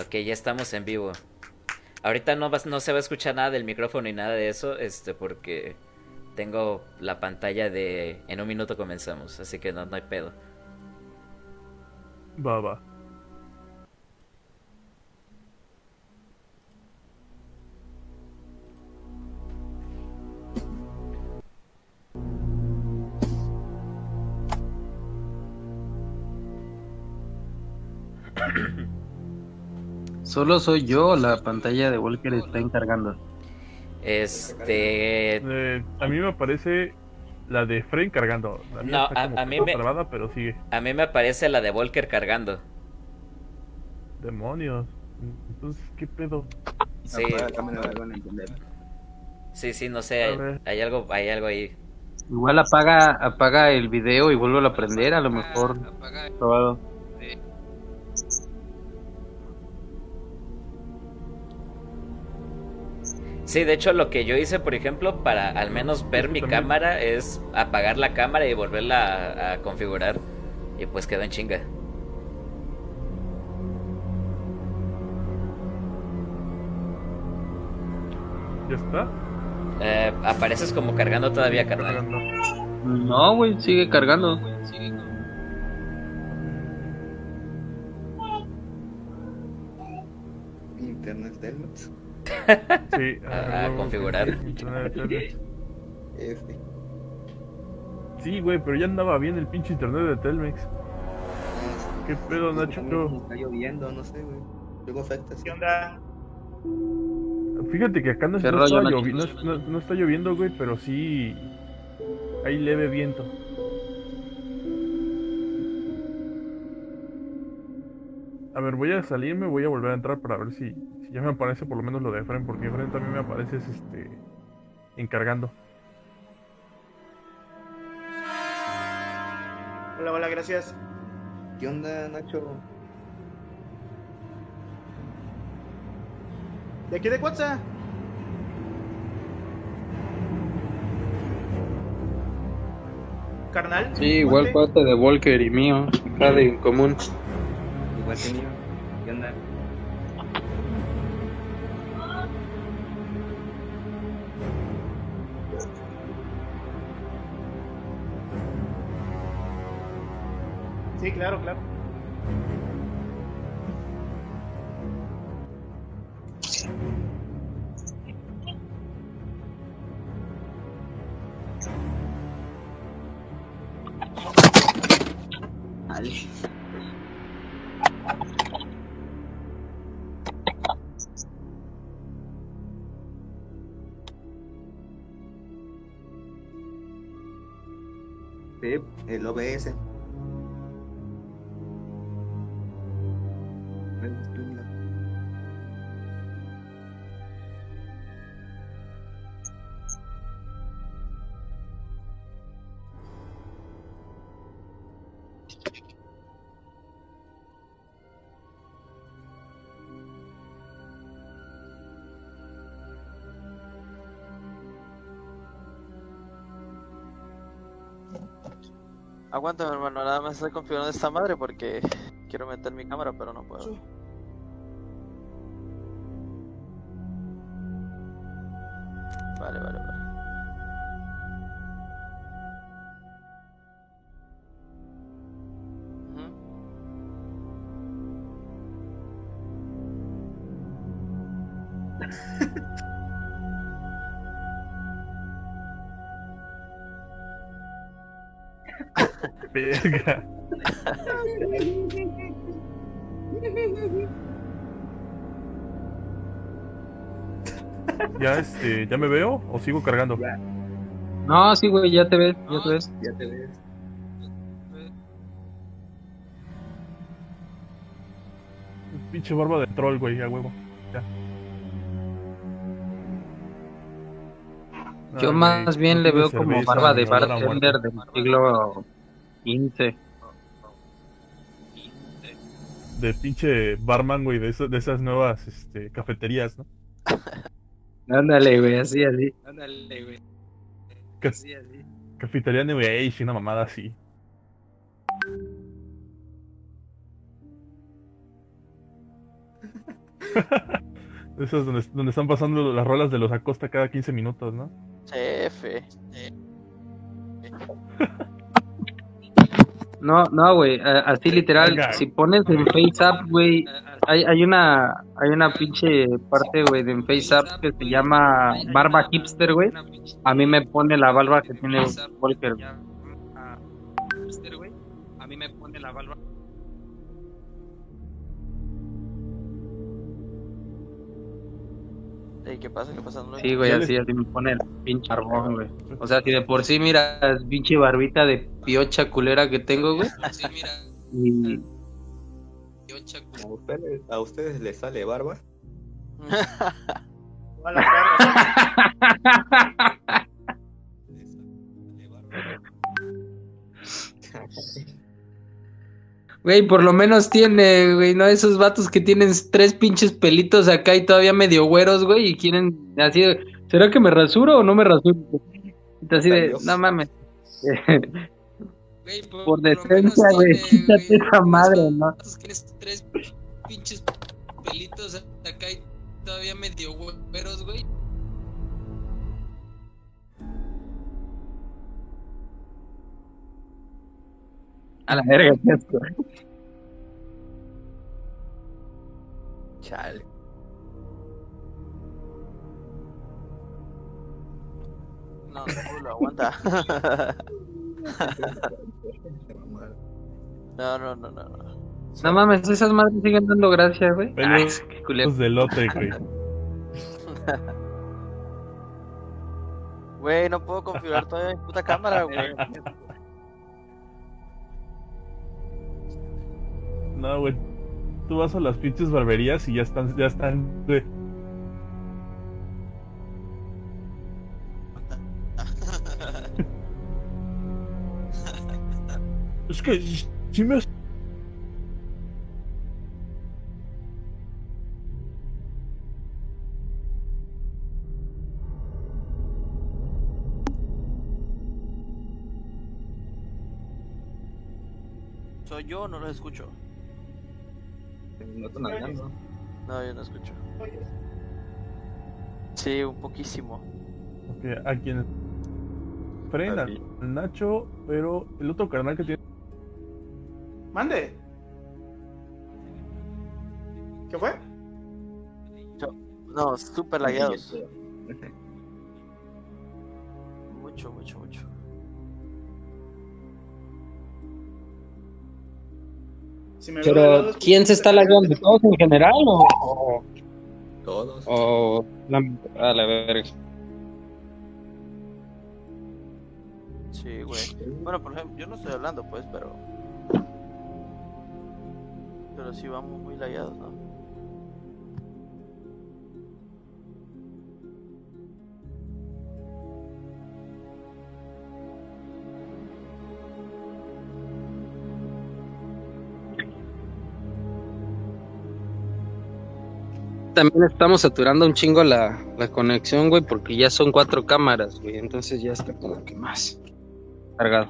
Ok, ya estamos en vivo. Ahorita no, vas, no se va a escuchar nada del micrófono ni nada de eso, este, porque tengo la pantalla de en un minuto comenzamos, así que no, no hay pedo. Va, va. Solo soy yo, la pantalla de Walker está encargando. Este. Eh, a mí me aparece la de Frame cargando. La mía No, está a- como a mí me- trabada, pero sigue. A mí me aparece la de Volker cargando. Demonios. Entonces, ¿qué pedo? Sí, Apaga la cámara, me van a entender. sí, sí, no sé, hay, hay algo, hay algo ahí. Igual apaga, apaga el video y vuelve a prender, a lo mejor. Probado. Sí, de hecho lo que yo hice, por ejemplo, para al menos ver mi También. cámara es apagar la cámara y volverla a, a configurar. Y pues quedó en chinga. ¿Ya está? Eh, apareces como cargando todavía, carnal. No, güey, sigue cargando. Internet Telmex. Sí. A- configurar. Este. Sí, güey, pero ya andaba bien el pinche internet de Telmex. ¿Qué pedo, Nacho? Está lloviendo, no sé, güey. Luego afecta. ¿Qué onda? Fíjate que acá no, ¿Qué no rollo, está, llovi- no- no- no está lloviendo, güey, pero sí hay leve viento. A ver, voy a salirme, voy a volver a entrar para ver si ya me aparece por lo menos lo de Efren, porque Efren también me aparece es, este encargando. Hola, hola, gracias. ¿Qué onda, Nacho? ¿De aquí de WhatsApp? Carnal. Sí, igual parte de Walker y mío, acá de en común. Igual que mío. Sí, claro, claro. Sí, el OBS. Aguanta, mi hermano, nada más estoy configurando esta madre porque quiero meter mi cámara, pero no puedo. Verga. ¿Ya este, ya me veo o sigo cargando? No, sí, güey, ya te ves, ya te ves. Ya te ves. Pinche barba de troll, güey, a huevo. Ya. Yo Ay, más bien no le veo como barba de bartender del siglo XV. De pinche barman, güey, de, eso- de esas nuevas este, cafeterías, ¿no? Ándale, güey, así, así. Ándale, güey. Así, así. Cafetería New Age, una mamada así. Esas donde, donde están pasando las rolas de los Acosta cada 15 minutos, ¿no? Chefe. No, no, güey, así literal, Venga. si pones en FaceApp, güey, hay, hay una hay una pinche parte, güey, de en FaceApp que se llama barba hipster, güey. A mí me pone la barba que tiene Volker. Hipster, Ey, ¿Qué pasa? ¿Qué pasa? No lo Sí, güey, así, así me pone el pinche arbón, güey. O sea, si de por sí, mira, pinche barbita de piocha culera que tengo, güey. Y... ¿A ustedes, ¿A ustedes les sale barba? Güey, por lo menos tiene, güey, ¿no? Esos vatos que tienen tres pinches pelitos acá y todavía medio güeros, güey, y quieren así ¿será que me rasuro o no me rasuro? Así de, no mames. por decencia, güey, quítate esa madre, ¿no? Tienes tres pinches pelitos acá y todavía medio güeros, güey. A la verga, asco. Chale. No, no lo aguanta. No, no, no, no. no. No mames, esas madres siguen dando gracia, güey. Ay, qué culero. de lote, güey. Güey, no puedo configurar todavía mi puta cámara, güey. No, güey. Tú vas a las pinches barberías y ya están, ya están, güey. Es que sí me... ¿Soy yo no los escucho? No están hablando. No, yo no escucho. Sí, un poquísimo. Ok, a quien... Fren, A al ti. al Nacho, pero el otro carnal que tiene... Mande. ¿Qué fue? No, súper lagueados. Mucho, mucho, mucho. Si me Pero, lado, ¿quién se está lagueando? ¿Todos en general o...? o, Todos. o la, a la verga? Sí, güey. Bueno, por ejemplo, yo no estoy hablando, pues, pero. Pero sí vamos muy lagueados, ¿no? También estamos saturando un chingo la, la conexión, güey, porque ya son cuatro cámaras, güey. Entonces ya está como que más cargado.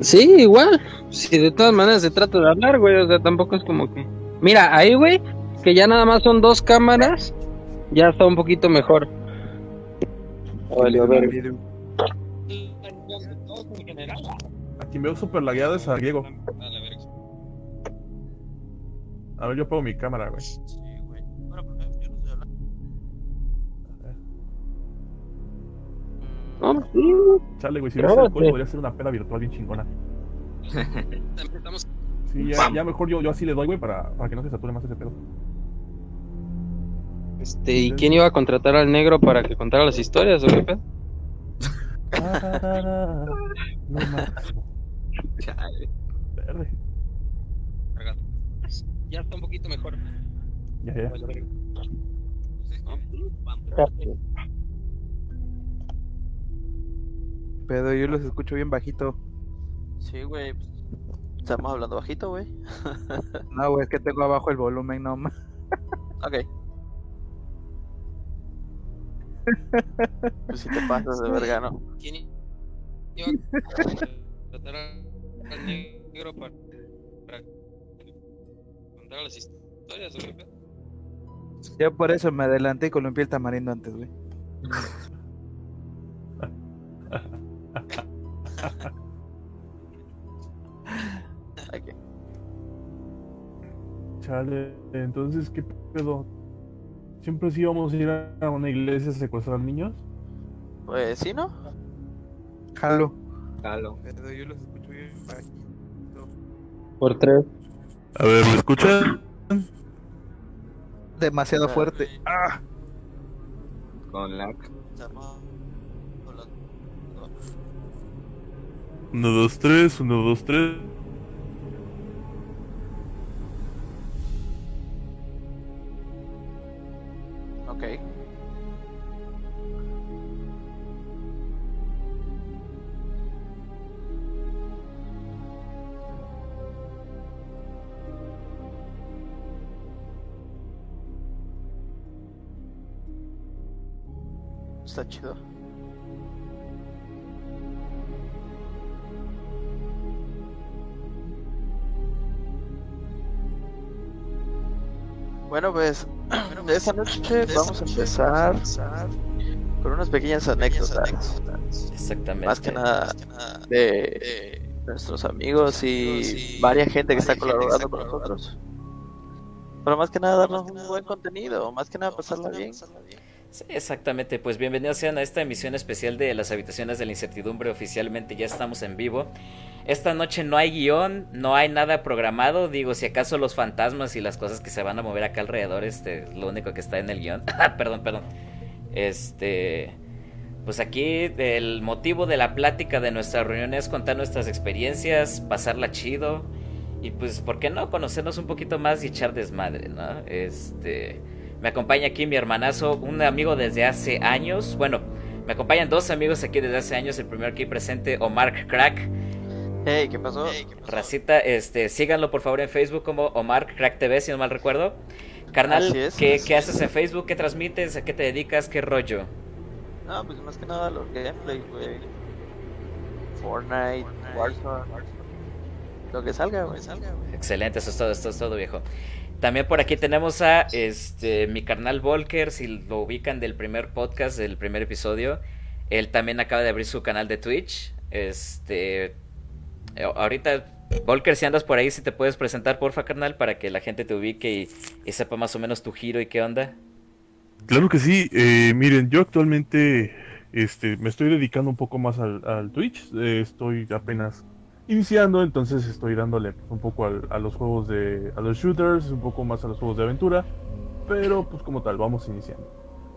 Sí, igual. Si de todas maneras se trata de hablar, güey. O sea, tampoco es como que. Mira, ahí, güey, que ya nada más son dos cámaras, ya está un poquito mejor. Valió quien veo súper lagueado es a Diego. A ver, yo pongo mi cámara, güey. Sí, güey. Bueno, por ejemplo, yo no estoy hablando. No, sí. Chale, güey, si Pero, hubiese alcohol sí. podría ser una peda virtual bien chingona. Estamos Sí, ya, ya mejor yo, yo así le doy, güey, para, para que no se sature más ese pedo. Este, ¿y quién iba a contratar al negro para que contara las historias o qué pedo? Chale. Verde. Ya está un poquito mejor. Ya, ya. Pero yo los escucho bien bajito. Sí, güey. Estamos hablando bajito, güey. No, güey, es que tengo abajo el volumen nomás. Ok. Pues si te pasas de verga, ¿no? ¿Quién iba a contratar al negro para, para contar las historias o qué pedo? Yo por eso me adelanté y columpié el tamarindo antes, güey. Chale, entonces, ¿qué pedo? ¿Siempre sí vamos a ir a una iglesia a secuestrar niños? Pues sí, ¿no? Jalo. Jalo. Pero yo los escucho bien bajito. Por tres. A ver, ¿me escuchan? Demasiado fuerte. Ah, Con lag. Uno, dos, tres, uno, dos, tres. Está chido. Bueno, pues esta noche vamos a empezar con unas pequeñas anécdotas. Exactamente. Más que nada de nuestros amigos y varias gente que está colaborando con nosotros. Pero más que nada darnos un buen contenido, más que nada pasarla bien. Sí, exactamente, pues bienvenidos sean a esta emisión especial de las habitaciones de la incertidumbre. Oficialmente ya estamos en vivo. Esta noche no hay guion, no hay nada programado. Digo, si acaso los fantasmas y las cosas que se van a mover acá alrededor, este, es lo único que está en el guion. perdón, perdón. Este, pues aquí el motivo de la plática de nuestra reunión es contar nuestras experiencias, pasarla chido y pues, ¿por qué no? Conocernos un poquito más y echar desmadre, ¿no? Este, me acompaña aquí mi hermanazo, un amigo desde hace años. Bueno, me acompañan dos amigos aquí desde hace años. El primero aquí presente, Omar Crack. Hey, ¿qué pasó? Racita, este, síganlo por favor en Facebook como Omar Crack TV, si no mal recuerdo. Carnal, es, ¿qué, qué es. haces en Facebook? ¿Qué transmites? ¿A qué te dedicas? ¿Qué rollo? No, pues más que nada los gameplays, güey. Fortnite, Warzone, lo que salga, güey. Excelente, eso es todo, esto es todo, viejo. También por aquí tenemos a este mi carnal Volker, si lo ubican del primer podcast, del primer episodio. Él también acaba de abrir su canal de Twitch. Este eh, ahorita Volker, si andas por ahí, si te puedes presentar, porfa, carnal, para que la gente te ubique y, sepa más o menos tu giro y qué onda. Claro que sí. eh, miren, yo actualmente este, me estoy dedicando un poco más al, al Twitch. eh, estoy apenas iniciando, entonces estoy dándole un poco al- a los juegos de... a los shooters, un poco más a los juegos de aventura. Pero pues como tal, vamos iniciando.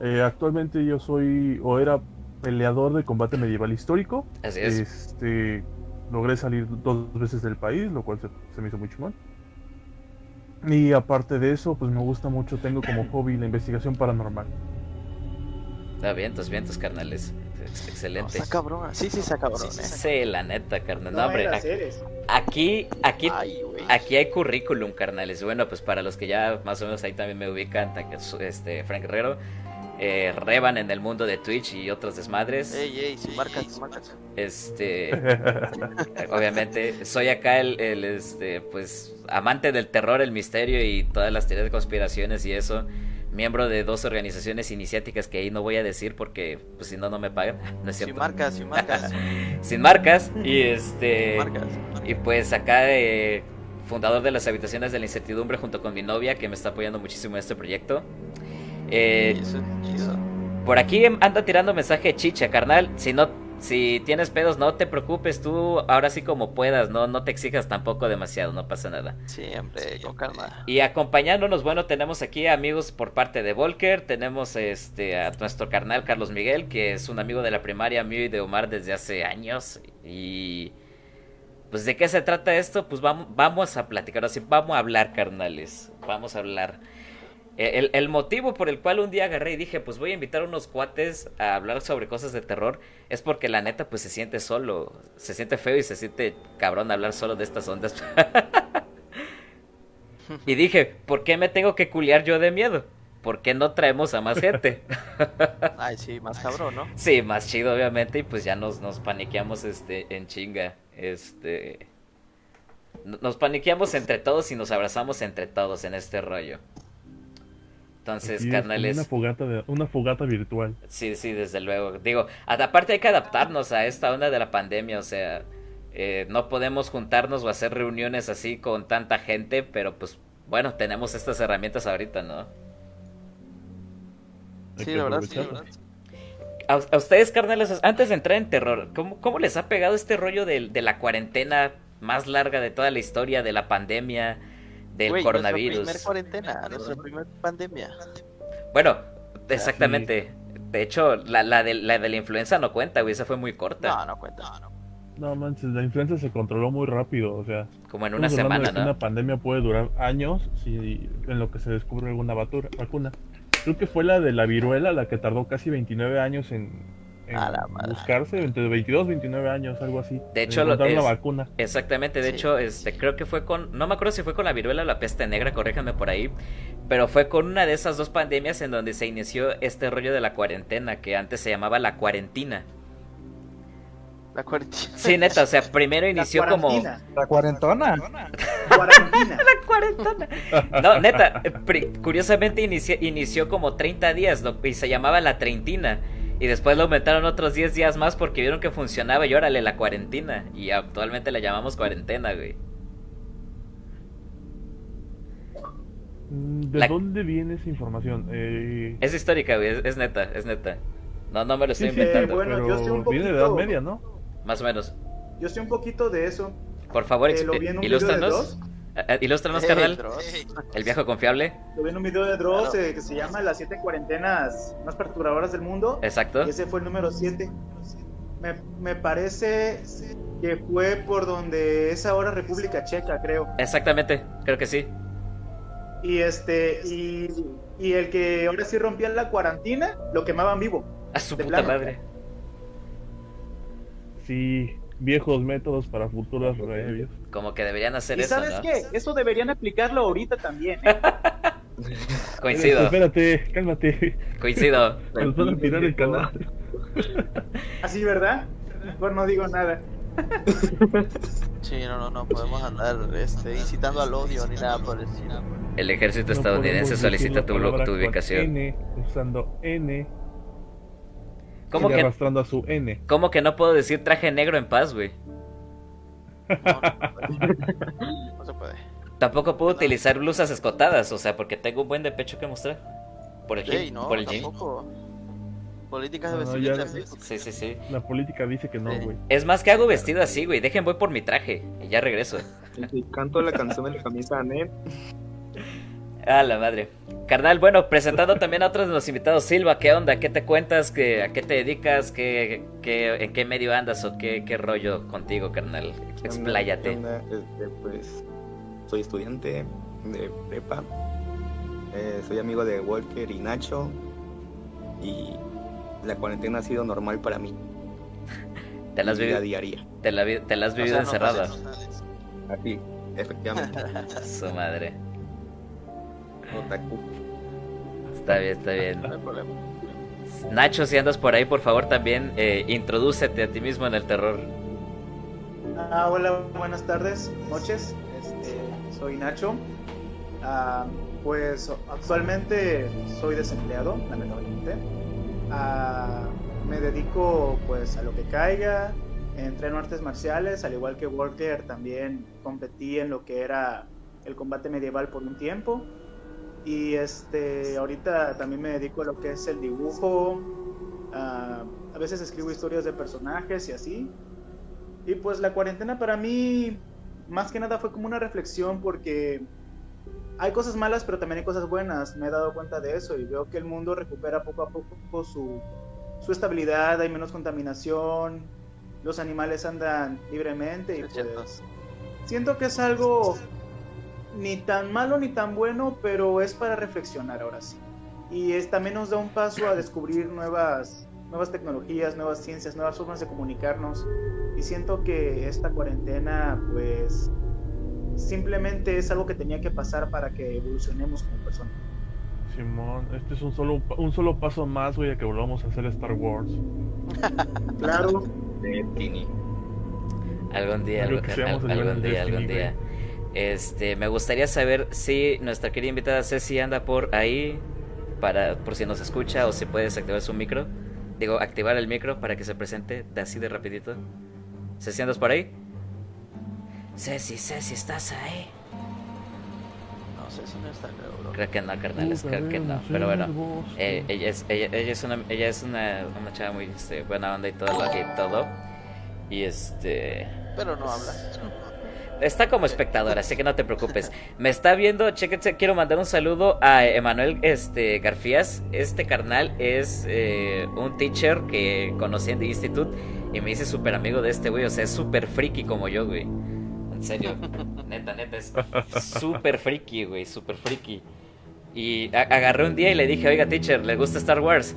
Eh, actualmente yo soy o era peleador de combate medieval histórico. Así es. Este, logré salir dos veces del país, lo cual se, se me hizo muy chingón. Y aparte de eso, pues me gusta mucho, tengo como hobby la investigación paranormal. Está bien, tus vientos, carnales. Ex- No, Excelente. está cabrón, sí, sí, está cabrón, eh. Sí, la neta, carnal. No, No, hombre, aquí, aquí, Ay. Aquí hay currículum, carnales. Bueno, pues para los que ya más o menos ahí también me ubican, este Frank Guerrero, eh, Revan en el mundo de Twitch y otros desmadres. Ey, ey, sin marcas, marcas. Este, obviamente, soy acá el, el, este, pues, amante del terror, el misterio y todas las teorías de conspiraciones y eso. Miembro de dos organizaciones iniciáticas que ahí no voy a decir porque, pues, si no, no me pagan. No es Sin cierto. marcas, sin marcas. Sin marcas. Y este. Sin marcas. Y pues acá eh, fundador de las habitaciones de la incertidumbre junto con mi novia que me está apoyando muchísimo en este proyecto. Eh, Eso por aquí anda tirando mensaje chicha, carnal. Si no, si tienes pedos, no te preocupes, tú ahora sí como puedas, no, no te exijas tampoco demasiado, no pasa nada. Siempre, con calma. Y acompañándonos, bueno, tenemos aquí amigos por parte de Volker, tenemos este a nuestro carnal Carlos Miguel, que es un amigo de la primaria mío y de Omar desde hace años. Y pues de qué se trata esto, pues vamos, vamos a platicar, así vamos a hablar, carnales. Vamos a hablar. Eh, El, el motivo por el cual un día agarré y dije, pues voy a invitar a unos cuates a hablar sobre cosas de terror, es porque la neta pues se siente solo, se siente feo y se siente cabrón hablar solo de estas ondas. y dije, ¿por qué me tengo que culiar yo de miedo? ¿Por qué no traemos a más gente? Ay, sí, más cabrón, ¿no? sí, más chido obviamente y pues ya nos, nos paniqueamos este, en chinga. Este. Nos paniqueamos entre todos y nos abrazamos entre todos en este rollo. Entonces, carnales. Una fogata, de, una fogata virtual. Sí, sí, desde luego. Digo, aparte hay que adaptarnos a esta onda de la pandemia, o sea, eh, no podemos juntarnos o hacer reuniones así con tanta gente, pero pues bueno, tenemos estas herramientas ahorita, ¿no? Sí, la verdad, sí, la aprovecharlo. A, a ustedes, carnales, antes de entrar en terror, ¿cómo, cómo les ha pegado este rollo del- de, la cuarentena más larga de toda la historia, de la pandemia, del Güey, coronavirus? Nuestra primer cuarentena, nuestra primer pandemia. Bueno, exactamente. De hecho, la, la, de, la de la influenza no cuenta, güey, esa fue muy corta. No, no cuenta. No manches, la influenza se controló muy rápido, o sea. Como en una semana, ¿no? Una pandemia puede durar años si en lo que se descubre alguna vacuna. Creo que fue la de la viruela la que tardó casi 29 años en, en A la madre. buscarse, entre 22 y 29 años, algo así. De hecho, lo- una vacuna. Exactamente, de Sí. hecho, este, creo que fue con, no me acuerdo si fue con la viruela o la peste negra, corríjanme por ahí, pero fue con una de esas dos pandemias en donde se inició este rollo de la cuarentena, que antes se llamaba la cuarentena. La cuarentena. Sí, neta, o sea, primero La inició como... cuarentina. La cuarentona. Cuarentena. cuarentona. No, neta, curiosamente inició, inició como 30 días lo- y se llamaba la treintina. Y después lo aumentaron otros 10 días más porque vieron que funcionaba y órale, la cuarentena. Y actualmente la llamamos cuarentena, güey. Mm, ¿De La- dónde viene esa información? Eh, Es histórica, güey, es, es neta, es neta. No, no me lo estoy sí, sí, inventando. bueno, pero yo estoy un viene de Edad poquito- Media, ¿no? Más o menos. Yo sé un poquito de eso. Por favor, Eh, lo exp- vi en un video de ilústranos. Dross. Eh, eh, Ilústranos, carnal. El viejo confiable. Lo vi en un video de Dross Claro. eh, que se llama Las siete cuarentenas más perturbadoras del mundo. Exacto. Y ese fue el número 7. Me, me parece que fue por donde es ahora República Checa, creo. Exactamente, creo que sí. Y este, y, y el que ahora sí rompía la cuarentena, lo quemaban vivo. A su puta plano. madre. Sí, viejos métodos para futuros remedios. Como que deberían hacer y eso, sabes ¿no? qué, eso deberían aplicarlo ahorita también. ¿eh? Coincido, Espérate, cálmate. coincido. Nos van a tirar el canal. Así, ¿verdad? Mejor no digo nada. Sí, no, no, no podemos andar este, incitando al odio ni nada por el estilo. El ejército No estadounidense solicita tu, tu ubicación. N, usando N. ¿Cómo y que, arrastrando a su N. ¿Cómo que no puedo decir traje negro en paz, güey? No, no se puede. Tampoco puedo utilizar blusas escotadas, o sea, porque tengo un buen de pecho que mostrar. Por el no, por el tampoco. Políticas de No, vestimenta. Sí, sí, sí. La política dice que no, Sí. güey. Es más que hago vestido así, güey. Dejen voy por mi traje y ya regreso. Y canto la canción de la camisa Anet. A la madre. Carnal, bueno, presentando también a otros de los invitados. Silva, ¿qué onda? ¿Qué te cuentas? ¿Qué, ¿A qué te dedicas? ¿Qué, qué, ¿En qué medio andas? ¿O qué, qué rollo contigo, carnal? ¿Qué Expláyate. onda? Este, pues soy estudiante de prepa. Eh, soy amigo de Walker y Nacho. Y la cuarentena ha sido normal para mí. ¿Te la has, Mi vida vivi- diaria. te la, vi- te la has O vivido sea, no encerrada? no. Así, efectivamente. Su madre. Otaku. Está bien, está bien. No hay problema. Nacho, si andas por ahí, por favor, también eh, introdúcete a ti mismo en el terror. Ah, hola, buenas tardes, noches. Este, soy Nacho. Ah, pues actualmente soy desempleado, lamentablemente. Ah, me dedico pues a lo que caiga. Entreno artes marciales, al igual que Walker también competí en lo que era el combate medieval por un tiempo. Y este, ahorita también me dedico a lo que es el dibujo. Ah, a veces escribo historias de personajes y así. Y pues la cuarentena para mí, más que nada, fue como una reflexión porque hay cosas malas, pero también hay cosas buenas. Me he dado cuenta de eso y veo que el mundo recupera poco a poco su, su estabilidad, hay menos contaminación, los animales andan libremente y pues siento que es algo ni tan malo ni tan bueno, pero es para reflexionar ahora sí. Y es, también nos da un paso a descubrir nuevas, nuevas tecnologías, nuevas ciencias, nuevas formas de comunicarnos. Y siento que esta cuarentena, pues, simplemente es algo que tenía que pasar para que evolucionemos como personas. Simón, este es un solo, un solo paso más, güey, a que volvamos a hacer Star Wars. Claro. Algún día, Algo algún día, algún día. Este, me gustaría saber si nuestra querida invitada Ceci anda por ahí para por si nos escucha o si puede desactivar su micro. Digo, activar el micro para que se presente de así de rapidito. Ceci, ¿andas por ahí? Ceci, Ceci, ¿estás ahí? No si no está, creo. Creo que no, carnales, creo que no. Pero bueno, eh, ella es, ella, ella es una, ella es una, una chava muy este, buena onda y todo lo que todo. Y este Pero no habla. Está como espectadora, así que no te preocupes. Me está viendo, chéquense, quiero mandar un saludo a Emanuel este, Garfías. Este carnal es eh, un teacher que conocí en The Institute y me hice súper amigo de este güey. O sea, es súper friki como yo, güey. En serio, neta, neta, es súper friki, güey, súper friki. Y agarré un día y le dije, oiga, teacher, ¿le gusta Star Wars?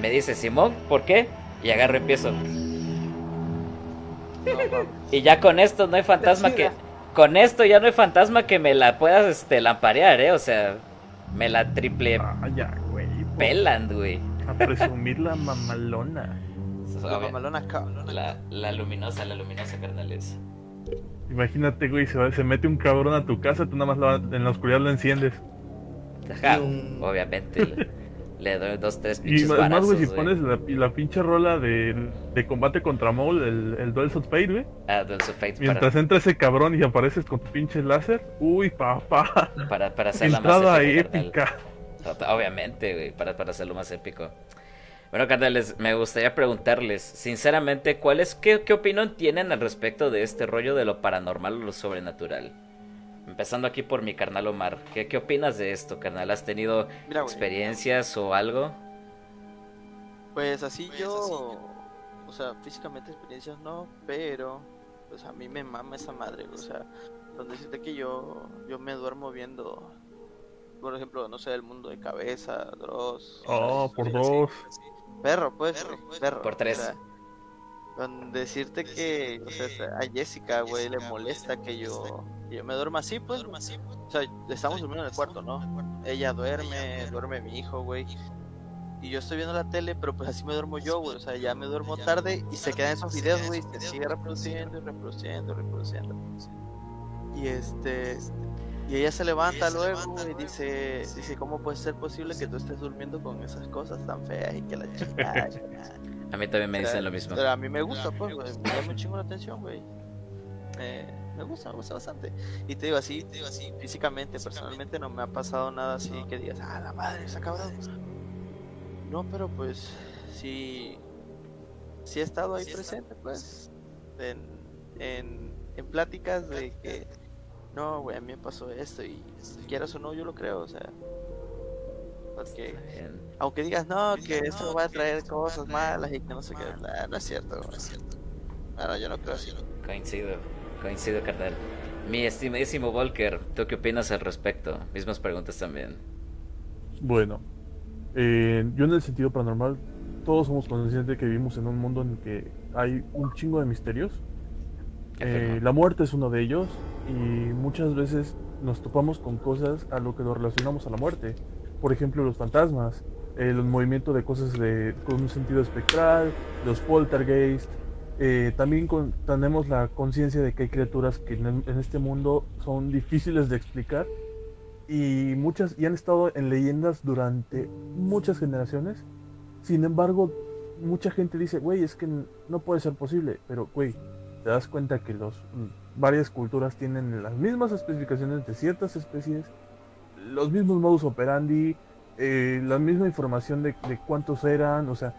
Me dice, Simón, ¿por qué? Y agarro y empiezo. Y ya con esto no hay fantasma que. Con esto ya no hay fantasma que me la puedas este, lamparear, ¿eh? O sea, me la triple Ah, ya, güey. por- pelan, güey. A presumir la mamalona. La mamalona acá. La, la luminosa, la luminosa, carnales. Imagínate, güey, se, va- se mete un cabrón a tu casa, tú nada más la- en la oscuridad lo enciendes. Ajá, obviamente. Le, doy dos, tres Y pinches más, más, güey, si pones la, la pinche rola de, de combate contra Maul, el, el Duel of Fate, güey. Ah, Duels of Fate Mientras para, entra ese cabrón y apareces con tu pinche láser. Uy, papá. para, para hacerla más Entrada épica, carnal. épica. Obviamente, güey, para, para hacerlo más épico. Bueno, carnales, me gustaría preguntarles, sinceramente, ¿cuál es, qué, qué opinión tienen al respecto de este rollo de lo paranormal o lo sobrenatural? Empezando aquí por mi carnal Omar. ¿Qué, qué opinas de esto, carnal? ¿Has tenido Mira, experiencias o algo? Pues así yo, o sea, físicamente experiencias no, pero pues a mí me mama esa madre, o sea, donde decirte que yo, yo me duermo viendo, por ejemplo, no sé, el mundo de cabeza, Dross. Oh, por dos. Perro, pues, perro. Por tres. o sea, decirte que, a Jessica, güey, le molesta que yo, yo me duerma así, pues. O sea, estamos durmiendo en el cuarto, ¿no? Ella duerme, duerme mi hijo, güey. Y yo estoy viendo la tele, pero pues así me duermo yo, güey. O sea, ya me duermo tarde y se quedan esos videos, güey. Se sigue reproduciendo y reproduciendo, reproduciendo. Y este. Y ella se levanta luego y dice, dice, ¿cómo puede ser posible que tú estés durmiendo con esas cosas tan feas y que la chica... A mí también me dicen lo mismo. Pero a mí me gusta, pues, güey. Me llama un chingo la atención, güey. Me, me gusta, me gusta bastante. Y te digo así, te digo así, físicamente, personalmente no me ha pasado nada así que digas, ah, la madre, esa cabrón. No, pero pues, sí, sí he estado ahí presente, pues, en, en, en pláticas de que, no, güey, a mí me pasó esto y quieras o no, yo lo creo, o sea. Porque aunque digas no, que esto va a traer cosas malas y que no sé qué, nah, no es cierto, no es cierto. Yo no creo así. Coincido, coincido, carnal. Mi estimadísimo Volker, ¿tú qué opinas al respecto? Mismas preguntas también. Bueno, eh, yo en el sentido paranormal, todos somos conscientes de que vivimos en un mundo en el que hay un chingo de misterios. Eh, la muerte es uno de ellos y muchas veces nos topamos con cosas a lo que lo relacionamos a la muerte. Por ejemplo, los fantasmas, el movimiento de cosas con un sentido espectral, los poltergeist. Eh, también tenemos la conciencia de que hay criaturas que en, en este mundo son difíciles de explicar y muchas y han estado en leyendas durante muchas generaciones. Sin embargo, mucha gente dice, güey, es que no puede ser posible, pero güey, te das cuenta que los mm, varias culturas tienen las mismas especificaciones de ciertas especies, los mismos modus operandi, eh, la misma información de, cuántos eran, o sea,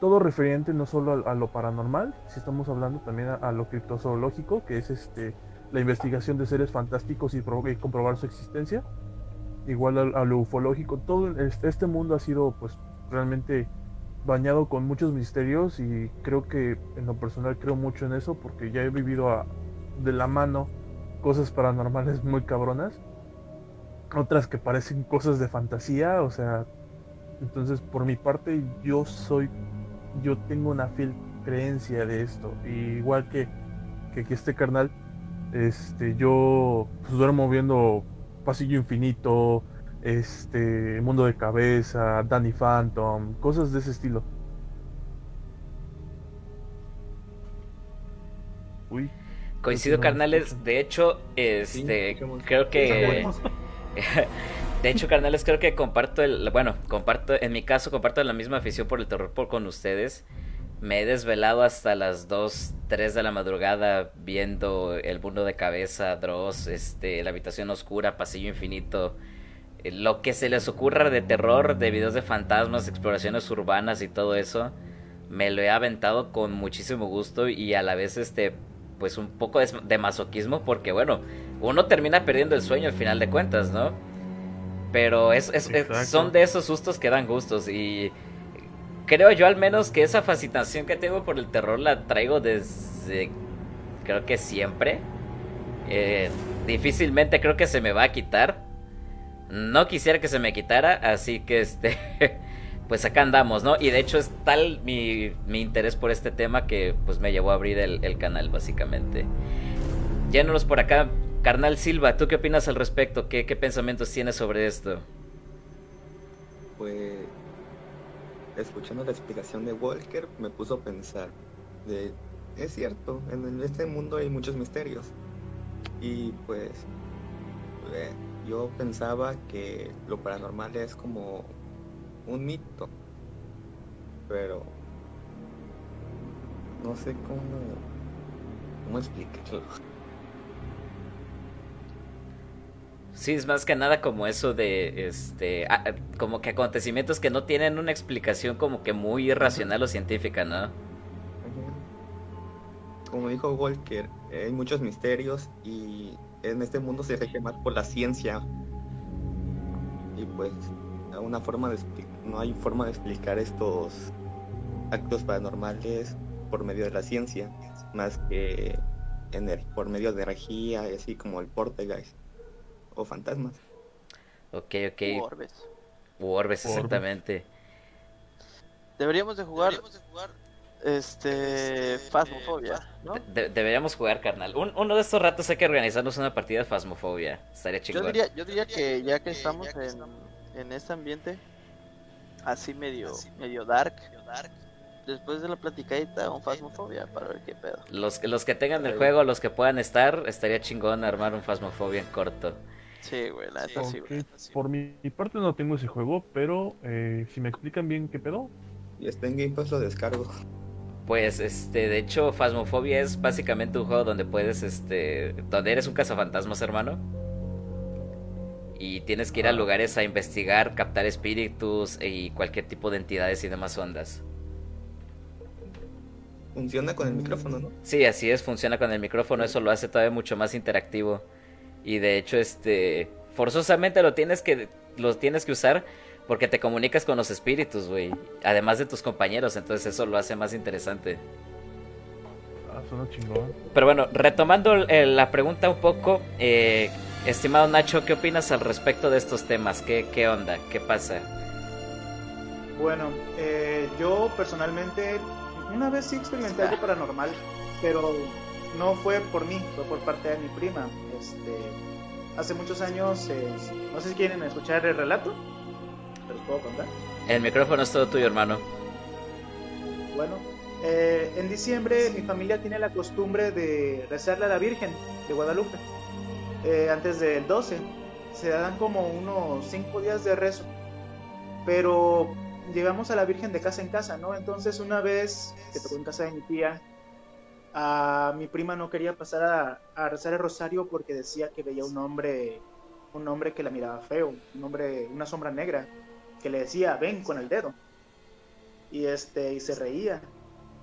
todo referente no solo a, lo paranormal, si estamos hablando también a, lo criptozoológico, que es este la investigación de seres fantásticos y, pro- y comprobar su existencia, igual a, lo ufológico, todo este, este mundo ha sido pues realmente bañado con muchos misterios y creo que en lo personal creo mucho en eso porque ya he vivido de la mano cosas paranormales muy cabronas, otras que parecen cosas de fantasía, o sea, entonces por mi parte yo soy, yo tengo una fiel creencia de esto, y igual que, que, que este carnal, este, yo pues, duermo viendo Pasillo Infinito, este, Mundo de Cabeza, Danny Phantom, cosas de ese estilo. Uy, Coincido, no, carnales. De hecho, este, creo que... De hecho, carnales, creo que comparto el... Bueno, comparto, en mi caso, comparto la misma afición por el terror por, con ustedes. Me he desvelado hasta las 2, 3 de la madrugada viendo El Mundo de Cabeza, Dross, este, La Habitación Oscura, Pasillo Infinito. eh, Lo que se les ocurra de terror, de videos de fantasmas, exploraciones urbanas y todo eso. Me lo he aventado con muchísimo gusto y a la vez, este, pues un poco de, de masoquismo porque, bueno, uno termina perdiendo el sueño al final de cuentas, ¿no? Pero es, es- es- Exacto. son de esos sustos que dan gustos y creo yo al menos que esa fascinación que tengo por el terror la traigo desde creo que siempre. Eh, difícilmente creo que se me va a quitar. No quisiera que se me quitara, así que este pues acá andamos, ¿no? Y de hecho es tal mi, mi interés por este tema que pues me llevó a abrir el, el canal básicamente. Yéndonos por acá, carnal Silva, ¿tú qué opinas al respecto? ¿Qué, qué pensamientos tienes sobre esto? Pues escuchando la explicación de Walker me puso a pensar de es cierto, en este mundo hay muchos misterios. Y pues eh, yo pensaba que lo paranormal es como un mito. Pero no sé cómo cómo explicarlo. Sí, es más que nada como eso de, este, ah, ah, como que acontecimientos que no tienen una explicación como que muy racional o científica, ¿no? Como dijo Walker, eh, hay muchos misterios y en este mundo se rige más por la ciencia. Y pues una forma de expli- no hay forma de explicar estos actos paranormales por medio de la ciencia, más que ener- por medio de energía y así como el poltergeist o fantasmas. Ok, ok. Orbes. U orbes, exactamente. Deberíamos de jugar este Phasmophobia, ¿no? De- deberíamos jugar, carnal. Un- uno de estos ratos hay que organizarnos una partida de Phasmophobia. Estaría Yo chingón. diría, yo diría que ya que estamos en, en este ambiente así medio medio dark, después de la platicadita un Phasmophobia para ver qué pedo. Los, los que tengan el juego, los que puedan estar, estaría chingón armar un Phasmophobia en corto. Sí, güey, la neta sí, güey. Por mi, mi parte no tengo ese juego, pero eh, si me explican bien qué pedo, Y está en Game Pass lo descargo. Pues, este, de hecho, Phasmophobia es básicamente un juego donde puedes, este, donde eres un cazafantasmas, hermano. Y tienes que ir a lugares a investigar, captar espíritus y cualquier tipo de entidades y demás ondas. Funciona con el micrófono, ¿no? Sí, así es, funciona con el micrófono, eso lo hace todavía mucho más interactivo. Y de hecho, este, forzosamente lo tienes que, lo tienes que usar porque te comunicas con los espíritus, güey. Además de tus compañeros, entonces eso lo hace más interesante. ah, suena chingón. Pero bueno, retomando eh, la pregunta un poco, eh, estimado Nacho, ¿qué opinas al respecto de estos temas? ¿Qué, qué onda? ¿Qué pasa? Bueno, eh, yo personalmente una vez sí experimenté algo paranormal, pero no fue por mí, fue por parte de mi prima. Este, hace muchos años, eh, no sé si quieren escuchar el relato, ¿te los puedo contar? El micrófono es todo tuyo, hermano. Bueno, eh, en diciembre mi familia tiene la costumbre de rezarle a la Virgen de Guadalupe. Eh, antes del 12. Se dan como unos 5 días de rezo. Pero llegamos a la Virgen de casa en casa, ¿no? Entonces una vez que tocó en casa de mi tía, a mi prima no quería pasar a, rezar el rosario porque decía que veía un hombre, un hombre que la miraba feo, un hombre, una sombra negra, que le decía, ven con el dedo y este y se reía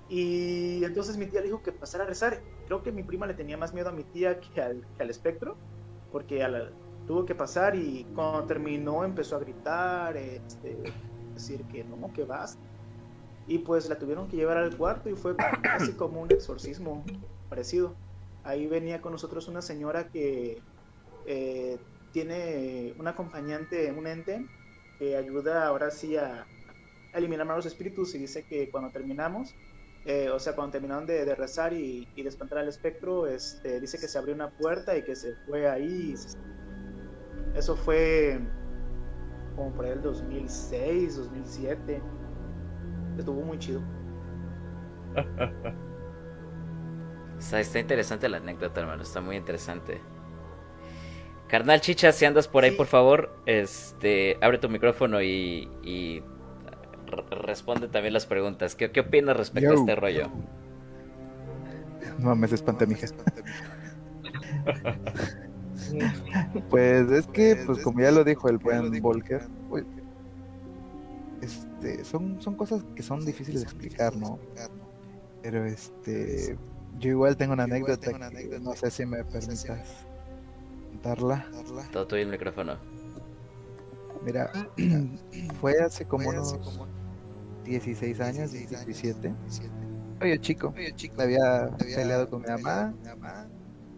y entonces mi tía le dijo que pasara a rezar creo que mi prima le tenía más miedo a mi tía que al, que al espectro porque tuvo que pasar y cuando terminó empezó a gritar este, decir que no que vas y pues la tuvieron que llevar al cuarto y fue casi como un exorcismo parecido. Ahí venía con nosotros una señora que eh, tiene un acompañante un ente que ayuda ahora sí a eliminar malos espíritus y dice que cuando terminamos, eh, o sea, cuando terminaron de, de rezar y, y de espantar al espectro, este, dice que se abrió una puerta y que se fue ahí. Eso fue como por ahí el 2006, 2007. Estuvo muy chido. Está, está interesante la anécdota, hermano. Está muy interesante. Carnal Chicha, si andas por ahí, por favor, este, abre tu micrófono y, responde también las preguntas. ¿Qué, qué opinas respecto a este rollo? No mames, espanté mi hija. Pues es que, pues como ya lo dijo el buen Volker, pues, este, son, son cosas que son difíciles de explicar, ¿no? Pero este, yo igual tengo una anécdota que no sé si me permitas contarla. Todo tuyo el micrófono. Mira, fue hace como unos 16 años, 17. Oye, chico, había peleado con mi mamá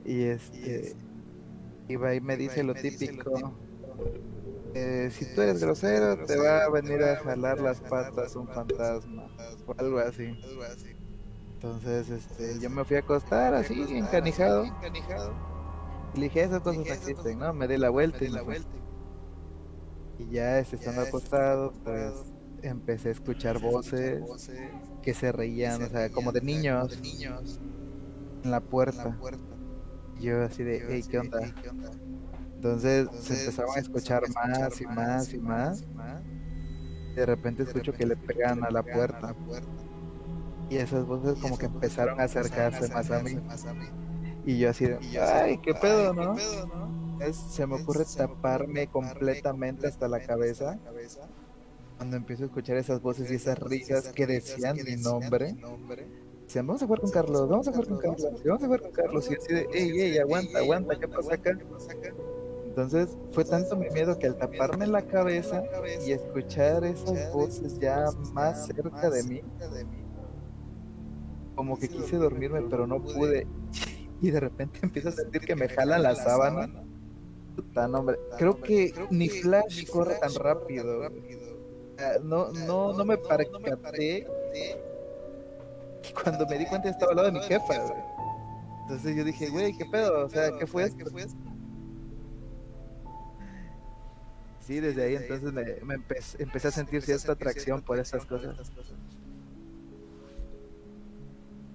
y este iba y me dice lo típico. eh, si tú eres grosero, te va a venir a jalar las patas un fantasma o algo así. Entonces, este, yo me fui a acostar así, encanijado. Y le dije, esas cosas existen, ¿no? Me di la vuelta y me fui. Y ya este, estando acostado, pues empecé a escuchar voces que se reían, o sea, como de niños en la puerta. Y yo así de, hey, ¿qué onda? Entonces se empezaban a escuchar más y más y más. De repente escucho que le pegan a la puerta. Y esas voces como que empezaron a acercarse más a mí. Y yo así de, ay, qué pedo, ¿no? Es- se me ocurre taparme completamente hasta la cabeza cuando empiezo a escuchar esas voces y esas risas que decían mi nombre. Decían, vamos a jugar con Carlos, vamos a jugar con Carlos, vamos a jugar con Carlos. Y así de, ey, ey, aguanta, aguanta, ¿qué pasa acá? Entonces fue tanto mi miedo que al taparme la cabeza y escuchar esas voces ya más cerca de mí, como que quise dormirme, pero no pude. Y de repente empiezo a sentir que me jalan la sábana. Puta, no, hombre. Creo que ni Flash corre tan rápido. No, no, no me percaté. Y cuando me di cuenta estaba al lado de mi jefa, güey. Entonces yo dije, güey, ¿qué pedo? O sea, ¿qué fue esto? Sí, desde ahí entonces me, me empe- empecé a sentir cierta atracción por esas cosas.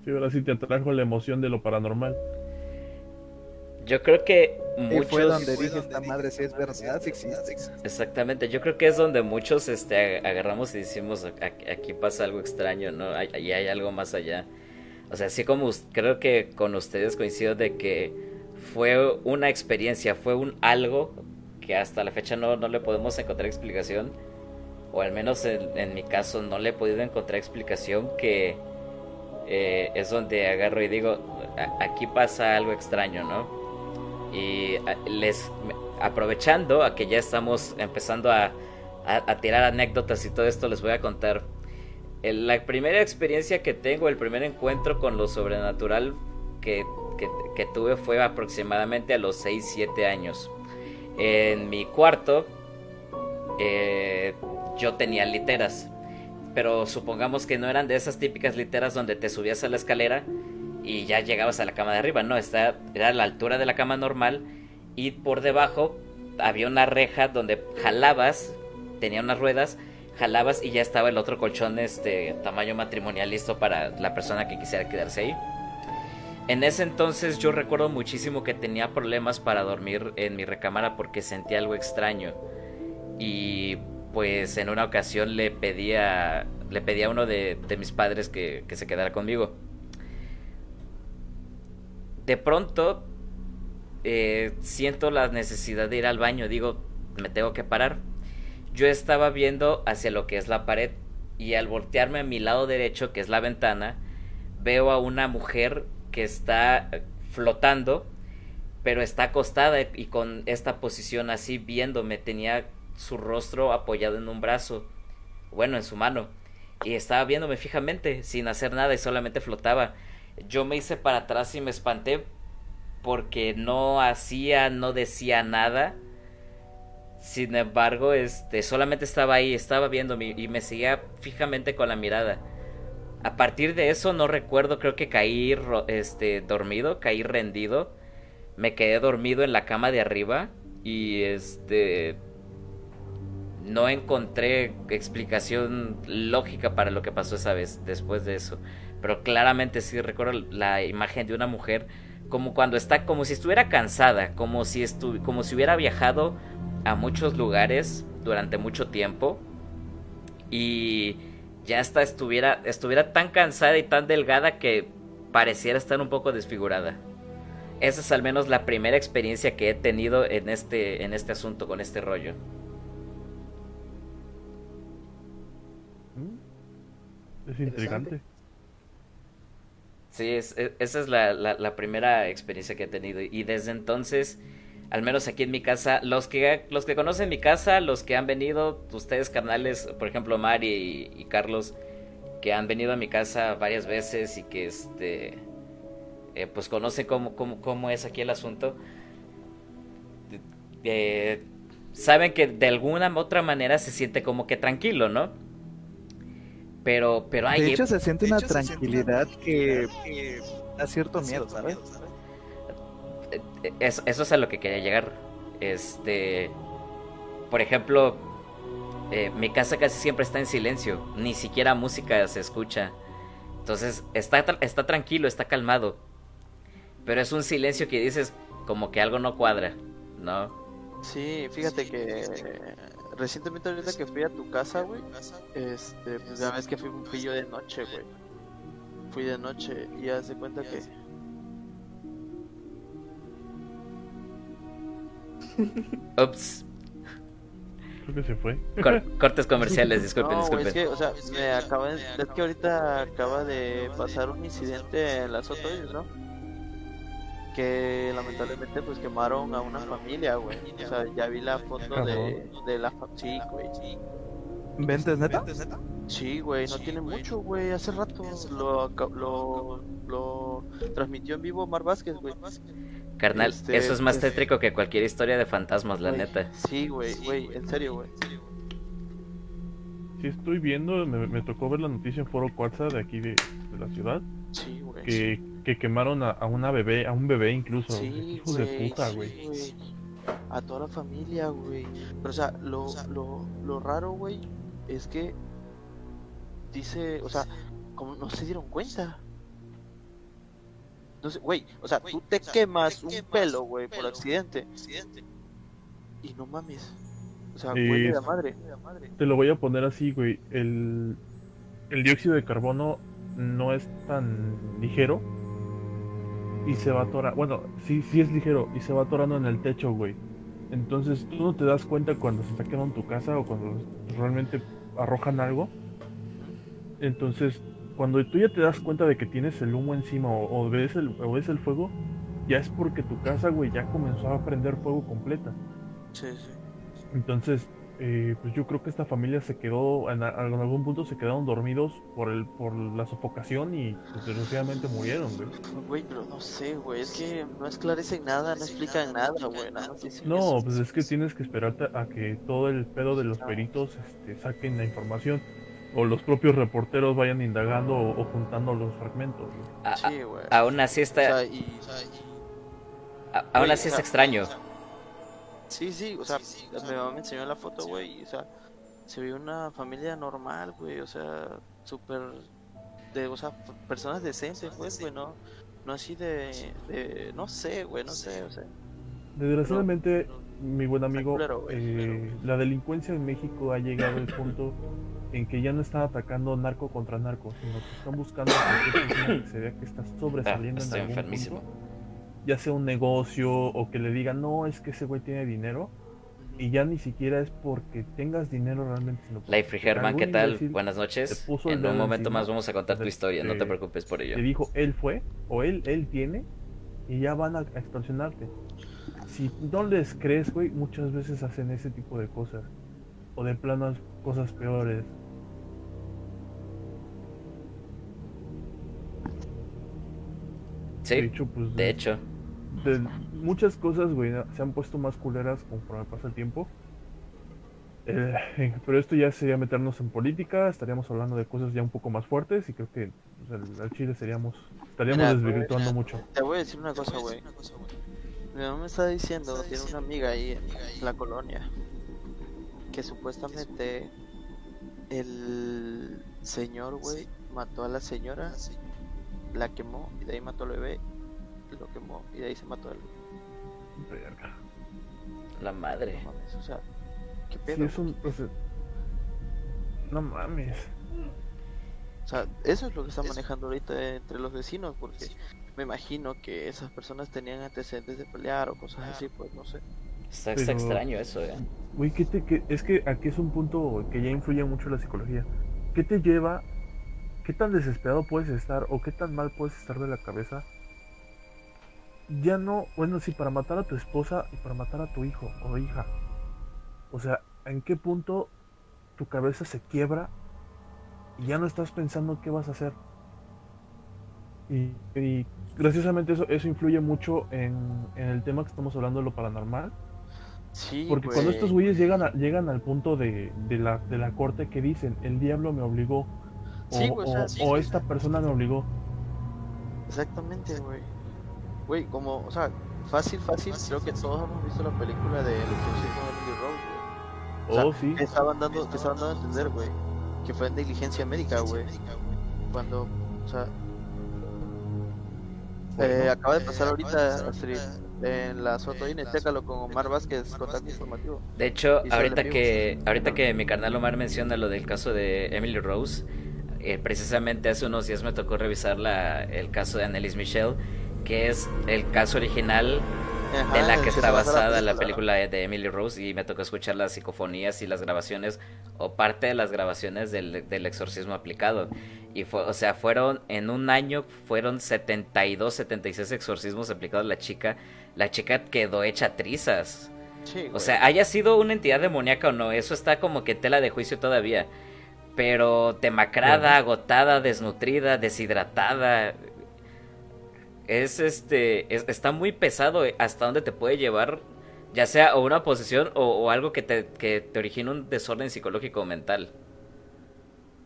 Sí, ahora sí te atrajo la emoción de lo paranormal. Yo creo que Y muchos... fue donde dije, esta madre sí es verdad, sí existe. Exactamente, yo creo que es donde muchos este, ag- agarramos y decimos, "Ac- aquí pasa algo extraño, ¿no? Hay, ahí hay algo más allá. O sea, así como creo que con ustedes coincido de que fue una experiencia, fue un algo que hasta la fecha no, no le podemos encontrar explicación, o al menos en, en mi caso no le he podido encontrar explicación, que eh, es donde agarro y digo, "A- aquí pasa algo extraño, ¿no? Y les aprovechando a que ya estamos empezando a, tirar anécdotas y todo esto, les voy a contar. La primera experiencia que tengo, el primer encuentro con lo sobrenatural que, que- que tuve fue aproximadamente a los 6-7 años. En mi cuarto eh, yo tenía literas, pero supongamos que no eran de esas típicas literas donde te subías a la escalera y ya llegabas a la cama de arriba, no, era a la altura de la cama normal y por debajo había una reja donde jalabas, tenía unas ruedas, jalabas y ya estaba el otro colchón este tamaño matrimonial listo para la persona que quisiera quedarse ahí. En ese entonces yo recuerdo muchísimo que tenía problemas para dormir en mi recámara porque sentía algo extraño. Y pues en una ocasión le pedía le pedí a uno de, de mis padres que, que se quedara conmigo. De pronto eh, siento la necesidad de ir al baño. Digo, me tengo que parar. Yo estaba viendo hacia lo que es la pared y al voltearme a mi lado derecho, que es la ventana, veo a una mujer que está eh, flotando, pero está acostada y con esta posición así viéndome. Tenía su rostro apoyado en un brazo, bueno, en su mano, y estaba viéndome fijamente, sin hacer nada y solamente flotaba. Yo me hice para atrás y me espanté porque no hacía, no decía nada. Sin embargo, este, solamente estaba ahí, estaba viéndome y me seguía fijamente con la mirada. A partir de eso no recuerdo, creo que caí este dormido, caí rendido. Me quedé dormido en la cama de arriba y este no encontré explicación lógica para lo que pasó esa vez después de eso. Pero claramente sí recuerdo la imagen de una mujer como cuando está como si estuviera cansada, como si estu como si hubiera viajado a muchos lugares durante mucho tiempo y ya hasta estuviera estuviera tan cansada y tan delgada que pareciera estar un poco desfigurada. Esa es al menos la primera experiencia que he tenido en este en este asunto con este rollo. Es intrigante. Sí, es, es- esa es la, la- la primera experiencia que he tenido. Y desde entonces, al menos aquí en mi casa, los que, los que conocen mi casa, los que han venido, ustedes carnales, por ejemplo, Mari y, y Carlos, que han venido a mi casa varias veces y que este eh, pues conocen cómo, cómo, cómo es aquí el asunto. eh, saben que de alguna u otra manera se siente como que tranquilo, ¿no? Pero, pero hay De hecho, se siente una tranquilidad que da cierto miedo, ¿sabes? Eh, Eso, eso es a lo que quería llegar. Este, por ejemplo, eh, mi casa casi siempre está en silencio, ni siquiera música se escucha. Entonces está, tra- está tranquilo, está calmado. Pero es un silencio que dices como que algo no cuadra, ¿no? Sí, fíjate que recientemente ahorita que fui a tu casa, güey, este, pues ya ves que fui, fui yo de noche, güey. Fui de noche y haz de cuenta que... Ups, Creo que se fue. cor- cortes comerciales, disculpen, no, güey, es disculpen. que, o sea, me acaba de... Es que ahorita acaba de pasar un incidente en las Otoyes, ¿no? Que lamentablemente pues quemaron a una familia, güey. O sea, ya vi la foto de, de la fa- Sí, güey. ¿Ventes neta? Sí, güey, no tiene mucho, güey. Hace rato lo, aca- lo, lo transmitió en vivo Mar Vázquez, güey. Carnal, este, eso es más tétrico que cualquier historia de fantasmas, la neta. Sí, güey, güey, en serio, güey. Sí, estoy viendo, me, me tocó ver la noticia en Foro Cuarza de aquí de, de la ciudad, Sí, güey. que, que quemaron a, a una bebé, a un bebé incluso. Sí, Hijos güey. de puta, sí, güey. güey. A toda la familia, güey. Pero, o sea, lo, lo, lo raro, güey, es que dice, o sea, como no se dieron cuenta. No sé, güey, o sea, tú te quemas un pelo, güey, por accidente. Y no mames. O sea, Eh, huele a madre. Te lo voy a poner así, güey. El, el dióxido de carbono no es tan ligero y se va atorando. Bueno, sí, sí es ligero y se va atorando en el techo, güey. Entonces tú no te das cuenta cuando se está quemando tu casa o cuando realmente arrojan algo. Entonces, cuando tú ya te das cuenta de que tienes el humo encima o, o ves, el, o ves el fuego, ya es porque tu casa, güey, ya comenzó a prender fuego completa. Sí, sí. Entonces, eh, pues yo creo que esta familia se quedó, en, a- en algún punto se quedaron dormidos por el, por la sofocación y pues, desgraciadamente murieron, güey. Güey, pero no sé, güey, es que no esclarecen nada, no explican nada, güey, nada No, pues es que tienes que esperarte a que todo el pedo de los peritos este, saquen la información o los propios reporteros vayan indagando o, o juntando los fragmentos. güey. A- Sí, güey. aún así O está, sea, y... a- aún güey, así o es sea, extraño. Sí, sí, o sea, mi mamá me enseñó la foto, güey, y, o sea, se ve una familia normal, güey, o sea, súper, de, o sea, personas decentes, pues, güey, no, no así de, de, no sé, güey, no sé, o sea, Desgraciadamente, mi buen amigo, culero, eh, la delincuencia en México ha llegado al punto en que ya no están atacando narco contra narco, sino que están buscando que se vea que está sobresaliendo Ah, en algún enfermísimo. punto, ya sea un negocio o que le digan, no, es que ese güey tiene dinero, y ya ni siquiera es porque tengas dinero realmente, sino Life Germán, ¿qué tal? Buenas noches. En un momento encima, más vamos a contar tu historia, no te eh, preocupes por ello. te dijo él fue o él él tiene y ya van a, a extorsionarte. Si no les crees, güey, muchas veces hacen ese tipo de cosas o de planas cosas peores. Sí, de hecho, pues de hecho. De muchas cosas, güey, se han puesto más culeras conforme pasa el tiempo. Eh, pero esto ya sería meternos en política, estaríamos hablando de cosas ya un poco más fuertes y creo que pues, al, Chile seríamos estaríamos Mira, desvirtuando mucho. te voy a decir una cosa, güey, mi mamá me está diciendo, tiene una amiga ahí en la colonia, que supuestamente el señor, güey, mató a la señora la quemó y de ahí mató al bebé, lo quemó y de ahí se mató al Verga. La madre. no mames, o sea, qué Sí, pedo. es un. o sea, no mames. O sea, eso es lo que está manejando ahorita entre los vecinos, porque me imagino que esas personas tenían antecedentes de pelear o cosas así, pues no sé. Está, Pero- extraño eso, eh. Güey, ¿qué te, qué- es que aquí es un punto que ya influye mucho la psicología. ¿Qué te lleva? ¿Qué tan desesperado puedes estar o qué tan mal puedes estar de la cabeza? Ya no, bueno, sí, para matar a tu esposa y para matar a tu hijo o hija. O sea, ¿en qué punto tu cabeza se quiebra y ya no estás pensando qué vas a hacer? Y, y graciosamente eso, eso influye mucho en, en el tema que estamos hablando de lo paranormal. Sí, Porque cuando estos güeyes llegan, a- llegan al punto de, de la, de la corte que dicen, el diablo me obligó, o, Sí, o sea, o- sí, o sí. esta persona me obligó. Exactamente, güey. Güey, como, o sea, fácil, fácil, creo que todos hemos visto la película de El exorcismo de Emily Rose, güey. O sea, oh, sí. que estaban dando, que estaban dando a entender, güey, que fue en negligencia médica, güey. Cuando, o sea, eh, acaba de pasar ahorita Astrid, en la Sotoine, chécalo con Omar Vázquez, contacto informativo. De hecho, ahorita que, ahorita que mi carnal Omar menciona lo del caso de Emily Rose, eh, precisamente hace unos días me tocó revisar la, el caso de Annelies Michel, que es el caso original Ajá, de la que está basa basada la película de Emily Rose y me tocó escuchar las psicofonías y las grabaciones o parte de las grabaciones del, del exorcismo aplicado y fue, o sea, fueron en un año fueron 72, 76 exorcismos aplicados a la chica, la chica quedó hecha trizas. Sí, O sea, haya sido una entidad demoníaca o no, eso está como que en tela de juicio todavía. Pero demacrada, Claro. agotada, desnutrida, deshidratada. Es este. es- está muy pesado eh, hasta dónde te puede llevar. Ya sea o una posesión o, o algo que te, que te origine un desorden psicológico o mental.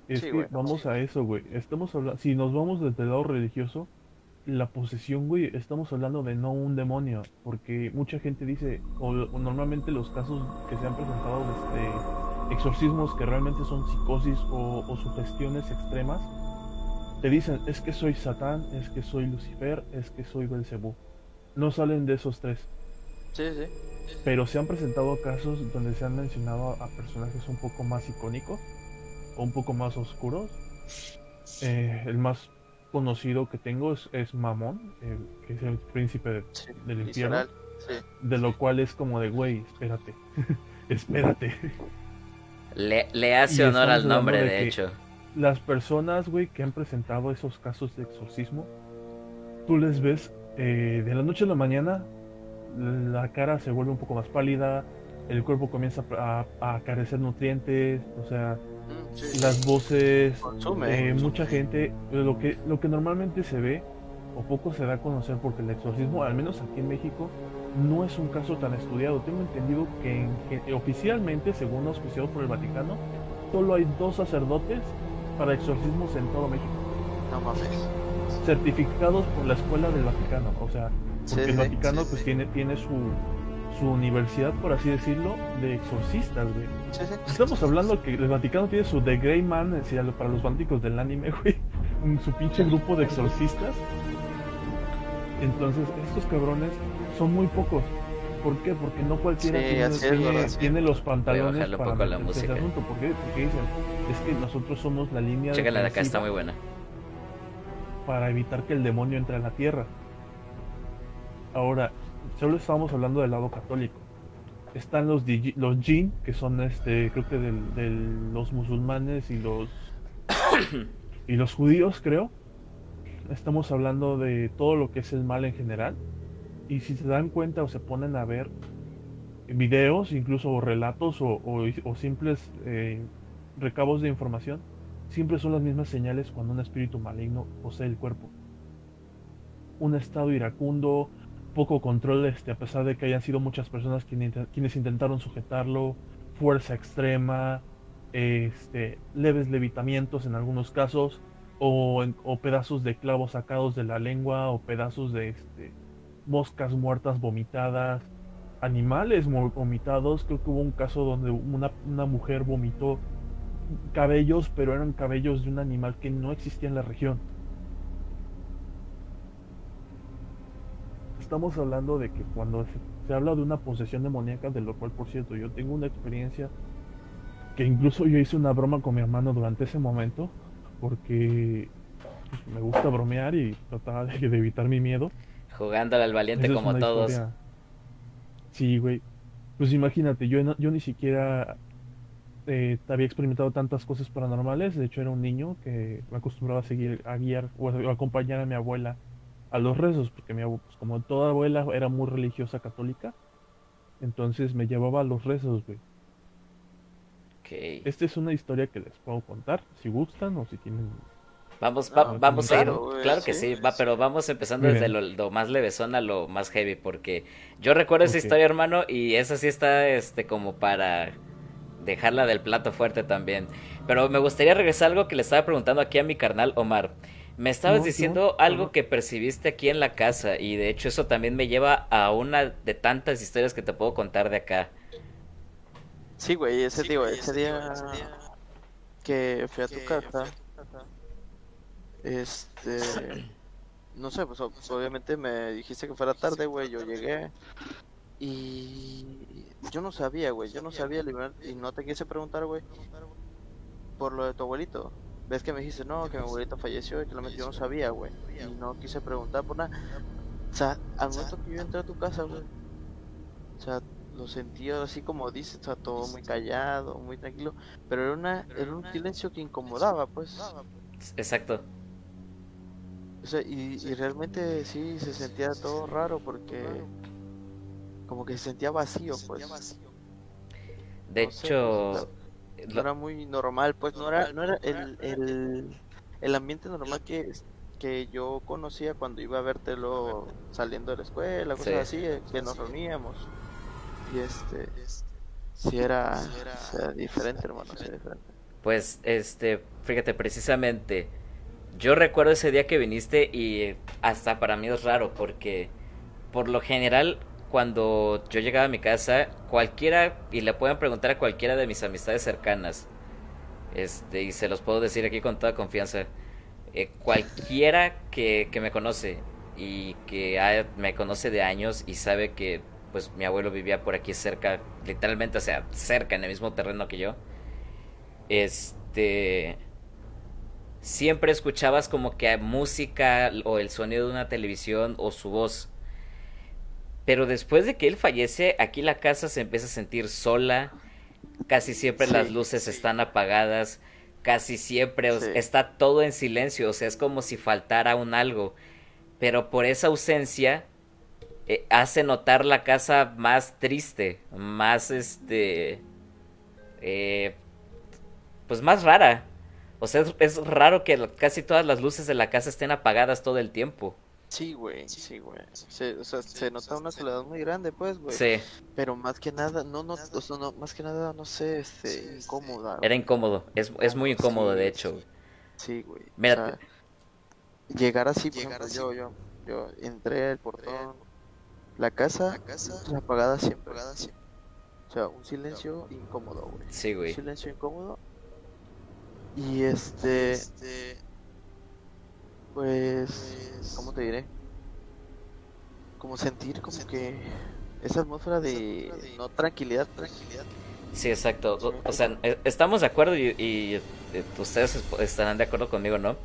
Es Sí, que güey. vamos a eso, güey. Estamos hablando, si nos vamos desde el lado religioso, la posesión, güey, estamos hablando de no un demonio, porque mucha gente dice, o, o normalmente los casos que se han presentado de exorcismos que realmente son psicosis o, o sugestiones extremas, te dicen, es que soy Satán, es que soy Lucifer, es que soy Belcebú. No salen de esos tres. Sí, sí. Pero se han presentado casos donde se han mencionado a personajes un poco más icónicos o un poco más oscuros. Eh, el más conocido que tengo es, es Mamón, eh, que es el príncipe de- sí. del infierno. Sí. De lo cual es como de, güey, espérate, espérate. Le, le hace Y honor al nombre, de hecho. Las personas, güey, que han presentado esos casos de exorcismo, tú les ves eh, de la noche a la mañana, la cara se vuelve un poco más pálida, el cuerpo comienza a, a carecer nutrientes, o sea, Mm, sí. las voces, Consume, eh, consume. mucha gente, lo que, lo que normalmente se ve o poco se da a conocer porque el exorcismo, al menos aquí en México, no es un caso tan estudiado. Tengo entendido que, en- que oficialmente, según auspiciado por el Vaticano, solo hay dos sacerdotes para exorcismos en todo México, No mames. certificados por la escuela del Vaticano. O sea, Sí, porque el sí. Vaticano pues tiene, tiene su, su universidad, por así decirlo, de exorcistas, güey. Sí, sí. Estamos hablando que el Vaticano tiene su The Grey Man, es decir, para los fanáticos del anime, güey. Su pinche grupo de exorcistas. Entonces, estos cabrones son muy pocos. ¿Por qué? Porque no cualquiera Sí, tiene, tiene- los pantalones para poco a la meterse asunto. ¿Por qué? Porque dicen, es que nosotros somos la línea Chécala de acá, está muy buena. para evitar que el demonio entre a la tierra. Ahora, solo estábamos hablando del lado católico. Están los, digi- los jin, que son este, creo que del- los musulmanes y los y los judíos, creo. Estamos hablando de todo lo que es el mal en general. Y si se dan cuenta o se ponen a ver videos, incluso relatos o, o- o simples eh, recabos de información, siempre son las mismas señales cuando un espíritu maligno posee el cuerpo. Un estado iracundo, poco control, este, a pesar de que hayan sido muchas personas quienes intentaron sujetarlo, fuerza extrema, este, leves levitamientos en algunos casos, o, pedazos de clavos sacados de la lengua, o pedazos de este, moscas muertas vomitadas, animales vomitados. Creo que hubo un caso donde una mujer vomitó cabellos, pero eran cabellos de un animal que no existía en la región. estamos hablando de que cuando se, habla de una posesión demoníaca, de lo cual, por cierto, yo tengo una experiencia que incluso yo hice una broma con mi hermano durante ese momento, porque pues, me gusta bromear y trataba de, de evitar mi miedo. Jugándole al valiente Esa es como todos. historia- Sí, güey. Pues imagínate, yo, no- yo ni siquiera eh, había experimentado tantas cosas paranormales. De hecho, era un niño que me acostumbraba a seguir, a guiar o a, acompañar a mi abuela a los rezos, porque mi abuela, pues, como toda abuela, era muy religiosa católica. Entonces me llevaba a los rezos, güey. Ok. Esta es una historia que les puedo contar, si gustan o si tienen... Vamos, va- No, vamos a ir, claro, que sí, sí. va, pero vamos empezando Miren. desde lo, lo más levesón a lo más heavy, porque yo recuerdo esa historia, hermano, y esa sí está, este, como para dejarla del plato fuerte también. Pero me gustaría regresar a algo que le estaba preguntando aquí a mi carnal Omar. Me estabas No, diciendo no, algo que percibiste aquí en la casa, y de hecho eso también me lleva a una de tantas historias que te puedo contar de acá. Sí, güey, ese, digo, ese día que fui a tu casa, este, no sé, pues ob- obviamente me dijiste que fuera tarde, güey, yo llegué y yo no sabía, güey, yo no sabía liberar y no te quise preguntar, güey, por lo de tu abuelito. Ves que me dijiste, no, que mi abuelito falleció y que lo met- yo no sabía, güey, y no quise preguntar por nada. O sea, al momento que yo entré a tu casa, güey, o sea, lo sentía así como dices, o sea, todo muy callado, muy tranquilo, pero era una, era un silencio que incomodaba, pues. Exacto. O sea, y, y realmente sí se sentía todo raro porque como que se sentía vacío, pues. De No sé, hecho, No era muy normal, pues no era, no era el, el, el ambiente normal que, que yo conocía cuando iba a vértelo saliendo de la escuela, cosas Sí. así, eh, que nos reuníamos. Y este, sí era, o sea, diferente, hermano, sí, diferente. Pues, este, fíjate, precisamente, yo recuerdo ese día que viniste y hasta para mí es raro porque por lo general cuando yo llegaba a mi casa, cualquiera, y le pueden preguntar a cualquiera de mis amistades cercanas, este, y se los puedo decir aquí con toda confianza, eh, cualquiera que, que me conoce y que me conoce de años y sabe que pues mi abuelo vivía por aquí cerca, literalmente, o sea, cerca en el mismo terreno que yo, este siempre escuchabas como que música o el sonido de una televisión o su voz. Pero después de que él fallece, aquí la casa se empieza a sentir sola. Casi siempre Sí. las luces están apagadas. Casi siempre Sí. está todo en silencio. O sea, es como si faltara un algo. Pero por esa ausencia eh, hace notar la casa más triste, más este, eh, pues más rara. O sea, es, es raro que casi todas las luces de la casa estén apagadas todo el tiempo. Sí, güey, sí, güey. Se, o sea, se nota una soledad muy grande, pues, güey. Sí, Pero más que nada, no, no, o sea, no, más que nada, no sé, este, incómoda. era güey. incómodo. Es, es muy incómodo, Sí, de hecho. Sí, güey. o Mira, sea, llegar así, por ejemplo, yo, yo, yo entré al portón, la casa, luces apagada siempre. O sea, un silencio incómodo, güey. Sí, Un güey. silencio incómodo. Y este, pues, ¿cómo te diré? Como sentir como que esa atmósfera de no tranquilidad, pues. Sí, exacto. O, o sea, e- estamos de acuerdo y, y, eh, ustedes es- estarán de acuerdo conmigo, ¿no?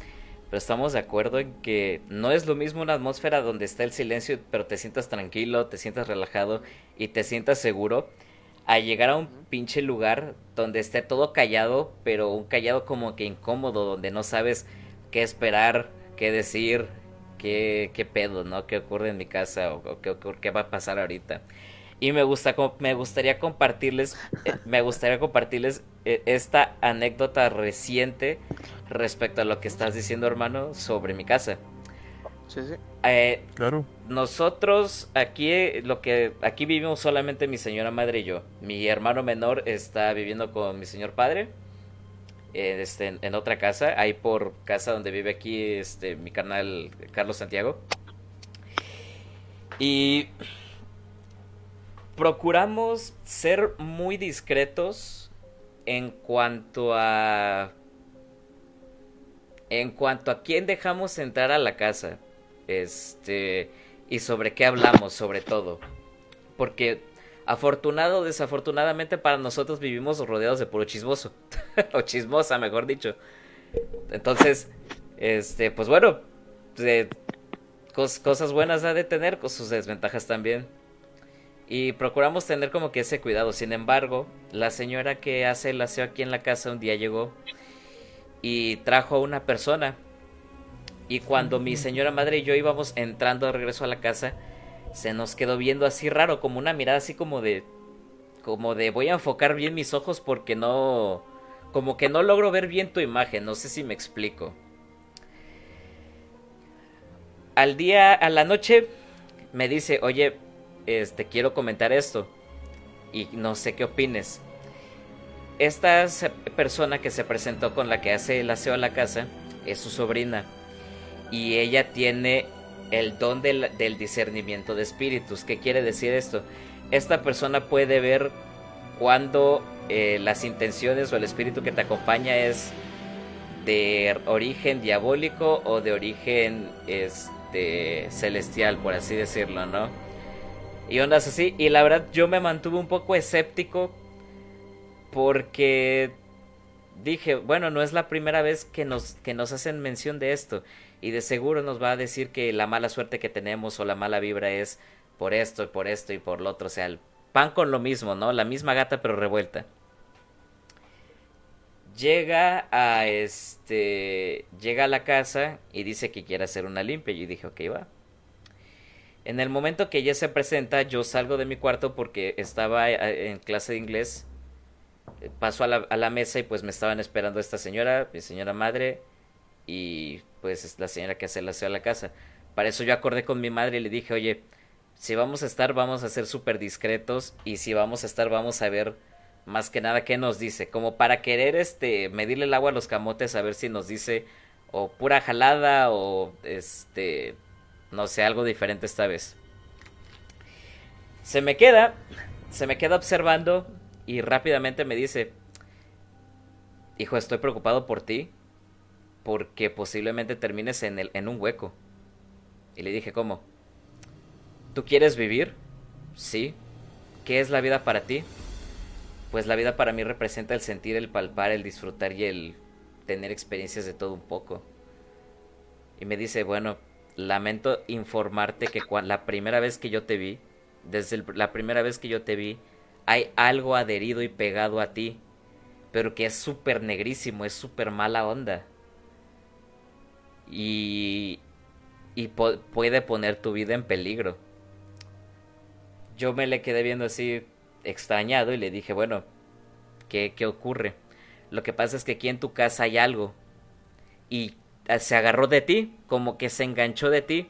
Pero estamos de acuerdo en que no es lo mismo una atmósfera donde está el silencio, pero te sientas tranquilo, te sientas relajado y te sientas seguro, a llegar a un pinche lugar donde esté todo callado, pero un callado como que incómodo, donde no sabes qué esperar, qué decir, qué, qué pedo, ¿no? ¿Qué ocurre en mi casa o, o qué, qué va a pasar ahorita? Y me gusta me gustaría compartirles eh, me gustaría compartirles eh, esta anécdota reciente respecto a lo que estás diciendo, hermano, sobre mi casa. Sí, sí. Eh, Claro. nosotros aquí lo que aquí vivimos solamente mi señora madre y yo. Mi hermano menor está viviendo con mi señor padre. Este, en, otra casa, ahí por casa donde vive aquí este mi carnal Carlos Santiago. Y procuramos ser muy discretos en cuanto a en cuanto a quién dejamos entrar a la casa. Este y sobre qué hablamos sobre todo. Porque afortunado o desafortunadamente para nosotros vivimos rodeados de puro chismoso. o chismosa, mejor dicho. Entonces, este, pues bueno, cos- cosas buenas ha de tener, con sus desventajas también. Y procuramos tener como que ese cuidado. Sin embargo, la señora que hace el aseo aquí en la casa un día llegó y trajo a una persona. Y cuando mi señora madre y yo íbamos entrando de regreso a la casa, se nos quedó viendo así raro, como una mirada así como de. Como de voy a enfocar bien mis ojos porque no. Como que no logro ver bien tu imagen, no sé si me explico. Al día, a la noche, me dice, oye, este, quiero comentar esto. Y no sé qué opines. Esta persona que se presentó con la que hace el aseo a la casa es su sobrina. Y ella tiene el don del, discernimiento de espíritus. ¿Qué quiere decir esto? Esta persona puede ver cuando eh, las intenciones o el espíritu que te acompaña es de origen diabólico o de origen este celestial, por así decirlo, ¿no? Y ondas así. Y la verdad yo me mantuve un poco escéptico porque dije, bueno, no es la primera vez que nos, que nos hacen mención de esto. Y de seguro nos va a decir que la mala suerte que tenemos o la mala vibra es por esto y por esto y por lo otro. O sea, el pan con lo mismo, ¿no? La misma gata pero revuelta. Llega a este. Llega a la casa y dice que quiere hacer una limpia. Yo dije, ok, va. En el momento que ella se presenta, yo salgo de mi cuarto porque estaba eh, en clase de inglés. Paso a la mesa y pues me estaban esperando esta señora, mi señora madre, y pues es la señora que hace el aseo a la casa. Para eso yo acordé con mi madre y le dije, oye, si vamos a estar, vamos a ser súper discretos, y si vamos a estar, vamos a ver más que nada qué nos dice, como para querer este medirle el agua a los camotes a ver si nos dice o pura jalada o este no sé, algo diferente esta vez. Se me queda, se me queda observando y rápidamente me dice, hijo, estoy preocupado por ti porque posiblemente termines en, el, en un hueco. Y le dije, ¿cómo? ¿Tú quieres vivir? Sí. ¿Qué es la vida para ti? Pues la vida para mí representa el sentir, el palpar, el disfrutar y el tener experiencias de todo un poco. Y me dice, bueno, lamento informarte que la primera vez que yo te vi, desde la primera vez que yo te vi, hay algo adherido y pegado a ti, pero que es súper negrísimo, es súper mala onda. Y, y puede poner tu vida en peligro. Yo me le quedé viendo así extrañado y le dije, bueno, ¿qué, qué ocurre? Lo que pasa es que aquí en tu casa hay algo. Y eh, se agarró de ti, como que se enganchó de ti.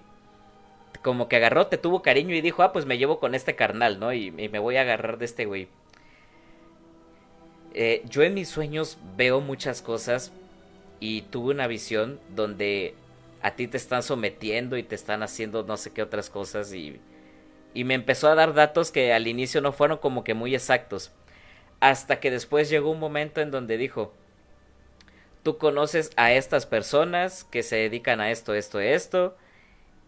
Como que agarró, te tuvo cariño y dijo, ah, pues me llevo con este carnal, ¿no? Y, y me voy a agarrar de este güey. Eh, yo en mis sueños veo muchas cosas y tuve una visión donde a ti te están sometiendo y te están haciendo no sé qué otras cosas y, y me empezó a dar datos que al inicio no fueron como que muy exactos. Hasta que después llegó un momento en donde dijo, tú conoces a estas personas que se dedican a esto, esto, esto,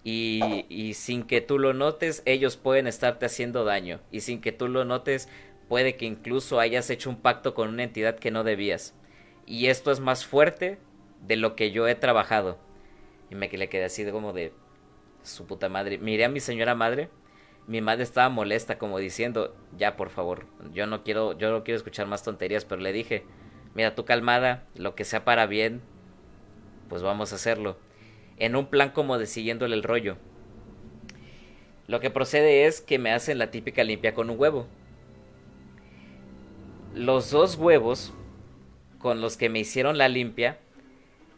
y, y sin que tú lo notes, ellos pueden estarte haciendo daño, y sin que tú lo notes, puede que incluso hayas hecho un pacto con una entidad que no debías. Y esto es más fuerte de lo que yo he trabajado. Y me le quedé así de como de su puta madre. Miré a mi señora madre. Mi madre estaba molesta como diciendo, ya por favor, yo no quiero, yo no quiero escuchar más tonterías, pero le dije, mira, tú calmada, lo que sea para bien, pues vamos a hacerlo. En un plan como de siguiéndole el rollo. Lo que procede es que me hacen la típica limpia con un huevo. Los dos huevos con los que me hicieron la limpia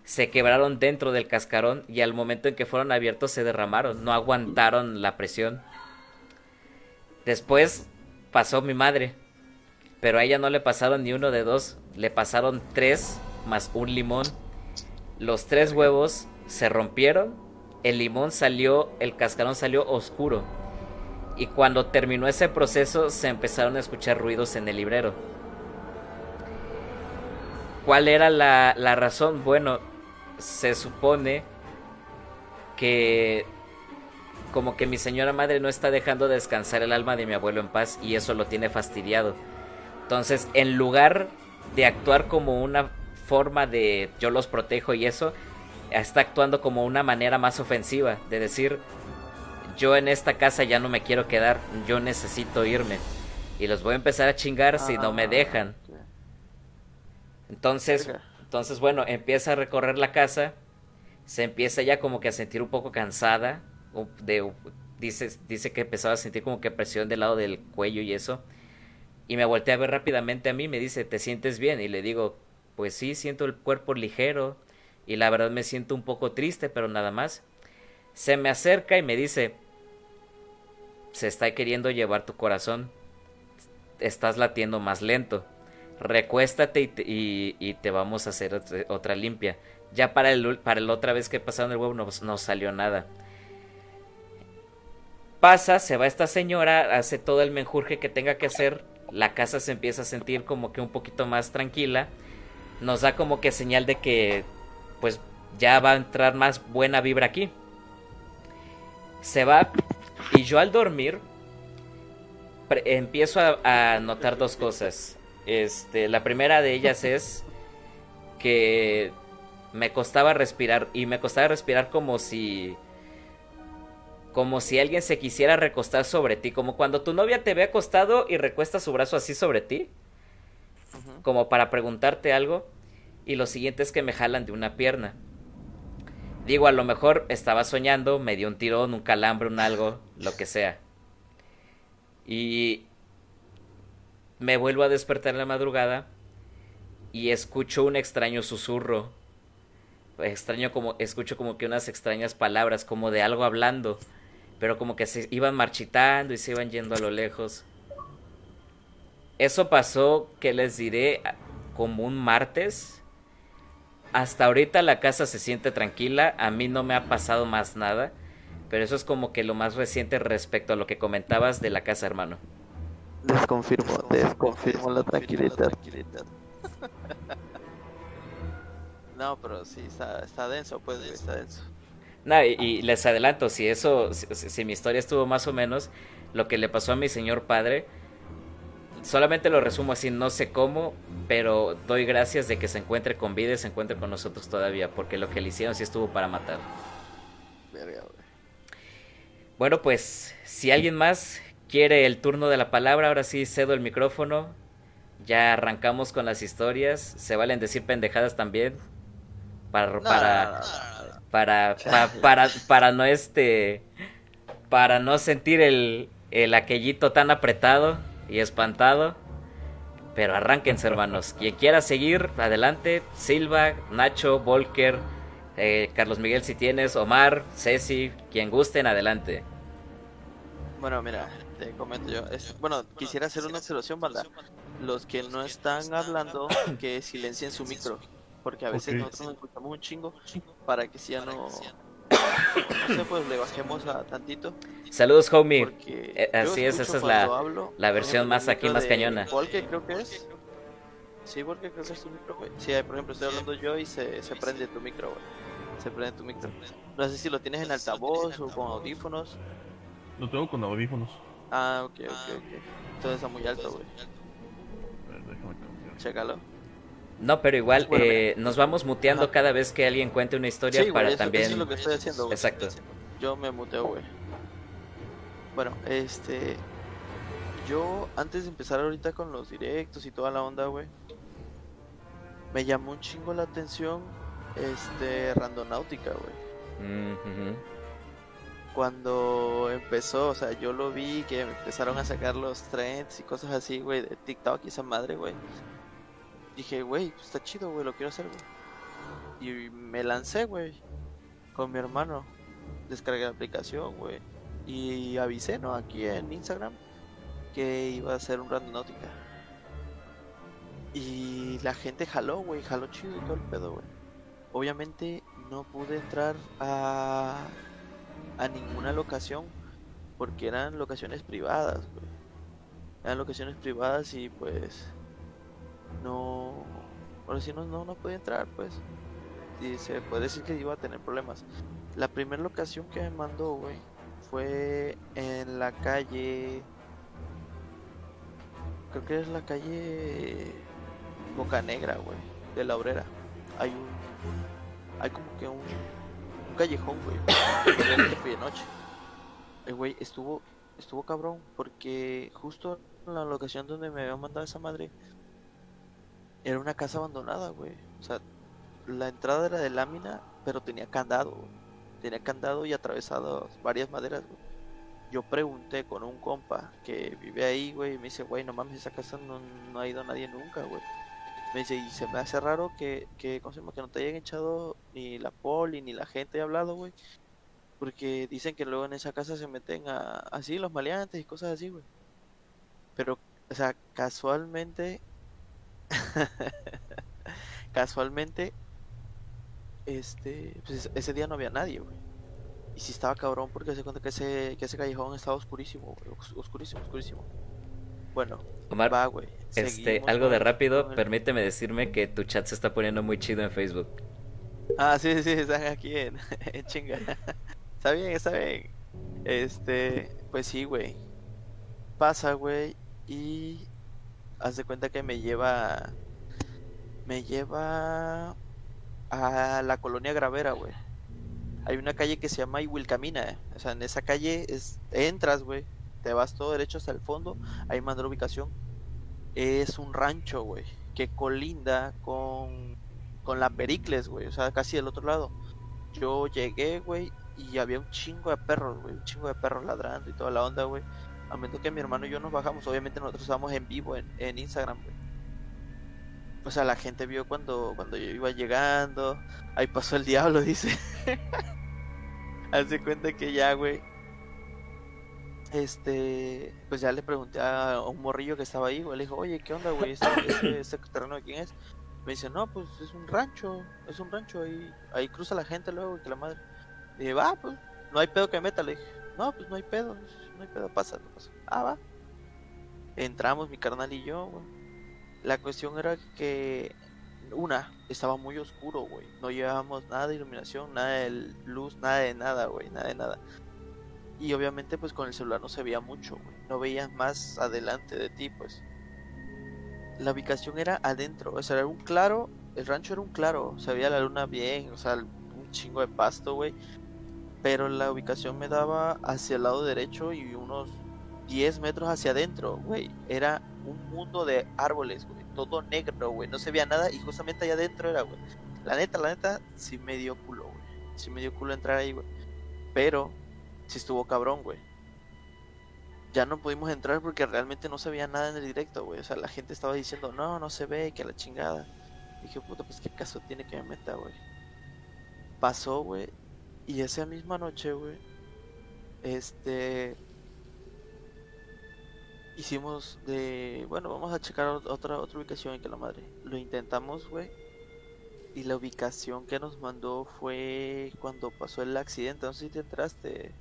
se quebraron dentro del cascarón y al momento en que fueron abiertos se derramaron, no aguantaron la presión. Después pasó mi madre, pero a ella no le pasaron ni uno de dos, le pasaron tres más un limón. Los tres huevos se rompieron, el limón salió, el cascarón salió oscuro. Y cuando terminó ese proceso se empezaron a escuchar ruidos en el librero. ¿Cuál era la, la razón? Bueno, se supone que como que mi señora madre no está dejando descansar el alma de mi abuelo en paz y eso lo tiene fastidiado. Entonces, en lugar de actuar como una forma de yo los protejo y eso, está actuando como una manera más ofensiva, de decir, yo en esta casa ya no me quiero quedar, yo necesito irme. Y los voy a empezar a chingar si no me Ah, dejan. Entonces, Verga. entonces bueno, empieza a recorrer la casa, se empieza ya como que a sentir un poco cansada, de, dice, dice que empezaba a sentir como que presión del lado del cuello y eso, y me volteé a ver rápidamente a mí, me dice, ¿te sientes bien? Y le digo, pues sí, siento el cuerpo ligero, y la verdad me siento un poco triste, pero nada más. Se me acerca y me dice, se está queriendo llevar tu corazón, estás latiendo más lento recuéstate y te, vamos a hacer otra, limpia. Ya para el, para la otra vez que pasaron el huevo no, no salió nada. Pasa, se va esta señora, hace todo el menjurje que tenga que hacer. La casa se empieza a sentir como que un poquito más tranquila. Nos da como que señal de que pues ya va a entrar más buena vibra aquí. Se va y yo al dormir empiezo a notar dos cosas. Este, la primera de ellas es que me costaba respirar y me costaba respirar como si como si alguien se quisiera recostar sobre ti, como cuando tu novia te ve acostado y recuesta su brazo así sobre ti, como para preguntarte algo, y lo siguiente es que me jalan de una pierna. Digo, a lo mejor estaba soñando, me dio un tirón, un calambre, un algo, lo que sea. Y me vuelvo a despertar en la madrugada y escucho un extraño susurro. Extraño como escucho como que unas extrañas palabras como de algo hablando, pero como que se iban marchitando y se iban yendo a lo lejos. Eso pasó, que les diré, como un martes. Hasta ahorita la casa se siente tranquila, a mí no me ha pasado más nada, pero eso es como que lo más reciente respecto a lo que comentabas de la casa, hermano. Desconfirmo, desconfirmo la tranquilidad. No, pero sí, está, está denso, pues, está denso. Nah, y, y les adelanto, si eso, si, si mi historia estuvo más o menos, lo que le pasó a mi señor padre, solamente lo resumo así, no sé cómo, pero doy gracias de que se encuentre con vida y se encuentre con nosotros todavía, porque lo que le hicieron sí estuvo para matar. Verga, güey. Bueno, pues, si alguien más quiere el turno de la palabra, ahora sí cedo el micrófono. Ya arrancamos con las historias. Se valen decir pendejadas también. Para, No, para, para, pa- para, para no este, para no sentir el, el aquellito tan apretado y espantado. Pero arránquense, hermanos. Quien quiera seguir, adelante. Silva, Nacho, Volker, eh, Carlos Miguel si tienes, Omar, Ceci, quien gusten, adelante. Bueno, mira, te comento yo. Es- bueno, quisiera hacer una observación, banda. Los que no están hablando, que silencien su micro. Porque a veces nosotros nos escuchamos un chingo para que si ya no. No sé, pues le bajemos a tantito. Saludos, homie. Porque Eh, así es, esa es la- hablo, la versión ejemplo, más aquí, más cañona. Volker creo que es. Sí, Volker creo que es tu micro, güey. Sí, por ejemplo, estoy hablando yo y se, se prende tu micro, güey. Se prende tu micro. No sé si lo tienes en altavoz o con audífonos. Lo tengo con audífonos. Ah, ok, ok, ok. Entonces está muy alto, güey. A ver, déjame cambiar. Chécalo. No, pero igual Bueno, eh, nos vamos muteando Ajá. cada vez que alguien cuente una historia Sí, güey, para eso, también. eso es lo que estoy haciendo, güey. Exacto. Yo me muteo, güey. Bueno, este. Yo, antes de empezar ahorita con los directos y toda la onda, güey. Me llamó un chingo la atención. Este. Randonáutica, güey. Mm, ujú. Cuando empezó, o sea, yo lo vi que empezaron a sacar los trends y cosas así, güey, de TikTok y esa madre, güey. Dije, güey, pues está chido, güey, lo quiero hacer, güey. Y me lancé, güey, con mi hermano. Descargué la aplicación, güey. Y avisé, ¿no? Aquí en Instagram que iba a ser un randonáutica. Y la gente jaló, güey, jaló chido y todo el pedo, güey. Obviamente no pude entrar a, a ninguna locación porque eran locaciones privadas. Eran locaciones privadas y pues no, ahora sí no, no, no podía entrar, pues. Y se puede decir que iba a tener problemas. La primera locación que me mandó, güey, fue en la calle. Creo que es la calle Boca Negra, güey, de la Obrera. Hay un. Hay como que un. Un callejón, güey. fui de noche. El güey estuvo. Estuvo cabrón, porque justo en la locación donde me había mandado esa madre. Era una casa abandonada, güey. O sea, la entrada era de lámina, pero tenía candado. Tenía candado y atravesadas varias maderas, güey. Yo pregunté con un compa que vive ahí, güey, y me dice, güey, no mames, esa casa no, no ha ido nadie nunca, güey. Me dice, y se me hace raro que, que, ¿cómo que no te hayan echado ni la poli ni la gente hablado, güey. Porque dicen que luego en esa casa se meten a, así los maleantes y cosas así, güey. Pero, o sea, casualmente, casualmente, este, pues ese día no había nadie, güey. Y si estaba cabrón porque se cuenta que ese, que ese callejón estaba oscurísimo, güey. os- Oscurísimo, oscurísimo. Bueno, Omar, va, güey. Este, algo de rápido, permíteme decirme que tu chat se está poniendo muy chido en Facebook. Ah, sí, sí, sí, están aquí en, en chinga. Está bien, está bien. Este, pues sí, güey. Pasa, güey, y haz de cuenta que me lleva me lleva a la colonia Gravera, güey. Hay una calle que se llama Iwilcamina, o sea, en esa calle es entras, güey, te vas todo derecho hasta el fondo, ahí manda la ubicación. Es un rancho, güey, que colinda con con la Pericles, güey, o sea, casi del otro lado. Yo llegué, güey, y había un chingo de perros, güey, un chingo de perros ladrando y toda la onda, güey. A momento que mi hermano y yo nos bajamos, obviamente nosotros estábamos en vivo en, en Instagram, güey. O sea, la gente vio cuando, cuando yo iba llegando, ahí pasó el diablo, dice. Hace cuenta que ya, güey. Este, pues ya le pregunté a un morrillo que estaba ahí, güey. Le dijo, oye, ¿qué onda, güey? ¿Este, este, este terreno de quién es? Me dice, no, pues es un rancho, es un rancho, ahí, ahí cruza la gente luego, que la madre. Y dije, va, pues, no hay pedo que me meta. Le dije, no, pues no hay pedo, no hay pedo, pasa, pasa. Ah, va. Entramos, mi carnal y yo, güey. La cuestión era que, una, estaba muy oscuro, güey. No llevábamos nada de iluminación, nada de luz, nada de nada, güey, nada de nada. Y obviamente, pues con el celular no se veía mucho, güey. No veías más adelante de ti, pues la ubicación era adentro, o sea, era un claro, el rancho era un claro, se veía la luna bien, o sea, un chingo de pasto, güey. Pero la ubicación me daba hacia el lado derecho y unos 10 metros hacia adentro, güey. Era un mundo de árboles, güey. Todo negro, güey. No se veía nada y justamente allá adentro era, güey. La neta, la neta, sí me dio culo, güey. Sí me dio culo entrar ahí, güey. Pero, sí estuvo cabrón, güey ya no pudimos entrar porque realmente no se veía nada en el directo, güey. O sea, la gente estaba diciendo, no, no se ve, que la chingada. dije, puta, pues qué caso tiene que me meta, güey. Pasó, güey. Y esa misma noche, güey. Este. Hicimos de. Bueno, vamos a checar ot- otra, otra ubicación que la madre. Lo intentamos, güey. Y la ubicación que nos mandó fue cuando pasó el accidente. No sé si te entraste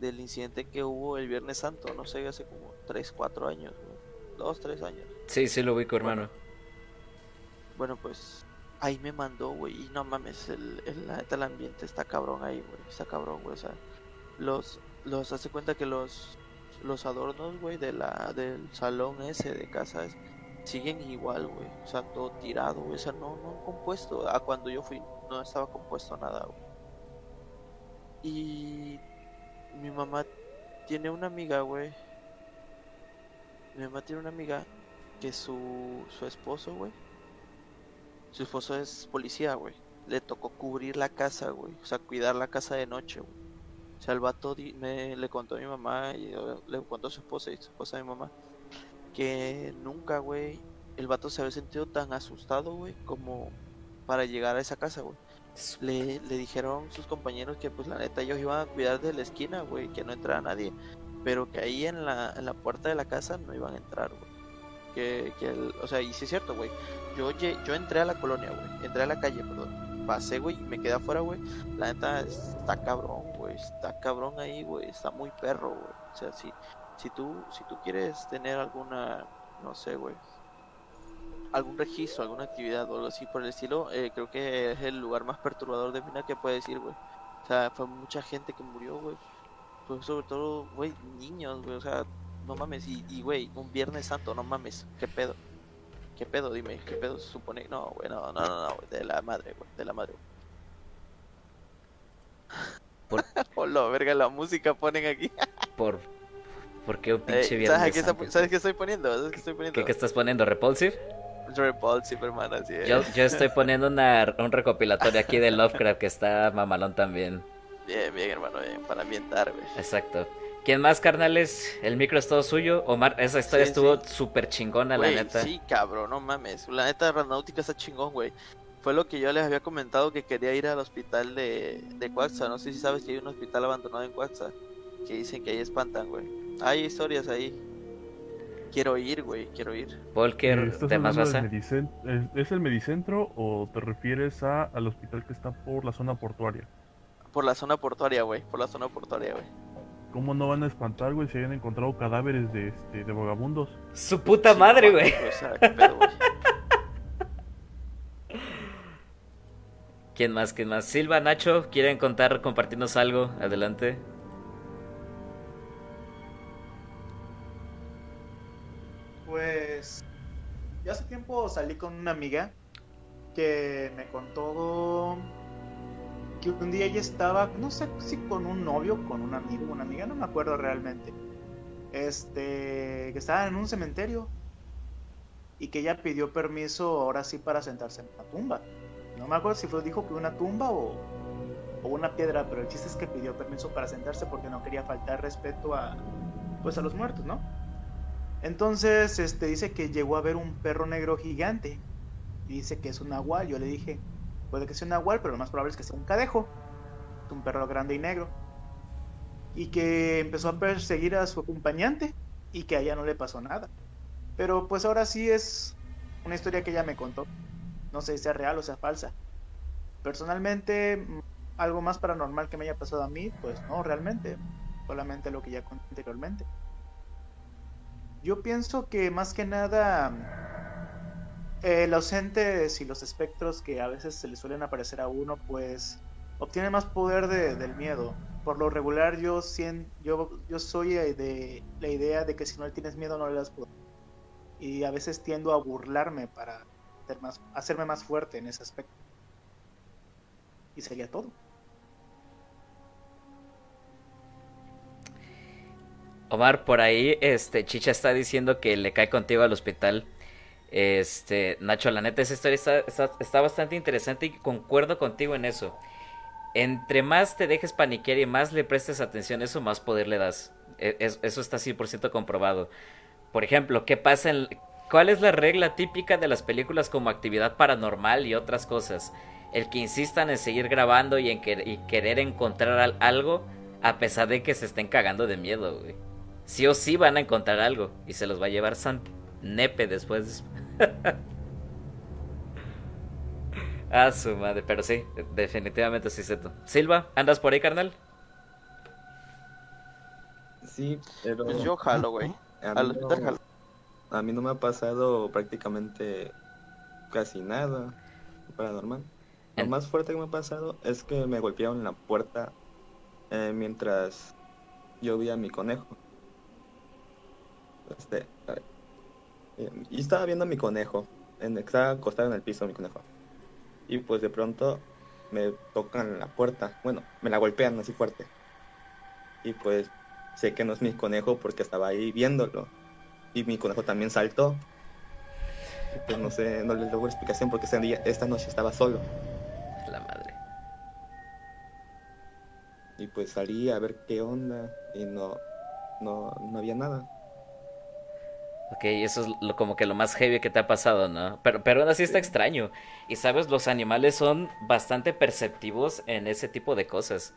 del incidente que hubo el Viernes Santo, no sé, hace como 3, 4 años, güey. 2, 3 años. Sí, sí lo ubico, hermano. Bueno, pues ahí me mandó, güey, y no mames, el, el, el ambiente está cabrón ahí, güey, está cabrón, güey, o sea, los, los, hace cuenta que los, los adornos, güey, de la, del salón ese de casa es- siguen igual, güey, o sea, todo tirado, güey, o sea, no, no han compuesto, a cuando yo fui, no estaba compuesto nada, güey. Y mi mamá tiene una amiga, güey. Mi mamá tiene una amiga que su, su esposo, güey. Su esposo es policía, güey. Le tocó cubrir la casa, güey. O sea, cuidar la casa de noche, güey. O sea, el vato me, le contó a mi mamá y le contó a su esposa y su esposa a mi mamá que nunca, güey, el vato se había sentido tan asustado, güey, como para llegar a esa casa, güey. Le, le dijeron sus compañeros que pues la neta ellos iban a cuidar de la esquina, güey, que no entrara nadie, pero que ahí en la, en la puerta de la casa no iban a entrar, güey. Que, que el- o sea, y sí es cierto, güey. Yo, yo entré a la colonia, güey, entré a la calle, perdón. Pasé, güey, y me quedé afuera, güey. La neta está cabrón, güey, está cabrón ahí, güey, está muy perro, güey. O sea, si, si tú, si tú quieres tener alguna, no sé, güey, algún registro, alguna actividad o algo así por el estilo, eh, creo que es el lugar más perturbador de Mina que puedes ir, güey. O sea, fue mucha gente que murió, güey. pues sobre todo, güey, niños, güey, o sea, no mames, y, güey, un Viernes Santo, no mames, ¿qué pedo? ¿Qué pedo? Dime, ¿qué pedo se supone? No, güey, no, no, no, no, güey, de la madre, güey, de la madre. Por- Hola, verga, la música ponen aquí. Por, ¿Por qué un Eh, pinche viernes ¿sabes, qué está-? ¿Sabes qué estoy poniendo? ¿Sabes qué estoy poniendo? ¿Qué, qué estás poniendo? ¿Repulsive? Así es. Yo, yo estoy poniendo una, un recopilatorio aquí de Lovecraft que está mamalón también. Bien, bien, hermano, bien, para ambientar, güey. Exacto. ¿Quién más, carnales? El micro es todo suyo. Omar, esa historia Sí, estuvo sí. súper chingona, la neta. Sí, cabrón, no mames. La neta, Ranautica está chingón, güey. Fue lo que yo les había comentado que quería ir al hospital de, de. No sé si sabes que hay un hospital abandonado en Cuaxa. Que dicen que ahí espantan, güey. Hay historias ahí. Quiero ir, güey, quiero ir. Volker, Eh, ¿Estás de más hablando raza. del Medicen- ¿Es, el Medicentro o te refieres a, al hospital que está por la zona portuaria? Por la zona portuaria, güey. Por la zona portuaria, güey. ¿Cómo no van a espantar, güey, si hayan encontrado cadáveres de, este, de vagabundos? Su puta Sí, madre, güey. O sea, qué pedo, güey. ¿Quién más? ¿Quién más? Silva, Nacho, ¿quieren contar, compartirnos algo? Adelante. Pues yo hace tiempo salí con una amiga que me contó que un día ella estaba, no sé si con un novio, con un amigo, una amiga, no me acuerdo realmente. Este, que estaba en un cementerio y que ella pidió permiso ahora sí para sentarse en una tumba. No me acuerdo si fue dijo que una tumba o, o una piedra, pero el chiste es que pidió permiso para sentarse porque no quería faltar respeto a pues a los muertos, ¿no? Entonces, este dice que llegó a ver un perro negro gigante. Y dice que es un nahual. Yo le dije, puede que sea un nahual, pero lo más probable es que sea un cadejo. Un perro grande y negro. Y que empezó a perseguir a su acompañante y que a ella no le pasó nada. Pero pues ahora sí es una historia que ella me contó. No sé si sea real o sea falsa. Personalmente, algo más paranormal que me haya pasado a mí, pues no, realmente. Solamente lo que ya conté anteriormente. Yo pienso que más que nada eh, los entes y los espectros que a veces se le suelen aparecer a uno, pues obtienen más poder de- del miedo. Por lo regular yo, yo, yo soy de la idea de que si no le tienes miedo no le das poder. Y a veces tiendo a burlarme para más, hacerme más fuerte en ese aspecto. Y sería todo. Omar, por ahí, este, Chicha está diciendo que le cae contigo al hospital. Este, Nacho, la neta, esa historia está, bastante interesante y concuerdo contigo en eso. Entre más te dejes paniquear y más le prestes atención eso, más poder le das. E- es- eso está 100% comprobado. Por ejemplo, ¿qué pasa en... ¿Cuál es la regla típica de las películas como actividad paranormal y otras cosas? El que insistan en seguir grabando y en que- querer encontrar al- algo a pesar de que se estén cagando de miedo, güey. Sí o sí van a encontrar algo y se los va a llevar San Nepe después. ah, su madre, pero sí, definitivamente sí, Seto. Silva, ¿andas por ahí, carnal? Sí, pero Pues yo jalo, güey. a Al mí, hospital no, jalo. a mí no me ha pasado prácticamente casi nada paranormal. Lo más fuerte que me ha pasado es que me golpearon la puerta eh, mientras yo vi a mi conejo. Este, y estaba viendo a mi conejo, en, estaba acostado en el piso mi conejo. Y pues de pronto me tocan la puerta, bueno, me la golpean así fuerte. Y pues sé que no es mi conejo porque estaba ahí viéndolo. Y mi conejo también saltó. Y pues no sé, no les doy explicación porque ese día, esta noche estaba solo. La madre. Y pues salí a ver qué onda y no, no, no había nada. Ok, eso es lo, como que lo más heavy que te ha pasado, ¿no? Pero, pero aún así está extraño. Y sabes, los animales son bastante perceptivos en ese tipo de cosas.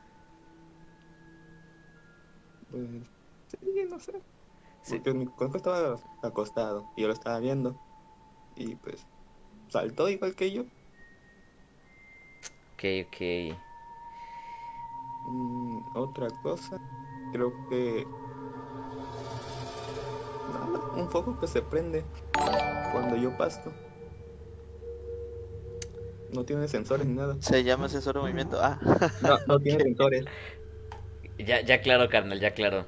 Pues sí, no sé. Sí. Porque mi conejo estaba acostado y yo lo estaba viendo. Y pues saltó igual que yo. Ok, ok. Mm, otra cosa, creo que nada, un foco que se prende cuando yo pasto. No tiene sensores ni nada. Se llama sensor de movimiento. Ah, No, no tiene sensores. Ya, ya claro, carnal, ya claro.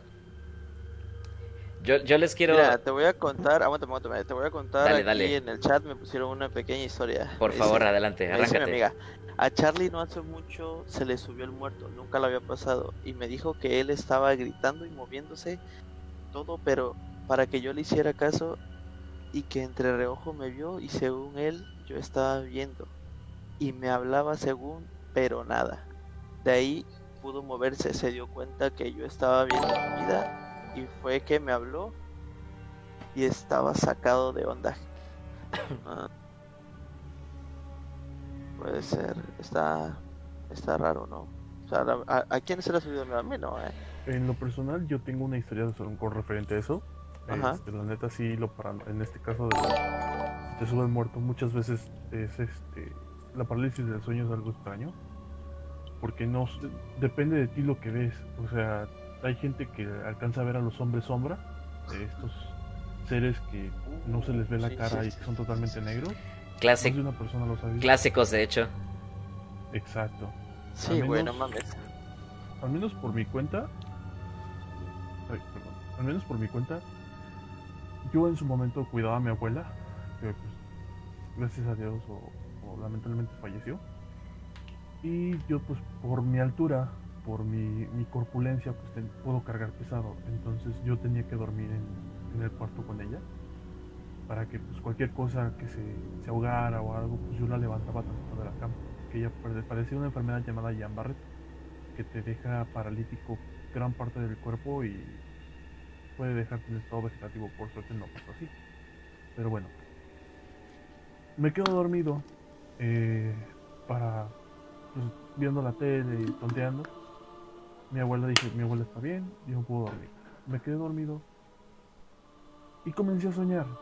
Yo, yo les quiero... Mira, te voy a contar, aguántame, aguántame, te voy a contar Dale, aquí dale. en el chat me pusieron una pequeña historia. Por Me favor, dice- adelante, me dice mi arráncate. amiga, a Charlie no hace mucho se le subió el muerto, nunca lo había pasado y me dijo que él estaba gritando y moviéndose todo, pero para que yo le hiciera caso y que entre reojo me vio y según él yo estaba viendo y me hablaba según, pero nada. De ahí pudo moverse, se dio cuenta que yo estaba viendo mi vida y fue que me habló y estaba sacado de onda. Ah. Puede ser, está está raro, ¿no? O sea, ¿a, quién se le ha subido? A mí no, ¿eh? En lo personal, yo tengo una historia de- con referente a eso. Ajá. Este, la neta, sí, lo para, en este caso de si te sube el muerto, muchas veces es este. La parálisis del sueño es algo extraño. Porque no depende de ti lo que ves. O sea, hay gente que alcanza a ver a los hombres sombra, de estos seres que no se les ve la Sí, cara sí, y que son totalmente sí, sí. negros. Clásicos, de hecho. Exacto. Sí, Al güey, no menos- mames. al menos por mi cuenta, ay, perdón, al menos por mi cuenta, yo en su momento cuidaba a mi abuela, que pues, gracias a Dios o, lamentablemente falleció. Y yo pues por mi altura, por mi, corpulencia, pues ten- puedo cargar pesado. Entonces yo tenía que dormir en, el cuarto con ella. Para que pues cualquier cosa que se, se ahogara o algo, pues yo la levantaba tanto de la cama. Que ella padecía una enfermedad llamada Jan-Barret que te deja paralítico gran parte del cuerpo y puede dejarte en estado vegetativo. Por suerte no pasó así. Pero bueno. Me quedo dormido eh, para pues, viendo la tele y tonteando. Mi abuela dice, mi abuela está bien, yo no puedo dormir. Me quedé dormido y comencé a soñar.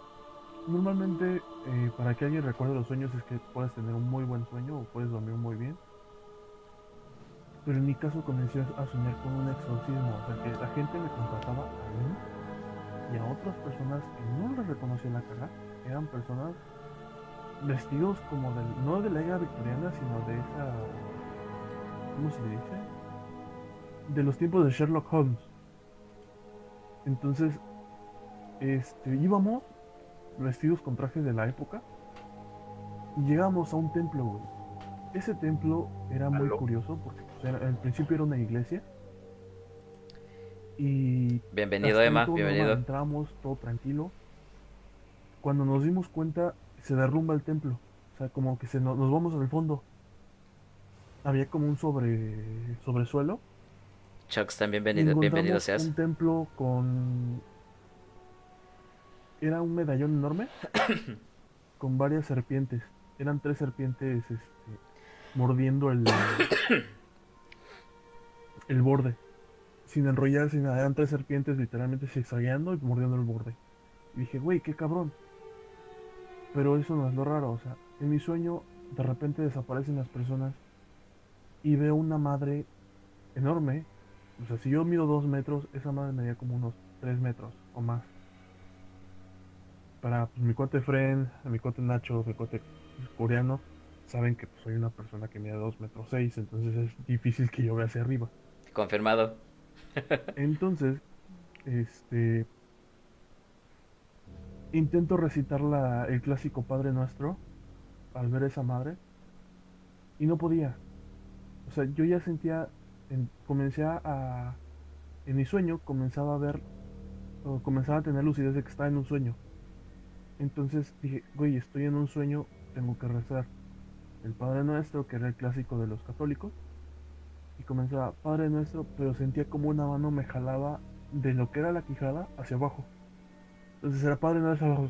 Normalmente eh, para que alguien recuerde los sueños es que puedes tener un muy buen sueño o puedes dormir muy bien. Pero en mi caso comencé a soñar con un exorcismo, o sea que la gente me contrataba a mí y a otras personas que no les reconocía la cara, eran personas vestidos como del, no de la era victoriana, sino de esa, ¿cómo se le dice? De los tiempos de Sherlock Holmes. Entonces, este, íbamos vestidos con trajes de la época y llegamos a un templo, güey. Ese templo era muy curioso porque al principio era una iglesia. Y Bienvenido, Emma, bienvenido. Entramos todo tranquilo. Cuando nos dimos cuenta, se derrumba el templo. O sea, como que se nos, nos vamos al fondo. Había como un sobre sobresuelo. Chucks, también bienvenido, bienvenido seas. Un templo con. Era un medallón enorme. con varias serpientes. Eran tres serpientes este, mordiendo el. el borde. Sin enrollarse ni nada. Eran tres serpientes literalmente zigzagueando y mordiendo el borde. Y dije, güey, qué cabrón. Pero eso no es lo raro. O sea, en mi sueño, de repente desaparecen las personas. Y veo una madre enorme. O sea, si yo mido dos metros, esa madre medía como unos tres metros o más. Para pues, mi cuate Fren, mi cuate Nacho, mi cuate coreano, saben que pues, soy una persona que mide dos metros seis, entonces es difícil que yo vea hacia arriba. Confirmado. Entonces, este. Intento recitar la, el clásico Padre Nuestro al ver esa madre y no podía. O sea, yo ya sentía. en- comencé a, En mi sueño comenzaba a ver. O comenzaba a tener lucidez de que estaba en un sueño. Entonces dije, güey, estoy en un sueño, tengo que rezar. El Padre Nuestro, que era el clásico de los católicos y comenzaba Padre Nuestro, pero sentía como una mano me jalaba de lo que era la quijada hacia abajo. Entonces era Padre Nuestro abajo.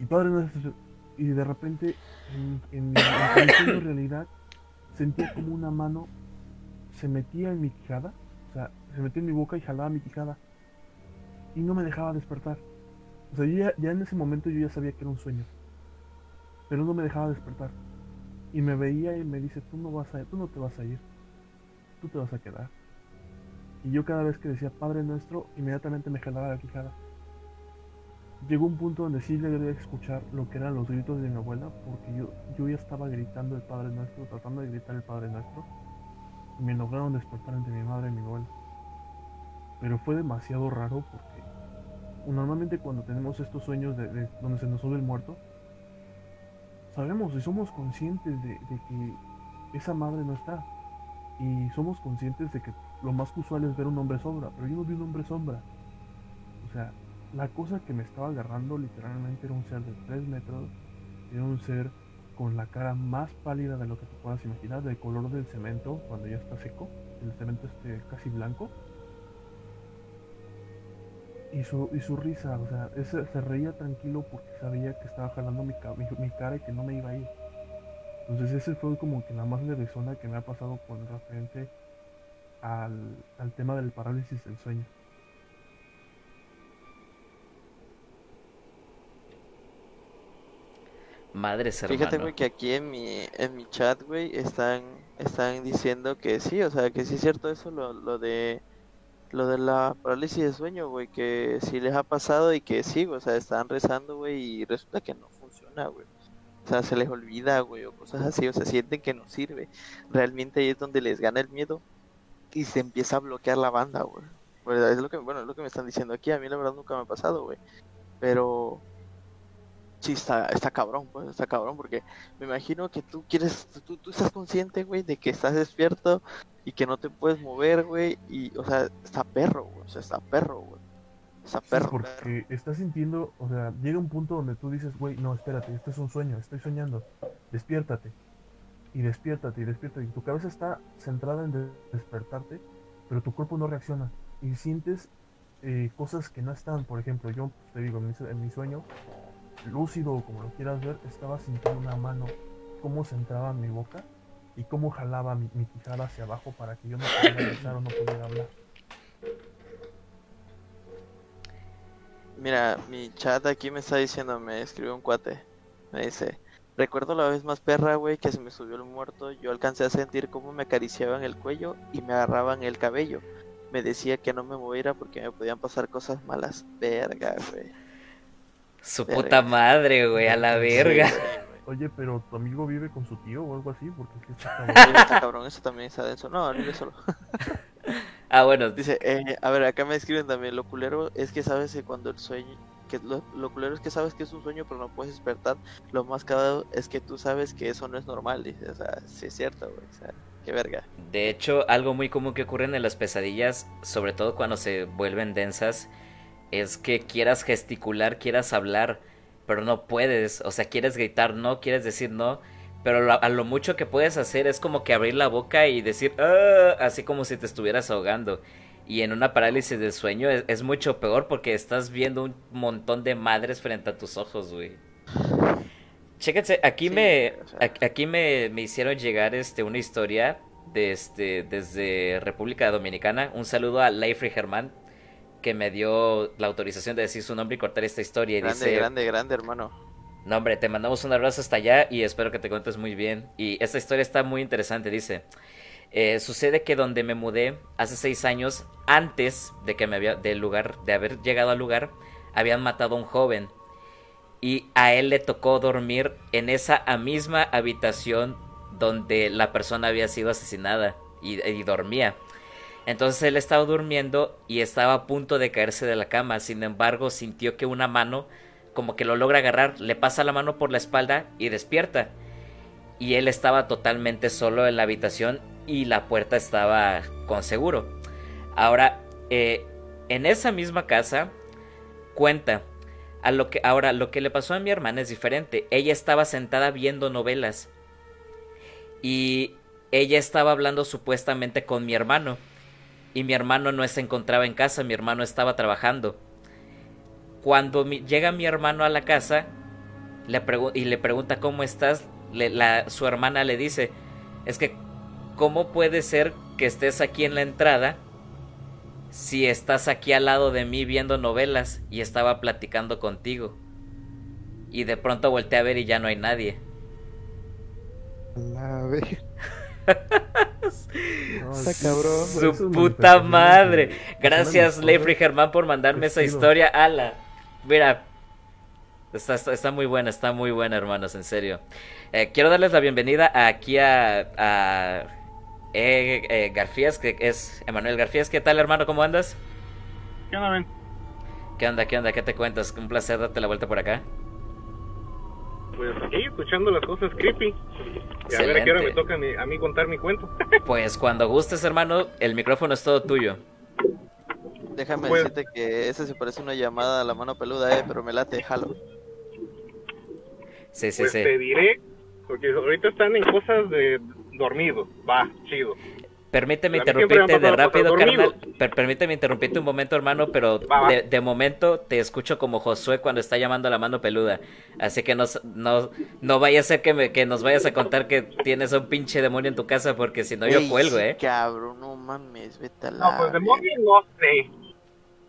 Y Padre Nuestro. Y de repente, en, en mi, en sueño realidad, sentía como una mano se metía en mi quijada. O sea, se metía en mi boca y jalaba mi quijada. Y no me dejaba despertar. O sea, yo ya, ya en ese momento yo ya sabía que era un sueño. Pero no me dejaba despertar. Y me veía y me dice, tú no vas a tú no te vas a ir tú te vas a quedar. Y yo cada vez que decía Padre Nuestro, inmediatamente me jalaba la quijada. Llegó un punto donde sí le quería escuchar lo que eran los gritos de mi abuela, porque yo, yo ya estaba gritando el Padre Nuestro, tratando de gritar el Padre Nuestro. Y me lograron despertar entre mi madre y mi abuela. pero fue demasiado raro porque normalmente cuando tenemos estos sueños de, de donde se nos sube el muerto, sabemos y somos conscientes de que esa madre no está. Y somos conscientes de que lo más usual es ver un hombre sombra, pero yo no vi un hombre sombra. O sea, la cosa que me estaba agarrando literalmente era un ser de 3 metros, era un ser con la cara más pálida de lo que puedas imaginar, del color del cemento cuando ya está seco, el cemento este casi blanco. Y su, y su risa, o sea, ese- se reía tranquilo porque sabía que estaba jalando mi, mi, mi cara y que no me iba a ir. Entonces ese fue como que la más levesona que me ha pasado con referente al, al tema del parálisis del sueño. Madres hermano. Fíjate, güey, que aquí en mi, en mi chat, güey, están, están diciendo que sí, o sea, que sí es cierto eso, lo, lo de lo de la parálisis de sueño, güey, que sí les ha pasado y que sí, güey, o sea, están rezando, güey, y resulta que no funciona, güey. O sea, se les olvida, güey, o cosas así, o sea, sienten que no sirve. Realmente ahí es donde les gana el miedo y se empieza a bloquear la banda, güey. Pues, es lo que, bueno, es lo que me están diciendo aquí, a mí la verdad nunca me ha pasado, güey. Pero sí está, está cabrón, pues, está cabrón, porque me imagino que tú quieres, tú, tú estás consciente, güey, de que estás despierto y que no te puedes mover, güey, y, o sea, está perro, güey, o sea, está perro, güey. Perro. porque estás sintiendo, o sea, llega un punto donde tú dices, güey, no, espérate, esto es un sueño, estoy soñando, despiértate. Y despiértate, y despiértate. Y tu cabeza está centrada en de- despertarte, pero tu cuerpo no reacciona. Y sientes eh, cosas que no están. Por ejemplo, yo pues, te digo, en mi, sue- en mi sueño, lúcido o como lo quieras ver, estaba sintiendo una mano, cómo se entraba en mi boca y cómo jalaba mi, mi quijada hacia abajo para que yo no pudiera o no pudiera hablar. Mira, mi chat aquí me está diciendo, me escribió un cuate, me dice, recuerdo la vez más perra, güey, que se me subió el muerto, yo alcancé a sentir cómo me acariciaban el cuello y me agarraban el cabello. Me decía que no me moviera porque me podían pasar cosas malas. Verga, güey. Su Verga. puta madre, güey, a la verga. Sí. Oye, pero tu amigo vive con su tío o algo así, porque está Sí, cabrón. está cabrón, eso también está denso. No vive solo. Ah, bueno, Dice, eh, a ver, acá me escriben también, lo culero es que sabes que cuando el sueño, que lo, lo culero es que sabes que es un sueño pero no puedes despertar, lo más cagado es que tú sabes que eso no es normal, dice, o sea, sí es cierto, güey, o sea, qué verga. De hecho, algo muy común que ocurre en las pesadillas, sobre todo cuando se vuelven densas, es que quieras gesticular, quieras hablar, pero no puedes. O sea, quieres gritar no, quieres decir no, pero lo- a lo mucho que puedes hacer es como que abrir la boca y decir "Ah", así como si te estuvieras ahogando. Y en una parálisis del sueño es, es mucho peor porque estás viendo un montón de madres frente a tus ojos, güey. Chéquense, aquí Sí, me o sea. aquí- me, me hicieron llegar este una historia de este desde República Dominicana. Un saludo a Leifri Germán que me dio la autorización de decir su nombre y cortar esta historia y Grande, dice, grande, grande, hermano. "No, hombre, te mandamos un abrazo hasta allá y espero que te cuentes muy bien." Y esta historia está muy interesante, dice. Eh, sucede que donde me mudé hace seis años, antes de que me había, del lugar, de haber llegado al lugar, habían matado a un joven y a él le tocó dormir en esa misma habitación donde la persona había sido asesinada y, y dormía. Entonces él estaba durmiendo y estaba a punto de caerse de la cama, sin embargo sintió que una mano como que lo logra agarrar, le pasa la mano por la espalda y despierta. Y él estaba totalmente solo en la habitación y la puerta estaba con seguro. Ahora, eh, en esa misma casa, cuenta a lo que ahora lo que le pasó a mi hermana es diferente. Ella estaba sentada viendo novelas y ella estaba hablando supuestamente con mi hermano y mi hermano no se encontraba en casa, mi hermano estaba trabajando. Cuando mi- llega mi hermano a la casa le y le pregunta cómo estás, le- la- su hermana le dice, es que ¿cómo puede ser que estés aquí en la entrada si estás aquí al lado de mí viendo novelas y estaba platicando contigo? Y de pronto volteé a ver y ya no hay nadie. La ve- No, cabrón, Su puta madre. Gracias, historia. Germán, por mandarme esa historia. Ala. Mira. Está, está, está muy buena, está muy buena, hermanos, en serio. Eh, quiero darles la bienvenida aquí a, a eh, eh, Garfías, que es Emanuel Garfías. ¿Qué tal, hermano? ¿Cómo andas? ¿Qué onda, ven? ¿Qué onda, qué onda? ¿Qué te cuentas? Un placer darte la vuelta por acá. Pues aquí, escuchando las cosas creepy. Y a ver a qué hora me toca a mí, a mí contar mi cuento. Pues cuando gustes, hermano, el micrófono es todo tuyo. Déjame decirte que ese se parece una llamada a la mano peluda, eh, pero me late, jalo. Sí, sí, pues sí. te diré, porque ahorita están en cosas de dormido. Va, chido. Permíteme interrumpirte de rápido, carnal. Per- permíteme interrumpirte un momento, hermano, pero Va, va. de, de momento te escucho como Josué cuando está llamando a la mano peluda. Así que no, no, no vaya a ser que, me- que nos vayas a contar que tienes un pinche demonio en tu casa, porque si no yo cuelgo, ¿eh? Cabrón, no mames, vete a la. No, pues demonio no sé.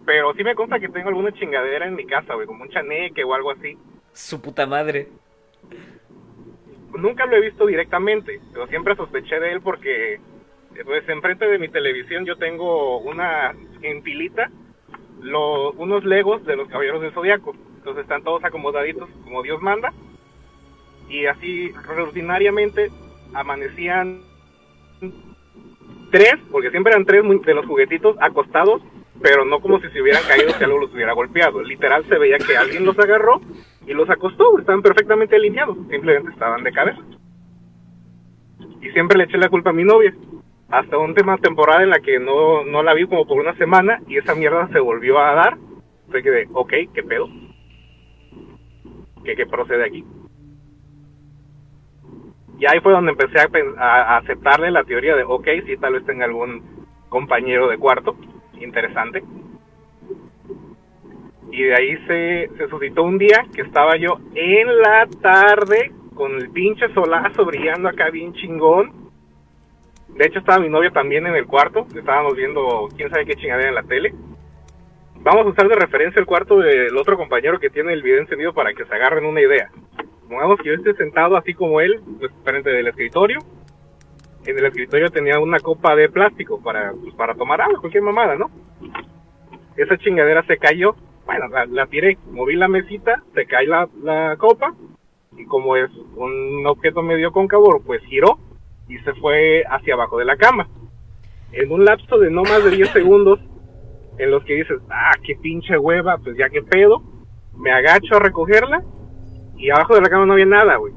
Pero sí me consta que tengo alguna chingadera en mi casa, güey, como un chaneque o algo así. Su puta madre. Nunca lo he visto directamente, pero siempre sospeché de él porque, pues, enfrente de mi televisión yo tengo una en pilita, lo- unos legos de los caballeros del zodiaco. Entonces están todos acomodaditos como Dios manda. Y así, rutinariamente, amanecían tres, porque siempre eran tres de los juguetitos acostados, pero no como si se hubieran caído si algo los hubiera golpeado. Literal se veía que alguien los agarró y los acostó, estaban perfectamente alineados, simplemente estaban de cabeza. Y siempre le eché la culpa a mi novia. Hasta un tema temporada en la que no, no la vi como por una semana y esa mierda se volvió a dar. Fue que de, ok, ¿qué pedo? ¿Qué, qué procede aquí? Y ahí fue donde empecé a- a aceptarle la teoría de, ok, sí, tal vez tenga algún compañero de cuarto. Interesante. Y de ahí se, se suscitó un día que estaba yo en la tarde con el pinche solazo brillando acá bien chingón. De hecho estaba mi novia también en el cuarto, estábamos viendo quién sabe qué chingadera en la tele. Vamos a usar de referencia el cuarto del otro compañero que tiene el video encendido para que se agarren una idea. Que yo esté sentado así como él, pues, frente del escritorio. En el escritorio tenía una copa de plástico para, pues, para tomar agua, cualquier mamada, ¿no? Esa chingadera se cayó. Bueno, la, la tiré, moví la mesita, se cae la, la copa. Y como es un objeto medio cóncavo, pues giró y se fue hacia abajo de la cama. En un lapso de no más de 10 segundos, en los que dices, ah, qué pinche hueva, pues ya qué pedo, me agacho a recogerla y abajo de la cama no había nada, güey.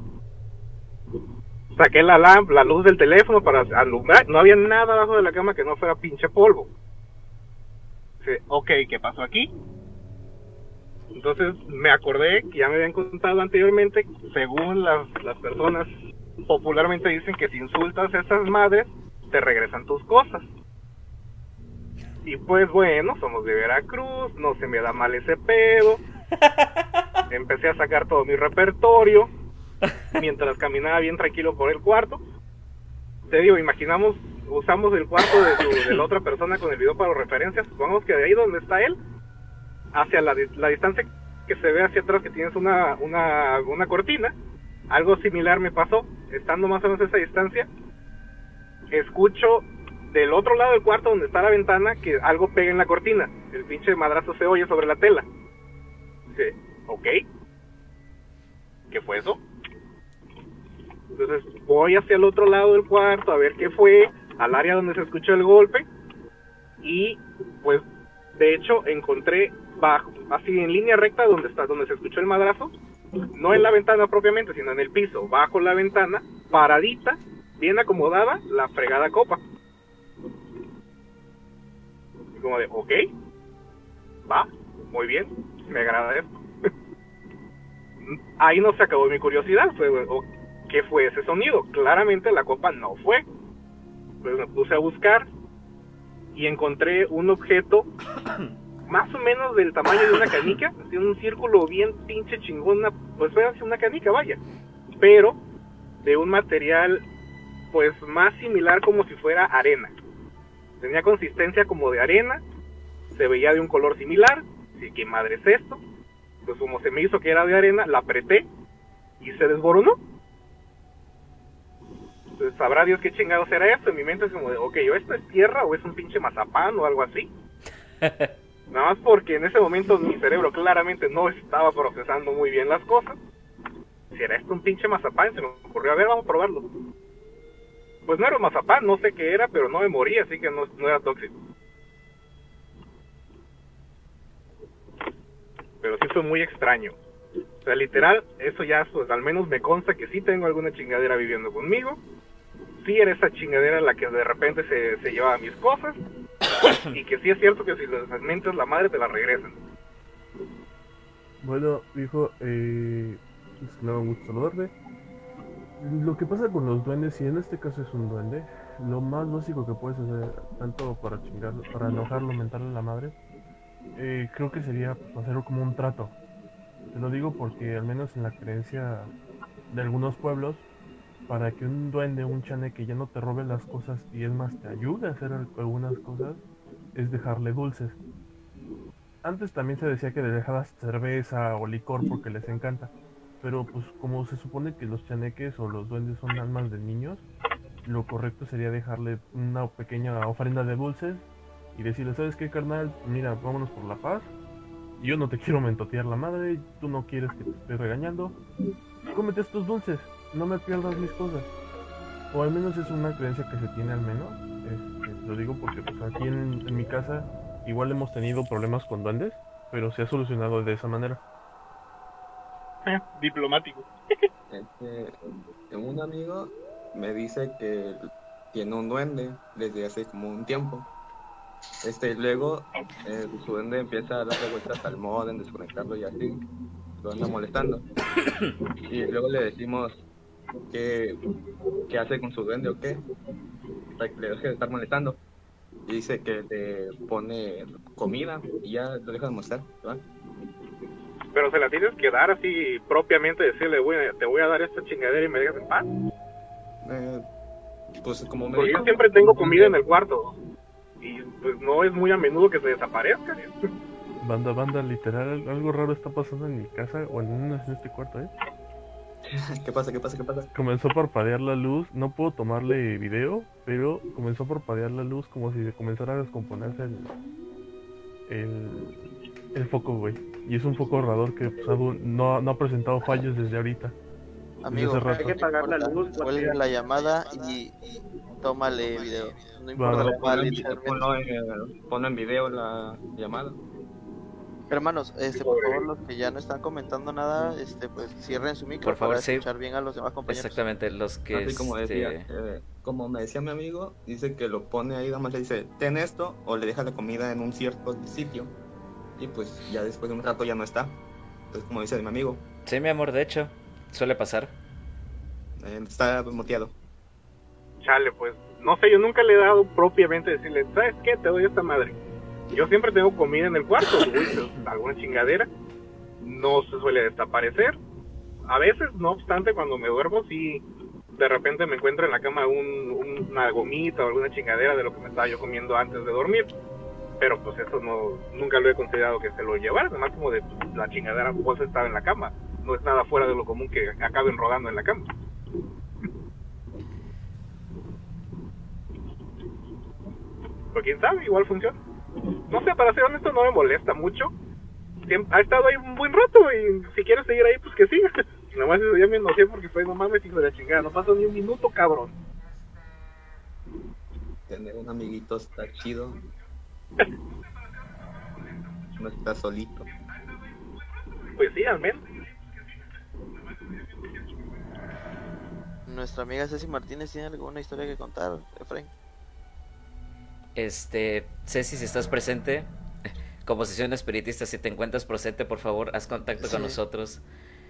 Saqué la, lamp- la luz del teléfono para alumbrar, no había nada abajo de la cama que no fuera pinche polvo. Dice, ok, ¿qué pasó aquí? Entonces me acordé que ya me habían contado anteriormente, según las, las personas popularmente dicen que si insultas a esas madres, te regresan tus cosas. Y pues bueno, somos de Veracruz, no se me da mal ese pedo. Empecé a sacar todo mi repertorio mientras caminaba bien tranquilo por el cuarto. Te digo, imaginamos, usamos el cuarto de, la otra persona con el video para referencias. Supongamos que de ahí donde está él, hacia la, la distancia que se ve hacia atrás, que tienes una, una, una cortina, algo similar me pasó. Estando más o menos a esa distancia, escucho del otro lado del cuarto donde está la ventana que algo pega en la cortina. El pinche madrazo se oye sobre la tela. Dice, ok. ¿Qué fue eso? Entonces voy hacia el otro lado del cuarto a ver qué fue, al área donde se escuchó el golpe. Y pues de hecho encontré bajo, así en línea recta donde está, donde se escuchó el madrazo, no en la ventana propiamente, sino en el piso, bajo la ventana, paradita, bien acomodada, la fregada copa. Y como de, ok, va, muy bien, me agrada esto. Ahí no se acabó mi curiosidad, fue, o- ¿qué fue ese sonido? Claramente la copa no fue. Pues me puse a buscar y encontré un objeto más o menos del tamaño de una canica, así un círculo bien pinche chingona, pues fue así una canica, vaya, pero de un material pues más similar como si fuera arena. Tenía consistencia como de arena, se veía de un color similar, así que madre es esto, pues como se me hizo que era de arena, la apreté y se desboronó. Sabrá Dios qué chingados era esto, en mi mente es como de, ok, o esto es tierra o es un pinche mazapán o algo así. Nada más porque en ese momento mi cerebro claramente no estaba procesando muy bien las cosas. Si era esto un pinche mazapán, se me ocurrió, a ver, vamos a probarlo. Pues no era un mazapán, no sé qué era, pero no me morí, así que no, no era tóxico. pero sí fue muy extraño. O sea, literal, eso ya, pues, al menos me consta que sí tengo alguna chingadera viviendo conmigo. Sí era esa chingadera la que de repente se, se llevaba mis cosas. y que sí es cierto que si les mientes la madre te la regresan. Bueno, hijo, eh, es me da gusto saludarle. Lo que pasa con los duendes, si en este caso es un duende, lo más básico que puedes hacer, tanto para chingarlo, para enojarlo, mentarle a la madre, eh, creo que sería hacerlo como un trato. Te lo digo porque al menos en la creencia de algunos pueblos, para que un duende, un chaneque ya no te robe las cosas y es más te ayude a hacer al- algunas cosas, es dejarle dulces. Antes también se decía que le dejabas cerveza o licor porque les encanta. Pero pues como se supone que los chaneques o los duendes son almas de niños, lo correcto sería dejarle una pequeña ofrenda de dulces y decirle, ¿sabes qué, carnal? Mira, vámonos por la paz. Yo no te quiero mentotear la madre, tú no quieres que te esté regañando. Cómete estos dulces, no me pierdas mis cosas. O al menos es una creencia que se tiene al menos. Este, lo digo porque pues, aquí en, en mi casa igual hemos tenido problemas con duendes, pero se ha solucionado de esa manera. Diplomático. Este, un amigo me dice que tiene un duende desde hace como un tiempo. Este, luego eh, su duende empieza a darle vueltas al modem, desconectarlo y así. Lo anda molestando. Y luego le decimos que, qué hace con su duende o qué. Para que le deje de estar molestando. Y dice que le pone comida y ya lo deja de molestar. ¿verdad? Pero se la tienes que dar así propiamente, decirle, güey, te voy a dar esta chingadera y me dejas en paz. Eh, pues como me dijo, yo siempre tengo comida en el cuarto. Y pues no es muy a menudo que se desaparezca. Banda, banda, literal, algo raro está pasando en mi casa o en, este cuarto, ¿eh? ¿Qué pasa? ¿Qué pasa? ¿Qué pasa? Comenzó a parpadear la luz, no puedo tomarle video, pero comenzó a parpadear la luz como si comenzara a descomponerse el, el, el foco, güey. Y es un foco ahorrador que pues, no, no ha presentado fallos desde ahorita. Amigo, Desde hace rato. Hay que pagar la luz, cuelga la llamada y tómale video. No importa lo cual, Ponlo en, literalmente. ponlo en- ponlo en video la llamada. Hermanos, este, por favor, los que ya no están comentando nada, este, pues cierren su micro Por favor, para sí. escuchar bien a los demás compañeros. Exactamente, los que Así como decía, este, eh, como me decía mi amigo, dice que lo pone ahí, nada más le dice, ten esto, o le deja la comida en un cierto sitio. Y pues ya después de un rato ya no está. Entonces, como dice mi amigo, Sí, mi amor, de hecho, suele pasar. eh, está moteado. Chale, pues, no sé, yo nunca le he dado propiamente decirle, ¿sabes qué? Te doy esta madre. Yo siempre tengo comida en el cuarto, pues, alguna chingadera. No se suele desaparecer. A veces, no obstante, cuando me duermo, sí, de repente me encuentro en la cama un, un- una gomita o alguna chingadera de lo que me estaba yo comiendo antes de dormir. Pero pues eso no, nunca lo he considerado que se lo llevara, además como de pues, la chingadera bolsa estaba en la cama. No es nada fuera de lo común que acaben rodando en la cama. Pero quién sabe, igual funciona. No sé, para ser honesto, no me molesta mucho. Siempre, ha estado ahí un buen rato y si quieres seguir ahí, pues que siga. Nomás eso ya me enojé porque fue nomás me hijo de la chingada. No pasó ni un minuto, cabrón. Tener un amiguito está chido. No está solito. Pues sí, al menos. Nuestra amiga Ceci Martínez tiene alguna historia que contar, Efraín. Este, Ceci, si estás presente, como sesión espiritista, si te encuentras presente, por favor, haz contacto con nosotros.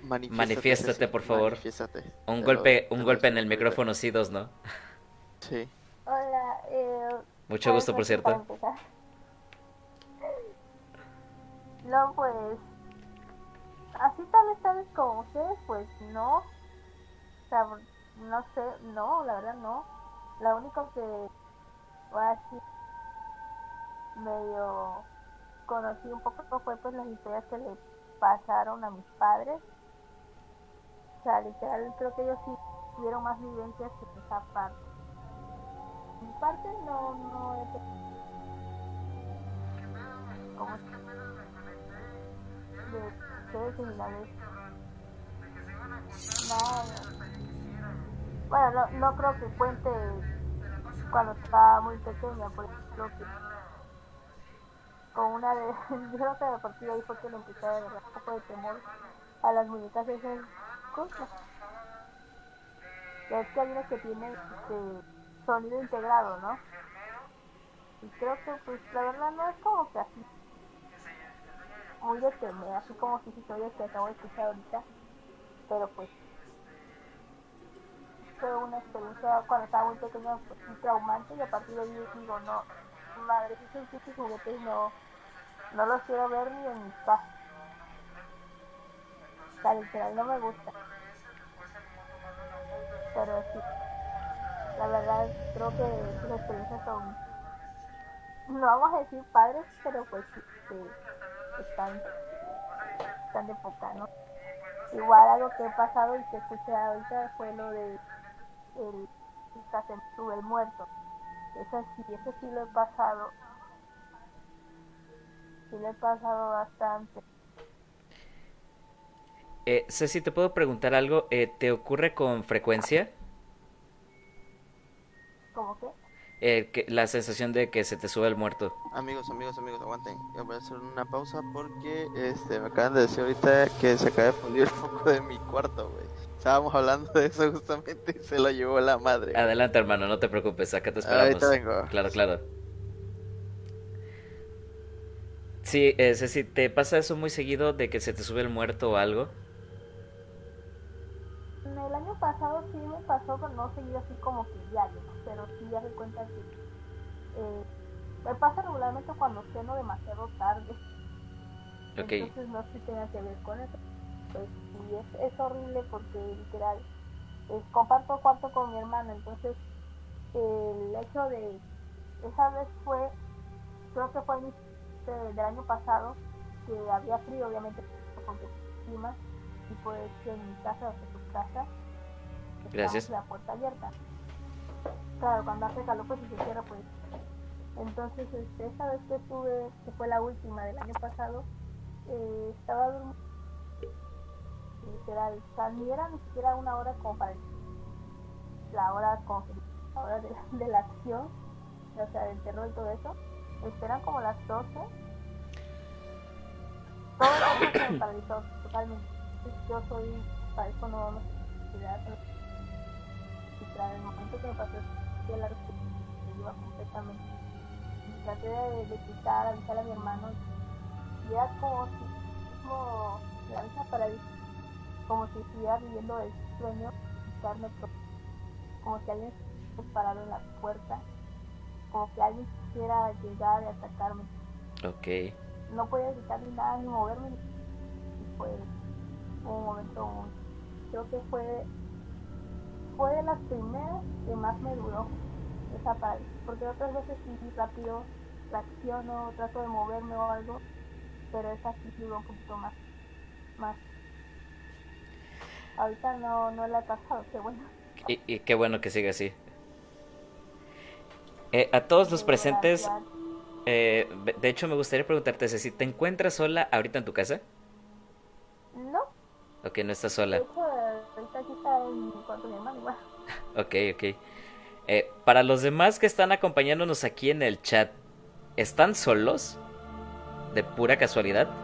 Manifiéstate, por favor. manifiéstate. Un golpe, un golpe en el micrófono, sí, dos, ¿no? Sí. Hola, eh, Mucho pues, gusto, por cierto. No, pues. Así tal vez, tal vez como ustedes, pues no. O sea, no sé, no, la verdad no. Lo único que así medio conocí un poco fue pues las historias que le pasaron a mis padres. O sea, literal, creo que ellos sí tuvieron más vivencias que esa parte. Mi parte no, no tenido como de ustedes y la vez. No, bueno, no, no creo que cuente cuando estaba muy pequeña, por ejemplo, que con una de. Yo creo que a partir de ahí fue que le empecé a agarrar un poco de temor a las muñecas esas cosas. Ya es que hay unas que tienen este, sonido integrado, ¿no? Y creo que, pues, la verdad no es como que así. Muy de temer, así como si historias que acabo de escuchar ahorita. Pero pues. Fue una experiencia cuando estaba muy pequeña, pues, muy traumante. Y a partir de ahí digo, no, madre, esos pinches juguetes no, no los quiero ver ni en mis casa. O literal, no me gusta. Pero sí, la verdad creo que sus experiencias son, no vamos a decir padres, pero pues sí, sí, están, están de poca, ¿no? Igual algo que he pasado y que escuché ahorita fue lo de el, el, el muerto. Eso sí, eso sí lo he pasado. Sí lo he pasado bastante. Eh, Ceci, ¿te puedo preguntar algo? Eh, ¿Te ocurre con frecuencia? ¿Cómo qué? Eh, que, la sensación de que se te sube el muerto. Amigos, amigos, amigos, aguanten. Voy a hacer una pausa porque este, me acaban de decir ahorita que se acaba de fundir el foco de mi cuarto, güey. Estábamos hablando de eso justamente y se lo llevó la madre. Adelante, hermano, no te preocupes, acá te esperamos. Ahorita vengo. Claro, claro. Sí, eh, Ceci, ¿te pasa eso muy seguido de que se te sube el muerto o algo? El año pasado sí me pasó, pero no seguido así como que diario, pero sí ya me cuenta que eh, me pasa regularmente cuando ceno demasiado tarde. Ok. Entonces no sé si tenga que ver con eso. Pues sí, es, es horrible porque literal, eh, comparto cuarto con mi hermana, entonces el hecho de, esa vez fue, creo que fue el del año pasado, que había frío obviamente porque clima, y pues en mi casa, o sea, tu casa, Gracias. la puerta abierta. Claro, cuando hace calor pues si se cierra pues. Entonces este, esa vez que estuve, que fue la última del año pasado, eh, estaba durmiendo literal, o sea, ni era ni siquiera una hora como para la hora como la hora de, de la acción, o sea, del terror y todo eso, esperan como las 12. Todo el me paralizó totalmente. Yo soy, para eso no no tras el momento que me pasó que la me iba completamente. Y traté de, de quitar, avisar a mi hermano, y era como si, como la misma parálisis como si estuviera viviendo el sueño quitarme pro- como si alguien estuviera parado en la puerta como que alguien quisiera llegar y atacarme Ok. no podía gritar ni nada ni moverme y fue un momento creo que fue fue de las primeras que más me duró esa parálisis porque otras veces sí rápido reacciono trato de moverme o algo pero esa sí duró un poquito más más ahorita no no la he pasado qué bueno Y, y qué bueno que siga así. Eh, a todos los presentes, eh, de- hecho me gustaría preguntarte, Ceci, ¿te encuentras sola ahorita en tu casa? no ¿O que no estás de sola? hecho ahorita aquí está en mi cuarto mi hermano igual Ok, ok. Eh, para los demás que están acompañándonos aquí en el chat, ¿están solos? ¿De pura casualidad?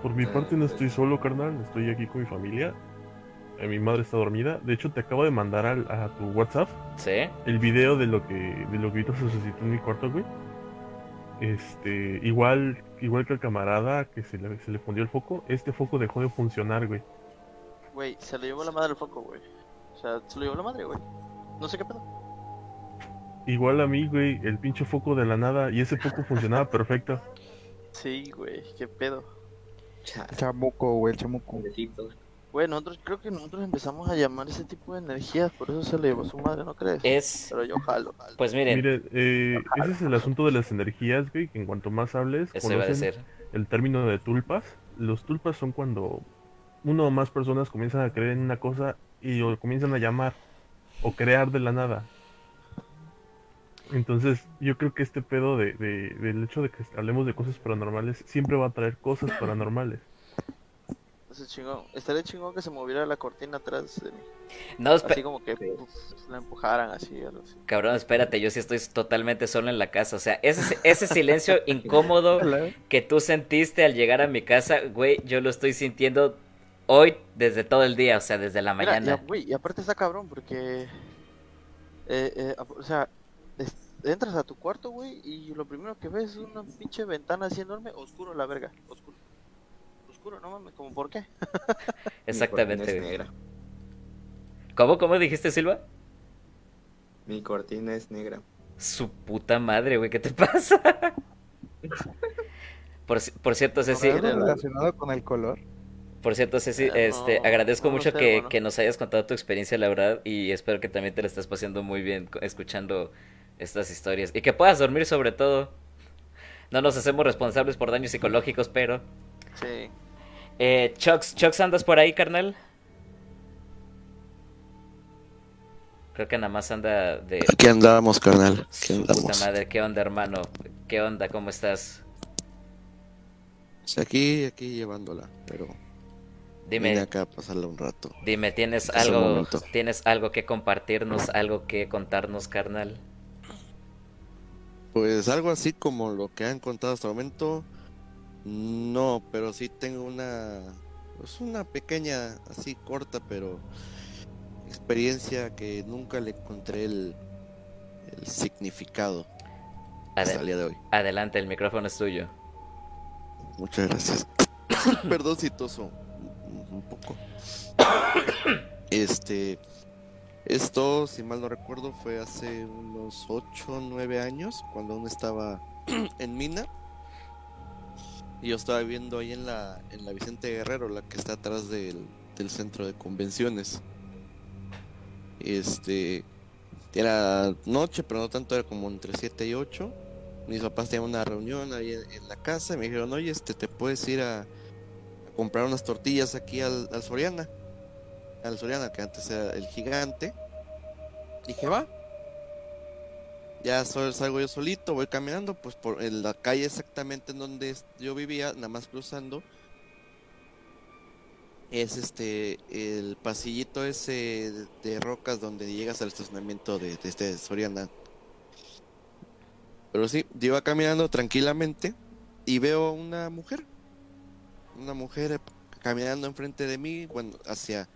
Por mi parte no estoy solo, carnal. Estoy aquí con mi familia. Eh, mi madre está dormida. De hecho, te acabo de mandar al- a tu WhatsApp ¿Sí? el video de lo que de lo que ahorita se suscitó en mi cuarto, güey. Este, igual igual que el camarada que se le, se le fundió el foco, este foco dejó de funcionar, güey. Güey, se le llevó la madre el foco, güey. O sea, se lo llevó la madre, güey. No sé qué pedo. Igual a mí, güey, el pinche foco de la nada y ese foco funcionaba perfecto. Sí, güey, qué pedo. Chamuco, güey, el chamuco. Güey, nosotros creo que nosotros empezamos a llamar ese tipo de energías, por eso se le llevó su madre, ¿no crees? Es, Pero yo jalo. pues miren, Mire, eh, ese es el asunto de las energías, güey, que en cuanto más hables, eso iba a conocen decir. el término de tulpas. Los tulpas son cuando uno o más personas comienzan a creer en una cosa y o comienzan a llamar o crear de la nada. Entonces, yo creo que este pedo de, de- del hecho de que hablemos de cosas paranormales siempre va a traer cosas paranormales. Chingón. Estaría chingón que se moviera la cortina atrás de mí. No, Así como que uf, la empujaran así, algo así. Cabrón, espérate, yo sí estoy totalmente solo en la casa. O sea, ese, ese silencio incómodo que tú sentiste al llegar a mi casa, güey, yo lo estoy sintiendo hoy desde todo el día, o sea, desde la Mira, mañana. y, a- güey, y aparte está cabrón porque. eh, eh, o sea, es- entras a tu cuarto, güey, y lo primero que ves es una pinche ventana así enorme, oscuro la verga, oscuro. Oscuro, no mames, como por qué? Exactamente. Mi cortina es negra. ¿Cómo, cómo dijiste, Silva? Mi cortina es negra. Su puta madre, güey, ¿qué te pasa? Por, por cierto, Ceci, ¿Algo relacionado con el color? por cierto, Ceci, Eh, este, no, agradezco no mucho sé, que, que nos hayas contado tu experiencia, la verdad, y espero que también te la estés pasando muy bien escuchando estas historias. Y que puedas dormir sobre todo. No nos hacemos responsables por daños psicológicos, pero... Sí. Eh, Chucks, Chucks, ¿andas por ahí, carnal? Creo que nada más anda de... Aquí andamos, carnal. Aquí Su puta andamos. madre, ¿qué onda, hermano? ¿Qué onda? ¿Cómo estás? Sí, Aquí, aquí llevándola, pero Dime. vine acá a pasarla un rato. Dime, ¿tienes Es el algo, tienes algo que compartirnos, algo que contarnos, carnal? Pues algo así como lo que han contado hasta el momento, no, pero sí tengo una, pues una pequeña, así corta, pero experiencia que nunca le encontré el, el significado hasta el día de hoy. Adelante, el micrófono es tuyo. Muchas gracias. Perdón si toso un, un poco. Este, esto, si mal no recuerdo, fue hace unos 8 o 9 años, cuando aún estaba en Mina. Y yo estaba viviendo ahí en la, en la Vicente Guerrero, la que está atrás del, del centro de convenciones. Este, era noche, pero no tanto, era como entre 7 y 8 mis papás tenían una reunión ahí en, la casa y me dijeron, oye, este, te puedes ir a, a comprar unas tortillas aquí al, al Soriana. Al Soriana, que antes era el gigante. Dije, va. Ya salgo yo solito, voy caminando, pues por en la calle exactamente en donde yo vivía, nada más cruzando. Es este, el pasillito ese de, rocas donde llegas al estacionamiento de, de este Soriana. Pero sí, yo iba caminando tranquilamente y veo una mujer. Una mujer caminando enfrente de mí, bueno, hacia,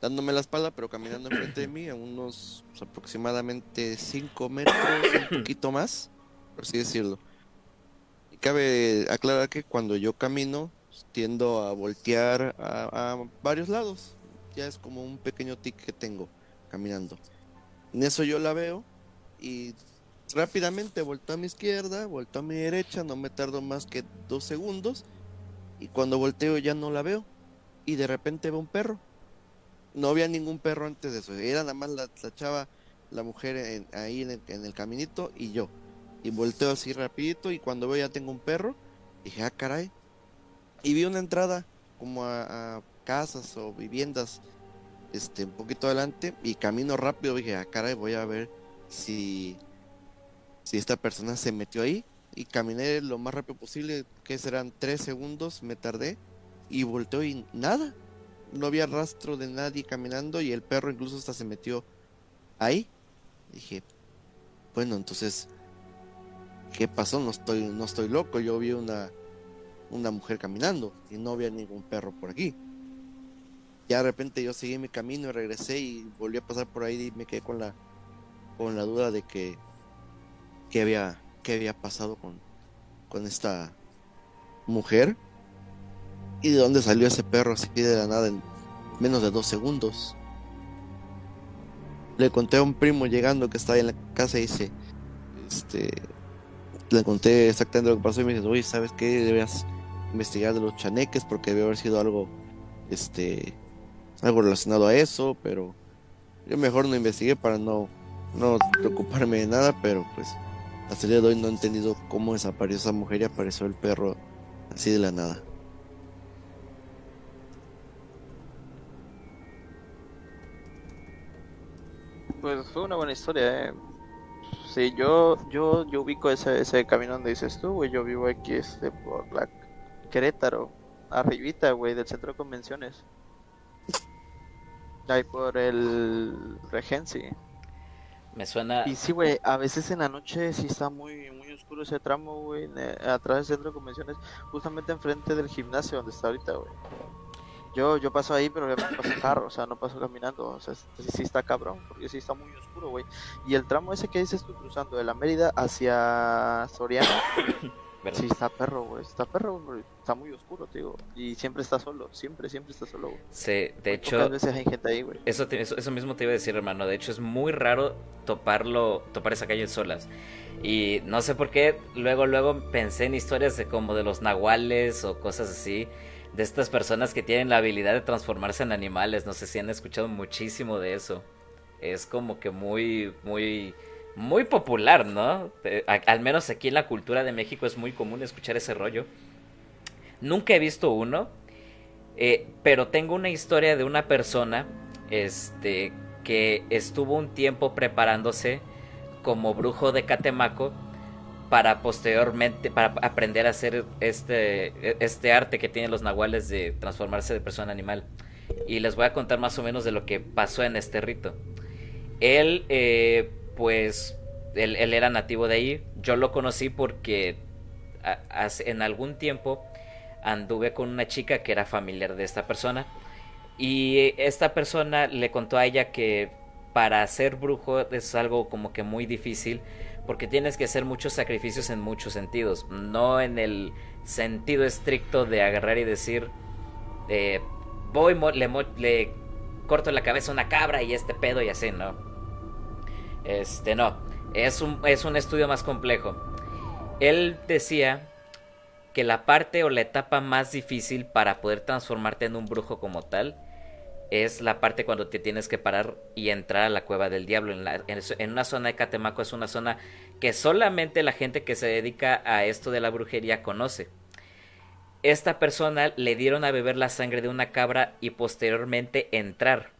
dándome la espalda, pero caminando enfrente de mí a unos pues, aproximadamente 5 metros, un poquito más, por así decirlo. Y cabe aclarar que cuando yo camino, tiendo a voltear a, a varios lados. Ya es como un pequeño tic que tengo caminando. En eso yo la veo y rápidamente volteo a mi izquierda, volteo a mi derecha, no me tardo más que dos segundos. Y cuando volteo ya no la veo. Y de repente veo un perro. No había ningún perro antes de eso. Era nada más la, chava, la mujer en- ahí en el, en el caminito y yo. Y volteo así rapidito y cuando veo ya tengo un perro. Dije, ah, caray. Y vi una entrada como a, a casas o viviendas este un poquito adelante y camino rápido dije ah caray voy a ver si si esta persona se metió ahí y caminé lo más rápido posible que serán tres segundos me tardé y volteo y nada no había rastro de nadie caminando y el perro incluso hasta se metió ahí. Dije bueno entonces qué pasó no estoy no estoy loco yo vi una una mujer caminando y no había ningún perro por aquí ya de repente yo seguí mi camino y regresé y volví a pasar por ahí y me quedé con la con la duda de que qué había qué había pasado con con esta mujer y de dónde salió ese perro así de la nada en menos de dos segundos le conté a un primo llegando que estaba en la casa y dice este le conté exactamente lo que pasó y me dice oye sabes qué deberías investigar de los chaneques porque debe haber sido algo este algo relacionado a eso, pero yo mejor no investigué para no, no preocuparme de nada, pero pues hasta el día de hoy no he entendido cómo desapareció esa mujer y apareció el perro así de la nada. Pues fue una buena historia, eh. Sí, yo, yo, yo ubico ese, ese camino donde dices tú, güey. Yo vivo aquí, este, por la Querétaro. arribita, güey, del centro de convenciones. Ahí por el Regency. Me suena. Y sí, güey, a veces en la noche sí está muy, muy oscuro ese tramo, güey, ne- atrás del centro de convenciones, justamente enfrente del gimnasio donde está ahorita, güey. Yo, yo paso ahí, pero paso en carro, o sea, no paso caminando, o sea, sí, está cabrón, porque sí está muy oscuro, güey. Y el tramo ese que dices tú cruzando de la Mérida hacia Soriana, sí está perro, güey, está perro, güey, está muy oscuro, digo. Y siempre está solo, siempre, siempre está solo, güey. Sí, de Muy hecho, veces hay gente ahí, güey. Eso, te- eso, eso mismo te iba a decir, hermano. De hecho, es muy raro toparlo, topar esa calle solas. Y no sé por qué, luego, luego pensé en historias de como de los nahuales o cosas así. De estas personas que tienen la habilidad de transformarse en animales. No sé si han escuchado muchísimo de eso. Es como que muy, muy, muy popular, ¿no? Eh, al menos aquí en la cultura de México es muy común escuchar ese rollo. Nunca he visto uno. Eh, pero tengo una historia de una persona este, que estuvo un tiempo preparándose como brujo de Catemaco para posteriormente, para aprender a hacer este, este arte que tienen los nahuales de transformarse de persona animal. Y les voy a contar más o menos de lo que pasó en este rito. Él, eh, pues, él, era nativo de ahí. Yo lo conocí porque en algún tiempo anduve con una chica que era familiar de esta persona y esta persona le contó a ella que para ser brujo es algo como que muy difícil porque tienes que hacer muchos sacrificios en muchos sentidos, no en el sentido estricto de agarrar y decir eh, voy le, le corto la cabeza a una cabra y este pedo y así, ¿no? Este no, es un, es un estudio más complejo. Él decía que la parte o la etapa más difícil para poder transformarte en un brujo como tal es la parte cuando te tienes que parar y entrar a la cueva del diablo. En, la- en una zona de Catemaco es una zona que solamente la gente que se dedica a esto de la brujería conoce. Esta persona le dieron a beber la sangre de una cabra y posteriormente entrar.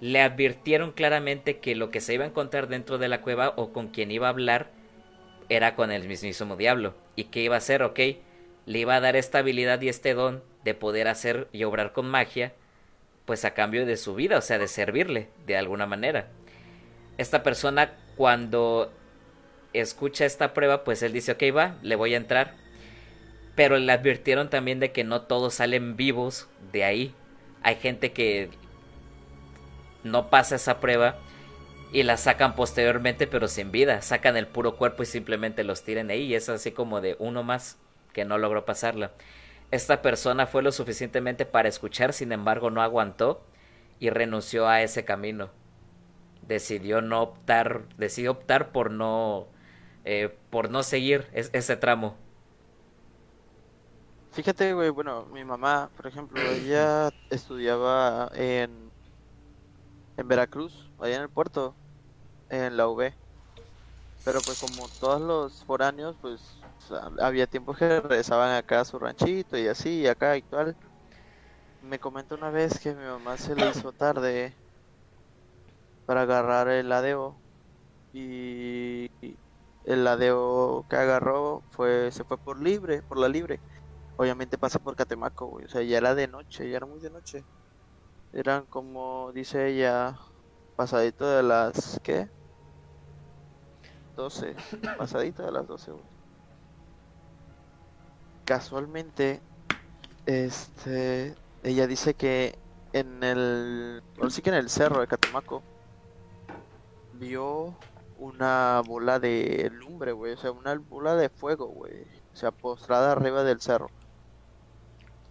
Le advirtieron claramente que lo que se iba a encontrar dentro de la cueva o con quien iba a hablar era con el mismísimo diablo. ¿Y qué iba a hacer? Ok, le iba a dar esta habilidad y este don de poder hacer y obrar con magia, pues a cambio de su vida, o sea, de servirle de alguna manera. Esta persona cuando escucha esta prueba, pues él dice, ok, va, le voy a entrar. Pero le advirtieron también de que no todos salen vivos de ahí. Hay gente que no pasa esa prueba y la sacan posteriormente pero sin vida. Sacan el puro cuerpo y simplemente los tiran ahí y es así como de uno más que no logró pasarla. Esta persona fue lo suficientemente para escuchar, sin embargo no aguantó y renunció a ese camino. Decidió no optar, decidió optar por no, eh, por no seguir es- ese tramo. Fíjate, güey, bueno, mi mamá, por ejemplo, ella estudiaba en, en Veracruz, allá en el puerto, en la UB. Pero pues como todos los foráneos, pues había tiempos que regresaban acá a su ranchito y así, y acá y tal. Me comentó una vez que mi mamá se le hizo tarde para agarrar el ladeo y el ladeo que agarró fue se fue por libre, por la libre. Obviamente pasa por Catemaco, güey. O sea, ya era de noche, ya era muy de noche. Eran como, dice ella, pasadito de las, ¿qué? 12. Pasadito de las 12, güey. Casualmente, este, ella dice que en el, sí que en el cerro de Catemaco, vio una bola de lumbre, güey. O sea, una bola de fuego, güey. O sea, postrada arriba del cerro.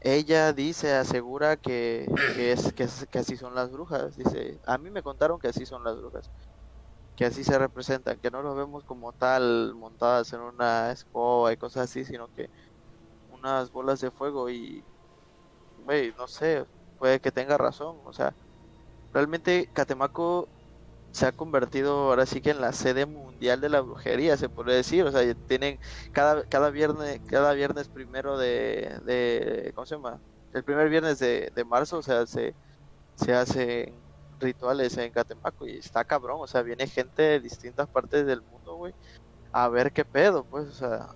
Ella dice, asegura que, es, que, que así son las brujas. Dice, a mí me contaron que así son las brujas. Que así se representan, que no lo vemos como tal montadas en una escoba y cosas así, sino que unas bolas de fuego y, güey, no sé, puede que tenga razón. O sea, realmente Catemaco se ha convertido ahora sí que en la sede mundial de la brujería, se puede decir. O sea, tienen cada, cada viernes, cada viernes primero de, de ¿cómo se llama? El primer viernes de, de marzo, o sea, se, se hacen rituales en Catemaco y está cabrón, o sea, viene gente de distintas partes del mundo, güey, a ver qué pedo, pues, o sea,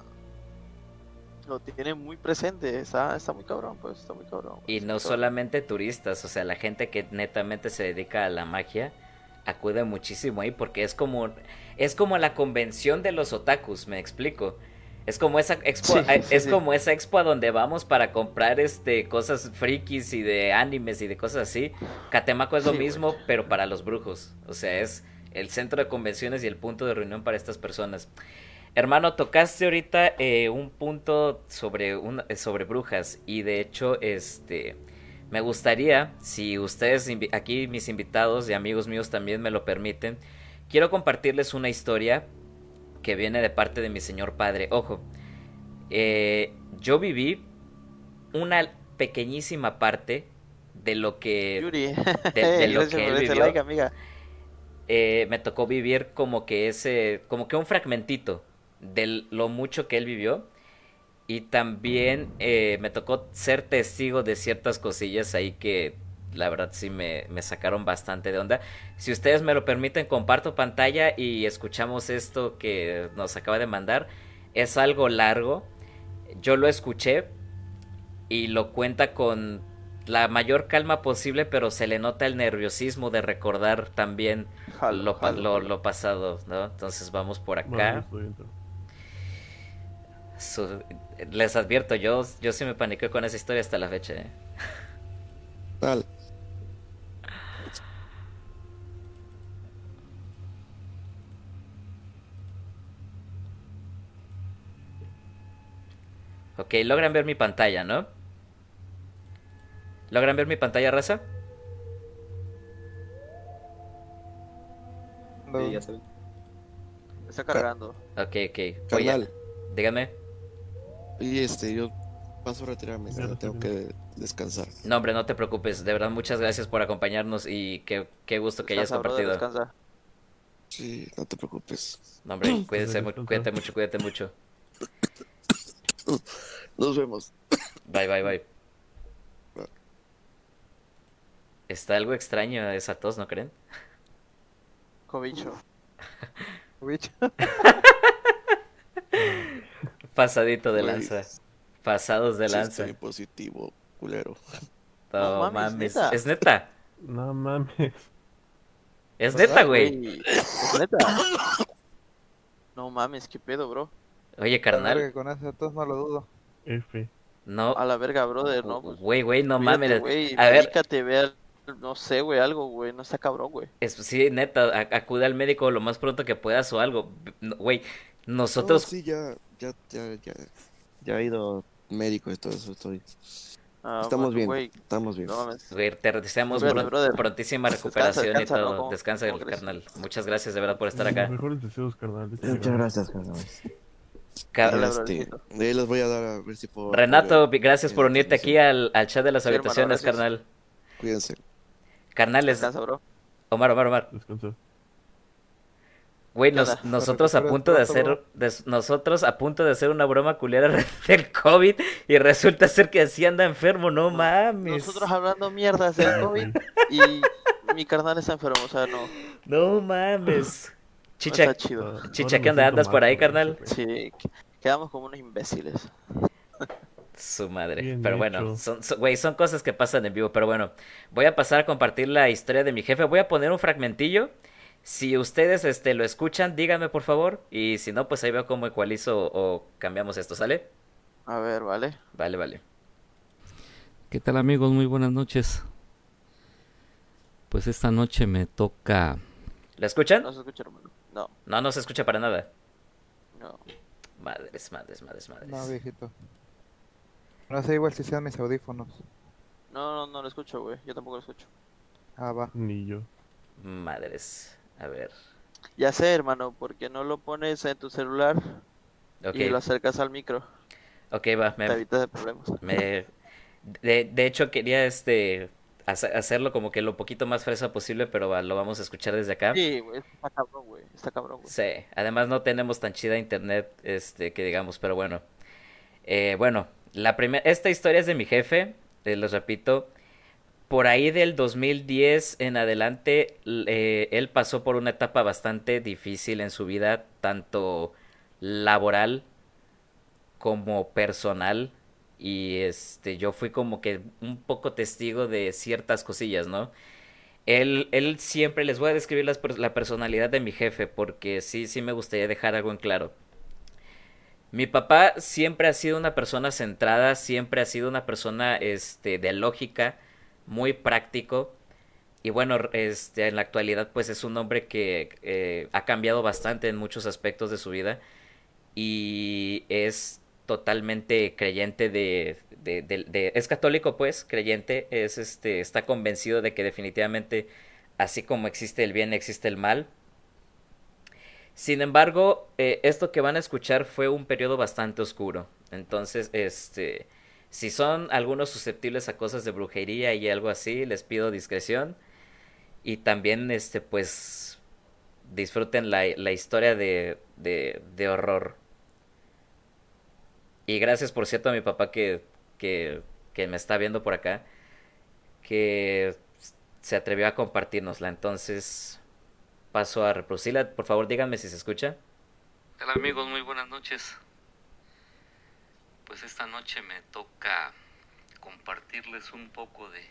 lo tiene muy presente, está, está muy cabrón, pues, está muy cabrón. Y no solamente turistas, o sea, la gente que netamente se dedica a la magia acude muchísimo ahí porque es como es como la convención de los otakus, me explico. Es como esa expo, Sí, a- sí, es sí. como esa expo a donde vamos para comprar este cosas frikis y de animes y de cosas así. Catemaco es lo mismo, pero para los brujos. O sea, es el centro de convenciones y el punto de reunión para estas personas. Hermano, tocaste ahorita eh, un punto sobre, un- sobre brujas y de hecho, este, me gustaría, si ustedes, aquí mis invitados y amigos míos también me lo permiten, quiero compartirles una historia que viene de parte de mi señor padre. Ojo, eh, yo viví una pequeñísima parte de lo que Yuri, de, de lo que él vivió. like, amiga. Eh, me tocó vivir como que ese, como que un fragmentito de lo mucho que él vivió. Y también eh, me tocó ser testigo de ciertas cosillas ahí que la verdad sí me, me sacaron bastante de onda. Si ustedes me lo permiten, comparto pantalla y escuchamos esto que nos acaba de mandar. Es algo largo. Yo lo escuché y lo cuenta con la mayor calma posible, pero se le nota el nerviosismo de recordar también Jalo, lo, jalo, lo- lo pasado, ¿no? Entonces vamos por acá. Su- les advierto, yo, yo sí me paniqué con esa historia hasta la fecha. ¿eh? Dale. Ok, logran ver mi pantalla, ¿no? ¿Logran ver mi pantalla, raza? No. Sí, ya se ve. Está cargando. Ok, ok. Carnal, Dígame. Y este, yo paso a retirarme, lo tengo que descansar. No, hombre, no te preocupes. De verdad, muchas gracias por acompañarnos y qué, qué gusto que hayas Descansa, brother, compartido. descansa. Sí, no te preocupes. No, hombre, cuídese, mu- descansa. cuídate mucho, cuídate mucho. Nos vemos. Bye, bye, bye. Está algo extraño esa tos, ¿no creen? Cobicho. Bicho. Pasadito de lanza. Pasados de Sí, lanza. estoy positivo, culero. No, No mames, mames. ¿neta? Es neta. No mames. Es ¿Verdad, neta, güey. Es neta. No mames, qué pedo, bro. Oye, carnal. con eso todos no lo dudo. F. No. A la verga, brother, no. Güey, güey, no cuídate, mames. A ver, medícate, ve al- no sé, güey, algo, güey, no está cabrón, güey. es, sí, neta, acude al médico lo más pronto que puedas o algo. Güey, nosotros. No, sí, ya, ya, ya, ya, ya he ido médico y todo eso, estoy. Ah, Estamos bueno, bien, estamos bien. no mames. Güey, te deseamos brother. prontísima recuperación descansa, y todo. ¿no? ¿Cómo- Descansa, crees? carnal. Muchas gracias de verdad por estar acá. mejores deseos, carnal. Muchas gracias, carnal. Ca- Dale, Este, de ahí les voy a dar a ver si puedo. Renato, apoyar. gracias por Eh, unirte aquí al, al chat de las Sí, habitaciones, carnal. Cuídense. Carnales, Descansa, bro. Omar, Omar, Omar. Descansa. Güey, ¿Qué nos- nosotros a punto de hacer, nosotros a punto de hacer una broma culera del COVID y resulta ser que así anda enfermo, no mames. Nosotros hablando mierdas del COVID y mi carnal está enfermo, o sea, no. No mames. no Chicha, está chido. Chicha, ¿qué onda? ¿Andas por ahí, carnal? Sí, que- quedamos como unos imbéciles. su madre. Bien pero bueno, son, son- güey, son cosas que pasan en vivo. Pero bueno, voy a pasar a compartir la historia de mi jefe. Voy a poner un fragmentillo. Si ustedes este, lo escuchan, díganme por favor. Y si no, pues ahí veo cómo ecualizo o cambiamos esto, ¿sale? A ver, vale. Vale, vale. ¿Qué tal amigos? Muy buenas noches. Pues esta noche me toca... ¿Lo escuchan? No se escucha, hermano. No, No, no se escucha para nada. no. Madres, madres, madres, madres. No, viejito. No sé igual si sean mis audífonos. No, no, no lo escucho, güey. Yo tampoco lo escucho. Ah, va. Ni yo. Madres. A ver. Ya sé, hermano, porque no lo pones en tu celular Ok, y lo acercas al micro. ok, va. Te Me, evitas de problemas. me- de, de hecho, quería este hace- hacerlo como que lo poquito más fresa posible, pero va, lo vamos a escuchar desde acá. Sí, güey, está cabrón, güey. Está cabrón, güey. Sí, además no tenemos tan chida internet, este, que digamos, pero bueno. Eh, bueno, la primera, esta historia es de mi jefe, eh, les repito, por ahí del 2010 en adelante, eh, él pasó por una etapa bastante difícil en su vida, tanto laboral como personal y este yo fui como que un poco testigo de ciertas cosillas, ¿no? Él, él siempre les voy a describir las la personalidad de mi jefe porque sí, sí me gustaría dejar algo en claro. Mi papá siempre ha sido una persona centrada, siempre ha sido una persona este, de lógica, muy práctico. Y bueno, este, en la actualidad pues es un hombre que eh, ha cambiado bastante en muchos aspectos de su vida y es totalmente creyente de, es católico pues, creyente, es este, está convencido de que definitivamente así como existe el bien, existe el mal. Sin embargo, eh, esto que van a escuchar fue un periodo bastante oscuro. Entonces, este, si son algunos susceptibles a cosas de brujería y algo así, les pido discreción. Y también, este, pues, disfruten la, la historia de, de, de horror. Y gracias, por cierto, a mi papá que, que, que me está viendo por acá, que se atrevió a compartirnosla. Entonces, paso a reproducirla. Por favor, díganme si se escucha. Hola amigos, muy buenas noches. Pues esta noche me toca compartirles un poco de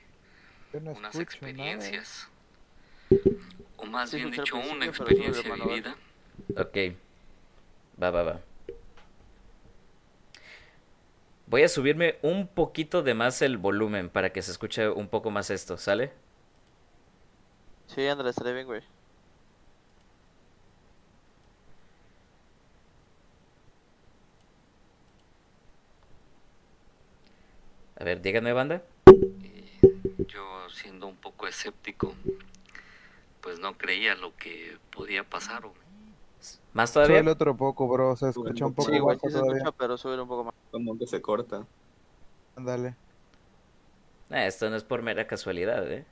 no unas nada. experiencias. O más Sí, bien al dicho, una experiencia vivida. Ok. Va, va, va. Voy a subirme un poquito de más el volumen para que se escuche un poco más esto, ¿sale? Sí, Andrés, estaría bien, güey. A ver, díganme, banda. Yo siendo un poco escéptico, pues no creía lo que podía pasar. o- ¿Más Sube todavía? el otro poco, bro. Se escucha un poco Sí, bajo sí se todavía. escucha, pero sube un poco más. Como que se corta. Ándale. Ah, esto no es por mera casualidad, ¿eh?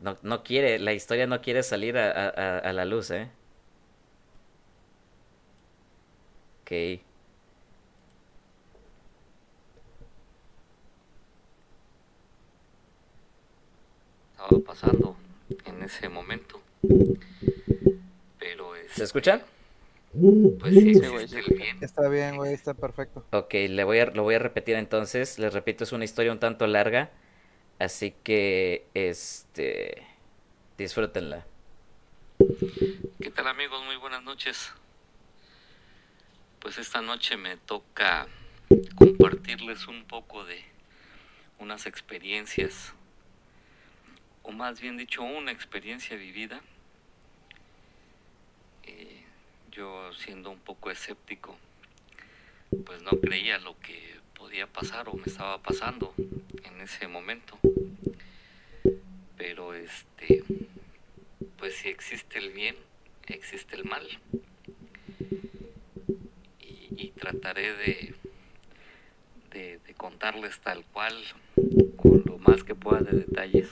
No, no quiere, la historia no quiere salir a, a- a- a la luz, ¿eh? Ok. Estaba pasando en ese momento. Pero es, ¿Se escucha? pues sí Sí, existe güey, sí. el bien. Está bien, güey. Está perfecto. Ok, le voy a, lo voy a repetir entonces. Les repito, es una historia un tanto larga. Así que, este... Disfrútenla. ¿Qué tal amigos? Muy buenas noches. Pues esta noche me toca compartirles un poco de unas experiencias, o más bien dicho, una experiencia vivida. Eh, yo siendo un poco escéptico, pues no creía lo que podía pasar o me estaba pasando en ese momento. Pero este, pues si existe el bien, existe el mal. Y, trataré de, de contarles tal cual, con lo más que pueda de detalles.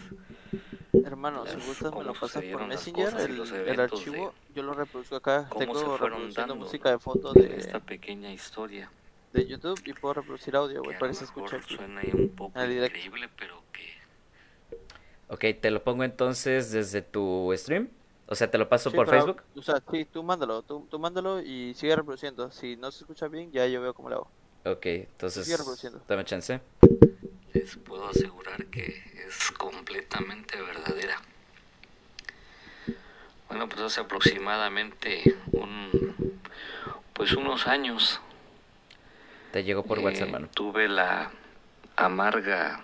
Hermano, si gustas me lo pasas por Messenger, cosas el, archivo, de yo lo reproduzco acá. Tengo reproduciendo música de fondo de, esta pequeña historia. de YouTube y puedo reproducir audio, güey, a para lo que se mejor escuche aquí. suena ahí un poco en el directo. increíble, pero que Ok, te lo pongo entonces desde tu stream. O sea, te lo paso Sí, por pero, Facebook. O sea, sí, tú mándalo, tú, tú mándalo y sigue reproduciendo. Si no se escucha bien, ya yo veo cómo lo hago. Ok, entonces... Sigue reproduciendo. Dame chance. Les puedo asegurar que es completamente verdadera. Bueno, pues hace aproximadamente un, pues unos años Te llegó por eh, WhatsApp, hermano. tuve la amarga,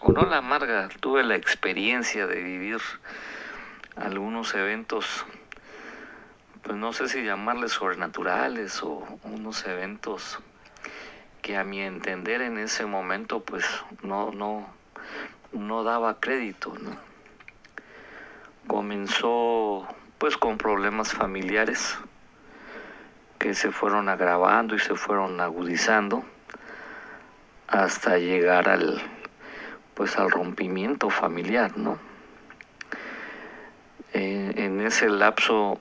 o no la amarga, tuve la experiencia de vivir algunos eventos, pues no sé si llamarles sobrenaturales o unos eventos que a mi entender en ese momento pues no, no, no daba crédito. Comenzó pues con problemas familiares que se fueron agravando y se fueron agudizando hasta llegar al pues al rompimiento familiar, ¿no? En ese lapso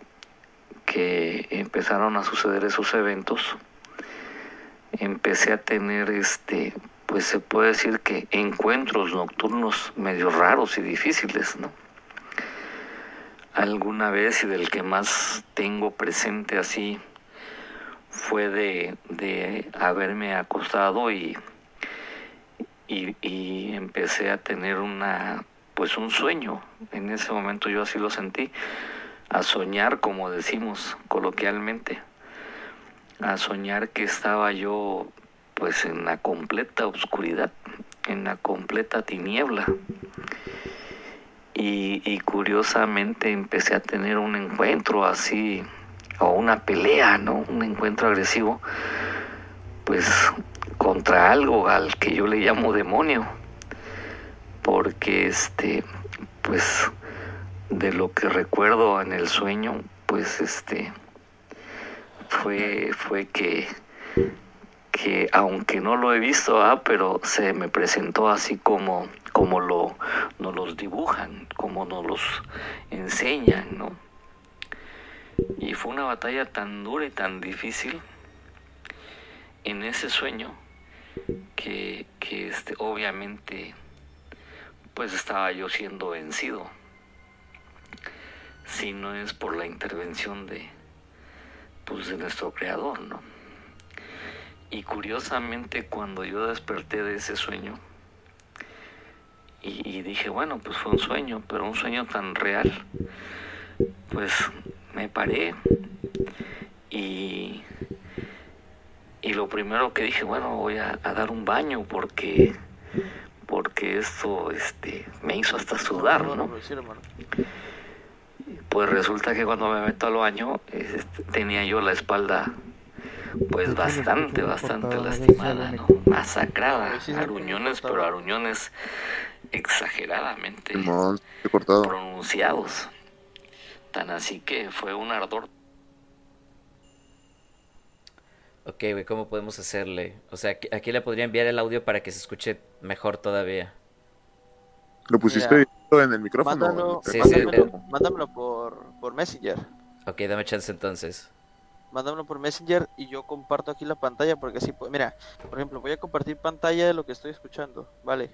que empezaron a suceder esos eventos, empecé a tener este, pues se puede decir que encuentros nocturnos medio raros y difíciles, ¿no? Alguna vez y del que más tengo presente así fue de, de haberme acostado y, y, y empecé a tener una pues un sueño. En ese momento yo así lo sentí, a soñar como decimos coloquialmente, a soñar que estaba yo pues en la completa oscuridad, en la completa tiniebla. Y, y curiosamente empecé a tener un encuentro así, o una pelea, ¿no? Un encuentro agresivo, pues contra algo al que yo le llamo demonio. Porque este, pues de lo que recuerdo en el sueño, pues este, fue, fue que que aunque no lo he visto, ah, pero se me presentó así como, como lo, nos los dibujan, como nos los enseñan, ¿no? Y fue una batalla tan dura y tan difícil en ese sueño que, que este, obviamente pues estaba yo siendo vencido si no es por la intervención de pues de nuestro creador, ¿no? Y curiosamente cuando yo desperté de ese sueño y, dije, bueno, pues fue un sueño, pero un sueño tan real, pues me paré y, y lo primero que dije, bueno, voy a, a dar un baño porque porque esto este me hizo hasta sudar, ¿no? Pues resulta que cuando me meto al baño este, tenía yo la espalda pues bastante, bastante lastimada, ¿no? Masacrada, aruñones, pero aruñones exageradamente pronunciados. Tan así que fue un ardor. Ok, güey, ¿cómo podemos hacerle? O sea, aquí, aquí le podría enviar el audio para que se escuche mejor todavía. ¿Lo pusiste Mira, en el micrófono? Mándalo, Sí, sí, mándamelo, eh. mándamelo por, por Messenger. Ok, dame chance entonces. Mándamelo por Messenger y yo comparto aquí la pantalla porque así, pues, mira, por ejemplo, voy a compartir pantalla de lo que estoy escuchando, ¿vale?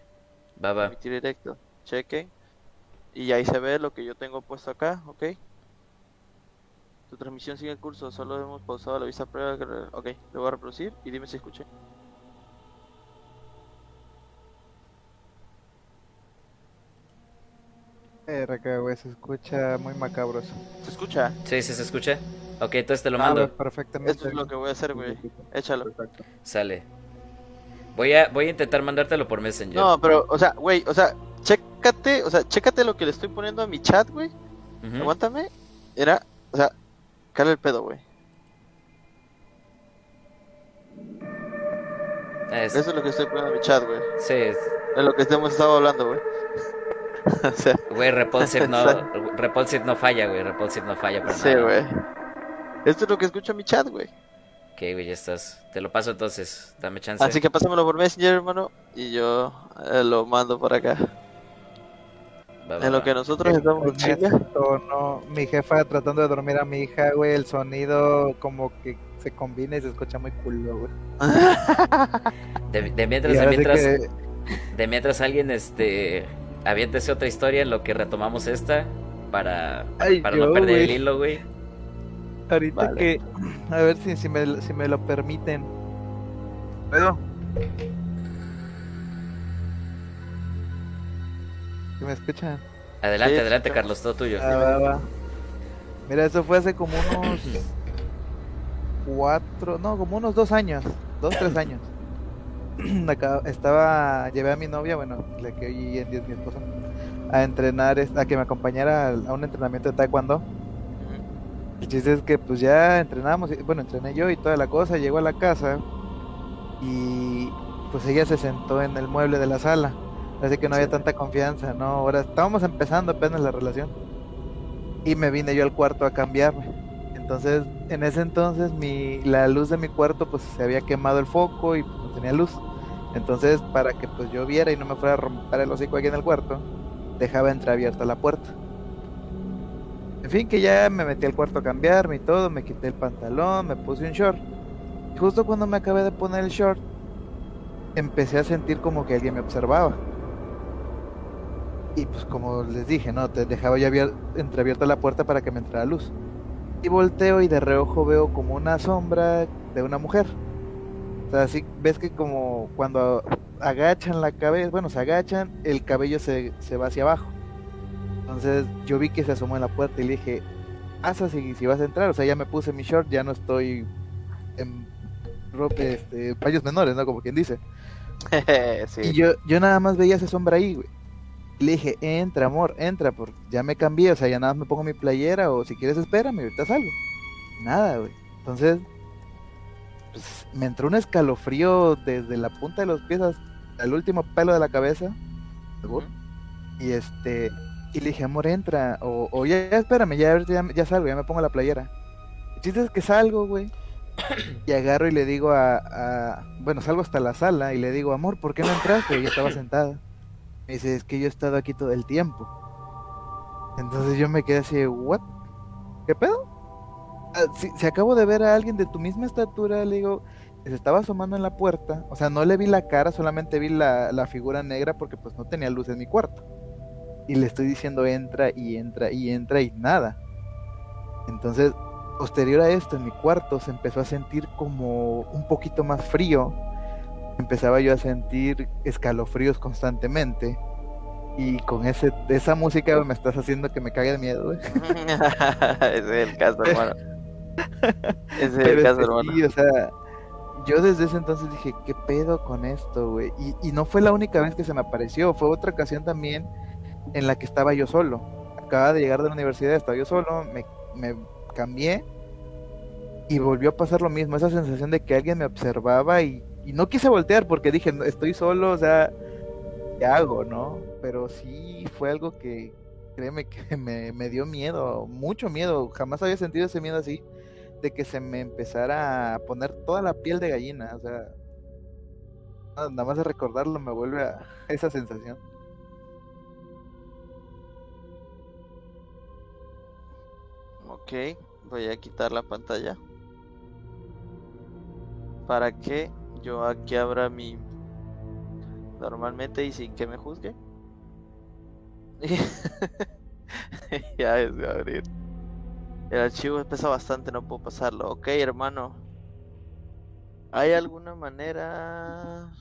Va, va. Directo, chequen. Y ahí se ve lo que yo tengo puesto acá, ¿ok? Tu transmisión sigue el curso, solo hemos pausado la vista prueba. Ok, lo voy a reproducir y dime si escuché. Eh, Reca, güey, se escucha muy macabroso. ¿Se escucha? Sí, sí, se escucha. Ok, entonces te lo Ah, mando. güey, perfectamente. Esto es lo que voy a hacer, güey. Échalo. Sale. Voy a, voy a intentar mandártelo por Messenger. No, pero, o sea, güey, o sea, chécate, o sea, chécate lo que le estoy poniendo a mi chat, güey. Ujú. Aguántame. Era, o sea, cala el pedo, güey. Es- Eso es lo que estoy poniendo a mi chat, güey. Sí, es- De lo que hemos estado hablando, güey. o sea, güey, Repulsive no. Repulsive no falla, güey. Repulsive no falla para sí, nada. güey. Esto es lo que escucha mi chat, güey. Ok, güey, ya estás. Te lo paso entonces. Dame chance. Así que pásamelo por Messenger, hermano, y yo eh, lo mando por acá. Va, va, En lo va. que nosotros estamos. Esto no, mi jefa tratando de dormir a mi hija, güey, el sonido como que se combina y se escucha muy culo, güey. De, de mientras, de sí mientras, que- de mientras alguien, este, aviéntese otra historia en lo que retomamos esta para, Ay, para yo, no perder el hilo, güey. Ahorita Vale. que, a ver si, si, me, si me lo permiten. ¿Puedo? ¿Sí ¿Me escuchan? Adelante, Sí, adelante. Carlos, todo tuyo. Ah, va, va. Mira, eso fue hace como unos cuatro, no, como unos dos años, dos, tres años. Estaba, llevé a mi novia, bueno, la que hoy en día es mi esposa, a entrenar, a que me acompañara a un entrenamiento de taekwondo. El chiste es que pues ya entrenamos, bueno, entrené yo y toda la cosa, llegó a la casa y pues ella se sentó en el mueble de la sala. Así que no había tanta confianza, ¿no? Ahora estábamos empezando apenas la relación. Y me vine yo al cuarto a cambiarme. Entonces, en ese entonces mi, la luz de mi cuarto pues se había quemado el foco y pues, no tenía luz. Entonces, para que pues yo viera y no me fuera a romper el hocico aquí en el cuarto, dejaba entreabierta la puerta. En fin, que ya me metí al cuarto a cambiarme y todo, me quité el pantalón, me puse un short. Y justo cuando me acabé de poner el short, empecé a sentir como que alguien me observaba. Y pues como les dije, no, te dejaba ya abier- entreabierta la puerta para que me entrara luz. Y volteo y de reojo veo como una sombra de una mujer. O sea, así ves que como cuando agachan la cabeza, bueno, se agachan, el cabello se, se va hacia abajo. Entonces yo vi que se asomó en la puerta y le dije, asa si, si vas a entrar. O sea, ya me puse mi short, ya no estoy en ropa, este, payos menores, ¿no? Como quien dice. Sí. Y yo, yo nada más veía esa sombra ahí, güey. Le dije, entra, amor, entra, porque ya me cambié, o sea, ya nada más me pongo mi playera o si quieres espérame, ahorita salgo. Nada, güey. Entonces, pues, me entró un escalofrío desde la punta de los pies hasta el último pelo de la cabeza. seguro. Y este, y le dije, amor, entra, o, o ya, ya espérame, ya, ya, ya salgo, ya me pongo la playera. El chiste es que salgo, güey. Y agarro y le digo a, a- Bueno, salgo hasta la sala y le digo, amor, ¿por qué no entraste? Y estaba sentada. Me dice, es que yo he estado aquí todo el tiempo. Entonces yo me quedé así, ¿what? ¿Qué pedo? Ah, si, acabo de ver a alguien de tu misma estatura, le digo, se estaba asomando en la puerta. O sea, no le vi la cara, solamente vi la, la figura negra porque pues no tenía luz en mi cuarto. Y le estoy diciendo, entra y entra y entra y nada. Entonces, posterior a esto, en mi cuarto se empezó a sentir como un poquito más frío. Empezaba yo a sentir escalofríos constantemente. Y con ese, esa música güey, me estás haciendo que me cague de miedo, güey. Ese es el caso, hermano. Ese es el caso, hermano. sí, o sea, yo desde ese entonces dije, ¿qué pedo con esto, güey? Y, y no fue la única vez que se me apareció, fue otra ocasión también en la que estaba yo solo. Acababa de llegar de la universidad, estaba yo solo, me, me cambié y volvió a pasar lo mismo, esa sensación de que alguien me observaba y, y no quise voltear porque dije, "No, estoy solo, o sea, ¿qué hago, no? Pero sí fue algo que, créeme que me, me dio miedo, mucho miedo, jamás había sentido ese miedo así, de que se me empezara a poner toda la piel de gallina, o sea, nada más de recordarlo me vuelve a esa sensación. Ok, voy a quitar la pantalla. Para que yo aquí abra mi... Normalmente y sin que me juzgue. ya es de abrir. El archivo pesa bastante, no puedo pasarlo. Ok, hermano. ¿Hay alguna manera...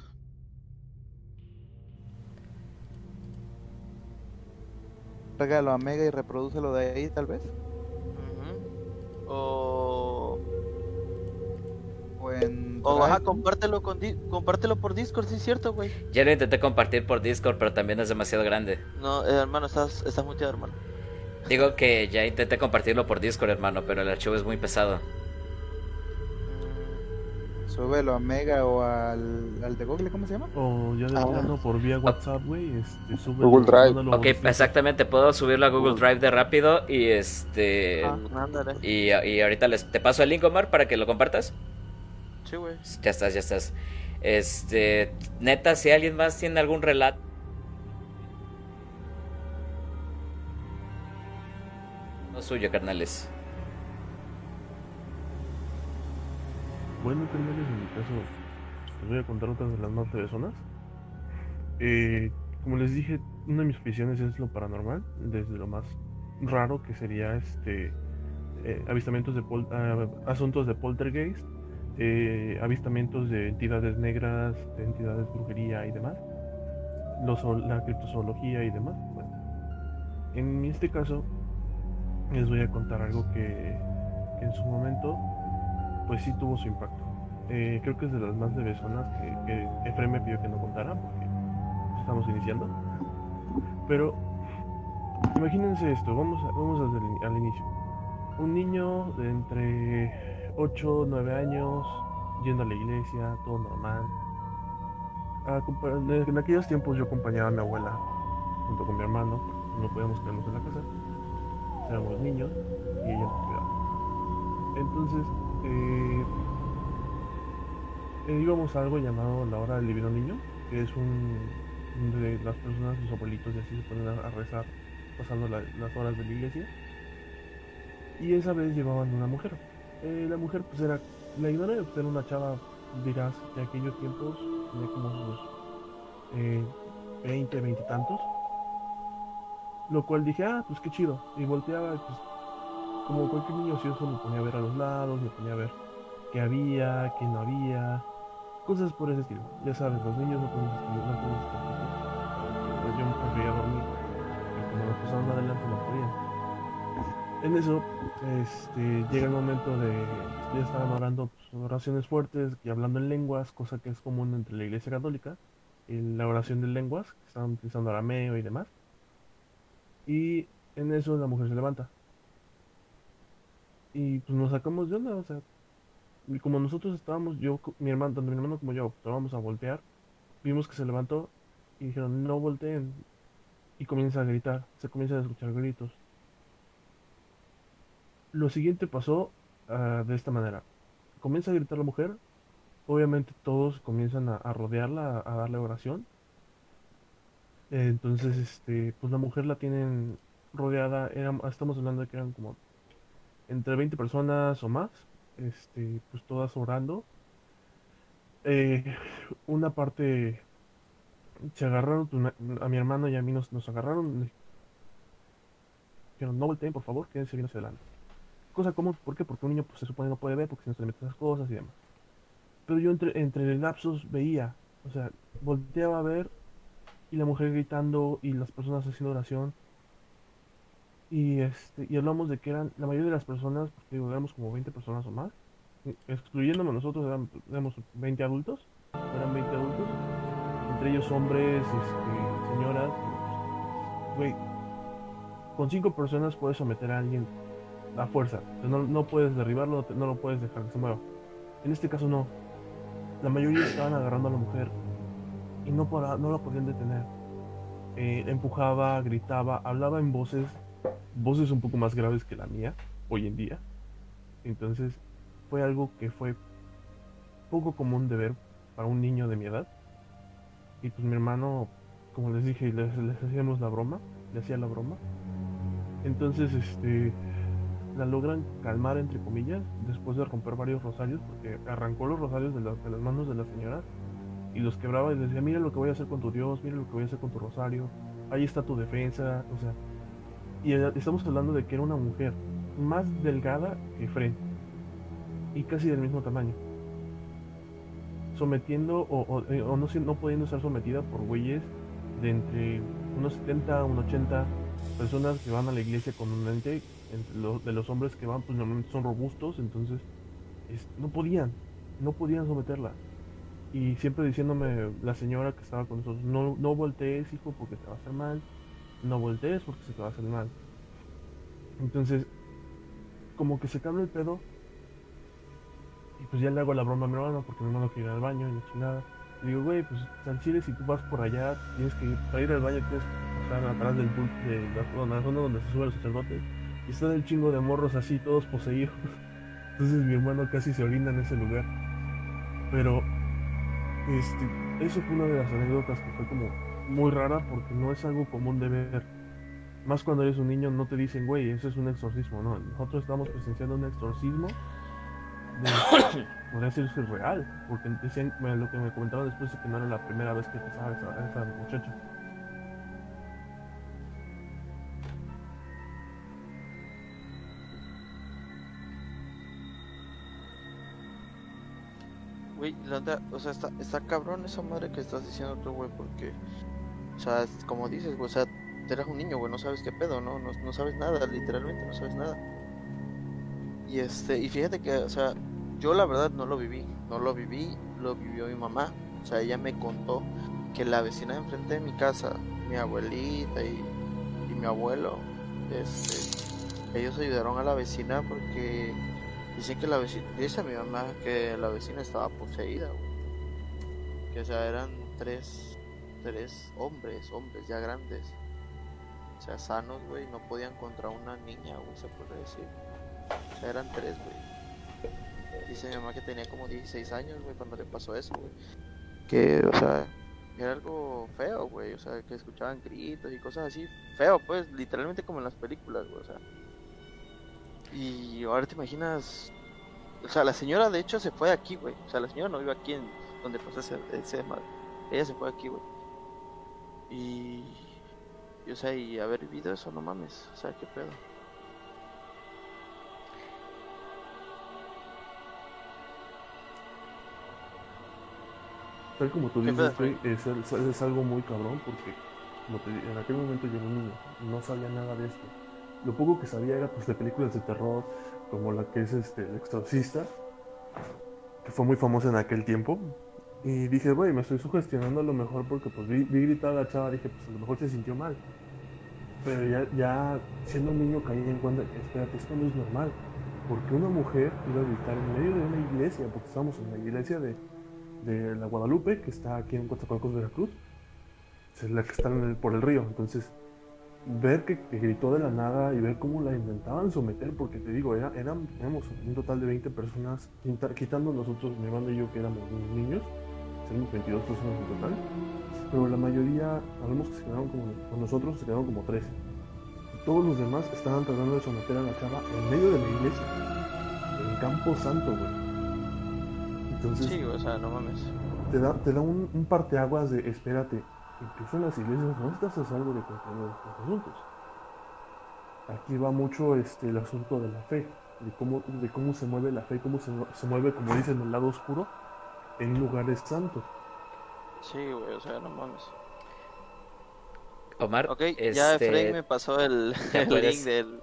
Regalo a Mega y reprodúcelo de ahí, tal vez. O... O en O ajá, compártelo, con di- compártelo por Discord, sí es cierto, güey. Ya lo intenté compartir por Discord, pero también es demasiado grande. No, eh, hermano, estás, estás muteado, hermano. Digo que ya intenté compartirlo por Discord, hermano, pero el archivo es muy pesado. Súbelo a Mega o al, al de Google, ¿cómo se llama? O ya de Ah. plano por vía WhatsApp, güey, este, sube Google Drive. Ok, exactamente, puedo subirlo a Google Drive de rápido y este... Ah, ándale. Y, y ahorita les, te paso el link, Omar, para que lo compartas. Sí, güey. Ya estás, ya estás. Este, neta, si alguien más tiene algún relato. No suyo, carnales. Bueno, carnales, en mi caso, les voy a contar otras de las más zonas. Eh, como les dije, una de mis aficiones es lo paranormal, desde lo más raro que sería este eh, avistamientos de pol- ah, asuntos de poltergeist, eh, avistamientos de entidades negras, de entidades de brujería y demás, la criptozoología y demás. Bueno, en este caso, les voy a contar algo que, en su momento pues sí tuvo su impacto. Eh, creo que es de las más bebesonas que, que Efraín me pidió que no contara porque estamos iniciando. Pero imagínense esto, vamos, a- vamos al inicio. Un niño de entre 8 o 9 años, yendo a la iglesia, todo normal. Acompa- En aquellos tiempos yo acompañaba a mi abuela junto con mi hermano, no podíamos quedarnos en la casa. Éramos niños y ella nos cuidaba. Entonces, eh, eh, íbamos a algo llamado la hora del divino niño, que es un donde las personas, sus abuelitos y así se ponen a, rezar pasando la- las horas de la iglesia. Y esa vez llevaban una mujer. Eh, la mujer pues era, la ignoré, pues era una chava, dirás, de aquellos tiempos, tenía como sus eh, 20, 20 y tantos. Lo cual dije, ah, pues qué chido. Y volteaba, pues como cualquier niño ocioso me ponía a ver a los lados, me ponía a ver qué había, qué no había, cosas por ese estilo. Ya sabes, los niños no pueden estar, no estar quietos. Pues yo me podría dormir y como nos pasaron adelante no podían. En eso, este, llega el momento de, ya estaban orando pues, oraciones fuertes y hablando en lenguas, cosa que es común entre la iglesia católica, en la oración de lenguas, que estaban utilizando arameo y demás. Y en eso la mujer se levanta. Y pues nos sacamos de onda, o sea, y como nosotros estábamos, yo, mi hermano, tanto mi hermano como yo, estábamos a voltear, vimos que se levantó y dijeron, no volteen. Y comienza a gritar, se comienzan a escuchar gritos. Lo siguiente pasó ah, de esta manera. Comienza a gritar la mujer, obviamente todos comienzan a, rodearla, a, darle oración. Entonces, este, pues la mujer la tienen rodeada, estamos hablando de que eran como entre 20 personas o más, este, pues todas orando. Eh, una parte se agarraron, pues, a mi hermano y a mí nos, nos agarraron, no volteen, por favor, quédense bien hacia adelante. Cosa común, ¿por qué? Porque un niño pues, se supone no puede ver, porque si no se le meten esas cosas y demás. Pero yo entre, entre lapsos veía, o sea, volteaba a ver y la mujer gritando y las personas haciendo oración. Y, este, y hablamos de que eran, la mayoría de las personas, porque digo, éramos como 20 personas o más, excluyéndome nosotros, eran, éramos 20 adultos, eran 20 adultos, entre ellos hombres, este, señoras, pues, güey, con cinco personas puedes someter a alguien a fuerza, no, no puedes derribarlo, no, lo puedes dejar que se mueva. En este caso no, la mayoría estaban agarrando a la mujer y no, para, no la podían detener. Eh, empujaba, gritaba, hablaba en voces, voces un poco más graves que la mía hoy en día. Entonces fue algo que fue poco común de ver para un niño de mi edad. Y pues mi hermano, como les dije, les hacíamos la broma, le hacía la broma. Entonces, este, la logran calmar, entre comillas, después de romper varios rosarios, porque arrancó los rosarios de, la- de las manos de la señora y los quebraba y decía, mira lo que voy a hacer con tu Dios, mira lo que voy a hacer con tu rosario, ahí está tu defensa, o sea, y eh, estamos hablando de que era una mujer más delgada que Fred y casi del mismo tamaño, sometiendo o, o- eh, o no, no pudiendo ser sometida por güeyes de entre unos 70 a unos 80 personas que van a la iglesia con un ente, de los hombres que van pues normalmente son robustos, entonces es- no podían, no podían someterla. Y siempre diciéndome la señora que estaba con nosotros, no, no voltees hijo porque te va a hacer mal, no voltees porque se te va a hacer mal. Entonces, como que se cabra el pedo. Y pues ya le hago la broma a mi hermano porque mi hermano quiere ir al baño y la chingada. Le digo, güey, pues al chile si tú vas por allá, tienes que ir, para al baño tienes que pasar atrás del de la, zona- donde se suben los sacerdotes. Están el chingo de morros así, todos poseídos. Entonces mi hermano casi se orina en ese lugar. Pero, este, eso fue una de las anécdotas que fue como muy rara porque no es algo común de ver. Más cuando eres un niño no te dicen, güey, eso es un exorcismo, no. Nosotros estamos presenciando un exorcismo de, podría decirse real, porque decían, lo que me comentaron después es que no era la primera vez que pasaba esa, esa muchacha. Güey, la neta, o sea, está, está cabrón esa madre que estás diciendo tú, güey, porque, o sea, como dices, güey, o sea, eres un niño, güey, no sabes qué pedo, ¿no? No, no sabes nada, literalmente, no sabes nada. Y este, y fíjate que, o sea, yo la verdad no lo viví, no lo viví, lo vivió mi mamá. O sea, ella me contó que la vecina de enfrente de mi casa, mi abuelita y, y mi abuelo, este, ellos ayudaron a la vecina porque dicen que la vecina, dice mi mamá que la vecina estaba poseída, güey. Que o sea, eran tres, tres hombres, hombres ya grandes. O sea, sanos, güey, no podían contra una niña, güey, se puede decir. O sea, eran tres, güey. Dice mi mamá que tenía como 16 años, güey, cuando le pasó eso, güey. Que, o sea, era algo feo, güey. O sea, que escuchaban gritos y cosas así. Feo, pues, literalmente como en las películas, güey, o sea. Y ahora te imaginas. O sea, la señora de hecho se fue de aquí, güey. O sea, la señora no vive aquí en donde pasó ese, ese desmadre. Ella se fue de aquí, güey. Y. Y, o sea, y haber vivido eso, no mames. O sea, qué pedo. Tal como tú dices, es, es, algo muy cabrón porque en aquel momento yo no, no sabía nada de esto. Lo poco que sabía era pues de películas de terror, como la que es este El Exorcista, que fue muy famosa en aquel tiempo. Y dije, güey, me estoy sugestionando a lo mejor porque pues vi, vi gritar a la chava, dije, pues a lo mejor se sintió mal. Pero ya, ya siendo un niño caí en cuenta espérate, esto no es normal. Porque una mujer iba a gritar en medio de una iglesia, porque estábamos en la iglesia de, de la Guadalupe, que está aquí en Coatzacoalcos, Veracruz. Es la que está por el río. Entonces, ver que, que gritó de la nada y ver cómo la intentaban someter, porque te digo, era, eran, éramos un total de 20 personas, quita- quitando nosotros, mi hermano y yo, que éramos niños, éramos 22 personas en total, pero la mayoría, hablamos que se quedaron como, con nosotros se quedaron como 13. Y todos los demás estaban tratando de someter a la chava en medio de la iglesia, en Campo Santo, güey. Entonces, Sí, o sea, no mames. te da, te da un, un parteaguas de, espérate, incluso en las iglesias no estás a salvo de cualquier de estos asuntos. Aquí va mucho este, el asunto de la fe, de cómo, de cómo se mueve la fe, cómo se, mu- se mueve, como dicen, el lado oscuro en lugares santos. Sí, güey, o sea, no mames. Omar, Ok, ya este, Efraín me pasó el, ya el link del,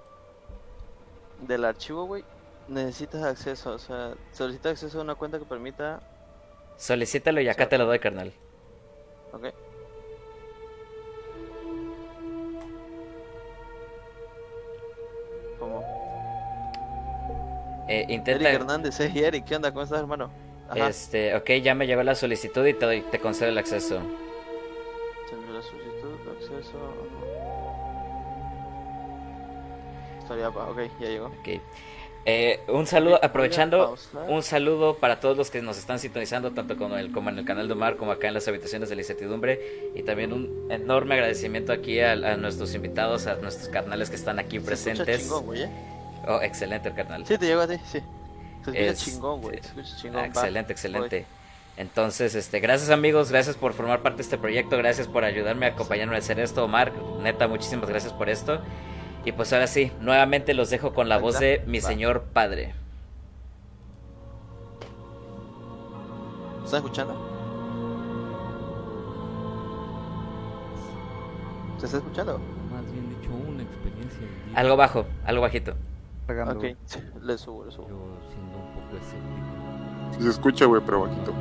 del archivo, güey. Necesitas acceso, o sea, solicita acceso a una cuenta que permita. Solicítalo y acá te lo doy, carnal. Ok. ¿Cómo? Eh, Eric intenta. Hernández, hey Eric, ¿qué onda? ¿Cómo estás, hermano? Ajá. Este, ok, ya me llegó la solicitud y te, doy- te concedo el acceso. Se envió la solicitud de acceso. Estaría pa- ok, ya llegó. Ok. Eh, un saludo, aprovechando, un saludo para todos los que nos están sintonizando, tanto como, el, como en el canal de Omar, como acá en las habitaciones de la incertidumbre. Y también un enorme agradecimiento aquí a, a nuestros invitados, a nuestros carnales que están aquí Se presentes. chingón, güey, ¿eh? Oh, excelente el carnal. Sí, te llegó a ti, sí. Se Es- chingón, güey. Se escucha chingón. Excelente, excelente. Entonces, este, gracias amigos, gracias por formar parte de este proyecto, gracias por ayudarme a acompañarme a hacer esto, Omar, neta, muchísimas gracias por esto. Y pues ahora sí, nuevamente los dejo con la voz de mi Va. señor padre. ¿Estás escuchando? ¿Se está escuchando? Más bien dicho, una experiencia. Algo bajo, algo bajito. Ok, le subo, le subo. Yo siendo un poco escéptico. Sí se escucha, güey, pero bajito.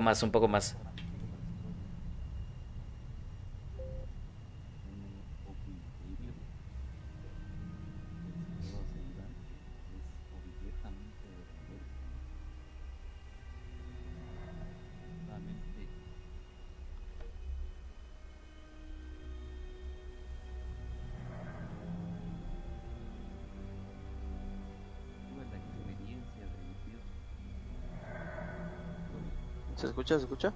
Más, un poco más. Escucha? ¿Se escucha?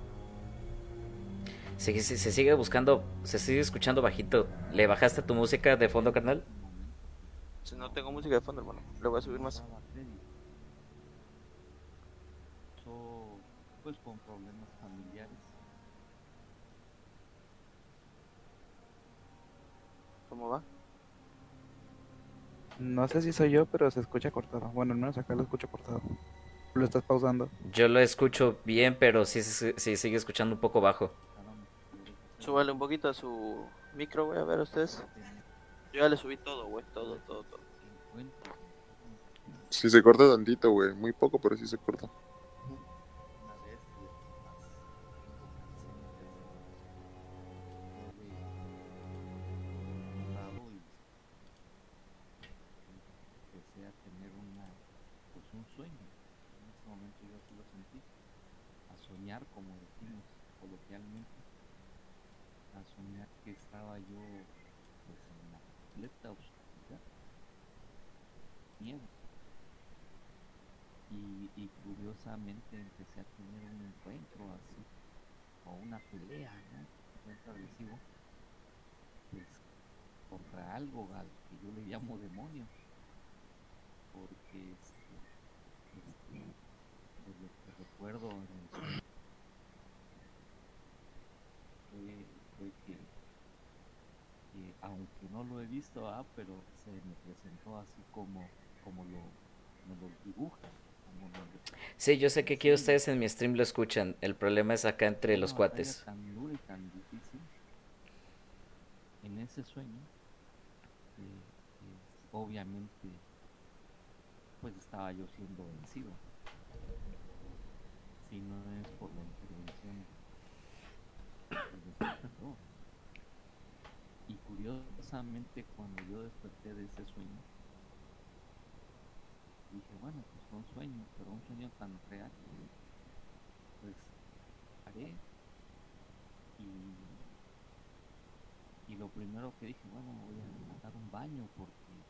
Se, se- se sigue buscando, se sigue escuchando bajito. ¿Le bajaste tu música de fondo, carnal? Si no tengo música de fondo, hermano. Le voy a subir más. So, pues con problemas familiares. ¿Cómo va? No sé si soy yo, pero se escucha cortado. Bueno, al menos acá lo escucho cortado. Lo estás pausando. Yo lo escucho bien, pero sí se sí, sigue escuchando un poco bajo. Súbale un poquito a su micro, güey, a ver ustedes. Yo ya le subí todo, güey, todo, todo, todo. Sí se corta tantito, güey. Muy poco, pero sí se corta. Visto ah, pero se me presentó así como como lo me lo dibuja como me lo- Sí, yo sé que aquí ustedes en mi stream lo escuchan. El problema es acá entre los cuates. tan dura y tan difícil en ese sueño que, que obviamente pues estaba yo siendo vencido si no es por la intervención del despertador. y curiosamente cuando yo desperté de ese sueño dije bueno pues fue un sueño pero un sueño tan real pues haré y, lo primero que dije, bueno, voy a dar un baño porque,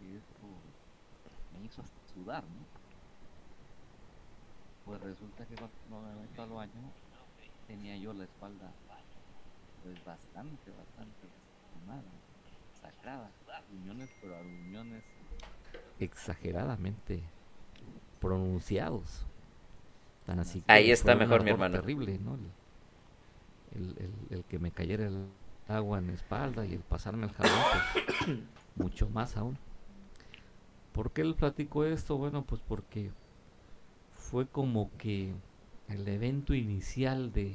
esto me hizo sudar, ¿no? Pues resulta que cuando me meto al baño tenía yo la espalda pues bastante, bastante pero exageradamente pronunciados. Tan así que Ahí está mejor, mi hermano. Terrible, ¿no? El, el- el- el que me cayera el agua en la espalda y el pasarme el jabón, pues, mucho más aún. ¿Por qué les platico esto? Bueno, pues porque fue como que el evento inicial de,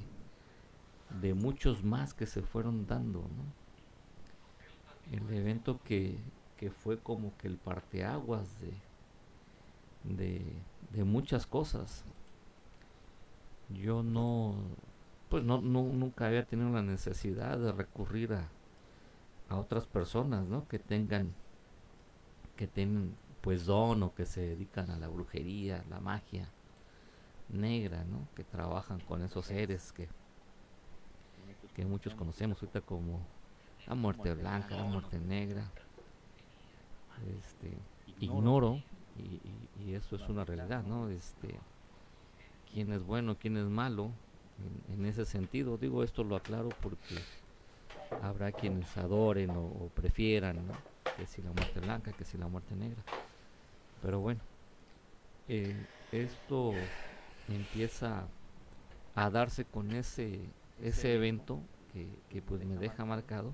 de muchos más que se fueron dando, ¿no? El evento que, que fue como que el parteaguas de, de, muchas cosas. Yo no, pues no, no- nunca había tenido la necesidad de recurrir a, a otras personas, ¿no? Que tengan, que tienen pues don o que se dedican a la brujería, la magia negra, ¿no? Que trabajan con esos seres que, que muchos conocemos ahorita como la muerte blanca, la muerte negra. Este, ignoro y, y- y eso es una realidad, ¿no? Este, quién es bueno, quién es malo en, en ese sentido. Digo esto lo aclaro porque habrá quienes adoren o, o prefieran, ¿no? Que si la muerte blanca, que si la muerte negra. Pero bueno, eh, esto empieza a darse con ese, ese evento que, que pues me deja marcado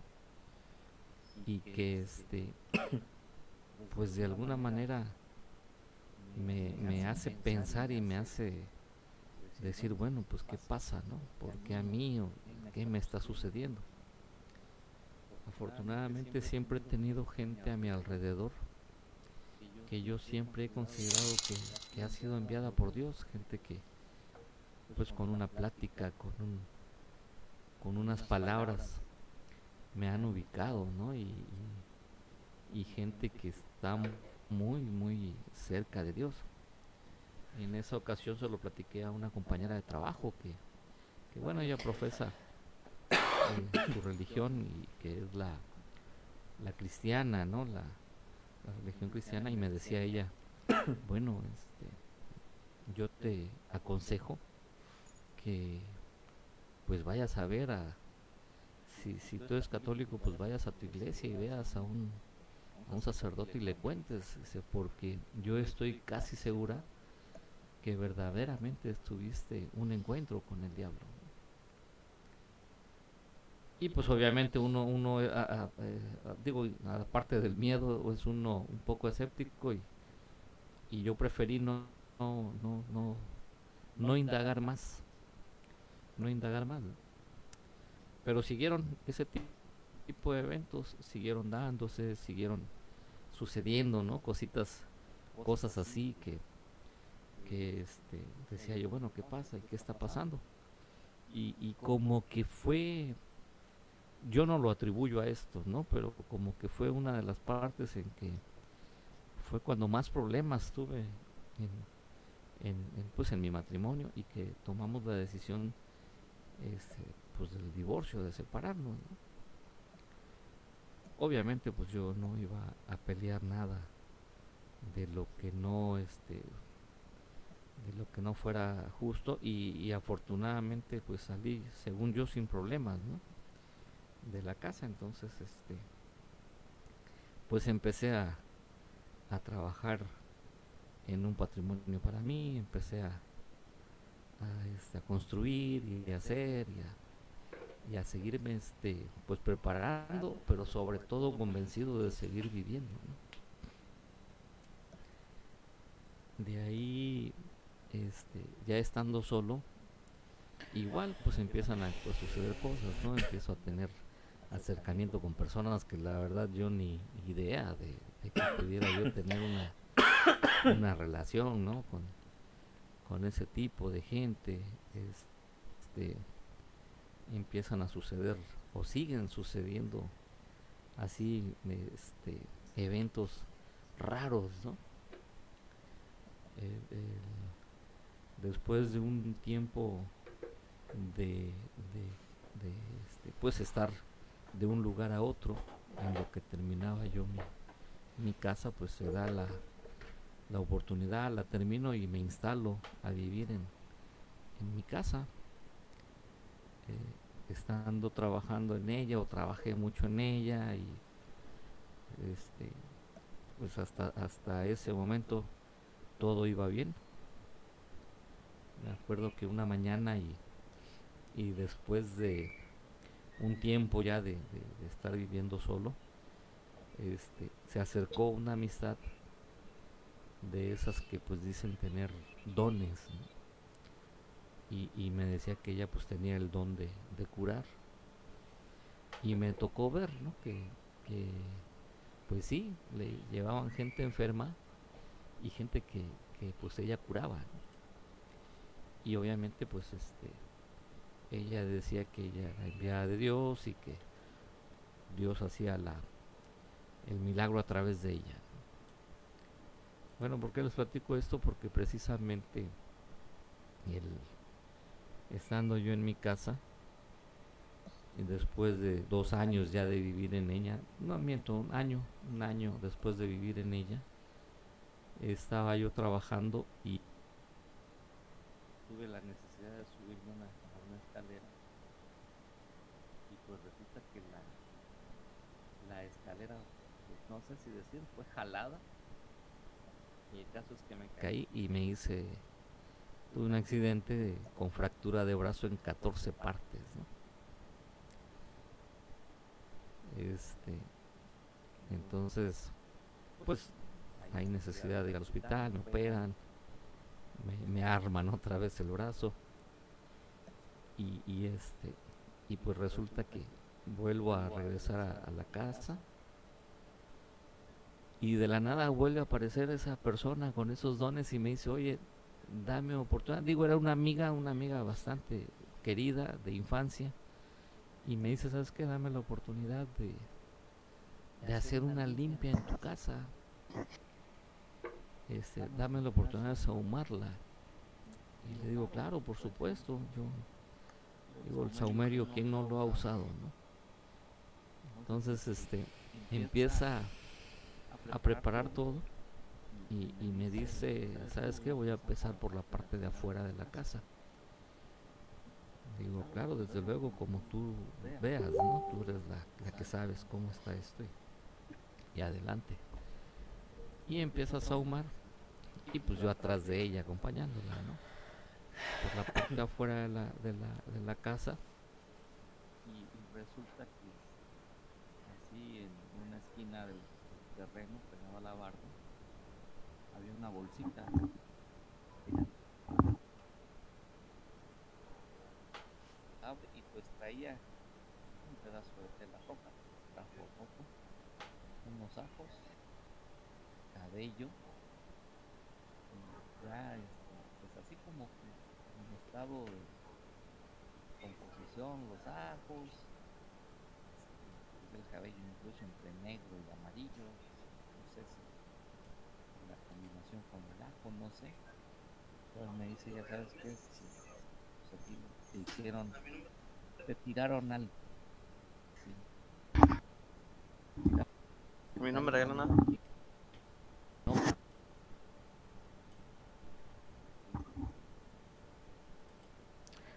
y que este pues de alguna manera me, me hace pensar y me hace decir bueno pues qué pasa no ¿por qué a mí o qué me está sucediendo? afortunadamente siempre he tenido gente a mi alrededor que yo siempre he considerado que, que ha sido enviada por Dios, gente que pues con una plática, con un con unas palabras me han ubicado, ¿no? Y, gente que está muy, muy cerca de Dios. En esa ocasión se lo platiqué a una compañera de trabajo que, que bueno, ella profesa eh, su religión y que es la, la cristiana, ¿no? La, la religión cristiana y me decía ella, bueno, este, yo te aconsejo que pues vayas a ver a, si, tú eres católico, pues vayas a tu iglesia y veas a un, a un sacerdote y le cuentes, porque yo estoy casi segura que verdaderamente tuviste un encuentro con el diablo. Y pues obviamente uno, uno eh, eh, digo, aparte del miedo, es uno un poco escéptico y, y yo preferí no, no, no, no, no indagar más, no indagar más. Pero siguieron ese ti- tipo de eventos, siguieron dándose, siguieron sucediendo, ¿no? Cositas, cosas así que, que este, decía yo, bueno, ¿qué pasa? ¿Y qué está pasando? Y, y como que fue, yo no lo atribuyo a esto, ¿no? Pero como que fue una de las partes en que fue cuando más problemas tuve en, en, en, pues en mi matrimonio y que tomamos la decisión este, pues del divorcio, de separarnos. ¿no? Obviamente pues yo no iba a pelear nada de lo que no este de lo que no fuera justo y, afortunadamente pues salí según yo sin problemas de la casa. Entonces, este, pues empecé a, a trabajar en un patrimonio para mí, empecé a, a, este, a construir y a hacer y a, y a seguirme este, pues preparando, pero sobre todo convencido de seguir viviendo. De ahí, este, ya estando solo, igual pues empiezan a pues, suceder cosas, ¿no? Empiezo a tener acercamiento con personas que la verdad yo ni idea de, de que pudiera yo tener una, una relación, ¿no? Con, con ese tipo de gente, este, empiezan a suceder o siguen sucediendo así, este, eventos raros, ¿no? Después de un tiempo de, de, de, este, pues estar de un lugar a otro en lo que terminaba yo mi, mi casa pues se da la, la oportunidad la termino y me instalo a vivir en, en mi casa eh, estando trabajando en ella o trabajé mucho en ella y este pues hasta hasta ese momento todo iba bien me acuerdo que una mañana y, y después de un tiempo ya de, estar viviendo solo, este, se acercó una amistad de esas que pues dicen tener dones. Y, me decía que ella pues tenía el don de, de curar y me tocó ver ¿no? que, pues sí, le llevaban gente enferma y gente que, pues ella curaba y obviamente pues este ella decía que ella era enviada de Dios y que Dios hacía la el milagro a través de ella ¿no? bueno ¿por qué les platico esto? porque precisamente el, estando yo en mi casa y después de dos años ya de vivir en ella no miento un año un año después de vivir en ella estaba yo trabajando y tuve la necesidad de subirme una, a una escalera. Y pues resulta que la, la escalera pues no sé si decir fue jalada. Y el caso es que me caí. Y me hice tuve un accidente de- con fractura de brazo en 14 partes este entonces pues hay necesidad de ir al hospital me operan me, arman otra vez el brazo y, y este y pues resulta que vuelvo a regresar a, a la casa y de la nada vuelve a aparecer esa persona con esos dones y me dice oye dame oportunidad. Digo era una amiga una amiga bastante querida de infancia y me dice sabes qué dame la oportunidad de de hacer una limpia en tu casa. Este, dame la oportunidad de sahumarla. Y le digo, claro, por supuesto, yo digo, el saumerio, ¿quién no lo ha usado? no? Entonces, este, empieza a preparar todo y, y me dice, ¿sabes qué? Voy a empezar por la parte de afuera de la casa. Digo, claro, desde luego, como tú veas, ¿no? Tú eres la, que sabes cómo está esto y, adelante y empieza a saumar y pues yo atrás de ella acompañándola ¿no? por la parte de afuera de la, de la, de la casa y resulta que así en una esquina del terreno pegado a la barda había una bolsita. Abre y pues traía un pedazo de tela roja. Rojo unos ajos cabello. Ya este, pues así como en estado de composición los ajos este, pues el cabello incluso negro y amarillo no sé si la combinación con el ajo no sé pero me dice ya sabes qué si, pues aquí te hicieron te tiraron al A mí no me regalan nada.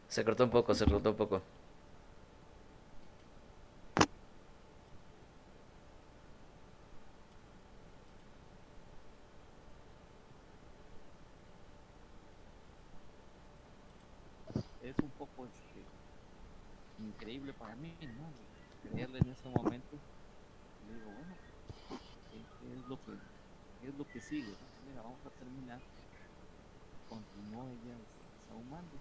Se cortó un poco, se cortó un poco. es un poco este, increíble para mí, ¿no? Creerle en ese momento. Le digo, bueno, ¿qué, qué es, lo que, qué es lo que sigue? no? Mira, vamos a terminar. Continuó ella este, sahumando.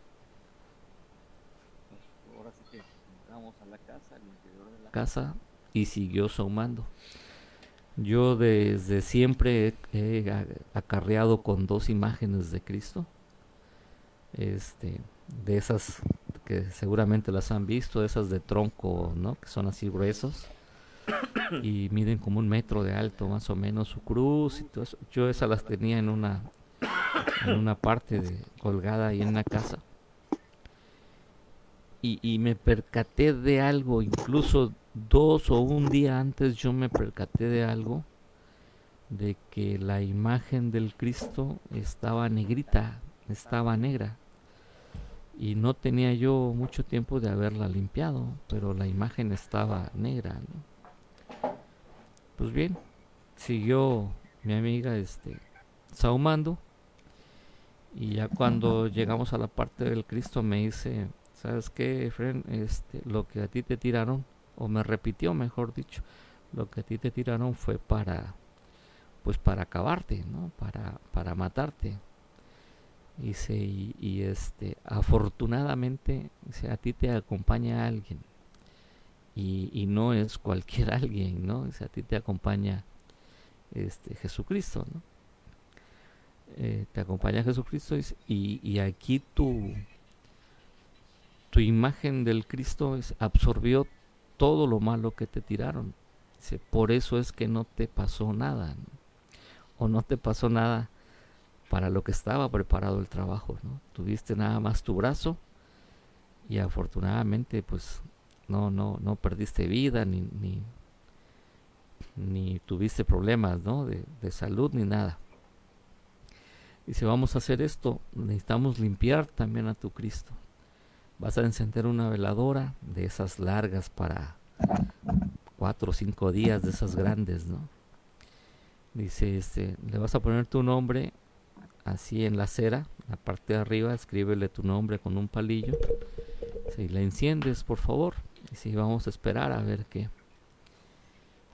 Pues, ahora sí que entramos a la casa, al interior de la casa, y siguió sahumando. Yo desde siempre he, acarreado con dos imágenes de Cristo. Este, de esas que seguramente las han visto, esas de tronco, ¿no? Que son así gruesos y miden como un metro de alto más o menos su cruz y todo eso. Yo esas las tenía en una en una parte de, colgada ahí en la casa y, y me percaté de algo, incluso dos o un día antes yo me percaté de algo, de que la imagen del Cristo estaba negrita, estaba negra. Y no tenía yo mucho tiempo de haberla limpiado, pero la imagen estaba negra. ¿no? Pues bien, siguió mi amiga este, sahumando. Y ya cuando llegamos a la parte del Cristo me dice, ¿sabes qué, Efren? Este, lo que a ti te tiraron, o me repitió, mejor dicho, lo que a ti te tiraron fue para, pues para acabarte, ¿no? Para, para matarte. Dice, y, y, este, afortunadamente, a ti te acompaña alguien. Y, y no es cualquier alguien, ¿no? Dice, a ti te acompaña este, Jesucristo, ¿no? Eh, te acompaña Jesucristo y, y aquí tu, tu imagen del Cristo es- absorbió todo lo malo que te tiraron. Dice, por eso es que no te pasó nada, o no te pasó nada para lo que estaba preparado el trabajo, ¿no? Tuviste nada más tu brazo y afortunadamente pues no no no perdiste vida ni ni, ni tuviste problemas, ¿no? De, de salud ni nada. Dice, vamos a hacer esto, necesitamos limpiar también a tu Cristo. Vas a encender una veladora de esas largas para cuatro o cinco días, de esas grandes, ¿no? Dice, este, le vas a poner tu nombre así en la cera, la parte de arriba, escríbele tu nombre con un palillo. Si la enciendes, por favor. Y si vamos a esperar a ver qué.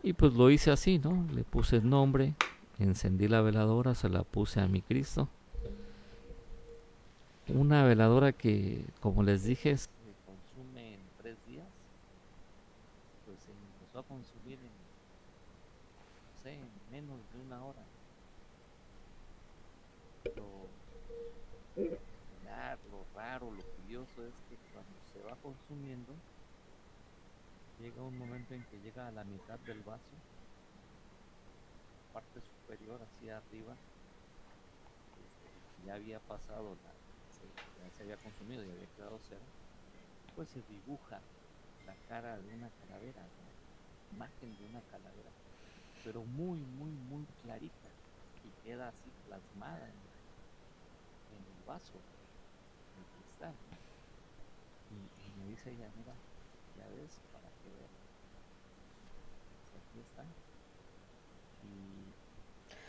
Y pues lo hice así, ¿no? Le puse el nombre, encendí la veladora, se la puse a mi Cristo. Una veladora que, como les dije, se consume en tres días. Pues se empezó a consumir en, menos de una hora. Lo raro, lo curioso es que cuando se va consumiendo, llega un momento en que llega a la mitad del vaso, parte superior hacia arriba, este, ya había pasado, la, había consumido y había quedado cero, pues se dibuja la cara de una calavera, ¿no? imagen de una calavera, pero muy, muy, muy clarita y queda así plasmada en, en el vaso de cristal. ¿no? Y, y me dice ella, mira, ya ves, para que veas. Pues aquí está. Y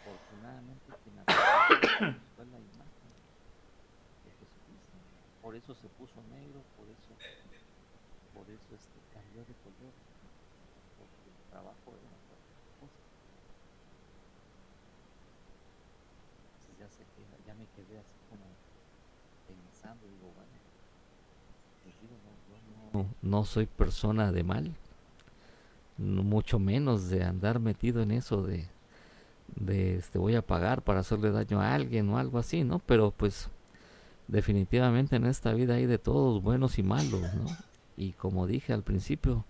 afortunadamente quien apareció fue la imagen de Jesucristo. Por eso se puso negro, por eso, por eso este cambió de color. Porque el trabajo era otra cosa. Entonces ya sé que ya me quedé así como pensando, digo, les digo, no, yo no, no soy persona de mal, mucho menos de andar metido en eso de, de este voy a pagar para hacerle daño a alguien o algo así, ¿no? Pero pues definitivamente en esta vida hay de todos, buenos y malos, ¿no? Y como dije al principio,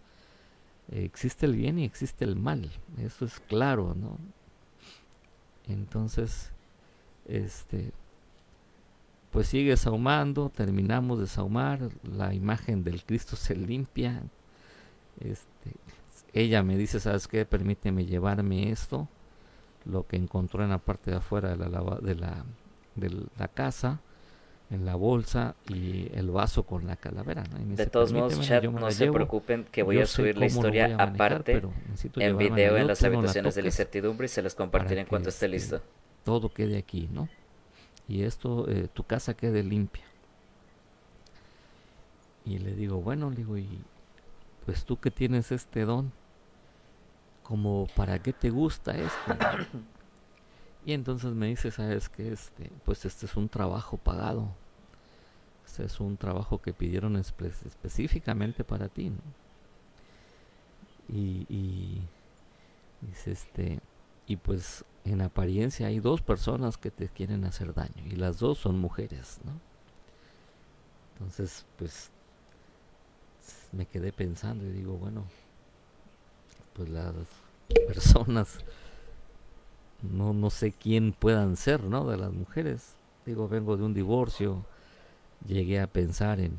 existe el bien y existe el mal, eso es claro, ¿no? Entonces, este, pues sigue sahumando, terminamos de sahumar, la imagen del Cristo se limpia, este, ella me dice, ¿sabes qué? Permíteme llevarme esto, lo que encontró en la parte de afuera de la, de la, de la casa, en la bolsa y el vaso con la calavera. ¿no? Y De todos modos, "Permíteme, chat, no se llevo, preocupen que voy yo a subir la historia manejar, aparte en video en las la habitaciones de la incertidumbre y se para compartiré en cuanto esté este, listo. todo quede aquí, ¿no? Y esto, eh, tu casa quede limpia. Y le digo, bueno, le digo, y pues tú que tienes este don, como para qué te gusta esto. Y entonces me dice, sabes que este, pues este es un trabajo pagado. Este es un trabajo que pidieron espe- específicamente para ti, ¿no? Y, y este, y pues en apariencia hay dos personas que te quieren hacer daño y las dos son mujeres, ¿no? Entonces, pues me quedé pensando y digo, bueno, pues las personas no no sé quién puedan ser, ¿no? De las mujeres. Digo, vengo de un divorcio, llegué a pensar en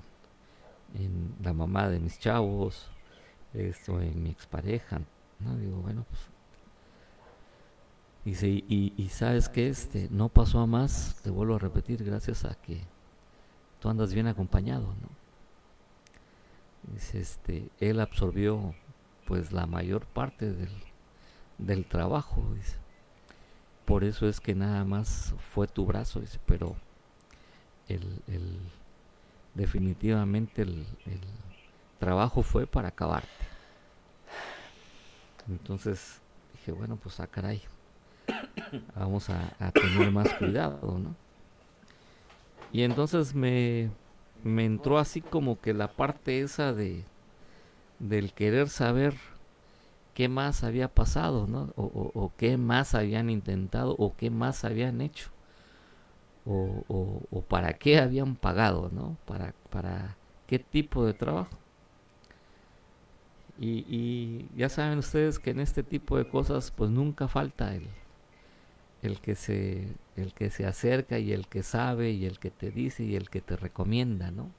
en la mamá de mis chavos, esto en mi expareja, ¿no? Digo, bueno, pues Dice, y, y, sabes que este no pasó a más, te vuelvo a repetir, gracias a que tú andas bien acompañado, ¿no? Dice, este, él absorbió pues la mayor parte del, del trabajo, dice. Por eso es que nada más fue tu brazo, pero el, el- definitivamente el, trabajo fue para acabarte. Entonces dije, bueno, pues a caray, vamos a, a tener más cuidado, ¿no? Y entonces me, me entró así como que la parte esa de del querer saber qué más había pasado, ¿no? O, qué más habían intentado, o qué más habían hecho, o para qué habían pagado, ¿no? Para, para qué tipo de trabajo. Y, y ya saben ustedes que en este tipo de cosas, pues nunca falta el, el que se el que se acerca y el que sabe y el que te dice y el que te recomienda, ¿no?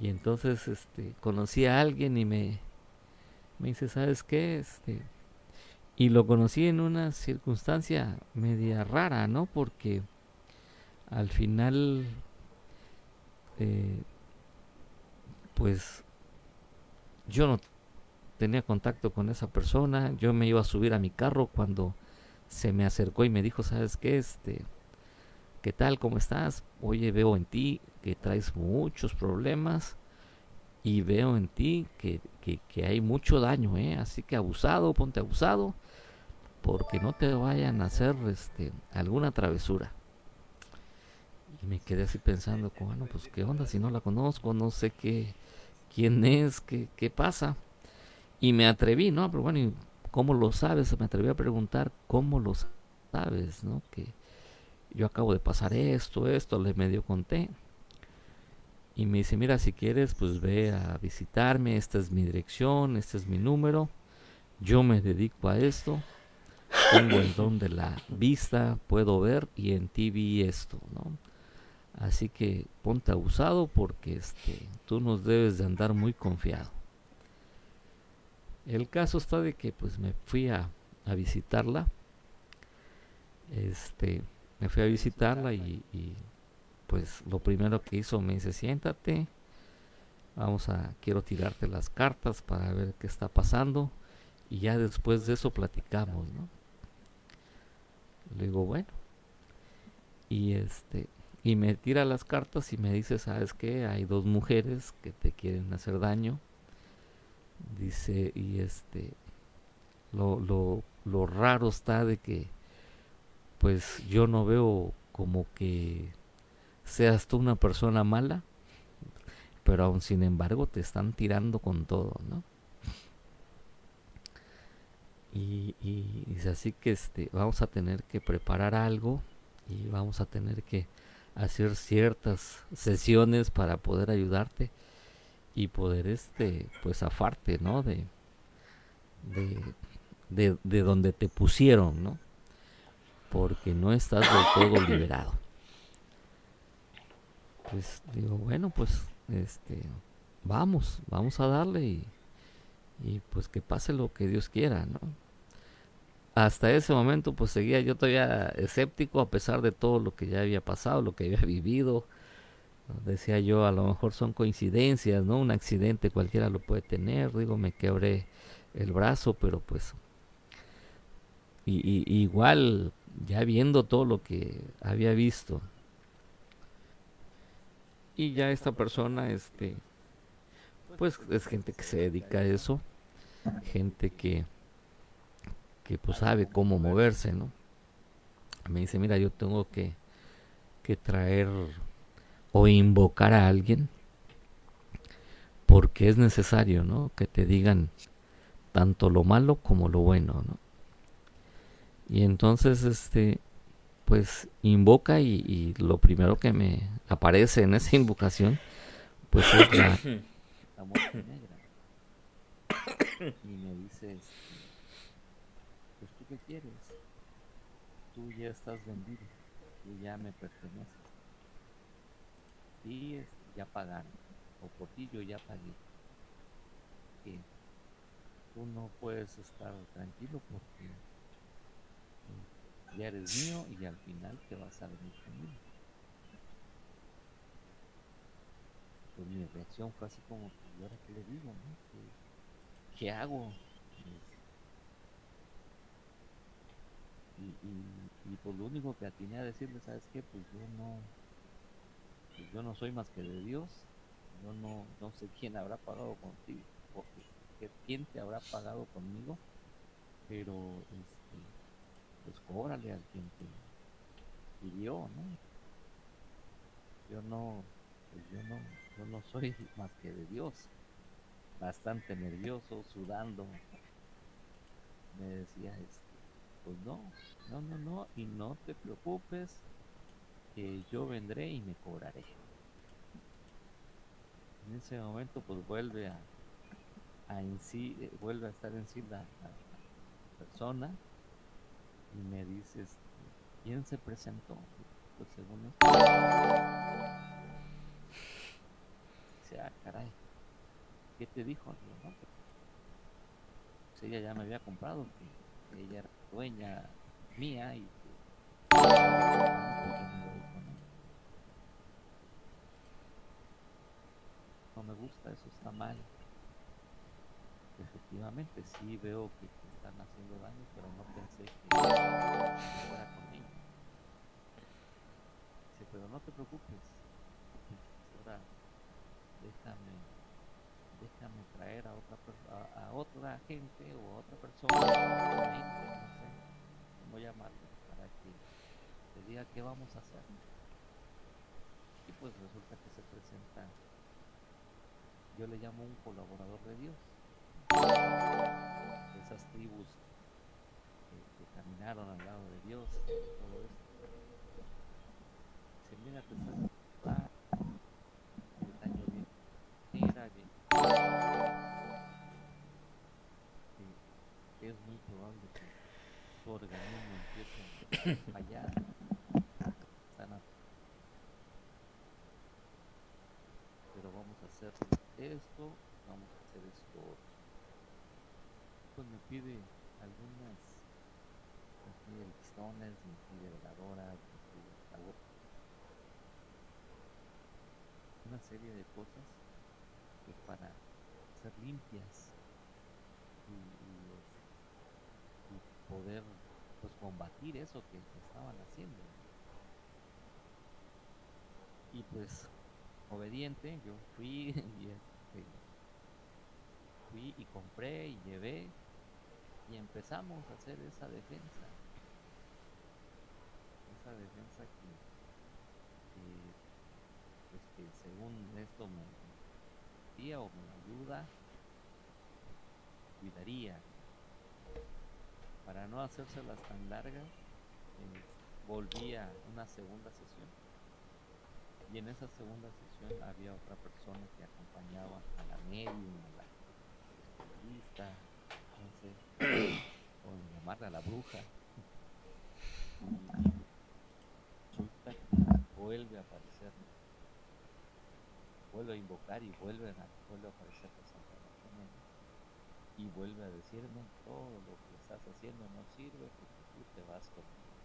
Y entonces este conocí a alguien y me me dice, "¿Sabes qué? Este y lo conocí en una circunstancia media rara, ¿no? Porque al final eh, pues yo no tenía contacto con esa persona, yo me iba a subir a mi carro cuando se me acercó y me dijo, ¿sabes qué? Este, ¿qué tal? ¿Cómo estás? Oye, veo en ti que traes muchos problemas y veo en ti que, que, hay mucho daño, ¿eh? Así que abusado, ponte abusado, porque no te vayan a hacer este, alguna travesura. Y me quedé así pensando, bueno, pues qué onda si no la conozco, no sé qué, quién es, qué, qué pasa. Y me atreví, ¿no? Pero bueno, ¿y ¿cómo lo sabes? Me atreví a preguntar, ¿cómo lo sabes? ¿No? Que yo acabo de pasar esto, esto, le medio conté. Y me dice, mira, si quieres, pues ve a visitarme, esta es mi dirección, este es mi número, yo me dedico a esto, tengo el don de la vista, puedo ver y en ti vi esto, ¿no? Así que ponte abusado porque este, tú nos debes de andar muy confiado. El caso está de que pues me fui a, a visitarla. Este, me fui a visitarla y, y, pues lo primero que hizo me dice, siéntate, vamos a, quiero tirarte las cartas para ver qué está pasando y ya después de eso platicamos, ¿no? Le digo, bueno. Y este, y me tira las cartas y me dice, ¿sabes qué? Hay dos mujeres que te quieren hacer daño. Dice, y este, lo, lo, lo raro está de que, pues yo no veo como que seas tú una persona mala, pero aún sin embargo te están tirando con todo, ¿no? Y, y así que este, vamos a tener que preparar algo y vamos a tener que hacer ciertas sesiones para poder ayudarte y poder este pues zafarte no de de, de, de donde te pusieron no porque no estás del todo liberado pues digo bueno pues este vamos vamos a darle y, y pues que pase lo que Dios quiera no hasta ese momento pues seguía yo todavía escéptico a pesar de todo lo que ya había pasado, lo que había vivido. Decía yo, a lo mejor son coincidencias, ¿no? Un accidente cualquiera lo puede tener, digo, me quebré el brazo, pero pues y, y- igual ya viendo todo lo que había visto y ya esta persona este pues es gente que se dedica a eso, gente que, que pues sabe cómo moverse, ¿no? Me dice, mira, yo tengo que, que traer o invocar a alguien porque es necesario, ¿no? Que te digan tanto lo malo como lo bueno, ¿no? Y entonces, este, pues invoca y, y lo primero que me aparece en esa invocación, pues es la, la muerte negra. Y me dice, pues tú qué quieres, tú ya estás vendido, tú ya me perteneces. Y este, ya pagaron, o por ti yo ya pagué. Que tú no puedes estar tranquilo porque ya eres mío y al final te vas a venir conmigo. Pues mi reacción fue así como, ¿y ahora qué le digo? No? ¿Qué, hago? Y, y, y, pues lo único que atiné a decirle, ¿sabes qué? Pues yo no, pues yo no soy más que de Dios, yo no, no sé quién habrá pagado contigo, porque quién te habrá pagado conmigo, pero este, pues cóbrale al quien te pidió, ¿no? Yo no, pues yo no, yo no soy más que de Dios, bastante nervioso, sudando, me decía este, pues no, no, no, no, y no te preocupes, que yo vendré y me cobraré. En ese momento pues vuelve a, a en sí, eh, vuelve a estar en sí la, persona y me dice, este, ¿quién se presentó? Pues según esto. Dice, ah, caray, ¿qué te dijo? Pues, pues ella ya me había comprado, que, ella era dueña mía y. No me gusta, eso está mal. Efectivamente, sí veo que están haciendo daño, pero no pensé que fuera con ella. Dice, pero no te preocupes. Ahora déjame, déjame traer a otra a, a otra gente o a otra persona, ente, no sé cómo llamarlo, para que te diga qué vamos a hacer. Y pues resulta que se presenta, yo le llamo un colaborador de Dios esas tribus que, que caminaron al lado de Dios, todo esto. Bien, mira bien. Que es muy probable que tu organismo empiece a fallar. A- Pero vamos a hacer esto, vamos a hacer esto otro pues me pide algunas me pide listones, me pide veladoras, me pide una serie de cosas que para ser limpias este, y poder pues combatir eso que estaban haciendo. Y pues obediente yo fui y este, fui y compré y llevé y empezamos a hacer esa defensa. Esa defensa pues que según esto me guía o me ayuda, cuidaría. Para no hacérselas tan largas, eh, volví a una segunda sesión. Y en esa segunda sesión había otra persona que acompañaba a la medium, a la especialista, o llamarla a la bruja. Y vuelve a aparecer, vuelve a invocar y vuelve a, vuelve a aparecer. Y vuelve a decirme, todo lo que estás haciendo no sirve porque tú te vas conmigo.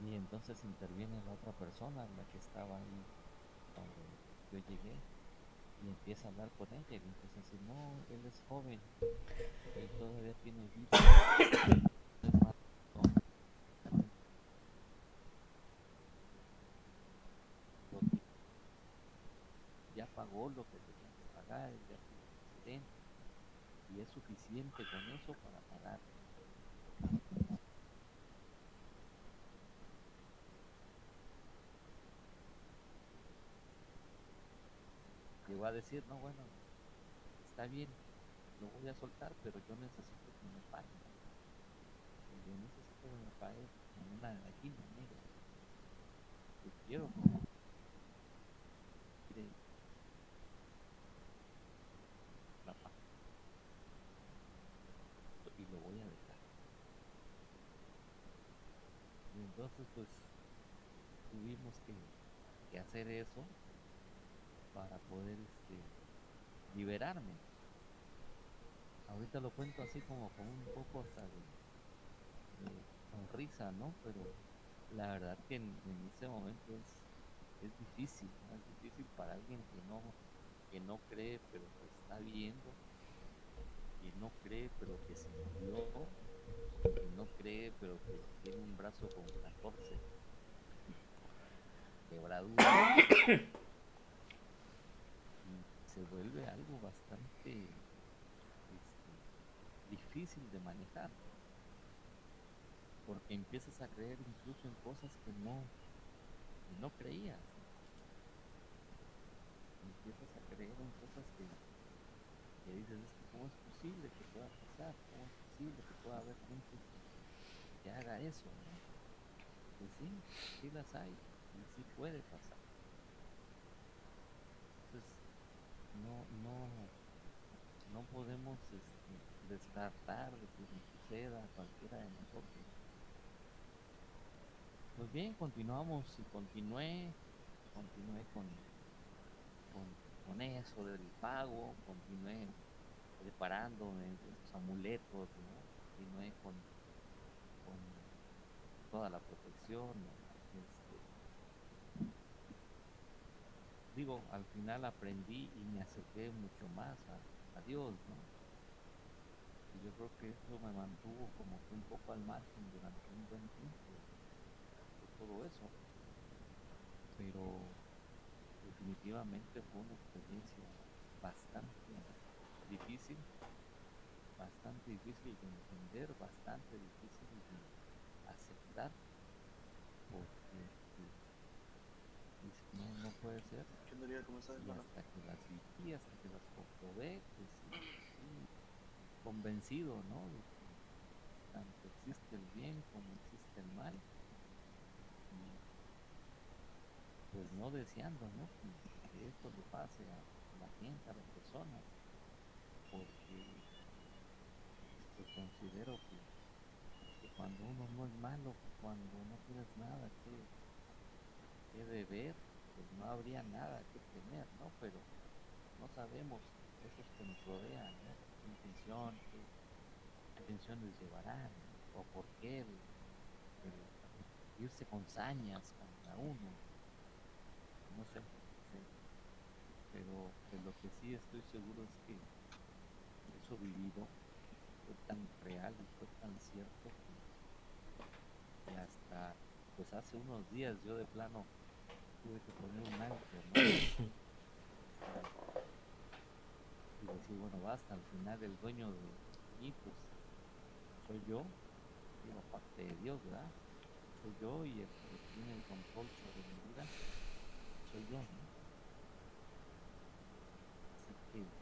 Y entonces interviene la otra persona, la que estaba ahí cuando yo llegué, y empieza a hablar con ella y empieza a decir, no, él es joven, él todavía tiene vida. es más, no". Ya pagó lo que tenía que pagar del accidente y es suficiente con eso para pagar. Llegó a decir, no, bueno, está bien, lo voy a soltar, pero yo necesito que me paguen. Yo necesito que me paguen en una gallina negra. Yo quiero Mire, la. Y lo voy a dejar. Y entonces, pues, tuvimos que hacer eso para poder este, liberarme. Ahorita lo cuento así como con un poco hasta de, sonrisa, ¿no? Pero la verdad que en, en ese momento es, es difícil, ¿no? Es difícil para alguien que no, que no cree, pero que está viendo, que no cree, pero que se murió, que no cree, pero que tiene un brazo con 14 quebraduras. se vuelve algo bastante este, difícil de manejar. Porque empiezas a creer incluso en cosas que no no creías. Empiezas a creer en cosas que, que dices cómo es posible que pueda pasar cómo es posible que pueda haber gente que haga eso ¿no? pues sí sí las hay y sí puede pasar entonces no, no, no podemos este, descartar de que suceda a cualquiera de nosotros. Pues bien, continuamos y continué, continué con, con, eso del pago, continué preparándome de los amuletos, ¿no? continué con, con toda la protección, ¿no? este, digo, al final aprendí y me acerqué mucho más a, a Dios, ¿no? Y yo creo que eso me mantuvo como que un poco al margen durante un buen tiempo de todo eso. Pero definitivamente fue una experiencia bastante difícil, bastante difícil de entender, bastante difícil de aceptar, no, no puede ser. ¿Qué onda, Ariel? ¿Cómo estás, Y hermano? hasta que las viví, hasta que las comprobé, pues sí, sí, convencido, ¿no? De que tanto existe el bien como existe el mal. Y pues no deseando, ¿no? Que, esto le pase a la gente, a las personas, porque pues considero que, cuando uno no es malo, cuando no tienes nada que, que deber, pues no habría nada que temer, ¿no? Pero no sabemos esos que nos rodean. ¿Qué intención, qué intenciones llevarán, o por qué el, el irse con sañas contra uno, no sé, sí. pero de lo que sí estoy seguro es que eso vivido fue tan real y fue tan cierto que, que hasta pues hace unos días yo de plano tuve que poner un ancla, ¿no? y decir, bueno, basta, al final el dueño de mí, pues soy yo, digo, aparte de Dios, ¿verdad? Soy yo y el que tiene el control sobre mi vida, soy yo, ¿no? Así que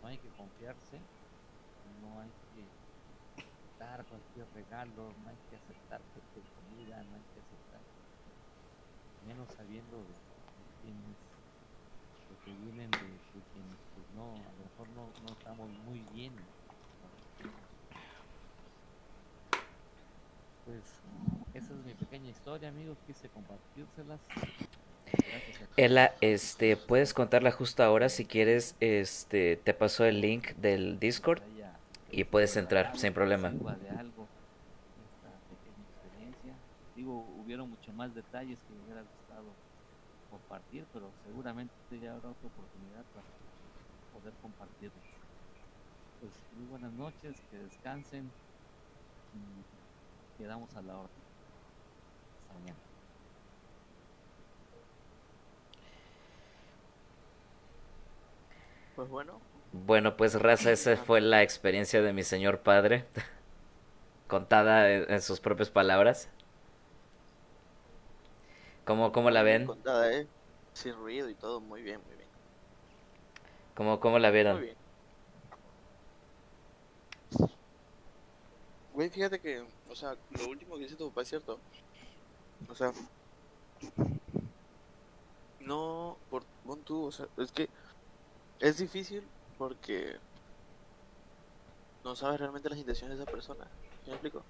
no hay que confiarse, no hay que dar cualquier regalo, no hay que aceptar cualquier comida, no hay que aceptar, menos sabiendo de, de quienes de que vienen de, de quienes pues no, a lo mejor no, no estamos muy bien. Pues esa es mi pequeña historia, amigos, quise compartírselas. Ela, este, puedes contarla justo ahora si quieres, este, te paso el link del Discord y puedes entrar sin problema. Digo, hubieron mucho más detalles que hubiera compartir, pero seguramente ya habrá otra oportunidad para poder compartirlos. Pues muy buenas noches, que descansen y quedamos a la orden. Hasta mañana. Pues bueno, Bueno, pues raza, esa fue la experiencia de mi señor padre, contada en sus propias palabras. ¿Cómo, cómo la ven? contada, eh. Sin ruido y todo, muy bien, muy bien. ¿Cómo, cómo la Muy vieron? bien. Güey, fíjate que, o sea, lo último que dice tu papá es cierto. O sea, no, por, pon tú, o sea, es que es difícil porque no sabes realmente las intenciones de esa persona. ¿Sí me explico?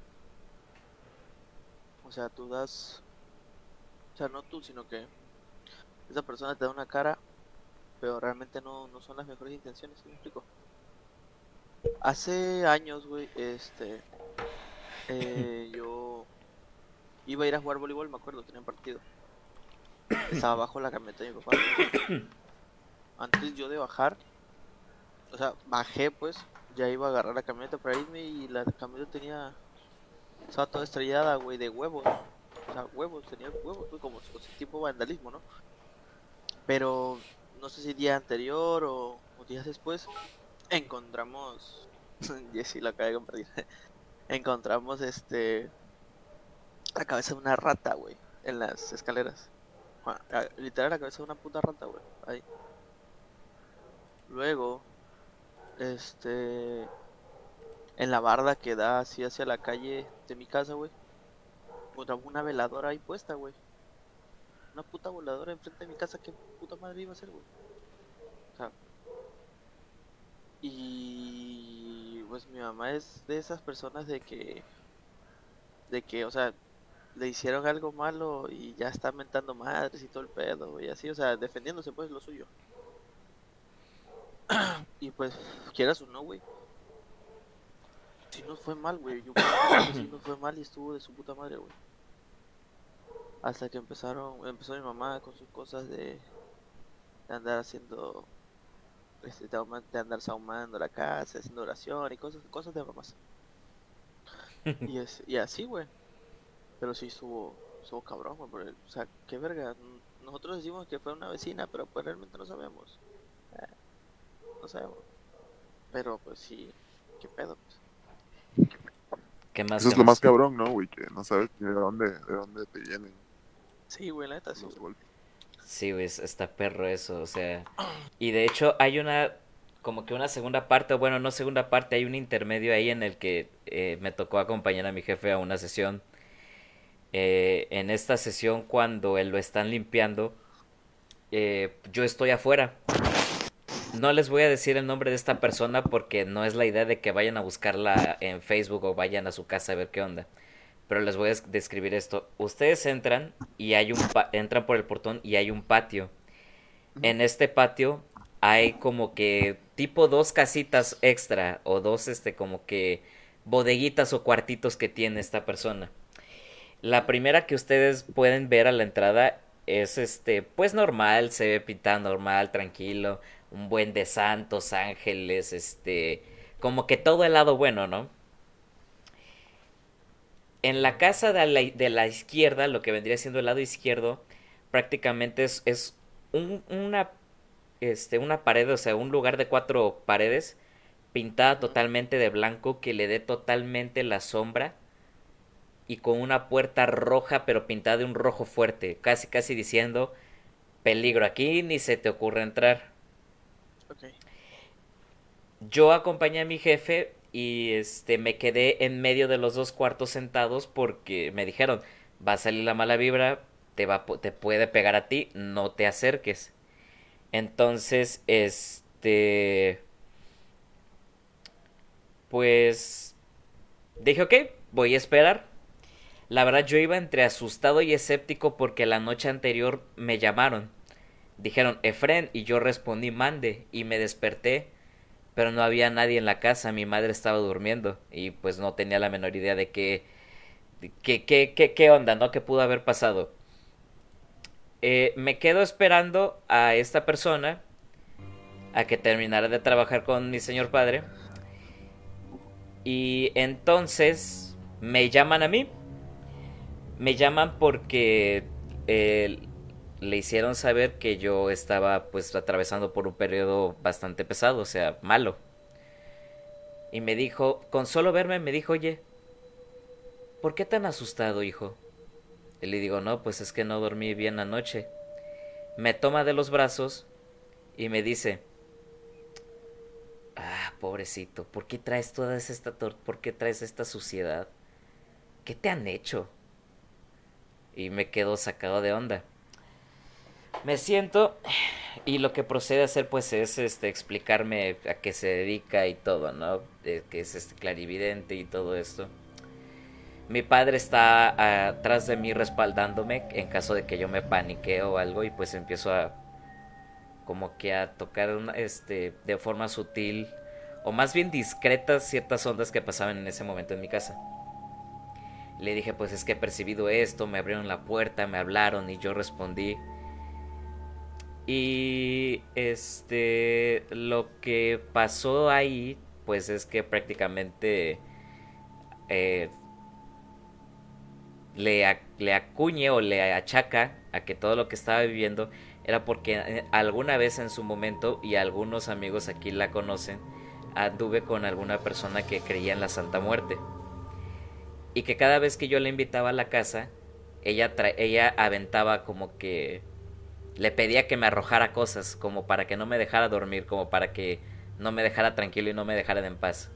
O sea, tú das, o sea, no tú, sino que esa persona te da una cara, pero realmente no, no son las mejores intenciones, ¿sí me explico? Hace años, güey, este, eh, yo iba a ir a jugar voleibol, me acuerdo, tenía un partido. Estaba bajo la camioneta de mi papá. Antes yo de bajar, o sea, bajé pues, ya iba a agarrar la camioneta para irme y la camioneta tenía, estaba toda estrellada, güey, de huevos. O sea, huevos, tenía huevos, güey, como o sea, tipo vandalismo, ¿no? Pero no sé si día anterior o, días después encontramos, Jessy la acaba de compartir, encontramos este, la cabeza de una rata, güey, en las escaleras. Ah, ah, Literal la cabeza de una puta rata, güey, ahí. Luego, este, en la barda que da así hacia la calle de mi casa, güey, encontramos una veladora ahí puesta, güey. Una puta voladora enfrente de mi casa, ¿qué puta madre iba a ser, güey? O sea, y pues mi mamá es de esas personas de que, de que, o sea, le hicieron algo malo y ya está mentando madres y todo el pedo y así, o sea, defendiéndose pues lo suyo. Y pues, quieras o no, güey. Si nos fue mal, güey. Yo creo sí nos fue mal y estuvo de su puta madre, güey. Hasta que empezaron, empezó mi mamá con sus cosas de, de andar haciendo, este, de, andar sahumando la casa, haciendo oración y cosas, cosas de mamás. Y, es, y así, güey. Pero sí estuvo, estuvo cabrón, güey. porque, O sea, qué verga. n- Nosotros decimos que fue una vecina, pero pues realmente no sabemos. Eh, no sabemos. Pero pues sí, qué pedo. Pues. ¿Qué más? Eso es lo más? cabrón, ¿no, güey? Que no sabes de dónde, de dónde te vienen Sí, güey, la neta, sí. Sí, güey, es- está perro eso, o sea. Y de hecho hay una, como que una segunda parte, o bueno, no segunda parte, hay un intermedio ahí en el que eh, me tocó acompañar a mi jefe a una sesión. Eh, en esta sesión, cuando él lo están limpiando, eh, yo estoy afuera. No les voy a decir el nombre de esta persona porque no es la idea de que vayan a buscarla en Facebook o vayan a su casa a ver qué onda. Pero les voy a des- describir esto. Ustedes entran y hay un pa- entran por el portón y hay un patio. En este patio hay como que tipo dos casitas extra o dos este como que bodeguitas o cuartitos que tiene esta persona. La primera que ustedes pueden ver a la entrada es este, pues normal, se ve pintada normal, tranquilo, un buen de santos, ángeles, este, como que todo el lado bueno, ¿no? En la casa de la, de la izquierda, lo que vendría siendo el lado izquierdo, prácticamente es, es un- una, este, una pared, o sea, un lugar de cuatro paredes pintada totalmente de blanco que le dé totalmente la sombra y con una puerta roja pero pintada de un rojo fuerte, casi casi diciendo peligro aquí ni se te ocurre entrar. Yo acompañé a mi jefe y este me quedé en medio de los dos cuartos sentados porque me dijeron, va a salir la mala vibra, te va te puede pegar a ti, no te acerques. Entonces, este pues dije, ok, voy a esperar. La verdad yo iba entre asustado y escéptico porque la noche anterior me llamaron. Dijeron, Efren, y yo respondí, mande, y me desperté, pero no había nadie en la casa, mi madre estaba durmiendo, y pues no tenía la menor idea de qué, qué, qué, qué, qué onda, ¿no? ¿Qué pudo haber pasado? Eh, me quedo esperando a esta persona a que terminara de trabajar con mi señor padre. Y entonces me llaman a mí. Me llaman porque le hicieron saber que yo estaba pues atravesando por un periodo bastante pesado, o sea, malo. Y me dijo, con solo verme, me dijo, oye, ¿por qué tan asustado, hijo? Y le digo, no, pues es que no dormí bien anoche. Me toma de los brazos y me dice, ah, pobrecito, ¿por qué traes toda esta, por qué traes esta suciedad? ¿Qué te han hecho? Y me quedo sacado de onda. Me siento y lo que procede a hacer pues es este explicarme a qué se dedica y todo, ¿no? Que es este clarividente y todo esto. Mi padre está atrás de mí respaldándome en caso de que yo me panique o algo y pues empiezo a como que a tocar este de forma sutil o más bien discretas ciertas ondas que pasaban en ese momento en mi casa. Le dije, pues es que he percibido esto, me abrieron la puerta, me hablaron y yo respondí. Y este, lo que pasó ahí, pues es que prácticamente eh, le, le acuñe o le achaca a que todo lo que estaba viviendo era porque eh, alguna vez en su momento, y algunos amigos aquí la conocen, anduve con alguna persona que creía en la Santa Muerte. Y que cada vez que yo la invitaba a la casa, ella, ella aventaba como que le pedía que me arrojara cosas, como para que no me dejara dormir, como para que no me dejara tranquilo y no me dejara en paz.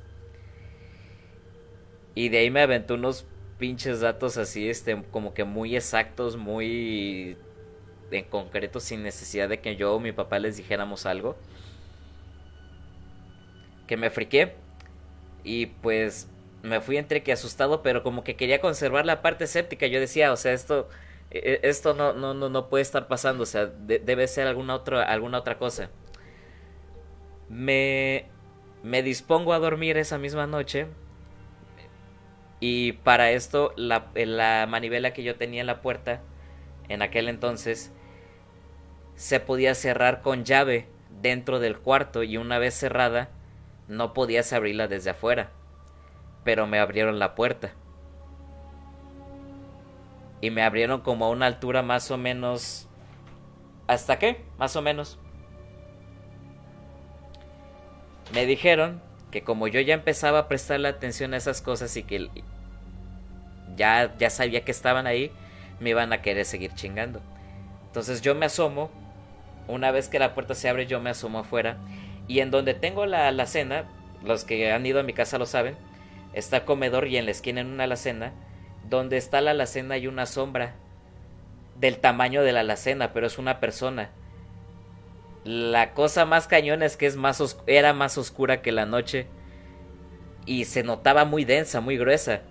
Y de ahí me aventó unos pinches datos así, este, como que muy exactos, muy en concreto, sin necesidad de que yo o mi papá les dijéramos algo. Que me friqué. Y pues me fui entre que asustado, pero como que quería conservar la parte escéptica. Yo decía, o sea, esto, esto no, no, no, no puede estar pasando, o sea, de- debe ser alguna otra, alguna otra cosa. Me, me dispongo a dormir esa misma noche. Y para esto, la, la manivela que yo tenía en la puerta, en aquel entonces, se podía cerrar con llave dentro del cuarto y una vez cerrada, no podías abrirla desde afuera. Pero me abrieron la puerta. Y me abrieron como a una altura más o menos... ¿Hasta qué? Más o menos. Me dijeron que como yo ya empezaba a prestarle atención a esas cosas y que ya, ya sabía que estaban ahí, me iban a querer seguir chingando. Entonces yo me asomo, una vez que la puerta se abre yo me asomo afuera y en donde tengo la alacena, los que han ido a mi casa lo saben, está comedor y en la esquina en una alacena, donde está la alacena hay una sombra del tamaño de la alacena, pero es una persona. La cosa más cañona es que es más era más oscura que la noche y se notaba muy densa, muy gruesa.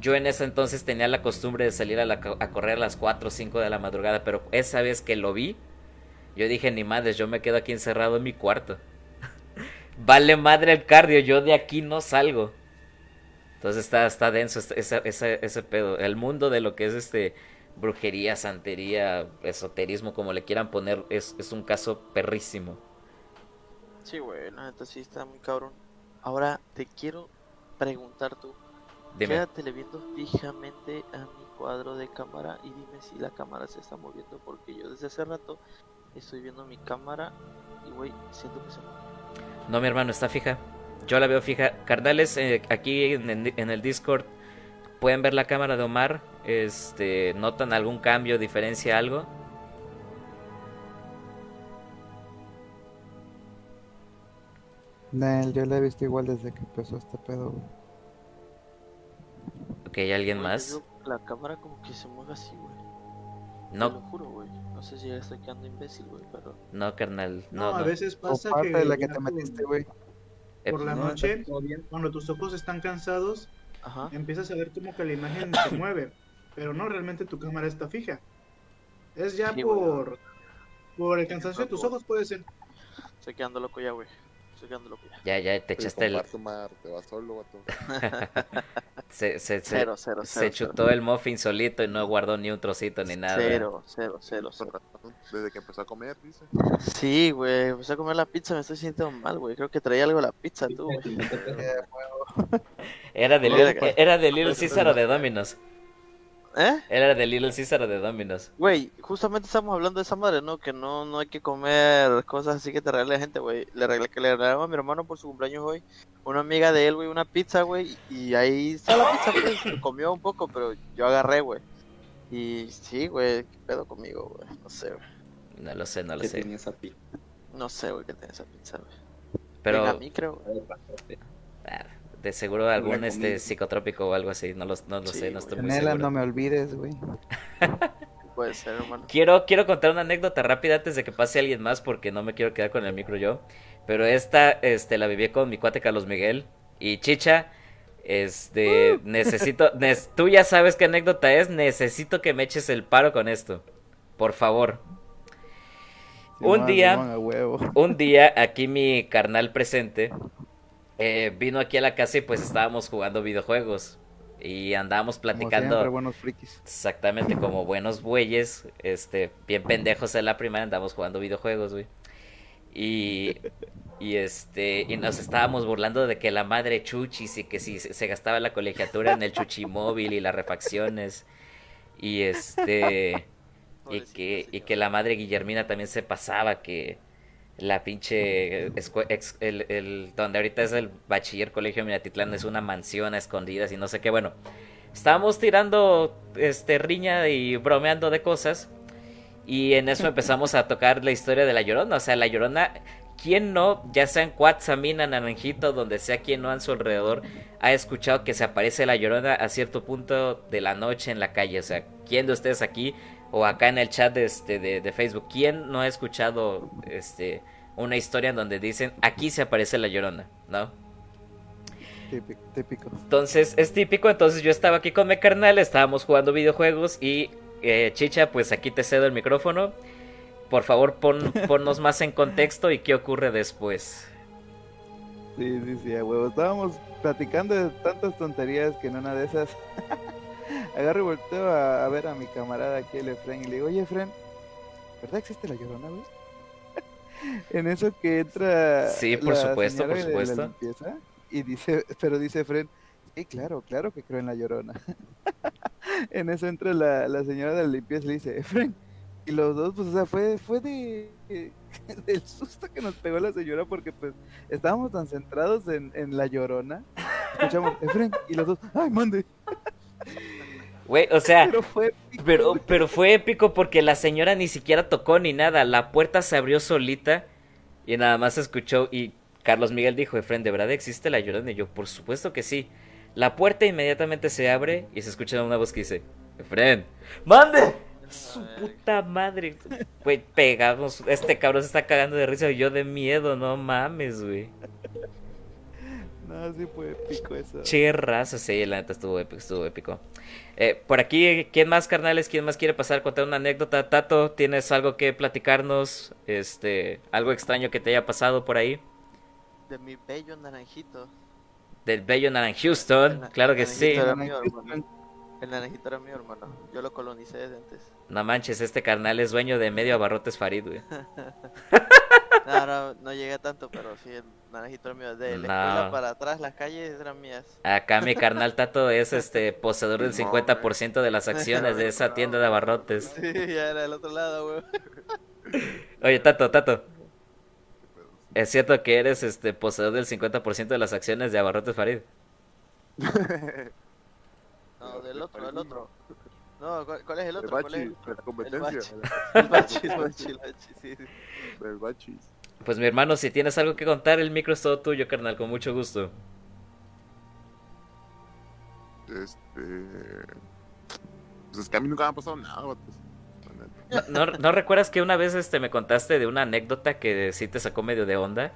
Yo en ese entonces tenía la costumbre de salir a correr a las 4 o 5 de la madrugada, pero esa vez que lo vi, yo dije, ni madres, yo me quedo aquí encerrado en mi cuarto. vale madre el cardio, yo de aquí no salgo. Entonces está, está denso ese, ese, ese pedo. El mundo de lo que es este brujería, santería, esoterismo, como le quieran poner, es, es un caso perrísimo. Sí, güey, la neta sí está muy cabrón. Ahora te quiero preguntar tú. Dime. Quédatele viendo fijamente a mi cuadro de cámara y dime si la cámara se está moviendo porque yo desde hace rato estoy viendo mi cámara y güey, siento que se mueve. No, mi hermano, está fija. Yo la veo fija. Carnales, eh, aquí en, el Discord pueden ver la cámara de Omar. Este, ¿Notan algún cambio, diferencia, algo? Nel, yo la he visto igual desde que empezó este pedo, güey. Ok, ¿hay alguien más? yo- La cámara como que se mueve así, güey. Te No. lo juro, güey. No sé si ya estoy quedando imbécil, güey, pero... No, carnal. No, No, a no. veces pasa parte que, de la que te metiste, güey. Eh, por la no, noche, cuando tus ojos están cansados, Ajá. empiezas a ver como que la imagen se mueve, pero no, realmente tu cámara está fija. Es ya Sí, por, por el cansancio de tus ojos, puede ser. Estoy quedando loco ya, güey. Estoy quedando loco ya. Ya, ya, te echaste el... Te vas solo. Se, se, se, Cero, cero, se cero, chutó el muffin solito y no guardó ni un trocito ni nada. Cero, cero, cero, cero. Desde que empezó a comer, dice. Sí, güey, empecé a comer la pizza, me estoy sintiendo mal, güey. Creo que traía algo la pizza, tú, güey. Era de. Lil- era de Little Caesar o de Domino's. ¿Eh? Él era de Little Caesar o de Domino's. Güey, justamente estamos hablando de esa madre, ¿no? Que no, no hay que comer cosas así que te regale la gente, güey. Le regalé que le regalamos a mi hermano por su cumpleaños hoy. Una amiga de él, güey, una pizza, güey. Y ahí está la pizza, se comió un poco, pero yo agarré, güey. Y sí, güey, ¿qué pedo conmigo, güey? No sé, güey. No lo sé, no lo ¿Qué sé. tenía esa pi- No sé, güey, qué tiene esa pizza, güey. Pero A mí creo. ah, de seguro algún este psicotrópico o algo así, no lo, no lo sé, no estoy muy seguro. no me olvides, güey. Puede ser, hermano. Quiero, quiero contar una anécdota rápida antes de que pase alguien más porque no me quiero quedar con el micro yo. Pero esta este, la viví con mi cuate Carlos Miguel y Chicha. Este, necesito, nes- tú ya sabes qué anécdota es, necesito que me eches el paro con esto. Por favor. un día, un día aquí mi carnal presente eh, vino aquí a la casa y pues estábamos jugando videojuegos y andábamos Como platicando. siempre, buenos frikis. Exactamente, como buenos bueyes, este, bien pendejos en la primaria, andamos jugando videojuegos, güey. Y, y este, y nos estábamos burlando de que la madre chuchis y que si se se gastaba la colegiatura en el chuchimóvil y las refacciones. Y este, y que, y que la madre Guillermina también se pasaba, que la pinche, ex- el, el- donde ahorita es el bachiller colegio Minatitlán es una mansión a escondidas y no sé qué, bueno. Estábamos tirando este riña y bromeando de cosas. Y en eso empezamos a tocar la historia de la Llorona. O sea, la Llorona, ¿quién no, ya sea en Cuatzamina, Naranjito, donde sea quien no a su alrededor, ha escuchado que se aparece la Llorona a cierto punto de la noche en la calle? O sea, ¿quién de ustedes aquí o acá en el chat de, este, de, de Facebook, quién no ha escuchado este, una historia en donde dicen, aquí se aparece la Llorona? ¿No? Típico. típico. Entonces es típico, entonces yo estaba aquí con mi carnal, estábamos jugando videojuegos y eh, Chicha, pues aquí te cedo el micrófono. Por favor, pon, ponnos más en contexto y qué ocurre después. Sí, sí, sí, a huevo. Estábamos platicando de tantas tonterías que en una de esas agarro y volteo a, a ver a mi camarada aquí, el Efren, y le digo, oye, Efren, ¿verdad existe la llorona, güey? en eso que entra. Sí, por la supuesto, por de la supuesto. limpieza, y dice, pero dice Efren, sí, claro, claro que creo en la llorona. en eso entra la, la señora de la limpieza y le dice, Efren, y los dos, pues, o sea, fue, fue de del susto que nos pegó la señora porque pues estábamos tan centrados en, en la llorona. Escuchamos, Efren, y los dos, ay, mande. Güey, o sea, Pero fue pero, pero fue épico porque la señora ni siquiera tocó ni nada. La puerta se abrió solita y nada más se escuchó. Y Carlos Miguel dijo: Efren, ¿de verdad existe la llorona? Y yo, por supuesto que sí. La puerta inmediatamente se abre y se escucha una voz que dice: Efren, ¡mande! Su puta madre. Güey, pegamos. Este cabrón se está cagando de risa y yo de miedo, no mames, güey. No, sí fue épico eso. Che raza, sí, la neta estuvo épico, estuvo épico. Eh, por aquí, ¿quién más, carnales? ¿Quién más quiere pasar a contar una anécdota? Tato, ¿tienes algo que platicarnos? Este, algo extraño que te haya pasado por ahí. De mi bello naranjito. Del bello Naran Houston, claro que sí. naranjito era mío, hermano. El naranjito era mío, hermano. Yo lo colonicé desde antes. No manches, este carnal es dueño de medio abarrotes Farid, güey. No, no, no llegué tanto, pero sí, el naranjito era mío. De la No. escuela para atrás, las calles eran mías. Acá mi carnal Tato es este poseedor del 50% de las acciones de esa tienda de abarrotes. Sí, ya era del otro lado, güey. Oye, Tato, Tato. ¿Es cierto que eres este poseedor del 50% de las acciones de Abarrotes Farid? No, del otro, del otro. No, ¿cuál, cuál es el El otro? ¿Cuál bachi, es? de la competencia. El bachi, el bachi, el bachi, sí, sí. Del bachis. Pues mi hermano, si tienes algo que contar, el micro es todo tuyo, carnal, con mucho gusto. Este. Pues es que a mí nunca me ha pasado nada, neta. ¿No, no, no recuerdas que una vez este me contaste de una anécdota que sí te sacó medio de onda?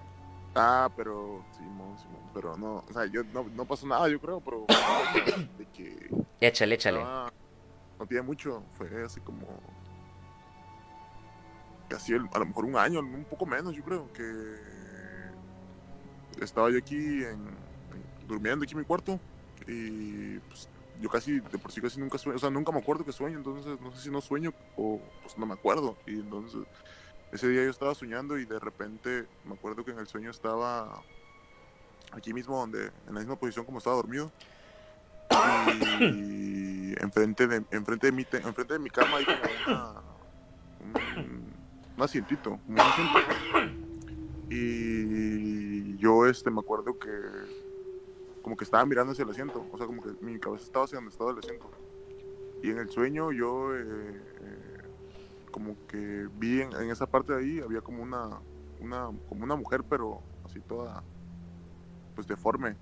Ah, pero. Simón, Simón. Pero no, o sea, yo no, no pasó nada, yo creo, pero. De que. Échale, échale. estaba- no tiene mucho, fue así como. Casi el- a lo mejor un año, un poco menos, yo creo, que. Estaba yo aquí en, en- durmiendo aquí en mi cuarto y pues yo casi, de por sí casi nunca sueño, o sea, nunca me acuerdo que sueño, entonces no sé si no sueño o pues no me acuerdo. Y entonces ese día yo estaba soñando y de repente me acuerdo que en el sueño estaba aquí mismo donde, en la misma posición como estaba dormido. Y enfrente de, enfrente de mi, te- enfrente de mi cama hay como una, un, asientito, un asiento. Y yo este me acuerdo que como que estaba mirando hacia el asiento, o sea, como que mi cabeza estaba hacia donde estaba el asiento. Y en el sueño yo eh, eh, como que vi en, en esa parte de ahí había como una, una como una mujer pero así toda pues deforme.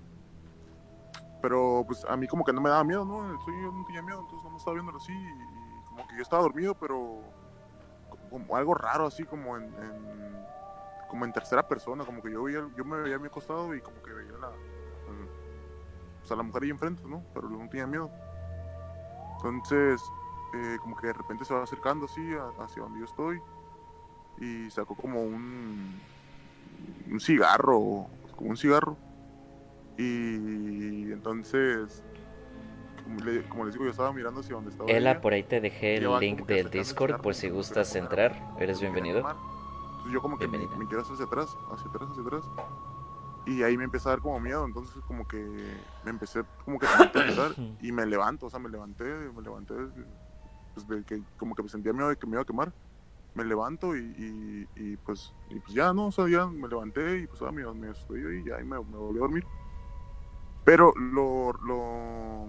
Pero pues a mí como que no me daba miedo, ¿no? Yo no tenía miedo, entonces no me estaba viendo así y, como que yo estaba dormido, pero como algo raro así como en, en- como en tercera persona, como que yo veía, yo me veía a mi costado y como que veía la, o sea, la mujer ahí enfrente, ¿no? Pero no tenía miedo. Entonces, eh, como que de repente se va acercando así a- hacia donde yo estoy y sacó como un, un cigarro, como un cigarro. Y entonces, como, le- como les digo, yo estaba mirando hacia donde estaba. Ella. por ahí te dejé el link del Discord por si gustas entrar. Eres bienvenido. Entonces yo como que me, me quiero hacia atrás, hacia atrás, hacia atrás. Y ahí me empieza a dar como miedo, entonces como que me empecé como que a pensar y me levanto, o sea, me levanté, me levanté, pues de que como que me sentía miedo de que me iba a quemar. Me levanto y, y, y, pues, y pues ya, ¿no? O sea, ya me levanté y pues ah, me, me estoy y ya y me, me volví a dormir. Pero lo, lo,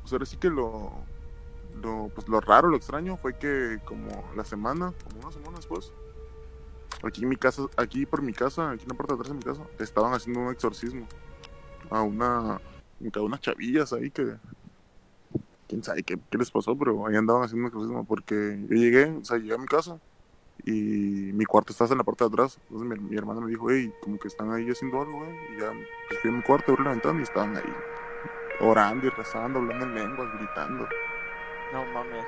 pues ahora sí que lo, lo, pues lo raro, lo extraño fue que como la semana, como una semana después, aquí en mi casa, aquí por mi casa, aquí en la parte de atrás de mi casa, estaban haciendo un exorcismo a una, a unas chavillas ahí que, quién sabe qué, qué les pasó, pero ahí andaban haciendo un exorcismo porque yo llegué, o sea, llegué a mi casa y mi cuarto está en la parte de atrás, entonces mi, mi hermana me dijo, hey, como que están ahí haciendo algo, güey, y ya pues, fui a mi cuarto, abrí la ventana y estaban ahí orando y rezando, hablando en lenguas, gritando No mames.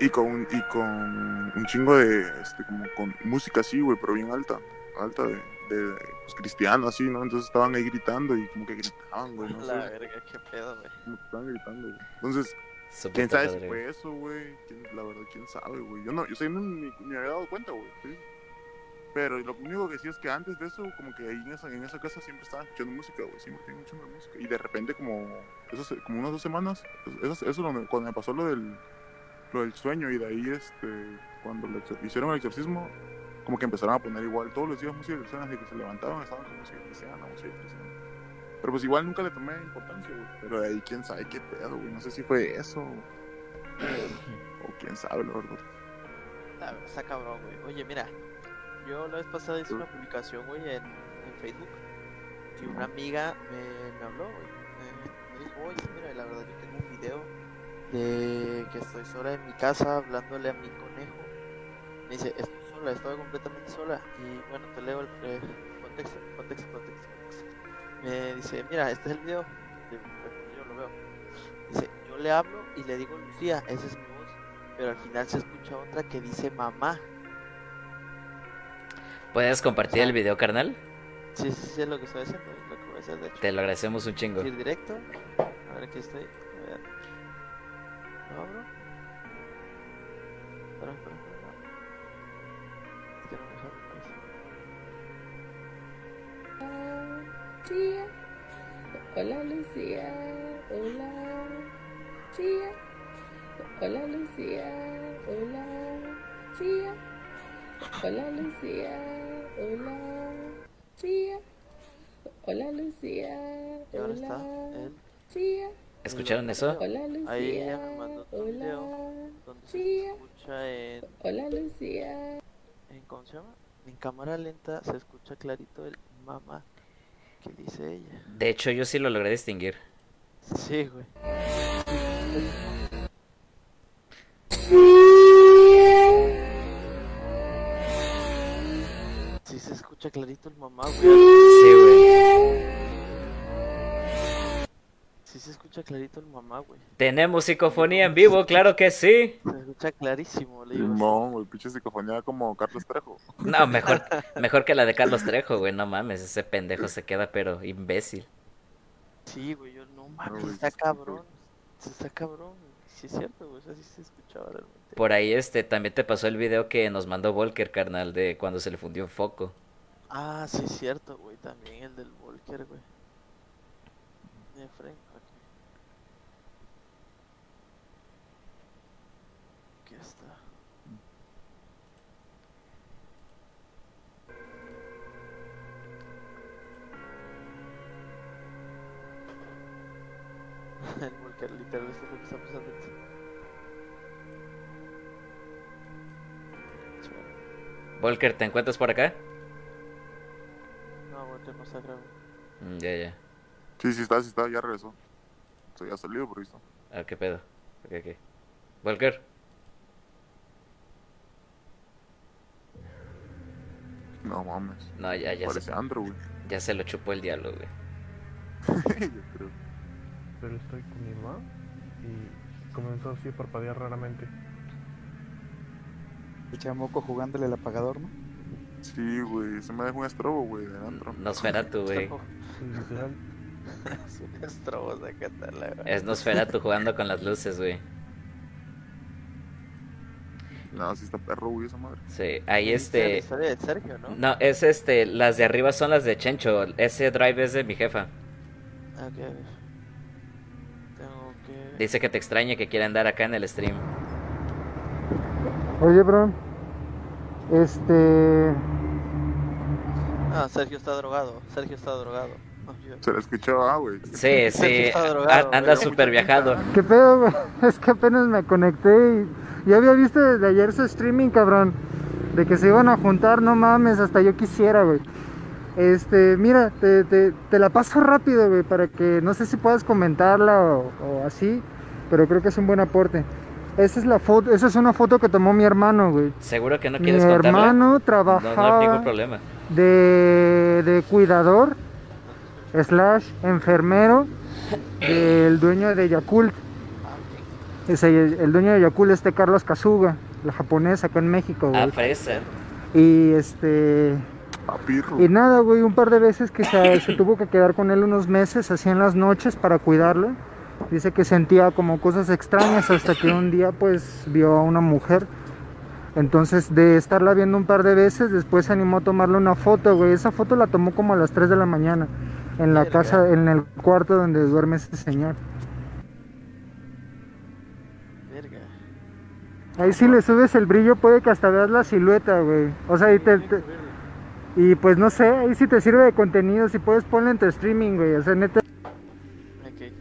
y con y con un chingo de este como con música así güey pero bien alta alta de, de pues, cristiano así no entonces estaban ahí gritando y como que gritaban güey no La sé verga, qué pedo, güey. como que estaban gritando güey entonces quién sabe si fue eso güey ¿Quién- la verdad quién sabe güey yo no yo sé, no ni, ni me había dado cuenta güey ¿sí? pero lo único que sí es que antes de eso como que ahí en esa, en esa casa siempre estaban escuchando música güey siempre tenían mucha música. Y de repente como eso como unas dos semanas eso, eso lo- cuando me pasó lo del lo del sueño y de ahí este cuando hicieron el exorcismo como que empezaron a poner igual todos los días música cristiana así que se levantaban estaban con música cristiana música cristiana pero pues igual nunca le tomé importancia güey pero de ahí quién sabe qué pedo güey no sé si fue eso o, o quién sabe la verdad verdad, está cabrón, güey. Oye, mira, yo la vez pasada hice una publicación, güey, en, en Facebook. Y una amiga me, me habló, güey. Me, me dijo, oye, mira, la verdad, yo tengo un video de que estoy sola en mi casa hablándole a mi conejo. Me dice, estoy sola, estoy completamente sola. Y bueno, te leo el eh, contexto, contexto, contexto. Me dice, mira, este es el video. de- de- Yo lo veo. Dice, yo le hablo y le digo Lucía, esa es mi voz. Pero al final se escucha otra que dice mamá. ¿Puedes compartir el video, carnal? Sí, sí, sí, es lo que estoy haciendo, lo que voy a hacer, de hecho. Te lo agradecemos un chingo. Ir directo. A ver, aquí estoy. A ver. ¿Lo abro? Espera, espera, Lucía. Hola Lucía. Hola. Lucía. Hola Lucía. Hola. Lucía. Hola Lucía. Hola. Lucía. Hola Lucía. Y ahora está Hola. él. Lucía. ¿Escucharon eso? Hola Lucía. Ahí ella me mandó otro video Hola. donde se escucha en, Hola Lucía. en. ¿Cómo se llama? En cámara lenta se escucha clarito el mamá que dice ella. De hecho, yo sí lo logré distinguir. Sí, güey. Sí se escucha clarito el mamá, güey. Sí, güey. Sí se escucha clarito el mamá, güey. Tenemos psicofonía en vivo, claro que sí. Se escucha clarísimo, le digo. no güey pinche psicofonía como Carlos Trejo No, mejor, mejor que la de Carlos Trejo, güey. No mames, ese pendejo se queda pero imbécil. Sí, güey, yo no mames, güey, está cabrón. Sí está cabrón. Sí es cierto, güey, o sea, sí se escuchaba realmente. Por ahí este también te pasó el video que nos mandó Volker, carnal, de cuando se le fundió un foco. Ah, sí es cierto, güey, también el del Volker, güey. El Volker literal esto es lo que está pasando aquí. Volker, ¿te encuentras por acá? No, Volker no está grave. Mm, Ya, ya. Sí, sí está, sí está, ya regresó. O sea, ya ha salido por visto. Ah, qué pedo. Ok, ok. Volker. No mames. No, ya, ya Parece se, Andrew, güey. ya se lo chupó el diablo, güey. Yo creo. Pero estoy con mi mamá y comenzó así a parpadear raramente. El chamoco jugándole el apagador, ¿no? Sí, güey, se me dejó un estrobo, güey, de Andrew. Nosferatu, güey. Literal. Es un estrobo, sácatela, güey. Es Nosferatu jugando con las luces, güey. No, sí está perro, güey, esa madre. Sí, ahí este... historia de Sergio, ¿no? No, es este, las de arriba son las de Chencho. Ese drive es de mi jefa. Ah, Ok, Dice que te extraña que quiere andar acá en el stream. Oye, bro. Este. Ah, Sergio está drogado. Sergio está drogado. Oh, Se la escuchó, ah, güey. Sí, sí, drogado, anda súper viajado. ¿Qué pedo, güey? Es que apenas me conecté y ya había visto desde ayer su streaming, cabrón. De que se iban a juntar, no mames, hasta yo quisiera, güey. Este, mira, te, te, te la paso rápido, güey, para que no sé si puedas comentarla o, o así, pero creo que es un buen aporte. Esa es la foto, esa es una foto que tomó mi hermano, güey. ¿Seguro que no Mi quieres contarla? hermano No, no trabajaba hay ningún problema. de, de cuidador slash enfermero del dueño de Yakult. El dueño de Yakult es este Carlos Kazuga, la japonesa acá en México, güey. Ah, fresa. Y este. A pirro. Y nada, güey, un par de veces que se, se tuvo que quedar con él unos meses, así en las noches, para cuidarlo. Dice que sentía como cosas extrañas hasta que un día, pues, vio a una mujer. Entonces, de estarla viendo un par de veces, después se animó a tomarle una foto, güey. Esa foto la tomó como a las 3 de la mañana, en la casa, en el cuarto donde duerme ese señor. Verga. Ahí si le subes el brillo puede que hasta veas la silueta, güey. O sea, y te, te- y pues no sé, ahí si te sirve de contenido, si puedes ponle en tu streaming, güey. O sea, neta. Ok.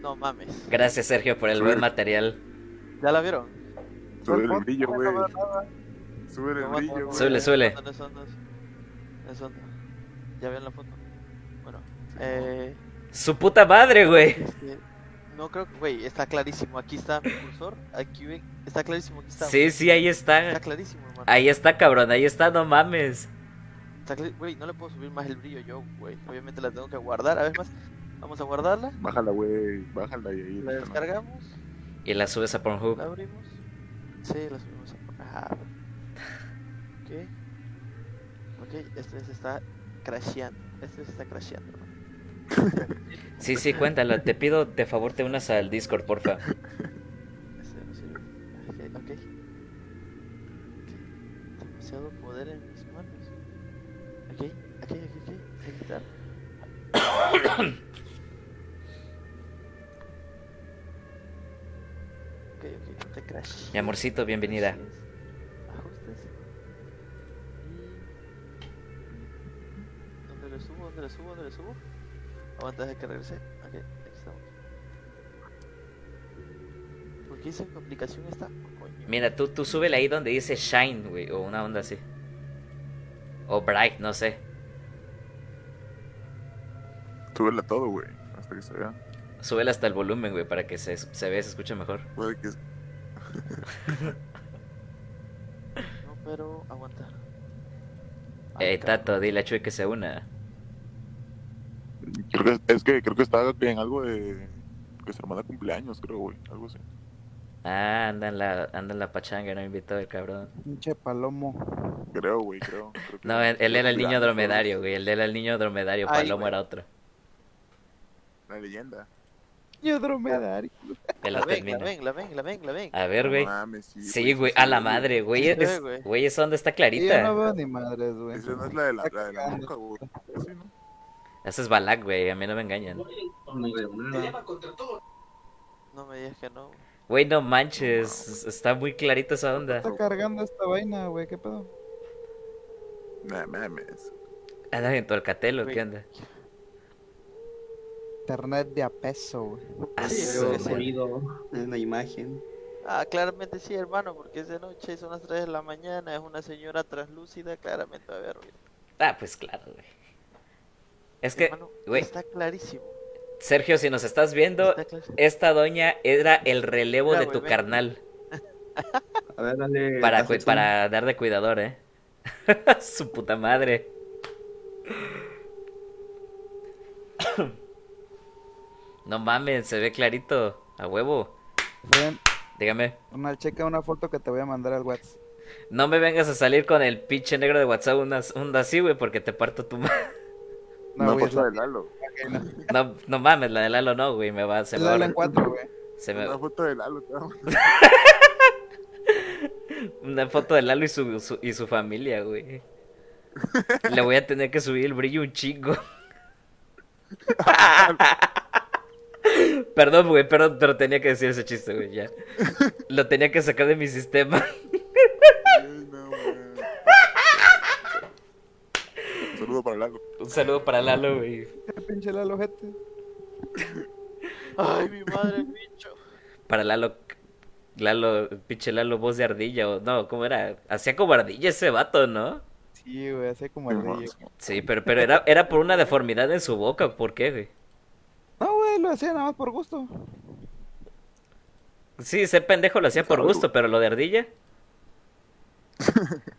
No mames. Gracias, Sergio, por el buen material. ¿Ya la vieron? Sube el brillo, güey. Sube el brillo, güey. Súbele. ¿Ya vieron la foto? Bueno, eh. Su puta madre, güey. este, no creo que, güey, está clarísimo. Aquí está mi cursor. Aquí, güey, está clarísimo. Aquí está. Sí, sí, ahí está. Está clarísimo. Ahí está, cabrón, ahí está, no mames. Güey, no le puedo subir más el brillo yo, güey. Obviamente la tengo que guardar. A ver, más. Vamos a guardarla. Bájala, güey. Bájala y ahí. La descargamos. Y la subes a Pornhub. La abrimos. Sí, la subimos a Ajá. Ok. Ok, este se está crasheando. Este se está crasheando. ¿no? Sí, sí, cuéntalo. Te pido, de favor, te unas al Discord, porfa. ok, ok, no te crash. Mi amorcito, bienvenida. Y... ¿Dónde le subo? ¿Dónde le subo? ¿Dónde le subo? Aguanta, deja que regrese. Ok, aquí estamos. ¿Por qué esa aplicación está? Coño. Mira, tú, tú súbele ahí donde dice Shine, güey, o una onda así. O Bright, no sé. Súbela todo, güey. Hasta que se vea. Súbele hasta el volumen, güey, para que se, se vea, se escuche mejor. Puede que. No, pero aguanta. Eh, Tato, dile a Chuy que se una. Creo que es que creo que está en algo de que su hermana cumpleaños, creo, güey, algo así. Ah, anda en la, anda en la pachanga, no me invitó el cabrón. Pinche palomo. Creo, güey, creo. creo que- No, él, él era el niño dromedario, güey. Él era el niño dromedario, Ay, Palomo güey. era otro. La leyenda. Yo dromedario. Te La la ven, la ven, la ven, la ven, la ven. A ver, No güey. mames, sí, Sí, güey, sí a la madre, güey. Sí Es, güey. güey, esa onda está Yo no clarita. veo ni madres, güey. Esa no es la de la, la de la boca, güey. ¿no? Esa es Balak, güey. A mí no me engañan. No, No me digas que no. Güey, no manches, está muy clarito esa onda. Está cargando esta vaina, güey, ¿qué pedo? Nah, mames. ¿Anda en tu alcatelo? ¿Qué onda? Internet de a peso, güey. Ah, sonido, es una imagen. Ah, claramente sí, hermano, porque es de noche, son las 3 de la mañana, es una señora translúcida, claramente va a haber ruido. Ah, pues claro, güey. Es que, Hermano, güey, Está clarísimo. Sergio, si nos estás viendo, esta doña era el relevo Mira, de tu carnal. A ver, dale. Para, para dar de cuidador, eh. Su puta madre. No mames, se ve clarito. A huevo. Ven, Dígame. una checa una foto que te voy a mandar al WhatsApp. No me vengas a salir con el pinche negro de WhatsApp una, una así, güey, porque te parto tu madre. No, Una güey, es foto la- de Lalo. No, no mames, la de Lalo no, güey, me va, se me va. Lalo en cuatro, güey. Se me... Una foto de Lalo, cabrón. Una foto de Lalo y su, su- y su familia, güey. Le voy a tener que subir el brillo un chingo. Perdón, güey, perdón, pero tenía que decir ese chiste, güey, ya. Lo tenía que sacar de mi sistema. No. Un saludo para Lalo. Un saludo para Lalo, güey. Qué pinche Lalo, gente. Ay, mi madre, el bicho. Para Lalo, Lalo, pinche Lalo, voz de ardilla, o no, ¿cómo era? Hacía como ardilla ese vato, ¿no? Sí, güey, hace como de... Sí, pero, pero era, era por una deformidad en su boca, ¿por qué, güey? Güey, lo hacía nada más por gusto. Sí, ser pendejo lo hacía por gusto, pero lo de ardilla.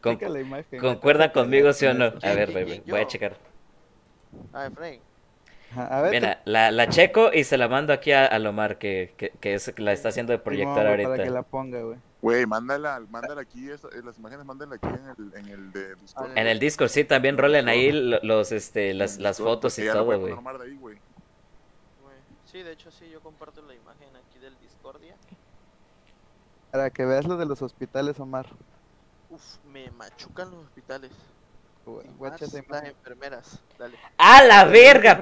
Con- Checa la imagen. ¿Concuerdan güey. conmigo, sí o no? A ¿Quién, ver, güey, voy a checar. A ver, Mira, la, la checo y se la mando aquí a, a Lomar, que, que, que es, la está haciendo de güey, ahorita. Para que la ponga, güey. Güey, mándala, mándala aquí, esa- eh, las imágenes mándala aquí en el, en el de Discord. En el Discord, sí, también rolen ahí lo- los, este, las, las Discord, fotos y todo. Güey. Sí, de hecho sí, yo comparto la imagen aquí del Discordia. Para que veas lo de los hospitales, Omar. Uf, me machucan los hospitales. Las imagen. enfermeras. Dale. ¡A la verga!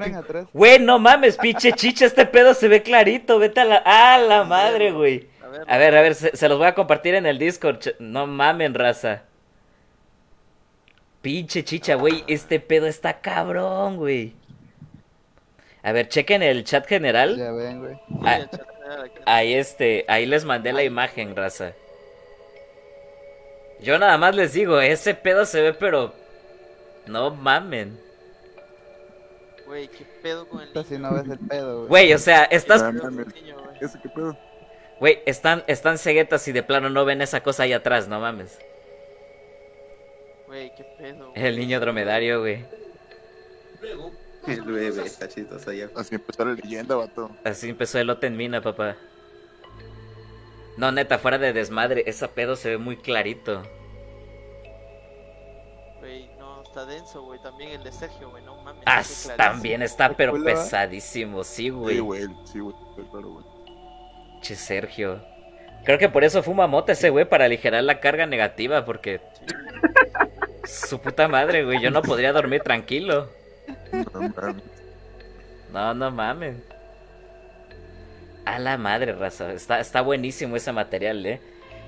Güey, no mames, pinche chicha, este pedo se ve clarito, vete a la... ¡A la madre, güey! A ver, A ver, a ver, se, se los voy a compartir en el Discord, no mamen, raza. Pinche chicha, güey, este pedo está cabrón, güey. A ver, chequen el chat general. Ya ven, güey. Ah, el chat general aquí. Ahí este, ahí les mandé la imagen, raza. Yo nada más les digo, ese pedo se ve, pero no mamen. Güey, qué pedo con el Esta si niño. no ves el pedo, güey. Güey, o sea, estás, Qué pedo niño, güey. ¿Ese qué pedo? güey, están, están ceguetas y de plano no ven esa cosa ahí atrás, no mames. Güey, qué pedo. El niño dromedario, güey. El bebé está chistoso ya. Así empezó la leyenda, vato. Así empezó el lote en mina, papá. No, neta, fuera de desmadre, esa pedo se ve muy clarito. Güey, está denso, güey. También el de Sergio, güey, no mames. Ah, está también está, pero pesadísimo, sí, Sí, güey. güey, sí, güey, claro, güey. Che, Sergio. Creo que por eso fuma mota ese güey, para aligerar la carga negativa, porque... Su puta madre, güey, yo no podría dormir tranquilo. No mames. No, no mames. A la madre, raza. Está, está buenísimo ese material, eh.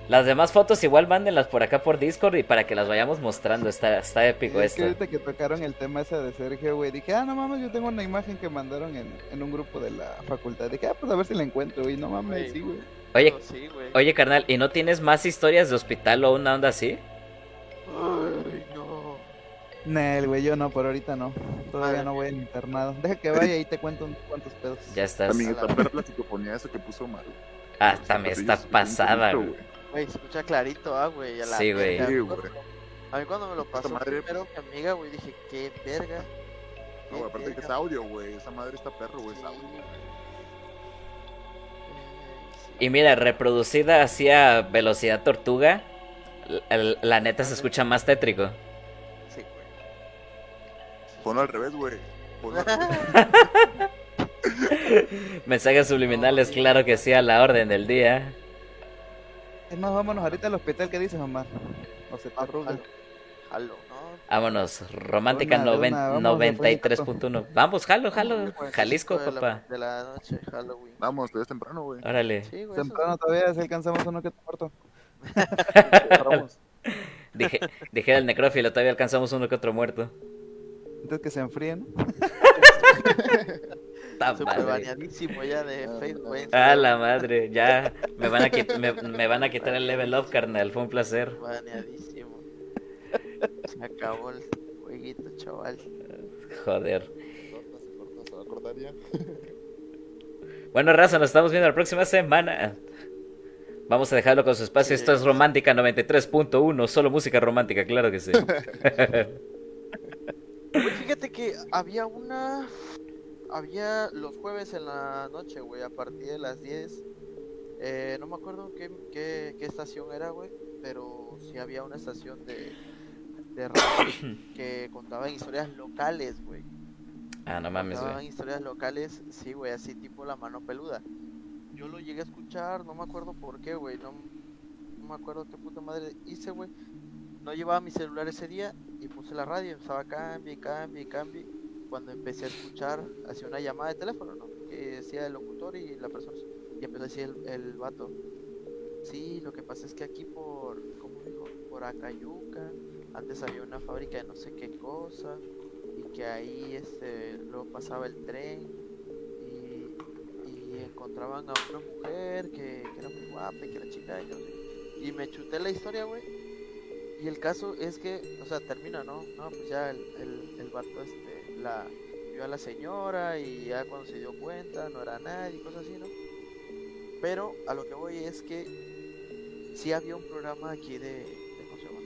Las demás fotos igual mándenlas por acá por Discord y para que las vayamos mostrando. Está, está épico Es que esto. ahorita que tocaron el tema ese de Sergio, güey, dije, ah, no mames, yo tengo una imagen que mandaron en, en un grupo de la facultad. Dije, ah, pues a ver si la encuentro, güey, no mames, sí, güey. Oye, Sí, güey. oye, carnal, ¿y no tienes más historias de hospital o una onda así? Ay, no. Nel, güey, yo no, por ahorita no. Todavía Madre no voy al internado. Deja que vaya y te cuento unos cuantos pedos. Ya estás. También está la psicofonía esa que puso mal. Ah, también está pasada, güey. Güey, se escucha clarito, ah, güey. a la Sí, güey. verga. Sí, güey. A mí cuando me lo pasó madre- primero mi amiga, güey, dije, qué verga. No, qué güey, aparte que es verga. audio, güey. Esa madre está perro, güey, es audio. Y mira, reproducida así a velocidad tortuga, la, la neta se escucha más tétrico. Sí, güey. Ponlo al revés, güey. Ponlo al revés. Mensajes subliminales, claro que sí, a la orden del día. Es más, vámonos ahorita al hospital, ¿qué dices, mamá? O se te arruga. jalo, ¿no? Vámonos, romántica De una, de noven- una, vamos, 93.1. Vamos, jalo, jalo. Jalisco, de la, papá. de la noche, Halloween. Vamos, todavía es temprano, güey. Órale. Sí, güey, eso Temprano todavía si alcanzamos uno que te muerto. Dije, dije el necrófilo, todavía alcanzamos uno que otro muerto. Antes que se enfríen. Super baneadísimo ya de Facebook. Ah, la madre, ya me van a quitar, me, me van a quitar el level up, carnal. Fue un placer. Baneadísimo. Se acabó el jueguito, chaval. Joder. Bueno, raza, nos estamos viendo la próxima semana. Vamos a dejarlo con su espacio. Esto es Romántica 93.1. Solo música romántica, claro que sí. Fíjate que había una. Había los jueves en la noche, güey, a partir de las 10. Eh, no me acuerdo qué, qué, qué estación era, güey, pero sí había una estación de, de radio que contaba historias locales, güey. ah, no mames, Contaban güey. historias locales, sí, güey, así tipo la mano peluda. Yo lo llegué a escuchar, no me acuerdo por qué, güey, no, no me acuerdo qué puta madre hice, güey. No llevaba mi celular ese día y puse la radio, estaba cambie, cambie, cambie. Cuando empecé a escuchar, hacía una llamada de teléfono, ¿no? Que decía el locutor y la persona. Y empezó a decir el, el vato. Sí, lo que pasa es que aquí por, ¿cómo dijo? Por Acayuca, antes había una fábrica de no sé qué cosa y que ahí este luego pasaba el tren y, y encontraban a una mujer que, que era muy guapa y que era chica y, yo- y me chuté la historia güey y el caso es que o sea termina no no pues ya el, el, el vato este la vio a la señora y ya cuando se dio cuenta no era nadie y cosas así no pero a lo que voy es que sí había un programa aquí de, de ¿cómo se llama?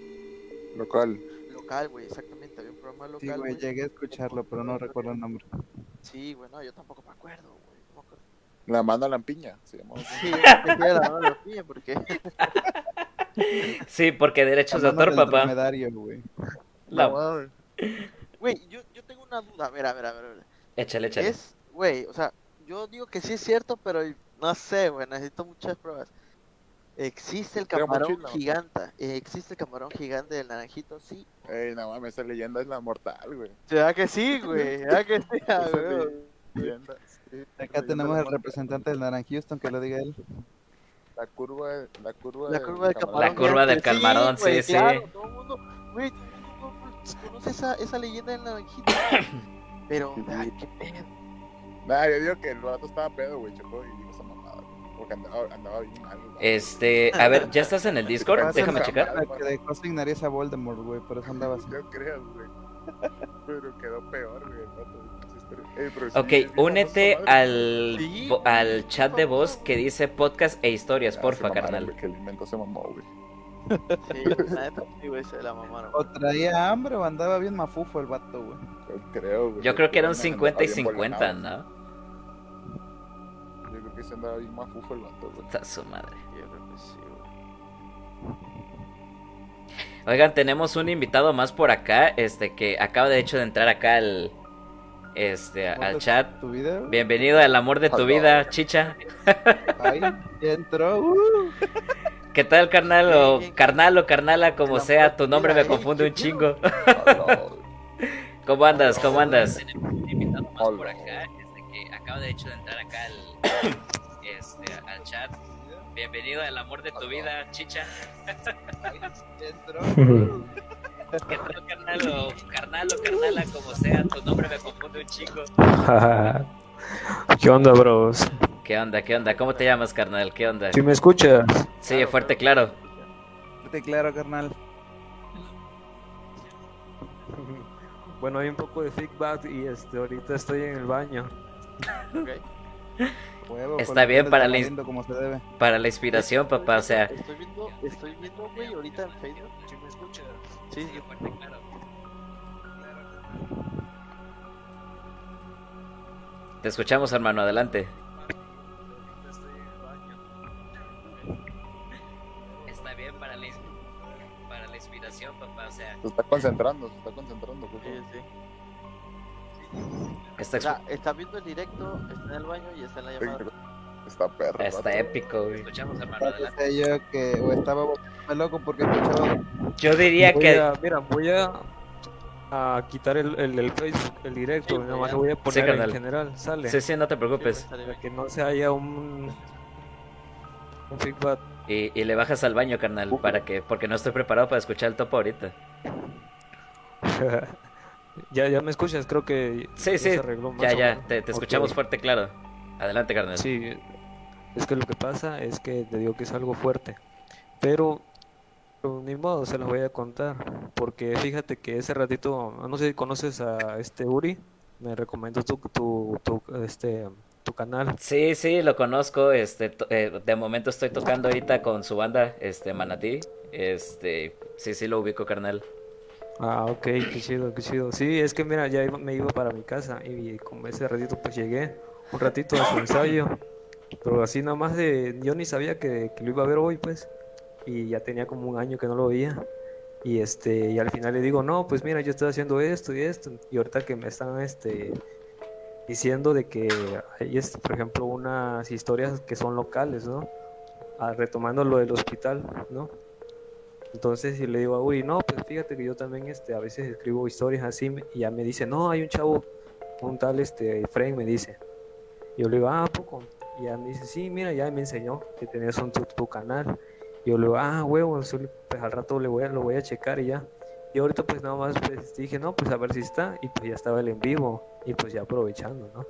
Local. local güey exactamente había un programa local Sí, güey, llegué a escucharlo, pero no recuerdo el nombre. Sí, güey, no, yo tampoco me acuerdo, güey. No me acuerdo. La manda Lampiña, se llamaba. Sí, la mano de la piña, porque. Sí, porque derechos de autor, papá. güey. La- yo tengo una duda. A ver, a ver, a ver. a ver. Échale, échale. Es, güey, o sea, yo digo que sí es cierto, pero no sé, güey, necesito muchas pruebas. Existe el camarón gigante. eh, existe el camarón gigante del naranjito, sí. Ey, no mames, esa leyenda es la mortal, güey. ¿Será que sí, güey? ¿Será que sí? Leyenda, sí, Acá tenemos al la representante del Naran Houston, que lo diga él. La curva, la curva, La curva del camarón. La curva del camarón, sí, sí. claro, todo el mundo, güey, el conoce esa, esa leyenda del naranjito. Pero, ay, qué pedo. Nah, yo digo que el vato estaba pedo, güey, chocó y dijo esa mamada, güey, Porque andaba, andaba bien mal, güey. Este, a ver, ¿ya estás en el Discord? Ah, Déjame sí, checar. La que dejó sin nariz a Voldemort, güey, por eso andaba así. No creas, güey. Pero quedó peor, güey, el esa. Ey, pero sí, Ok, bien únete esa al, Sí, al chat de voz que dice podcast e historias, Ah, porfa, carnal. güey, Que el invento se mamó, güey. Sí, la neta, sí, güey, se la mamaron. O traía hambre o andaba bien mafufo el vato, güey. Yo creo, güey. Yo creo que era un Andaba 50 y bien 50, volanado. ¿no? Yo creo que se andaba bien mafufo el vato, güey. Está su madre. Yo creo que sí, güey. Oigan, tenemos un invitado más por acá, este que acaba de hecho de entrar acá al este ¿Amor al chat. Bienvenido al amor de tu vida, chicha. Ahí, ya entró. uh. ¿Qué tal, carnal? O carnal o carnala, como sea, tu nombre me confunde un chingo. ¿Cómo andas? ¿Cómo andas? Este que acaba de hecho de entrar acá al, este, al chat. Bienvenido al amor de tu vida, chicha. ¿Qué tal, carnal o carnal o carnala, como sea, tu nombre me confunde un chingo. ¿Qué onda, bros? ¿Qué onda? ¿Qué onda? ¿Cómo te llamas, carnal? ¿Qué onda? ¿Sí me escuchas? Sí, fuerte, claro. Vete claro, carnal. Bueno, hay un poco de feedback y este, ahorita estoy en el baño. Ok. Huevo, Está bien para la como se debe. Para la inspiración, papá, o sea. Estoy viendo, estoy viendo, güey, ahorita en Facebook. ¿Sí me escuchas? Sí, sí, fuerte, claro. Te escuchamos, hermano, adelante. Se está concentrando, se está concentrando, güey. sí, sí. Está, está viendo el directo, está en el baño y está en la llamada. Está perro. está épico, güey. Escuchamos, hermano, adelante. Pensé yo que o estaba loco porque escuchaba Yo diría Voy que- a- mira, voy a, a quitar el, el, el Facebook, el directo, nada más lo voy a Sí, poner en carnal. general, sale. Sí, sí, no te preocupes. Para que no se haya un, un feedback. Y, y le bajas al baño, carnal, para que, porque no estoy preparado para escuchar el topo ahorita. ya, ya me escuchas, creo que Sí, ya sí, se arregló más ya, o ya, te, te escuchamos fuerte, claro. Adelante, carnal. Sí, es que lo que pasa es que te digo que es algo fuerte, pero, pero ni modo, se los voy a contar, porque fíjate que ese ratito, no sé si conoces a este Uri, me recomendó tu, tu, tu, este, tu canal. Sí, sí, lo conozco. Este, eh, de momento estoy tocando ahorita con su banda, este, Manatí. Este, sí, sí, lo ubico, carnal. Ah, ok, qué chido, qué chido. Sí, es que mira, ya iba- me iba para mi casa y como ese ratito pues llegué un ratito a su ensayo, pero así nada más de, yo ni sabía que, que lo iba a ver hoy pues, y ya tenía como un año que no lo veía. Y este, y al final le digo, no, pues mira, yo estoy haciendo esto y esto, y ahorita que me están este diciendo de que hay este, por ejemplo, unas historias que son locales, ¿no? Ah, retomando lo del hospital, ¿no? Entonces, si le digo a Uri, no, pues fíjate que yo también este, a veces escribo historias así, y ya me dice, no, hay un chavo, un tal este, Frank, me dice. Yo le digo, ah, ¿a poco? Y ya me dice, sí, mira, ya me enseñó que tenías un tu, tu canal. Yo le digo, ah, huevo, pues al rato le voy a, lo voy a checar y ya. Y ahorita pues nada más pues, dije, no, pues a ver si está, y pues ya estaba el en vivo, y pues ya aprovechando, ¿no?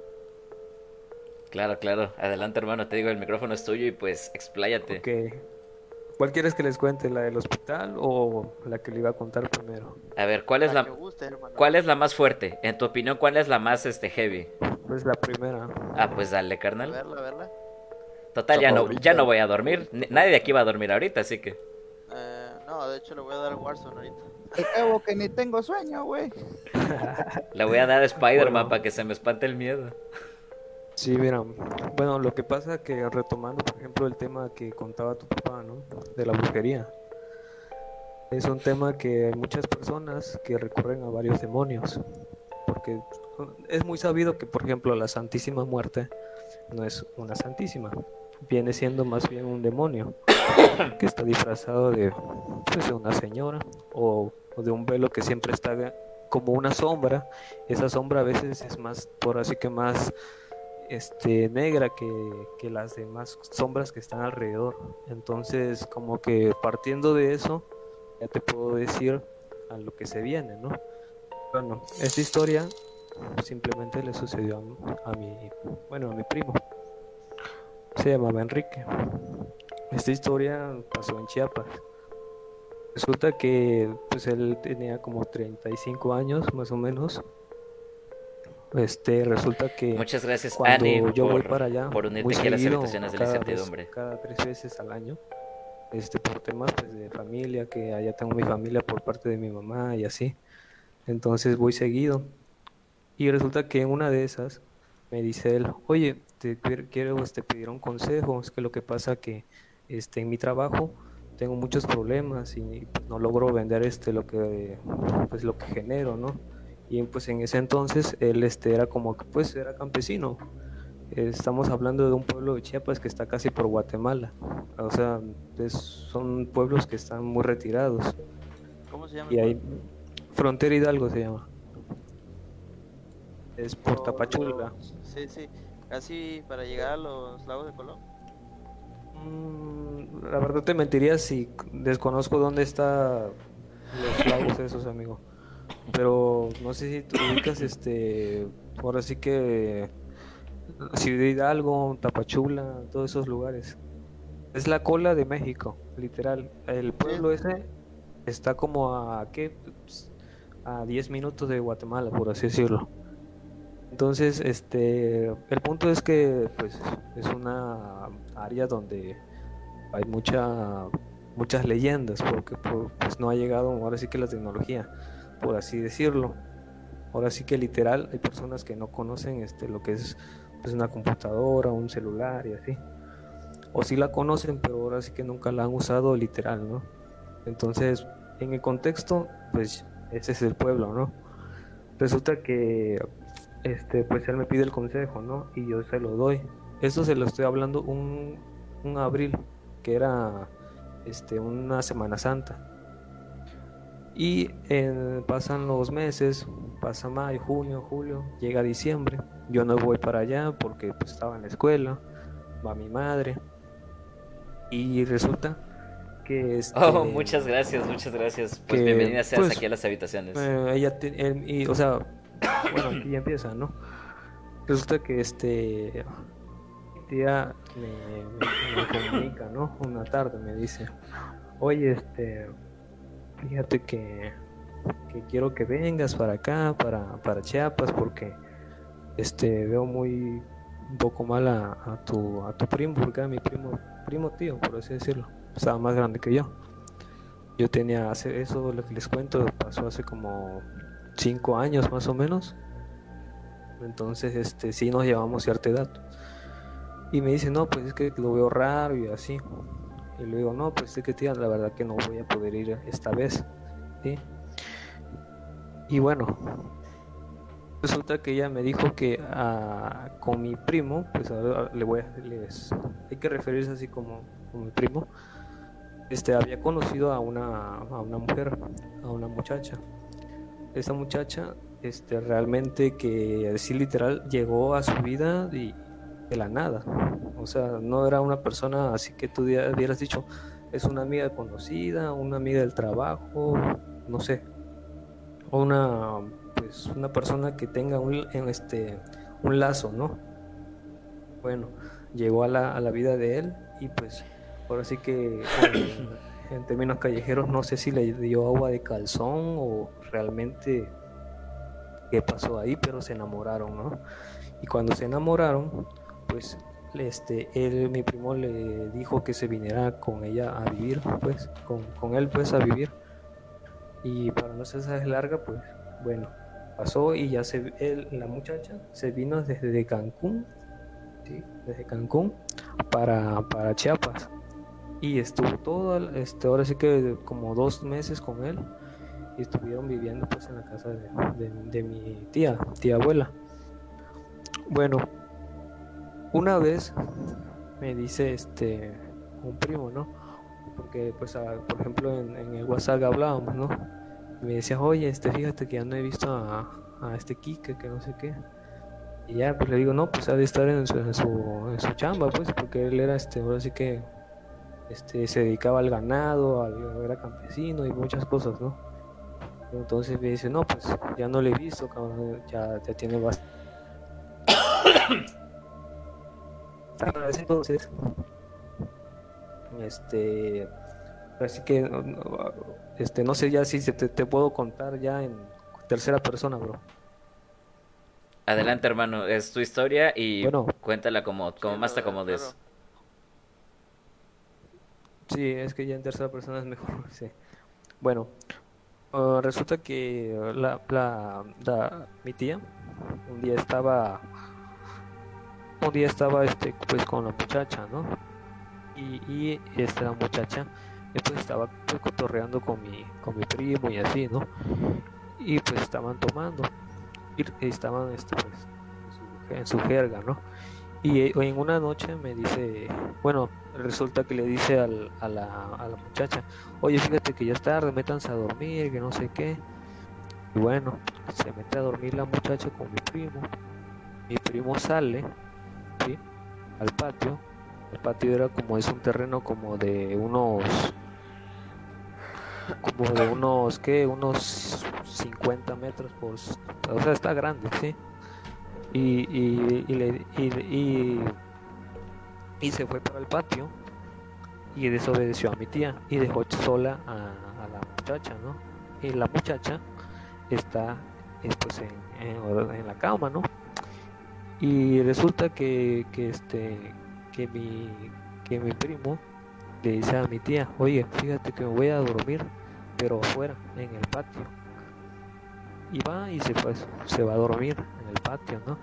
Claro, claro. Adelante, hermano. Te digo, el micrófono es tuyo y pues expláyate. Ok. ¿Cuál quieres que les cuente? ¿La del hospital o la que le iba a contar primero? A ver, ¿cuál es la, guste, cuál es la más fuerte? En tu opinión, ¿cuál es la más este heavy? Pues la primera. Ah, pues dale, A carnal. verla, a verla. Total, ya no, ya no voy a dormir. Nadie de aquí va a dormir ahorita, así que. Eh, no, de hecho le voy a dar Warzone ahorita. Te cabo que ni tengo sueño, güey. Le voy a dar a Spider-Man para que se me espante el miedo. Sí, mira, bueno, lo que pasa que retomando, por ejemplo, el tema que contaba tu papá, ¿no? De la brujería. Es un tema que hay muchas personas que recurren a varios demonios. Porque es muy sabido que, por ejemplo, la Santísima Muerte no es una Santísima. Viene siendo más bien un demonio que está disfrazado de, pues, de una señora o, de un velo que siempre está como una sombra. Esa sombra a veces es más, por así que más este, negra que, que las demás sombras que están alrededor. Entonces, como que partiendo de eso, ya te puedo decir a lo que se viene, ¿no? Bueno, esta historia simplemente le sucedió a, a mi, bueno, a mi primo. Se llamaba Enrique. Esta historia pasó en Chiapas. Resulta que pues él tenía como 35 años más o menos. Este, resulta que Muchas gracias, cuando Ani, yo voy por- para allá, por unirte muy aquí a las seguido, habitaciones cada vez- cada tres veces al año, este, por temas pues, de familia, que allá tengo mi familia por parte de mi mamá y así. Entonces voy seguido. Y resulta que en una de esas me dice él, oye, te quiero- este, pedir un consejo, es que lo que pasa que este, en mi trabajo tengo muchos problemas y pues, no logro vender este lo que pues lo que genero, ¿no? Y pues en ese entonces él este era como que pues era campesino. Estamos hablando de un pueblo de Chiapas que está casi por Guatemala. O sea, es- son pueblos que están muy retirados. ¿Cómo se llama? Y ahí Frontera Hidalgo se llama. Es por Tapachula. Sí, sí. Casi para llegar a los lagos de Colón. Mm, La verdad te mentiría si desconozco dónde está los lagos esos, amigo. Pero no sé si tú ubicas este, ahora sí que Ciudad Hidalgo, Tapachula, todos esos lugares. Es la cola de México, literal. El pueblo ese está como a ¿qué? Pues, a 10 minutos de Guatemala, por así decirlo. Entonces, este, el punto es que pues es una área donde hay mucha muchas leyendas porque por- pues no ha llegado ahora sí que la tecnología, por así decirlo. Ahora sí que literal hay personas que no conocen este lo que es pues una computadora, un celular y así. O sí la conocen, pero ahora sí que nunca la han usado literal, ¿no? Entonces, en el contexto, pues ese es el pueblo, ¿no? Resulta que este pues él me pide el consejo, ¿no? Y yo se lo doy. Esto se lo estoy hablando un, un abril, que era este una Semana Santa. Y eh, pasan los meses, pasa mayo, junio, julio, llega diciembre. Yo no voy para allá porque pues, estaba en la escuela, va mi madre. Y resulta que este, Oh, muchas gracias, muchas gracias. Pues que, bienvenida seas pues, aquí a las habitaciones. eh, ella te- él- y, o sea, bueno, aquí ya empieza, ¿no? Resulta que este tía me, comunica, ¿no? Una tarde me dice, oye, este, fíjate que, que quiero que vengas para acá, para, para Chiapas, porque este veo muy un poco mal a, a tu a tu primo, porque era mi primo, primo tío, por así decirlo. Estaba más grande que yo. Yo tenía hace eso lo que les cuento pasó hace como cinco años más o menos. Entonces, este, sí nos llevamos cierta edad. Y me dice, no, pues es que lo veo raro y así. Y le digo, no, pues es que tía, la verdad que no voy a poder ir esta vez. ¿sí? Y bueno, resulta que ella me dijo que ah, con mi primo, pues le voy a, les- hay que referirse así como, como mi primo, este, había conocido a una, a una mujer, a una muchacha. Esta muchacha, este, realmente que así literal llegó a su vida y de la nada. O sea, no era una persona así que tú hubieras dicho, es una amiga conocida, una amiga del trabajo, no sé, o una pues una persona que tenga un en este un lazo, ¿no? Bueno, llegó a la, a la vida de él y pues ahora sí que en, términos callejeros no sé si le dio agua de calzón o realmente qué pasó ahí, pero se enamoraron, ¿no? Y cuando se enamoraron, pues este él mi primo le dijo que se viniera con ella a vivir, pues con, con él pues a vivir. Y para no ser larga, pues bueno, pasó y ya se él, la muchacha se vino desde Cancún, ¿sí? desde Cancún para, para Chiapas. Y estuvo todo, este, ahora sí que como dos meses con él. Y estuvieron viviendo pues en la casa de, de- mi tía, tía abuela. Bueno, una vez me dice este un primo, ¿no? Porque pues por ejemplo en, en el WhatsApp hablábamos, ¿no? Me decía, oye, este, fíjate que ya no he visto a, a este Kike, que no sé qué. Y ya, pues le digo, no, pues ha de estar en su, en su, en su chamba, pues, porque él era, este, ahora sí que, este, se dedicaba al ganado, al, era campesino y muchas cosas, ¿no? Entonces me dice, no, pues, ya no le he visto, cabrón, ya, ya tiene bastante. Entonces, este, así que, no- no, este, no sé ya si se te, te puedo contar ya en tercera persona, bro. Adelante, hermano, es tu historia y Bueno. cuéntala como, como más te acomodes. Sí, es que ya en tercera persona es mejor, sí. Bueno, ah, resulta que la, la, la- mi tía un día estaba un día estaba este pues con la muchacha, ¿no? Y, y esta muchacha eh, pues estaba pues, cotorreando con mi con mi primo y así, ¿no? Y pues estaban tomando y estaban este pues en su jerga, ¿no? Y eh, en una noche me dice, bueno, resulta que le dice al- a, la, a la muchacha, oye, fíjate que ya es tarde, métanse a dormir, que no sé qué. Y bueno, se mete a dormir la muchacha con mi primo. Mi primo sale, ¿sí? Al patio. El patio era como, es un terreno como de unos, como de unos, ¿qué? Unos 50 metros por, o sea, está grande, ¿sí? Y, y, y, le- y, y- se fue para el patio y desobedeció a mi tía y dejó sola a, la muchacha, ¿no? Y la muchacha está eh, pues en, la cama, ¿no? Y resulta que, que este que mi que mi primo le dice a mi tía, oye, fíjate que me voy a dormir, pero afuera, en el patio y va y se fue, se va a dormir en el patio, ¿no?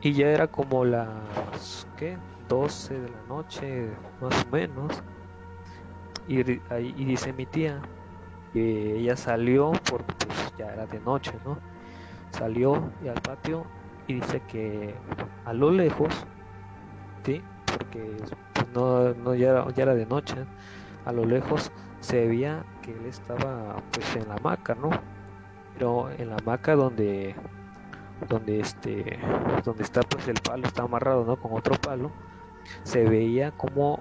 Y ya era como las, ¿qué? 12 de la noche, más o menos. Y, dice mi tía que ella salió porque pues ya era de noche, ¿no? Salió y al patio y dice que a lo lejos, ¿sí? Porque pues, no, no ya, era, ya era de noche. a lo lejos se veía que él estaba pues en la hamaca, ¿no? Pero en la hamaca donde donde este donde está pues el palo está amarrado, ¿no? Con otro palo, se veía como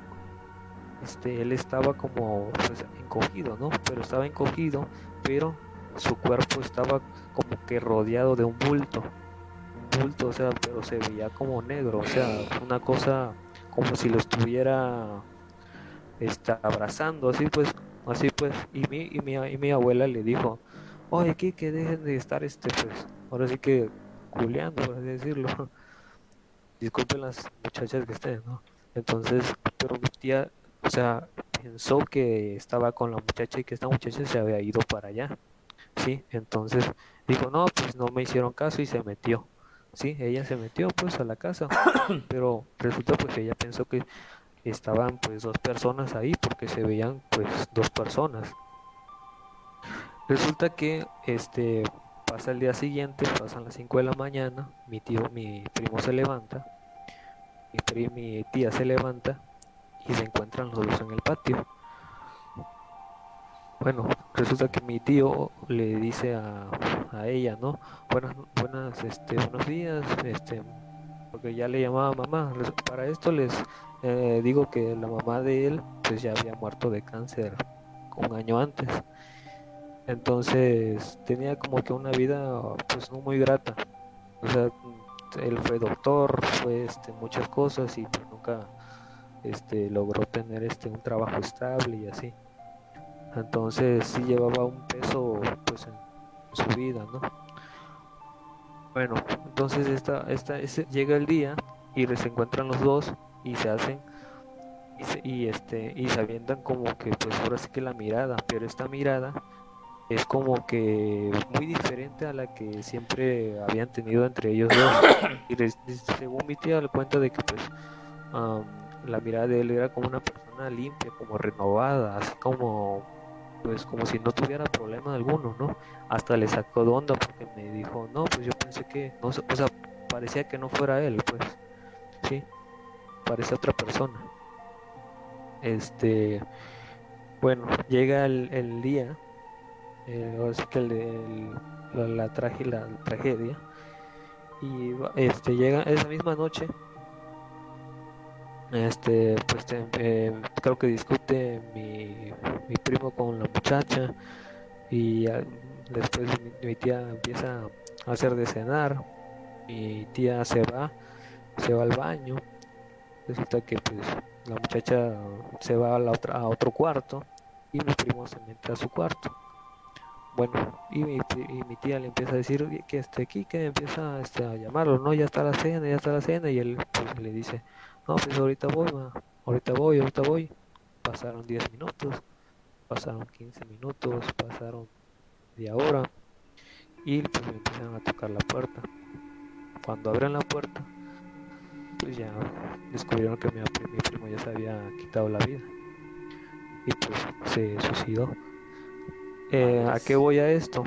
este él estaba como pues, encogido, ¿no? Pero estaba encogido, pero su cuerpo estaba como que rodeado de un bulto, un bulto, o sea, pero se veía como negro, o sea, una cosa como si lo estuviera está abrazando, así pues, así pues, y mi, y mi, y mi abuela le dijo, oye, que dejen de estar este, pues, ahora sí que culeando, por así decirlo. Disculpen las muchachas que estén, ¿no? Entonces, pero mi tía, o sea, pensó que estaba con la muchacha y que esta muchacha se había ido para allá, ¿sí? Entonces dijo, no, pues no me hicieron caso y se metió, ¿sí? Ella se metió pues a la casa, pero resulta pues que ella pensó que estaban pues dos personas ahí porque se veían pues dos personas. Resulta que este pasa el día siguiente, pasan las 5 de la mañana, mi tío, mi primo se levanta, mi, tía se levanta y se encuentran los dos en el patio. Bueno, resulta que mi tío le dice a, ella, ¿no? Buenas, buenas, este, buenos días, este, porque ya le llamaba mamá. Para esto les eh, digo que la mamá de él, pues ya había muerto de cáncer un año antes. Entonces tenía como que una vida pues no muy grata. O sea, él fue doctor, fue este, muchas cosas y pues nunca este, logró tener este, un trabajo estable y así. Entonces sí llevaba un peso pues en su vida, ¿no? Bueno, entonces esta, esta, llega el día y se encuentran los dos y se hacen y, se- y este y se avientan como que pues ahora sí que la mirada, pero esta mirada es como que muy diferente a la que siempre habían tenido entre ellos dos. Y les- según mi tía le cuenta de que pues am, la mirada de él era como una persona limpia, como renovada, así como pues como si no tuviera problema alguno, ¿no? Hasta le sacó de onda porque me dijo, no, pues yo pensé que, no, sé", o sea, parecía que no fuera él, pues, sí, parece otra persona. Este, bueno, llega el, el día, eh, la, la, traje- la tragedia, y este llega esa misma noche, este, pues eh, creo que discute mi, mi primo con la muchacha. Y después mi, mi tía empieza a hacer de cenar, mi tía se va, se va al baño, resulta que pues la muchacha se va a, la otra, a otro cuarto. Y mi primo se mete a su cuarto. Bueno, y mi, pri- y mi tía le empieza a decir "Oye, que esté aquí, que empieza este, a llamarlo, no, ya está la cena, ya está la cena, y él pues, le dice, no, pues ahorita voy, ma, ahorita voy, ahorita voy. Pasaron 10 minutos, pasaron 15 minutos, pasaron media hora, y pues me empiezan a tocar la puerta. Cuando abren la puerta, pues ya descubrieron que mi primo ya se había quitado la vida, y pues se suicidó. Eh, ¿A qué voy a esto?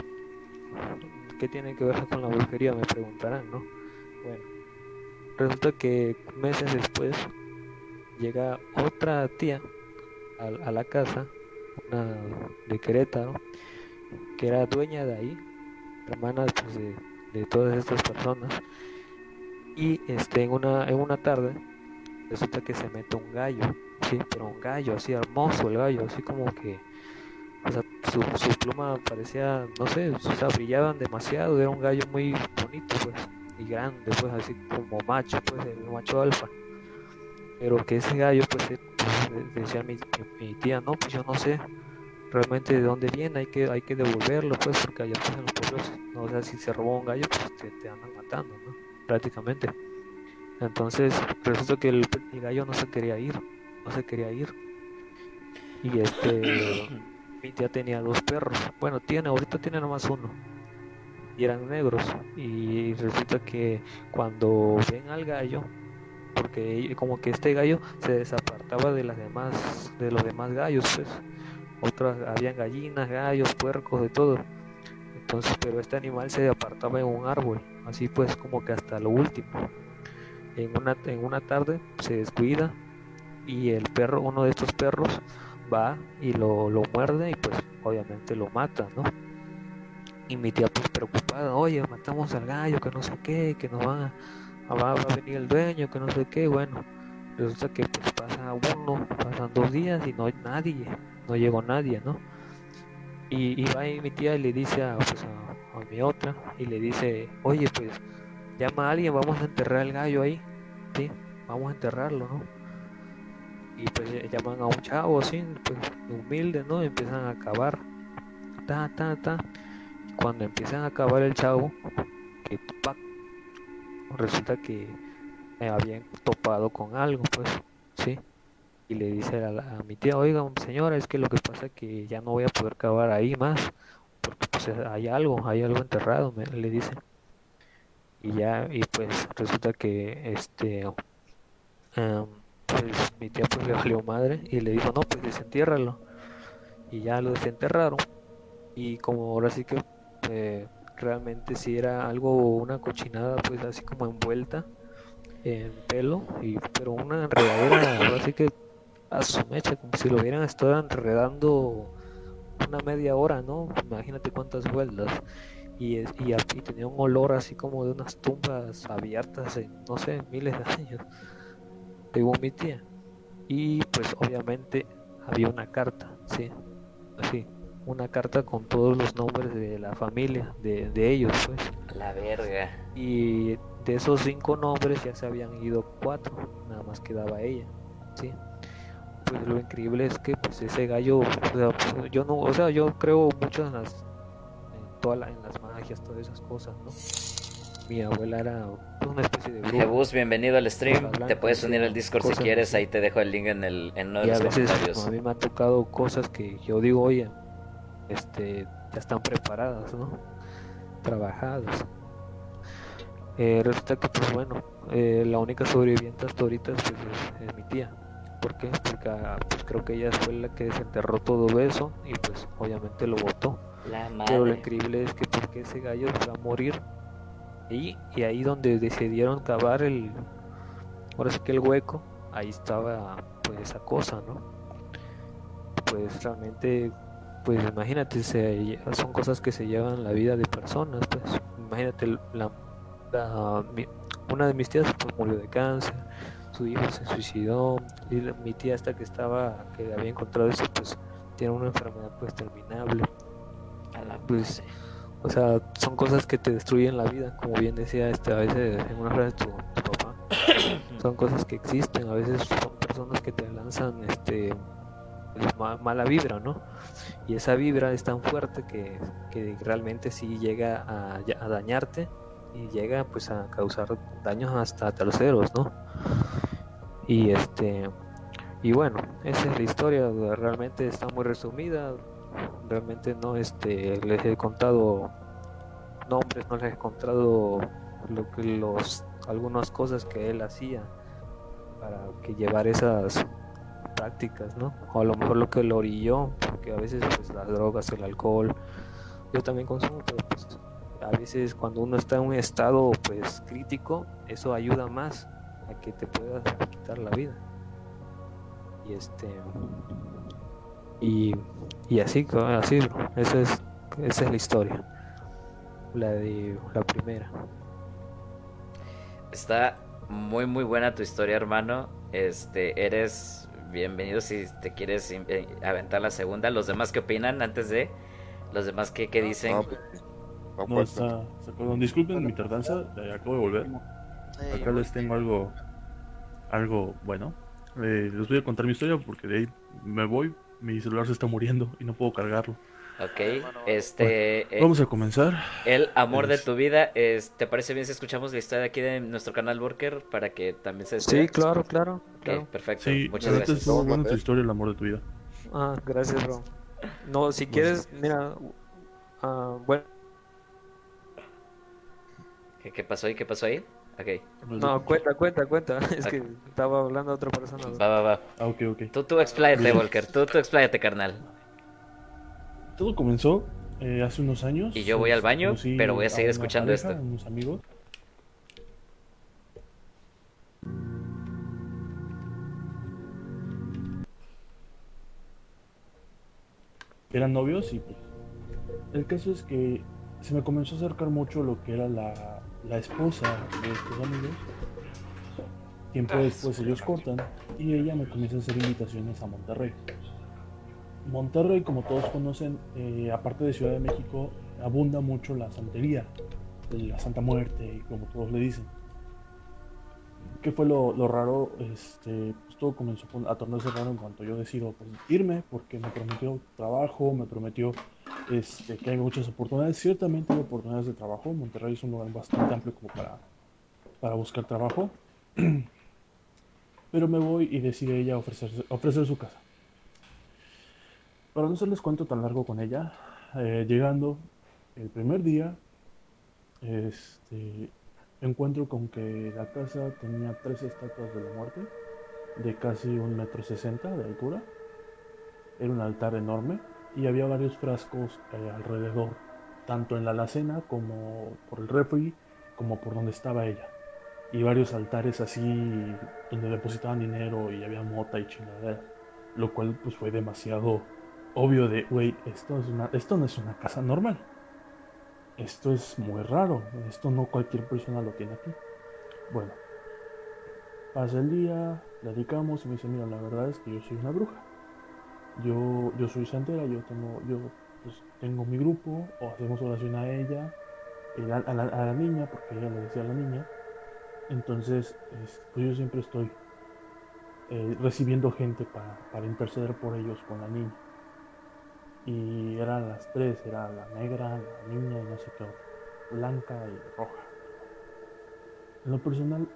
¿Qué tiene que ver con la brujería? Me preguntarán, ¿no? Bueno, resulta que meses después llega otra tía a, a la casa, una de Querétaro, que era dueña de ahí, hermana pues, de, de todas estas personas, y este en una en una tarde resulta que se mete un gallo, sí, pero un gallo así hermoso el gallo, así como que o sea, su, su pluma parecía, no sé, o brillaban demasiado, era un gallo muy bonito, pues, y grande, pues, así como macho, pues, el macho alfa. Pero que ese gallo, pues, eh, pues, de- decía mi, mi- tía, no, pues yo no sé realmente de dónde viene, hay que, hay que devolverlo, pues, porque allá pues en los pueblos, no, o si se robó un gallo, pues te, te andan matando, ¿no? Prácticamente. Entonces, resulta que el, el gallo no se quería ir, no se quería ir. Y este, mi tía tenía dos perros. Bueno, tiene, ahorita tiene nomás uno. Y eran negros. Y resulta que cuando ven al gallo, porque como que este gallo se desapartaba de las demás, de los demás gallos, pues. Otras, habían gallinas, gallos, puercos, de todo. Entonces, pero este animal se apartaba en un árbol, así pues como que hasta lo último. En una, en una tarde se descuida y el perro, uno de estos perros, va y lo, lo muerde y pues obviamente lo mata, ¿no? Y mi tía pues preocupada, oye, matamos al gallo, que no sé qué, que nos van a, va, va a venir el dueño, que no sé qué, bueno, resulta que pues pasa uno, pasan dos días y no hay nadie, no llegó nadie, ¿no? Y, y va ahí mi tía y le dice a, pues, a, mi otra, y le dice, oye, pues llama a alguien, vamos a enterrar el gallo ahí, ¿sí? Vamos a enterrarlo, ¿no? Y pues eh, llaman a un chavo así, pues humilde, ¿no? Y empiezan a cavar, ta, ta, ta. Y cuando empiezan a cavar el chavo, que ¡pac! resulta que me habían topado con algo, pues, ¿sí? Y le dice a, la- a mi tía, oiga, señora, es que lo que pasa es que ya no voy a poder cavar ahí más, porque pues hay algo, hay algo enterrado, me, le dice. Y ya, y pues resulta que este, em, pues mi tía pues le valió madre y le dijo, no, pues desentiérralo. Y ya lo desenterraron. Y como ahora sí que eh, realmente sí era algo, una cochinada pues así como envuelta en pelo, y, pero una enredadera, ahora sí que a su mecha, como si lo hubieran estado enredando una media hora, ¿no? Imagínate cuántas vueltas. Y, y, y tenía un olor así como de unas tumbas abiertas en, no sé, miles de años, según mi tía. Y pues obviamente había una carta, sí, así, una carta con todos los nombres de la familia, de, de ellos, pues. La verga. Y de esos cinco nombres ya se habían ido cuatro, nada más quedaba ella, ¿sí? Pues lo increíble es que pues ese gallo, o sea, pues, yo no, o sea, yo creo mucho en las, en toda la- en las magias, todas esas cosas, ¿no? Mi abuela era una especie de bruja. Jebus, bienvenido al stream. Te puedes unir al Discord si quieres. Ahí te dejo el link en, el, en uno de Y a veces comentarios. a mí me han tocado cosas que yo digo, oye, este, ya están preparadas, ¿no? Trabajadas. Eh, resulta que, pues bueno, eh, la única sobreviviente hasta ahorita pues, es, es mi tía. ¿Por qué? Porque ah, pues, creo que ella fue la que desenterró todo eso y pues obviamente lo botó. La Pero lo increíble es que porque ese gallo va a morir y, ahí donde decidieron cavar el, ahora sí que el hueco, ahí estaba pues esa cosa, ¿no? Pues realmente, pues imagínate, se, son cosas que se llevan la vida de personas, pues imagínate la, la- una de mis tías pues murió de cáncer, su hijo se suicidó, y la- mi tía hasta que estaba, que había encontrado eso, pues tiene una enfermedad pues terminable. Pues, o sea, son cosas que te destruyen la vida, como bien decía este, a veces en una frase tu, tu papá. son cosas que existen, a veces son personas que te lanzan este pues, ma- mala vibra, ¿no? Y esa vibra es tan fuerte que, que realmente sí llega a, a dañarte y llega pues a causar daños hasta terceros, ¿no? Y este y bueno, esa es la historia, realmente está muy resumida, realmente no este les he contado nombres, no les he contado lo que los algunas cosas que él hacía para que llevar esas prácticas, ¿no? O a lo mejor lo que lo orilló, porque a veces pues las drogas, el alcohol, yo también consumo, pero pues a veces cuando uno está en un estado pues crítico, eso ayuda más a que te puedas quitar la vida. Y este y, y así, así. Esa es, esa es la historia. La de la primera. Está muy muy buena tu historia, hermano. Este, eres bienvenido si te quieres eh, aventar la segunda. Los demás qué opinan antes de los demás qué, qué dicen. No, está, está. Disculpen mi tardanza, eh, acabo de volver. Acá les tengo algo, algo bueno. Eh, les voy a contar mi historia porque de ahí me voy, mi celular se está muriendo y no puedo cargarlo. Ok, este. Bueno, vamos a comenzar. El amor de tu vida. Es, ¿Te parece bien si escuchamos la historia aquí de nuestro canal Worker para que también se Sí, claro, claro, Ok, claro. perfecto. Sí, Muchas gracias. estuvo buena tu historia, el amor de tu vida. Ah, gracias, bro. No, si quieres, mira, ah, bueno, ¿Qué, qué pasó ahí? ¿Qué pasó ahí? Ok. no, cuenta, cuenta, cuenta. Es que estaba hablando a otra persona. Va, va, va. Ah, ok, ok. Tú, tú expláyate. Volker. Tú, tú expláyate, carnal. Todo comenzó eh, hace unos años. Y yo voy al baño, Conocí pero voy a seguir una escuchando pareja, esto. Unos amigos. eran novios y pues el caso es que se me comenzó a acercar mucho lo que era la, la esposa de estos amigos. Tiempo después ellos cortan y ella me comienza a hacer invitaciones a Monterrey. Monterrey, como todos conocen, eh, aparte de Ciudad de México, abunda mucho la santería, la Santa Muerte, como todos le dicen. ¿Qué fue lo, lo raro? Este, todo comenzó a tornarse raro en cuanto yo decido pues, irme, porque me prometió trabajo, me prometió este, que hay muchas oportunidades. Ciertamente hay oportunidades de trabajo. Monterrey es un lugar bastante amplio como para, para buscar trabajo. Pero me voy y decide ella ofrecer, ofrecer su casa. Para no hacerles cuento tan largo con ella, eh, llegando el primer día, este, encuentro con que la casa tenía tres estatuas de la muerte, de casi un metro sesenta de altura. Era un altar enorme y había varios frascos eh, alrededor, tanto en la alacena como por el refri, como por donde estaba ella. Y varios altares así donde depositaban dinero y había mota y chingadera. Lo cual pues fue demasiado obvio de, güey, esto, es una, esto no es una casa normal. Esto es muy raro. Esto no cualquier persona lo tiene aquí. Bueno, pasa el día, le dedicamos y me dice, mira, la verdad es que yo soy una bruja. Yo, yo soy santera, yo tengo, yo pues, tengo mi grupo, o hacemos oración a ella, eh, a, la, la niña, porque ella le decía a la niña. Entonces, es- pues yo siempre estoy eh, recibiendo gente para, para interceder por ellos con la niña. Y eran las tres, era la negra, la niña y no sé qué otra, blanca y roja. En lo personal,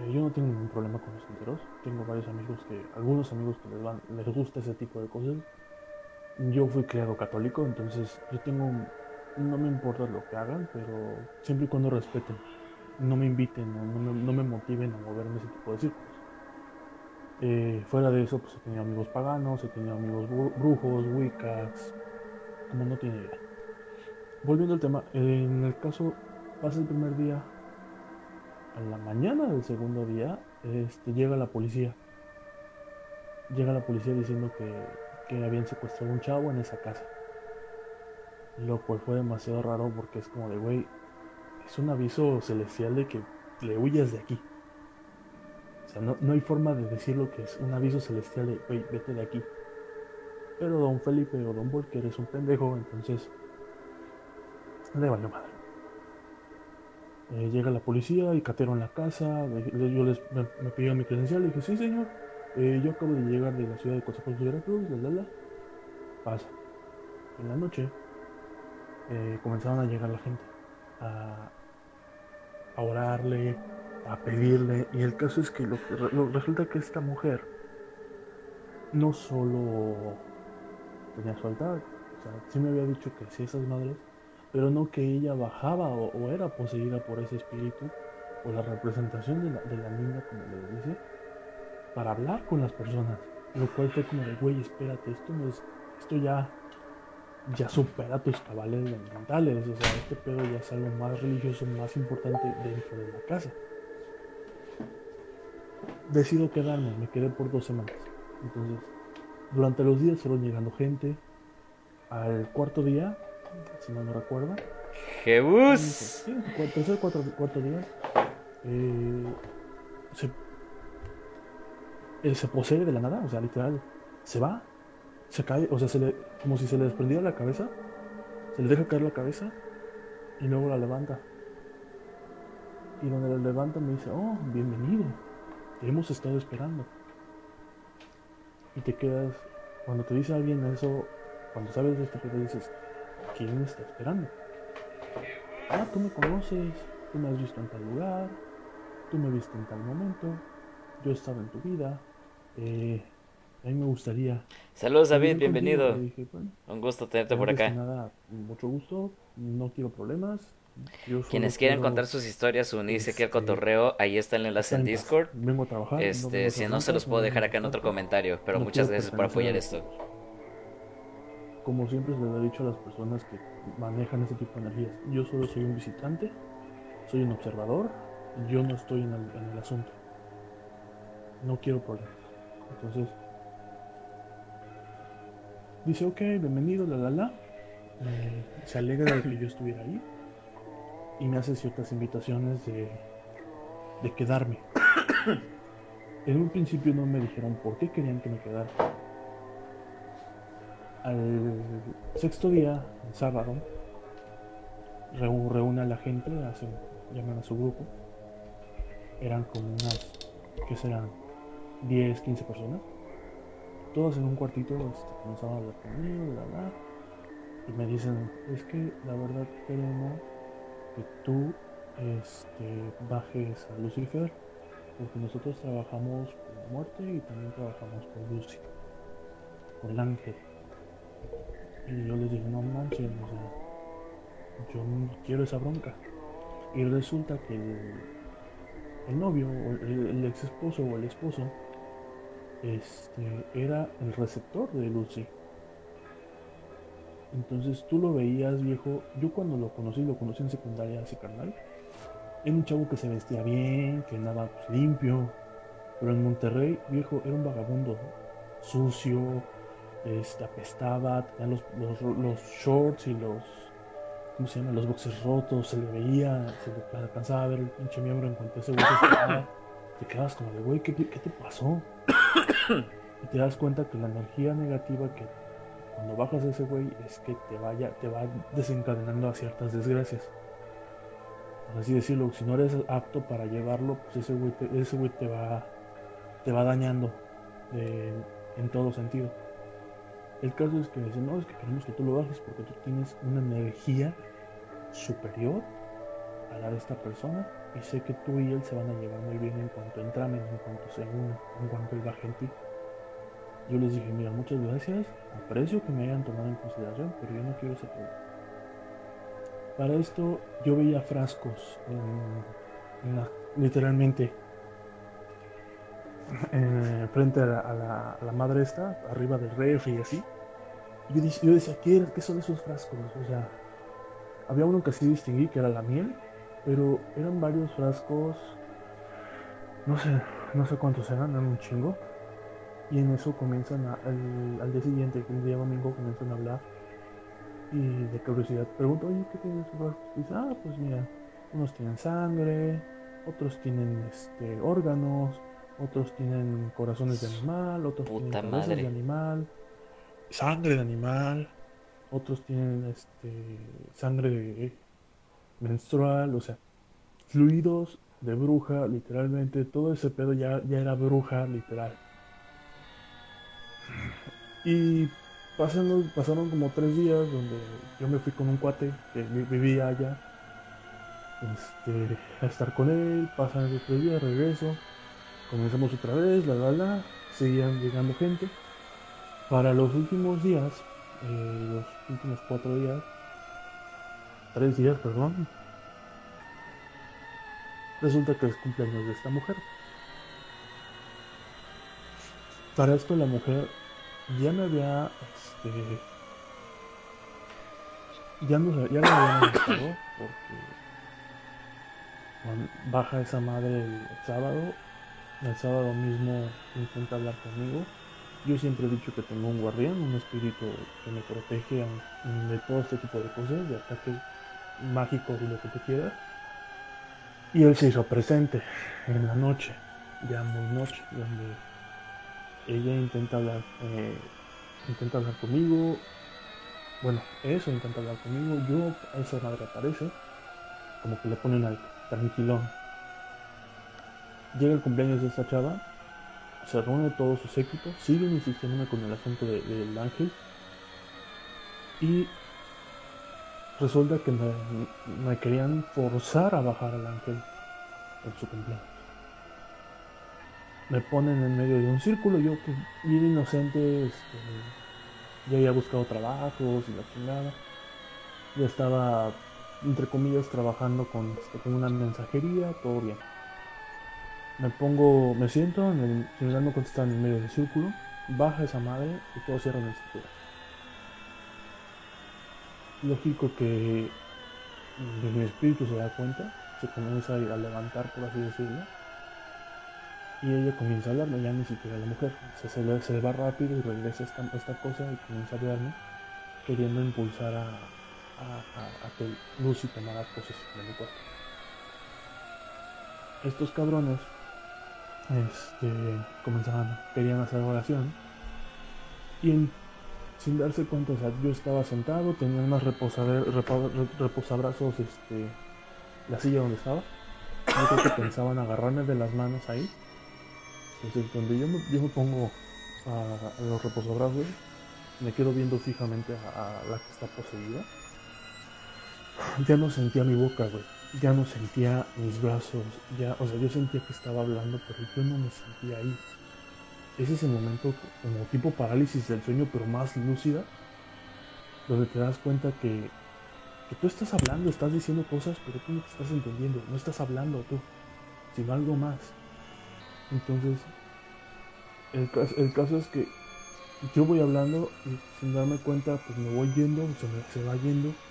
eh, yo no tengo ningún problema con los enteros. Tengo varios amigos que, algunos amigos que les, van- les gusta ese tipo de cosas. Yo fui criado católico, entonces yo tengo, no me importa lo que hagan, pero siempre y cuando respeten, no me inviten, no, no me, no me motiven a moverme ese tipo de círculos. Eh, fuera de eso, pues he tenido amigos paganos, he tenido amigos bru- brujos, wiccas, como no tiene idea. Volviendo al tema, en el caso, pasa el primer día, a la mañana del segundo día, este, llega la policía. Llega la policía diciendo que, habían secuestrado un chavo en esa casa. Lo cual fue demasiado raro porque es como de, güey, es un aviso celestial de que le huyas de aquí. O sea, no, no hay forma de decirlo que es un aviso celestial de, güey, vete de aquí. Pero don Felipe o don Volker es un pendejo, entonces le valió madre. Eh, llega la policía y cateron la casa. Yo les, me, me mi credencial. Le dije, sí, señor. eh, yo acabo de llegar de la ciudad de Coatzacoalcos, Veracruz. La, la, la. Pasa. En la noche eh, comenzaron a llegar la gente a, orarle, a pedirle. Y el caso es que lo, resulta que esta mujer no solo tenía su altar, o sea, sí me había dicho que hacía esas madres, pero no que ella bajaba o, era poseída por ese espíritu o la representación de la, de la niña, como le dice, para hablar con las personas. Lo cual fue como de, güey, espérate, esto no es, esto ya, ya supera tus cabales mentales, o sea, este pedo ya es algo más religioso, más importante dentro de la casa. Decido quedarme, me quedé por dos semanas. Entonces, durante los días fueron llegando gente. Al cuarto día, si no me recuerdo, Jebus. Sí, tercer cuarto, cuarto día. eh, se, posee de la nada, o sea, literal. Se va, se cae, o sea, se le, como si se le desprendiera la cabeza. Se le deja caer la cabeza y luego la levanta. Y donde la levanta me dice, oh, bienvenido. Te hemos estado esperando. Y te quedas, cuando te dice alguien eso, cuando sabes de este pedo dices, ¿quién me está esperando? Ah, tú me conoces, tú me has visto en tal lugar, tú me viste en tal momento, yo he estado en tu vida, eh, a mí me gustaría... Saludos David, vivir contigo". bienvenido. Le dije, "Bueno, Un gusto tenerte por acá. nada, mucho gusto, no quiero problemas. yo Quienes quieran quiero- contar sus historias, unirse aquí al este, cotorreo, ahí está el enlace en. Discord. Vengo a trabajar, no Este, vengo a si no se los puedo dejar acá en otro comentario, pero No muchas gracias por apoyar esto. Como siempre se les he dicho a las personas que manejan ese tipo de energías, yo solo soy un visitante, soy un observador, yo no estoy en el, en el asunto. No quiero problemas. Entonces, dice, ok, bienvenido, la la la. Eh, se alegra de que yo estuviera ahí y me hace ciertas invitaciones de, de quedarme. en un principio no me dijeron por qué querían que me quedara. Al sexto día, el sábado, reúne a la gente, llaman a su grupo. Eran como unas, ¿qué serán? 10, 15 personas. Todos en un cuartito este, comenzaban a hablar conmigo, bla, bla. Y me dicen, es que la verdad queremos que tú este, bajes a Lucifer, porque nosotros trabajamos con la muerte y también trabajamos con Lucy, con el ángel. Y yo les dije, no sea, yo no quiero esa bronca. Y resulta que el, novio, o el, ex esposo o el esposo, este, era el receptor de Lucy. Entonces tú lo veías, viejo. Yo cuando lo conocí, lo conocí en secundaria, así carnal. Era un chavo que se vestía bien, que andaba pues, limpio. Pero en Monterrey, viejo, era un vagabundo. Sucio, este, apestaba, tenía los, los, shorts y los. ¿Cómo se llama? Los boxes rotos, se le veía, se le alcanzaba a ver el pinche miembro en cuanto ese güey. Te quedabas como de, güey, ¿qué, qué te pasó? y te das cuenta que la energía negativa que cuando bajas a ese güey es que te vaya, te va desencadenando a ciertas desgracias. Por así decirlo, si no eres apto para llevarlo, pues ese güey te, ese güey te va, te va dañando de- en todo sentido. El caso es que dicen, no, es que queremos que tú lo bajes porque tú tienes una energía superior a la de esta persona y sé que tú y él se van a llevar muy bien en cuanto entramen, en cuanto se unan, en cuanto él baje en. Yo les dije, mira, muchas gracias, aprecio que me hayan tomado en consideración, pero yo no quiero ese. Para esto yo veía frascos, en la- literalmente, eh, frente a la, madre esta, arriba del refri y así. Yo, yo decía, ¿qué, ¿qué son esos frascos? O sea, había uno que sí distinguí, que era la miel, pero eran varios frascos, no sé, no sé cuántos eran, eran un chingo. Y en eso comienzan a- al, día siguiente, el día domingo, comienzan a hablar. Y de curiosidad pregunto, oye, ¿qué tienes esos frascos? Y dice, ah, pues mira, unos tienen sangre, otros tienen este, órganos, otros tienen corazones de animal, otros Puta tienen cabezas madre. de animal, sangre de animal, otros tienen este, sangre de- menstrual, o sea, fluidos de bruja, literalmente, todo ese pedo ya, ya era bruja, literal. Y pasando, pasaron como tres días donde yo me fui con un cuate que vi- vivía allá. Este, a estar con él, pasan esos tres días, regreso, comenzamos otra vez, la la la, seguían llegando gente. Para los últimos días, eh, los últimos cuatro días, tres días, perdón, resulta que es cumpleaños de esta mujer. Para esto la mujer ya me había, este, ya no ya le habían avisado porque baja esa madre el sábado, el sábado mismo intenta hablar conmigo. Yo siempre he dicho que tengo un guardián, un espíritu que me protege a- de todo este tipo de cosas, de ataques mágicos y lo que tú quieras. Y él se hizo presente en la noche, ya muy noche, donde ella intenta hablar, eh, intenta hablar conmigo. Bueno, eso intenta hablar conmigo. Yo, esa madre aparece, como que le ponen al tranquilón. Llega el cumpleaños de esta chava, se reúne todo su séquito, siguen insistiendo con el asunto de- del ángel. Y resulta que me, querían forzar a bajar al ángel en su cumpleaños. Me ponen en medio de un círculo, yo pues, bien inocente, este, ya había buscado trabajos y la chingada. Ya estaba, entre comillas, trabajando con, este, con una mensajería, todo bien. Me pongo, me siento, en el, contestar en el medio del círculo, baja esa madre y todos cierran el círculo. Lógico que mi espíritu se da cuenta, se comienza a ir a levantar, por así decirlo. Y ella comienza a hablarme, ya ni siquiera la mujer. Se, se va rápido y regresa esta, esta cosa y comienza a hablarme, queriendo impulsar a, a, a- a que Lucy tomara posesión de mi cuerpo. Estos cabrones este, comenzaban, querían hacer oración y sin darse cuenta, o sea, yo estaba sentado, tenía re- reposabrazos, este, la silla donde estaba. Pensaban agarrarme de las manos ahí. Entonces, donde yo me, yo me pongo a, a los reposabrazos, me quedo viendo fijamente a, a la que está poseída. Ya no sentía mi boca, güey. Ya no sentía mis brazos. Ya, o sea, yo sentía que estaba hablando, pero yo no me sentía ahí. Es ese momento como tipo parálisis del sueño, pero más lúcida, donde te das cuenta que, que tú estás hablando, estás diciendo cosas, pero tú no te estás entendiendo, no estás hablando tú, sino algo más. Entonces, el caso, el caso es que yo voy hablando y sin darme cuenta, pues me voy yendo, se, me, se va yendo.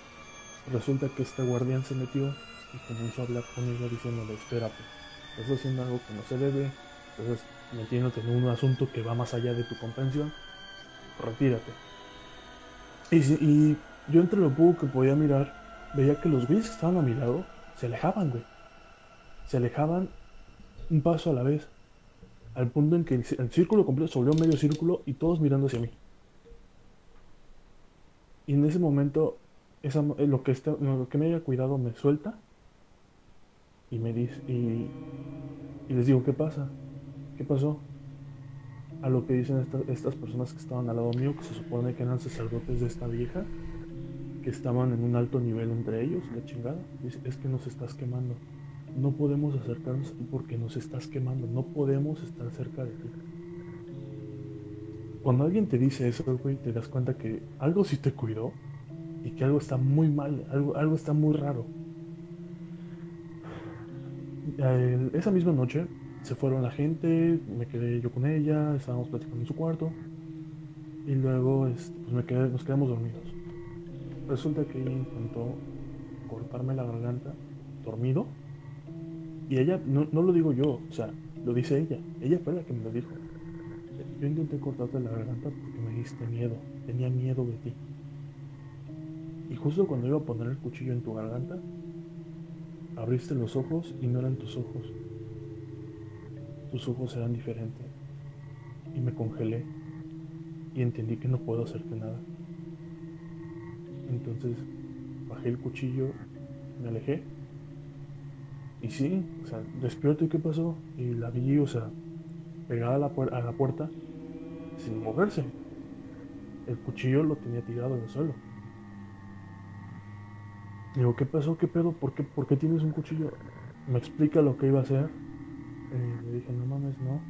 Resulta que este guardián se metió y comenzó a hablar con ella diciéndole, espérate, estás haciendo algo que no se debe, estás metiéndote en un asunto que va más allá de tu comprensión, retírate. Y, yo entre lo poco que podía mirar, veía que los güeyes que estaban a mi lado se alejaban, güey. Se alejaban un paso a la vez. Al punto en que el, círculo completo se volvió medio círculo y todos mirando hacia mí. Y en ese momento, eh, lo, que lo que me haya cuidado me suelta y me dice, y, y les digo, ¿qué pasa? ¿Qué pasó? A lo que dicen esta- estas personas que estaban al lado mío, que se supone que eran sacerdotes de esta vieja, que estaban en un alto nivel entre ellos, la chingada. Dice, es que nos estás quemando. No podemos acercarnos porque nos estás quemando. No podemos estar cerca de ti. Cuando alguien te dice eso, güey, te das cuenta que algo sí te cuidó y que algo está muy mal, algo, algo está muy raro. Esa misma noche se fueron la gente, me quedé yo con ella, estábamos platicando en su cuarto y luego este, pues me nos quedamos dormidos. Resulta que ella intentó cortarme la garganta dormido y ella, no, no lo digo yo, o sea, lo dice ella, ella fue la que me lo dijo. Yo intenté cortarte la garganta porque me diste miedo, tenía miedo de ti. Y justo cuando iba a poner el cuchillo en tu garganta, abriste los ojos y no eran tus ojos. Tus ojos eran diferentes. Y me congelé y entendí que no puedo hacerte nada. Entonces bajé el cuchillo, me alejé. Y sí, o sea, despierto y qué pasó. Y la vi, o sea, pegada a la, a la puerta sin moverse. El cuchillo lo tenía tirado en el suelo. Digo, ¿qué pasó? ¿Qué pedo? ¿Por qué, por qué tienes un cuchillo? Me explica lo que iba a hacer. Eh, le dije, no mames, no.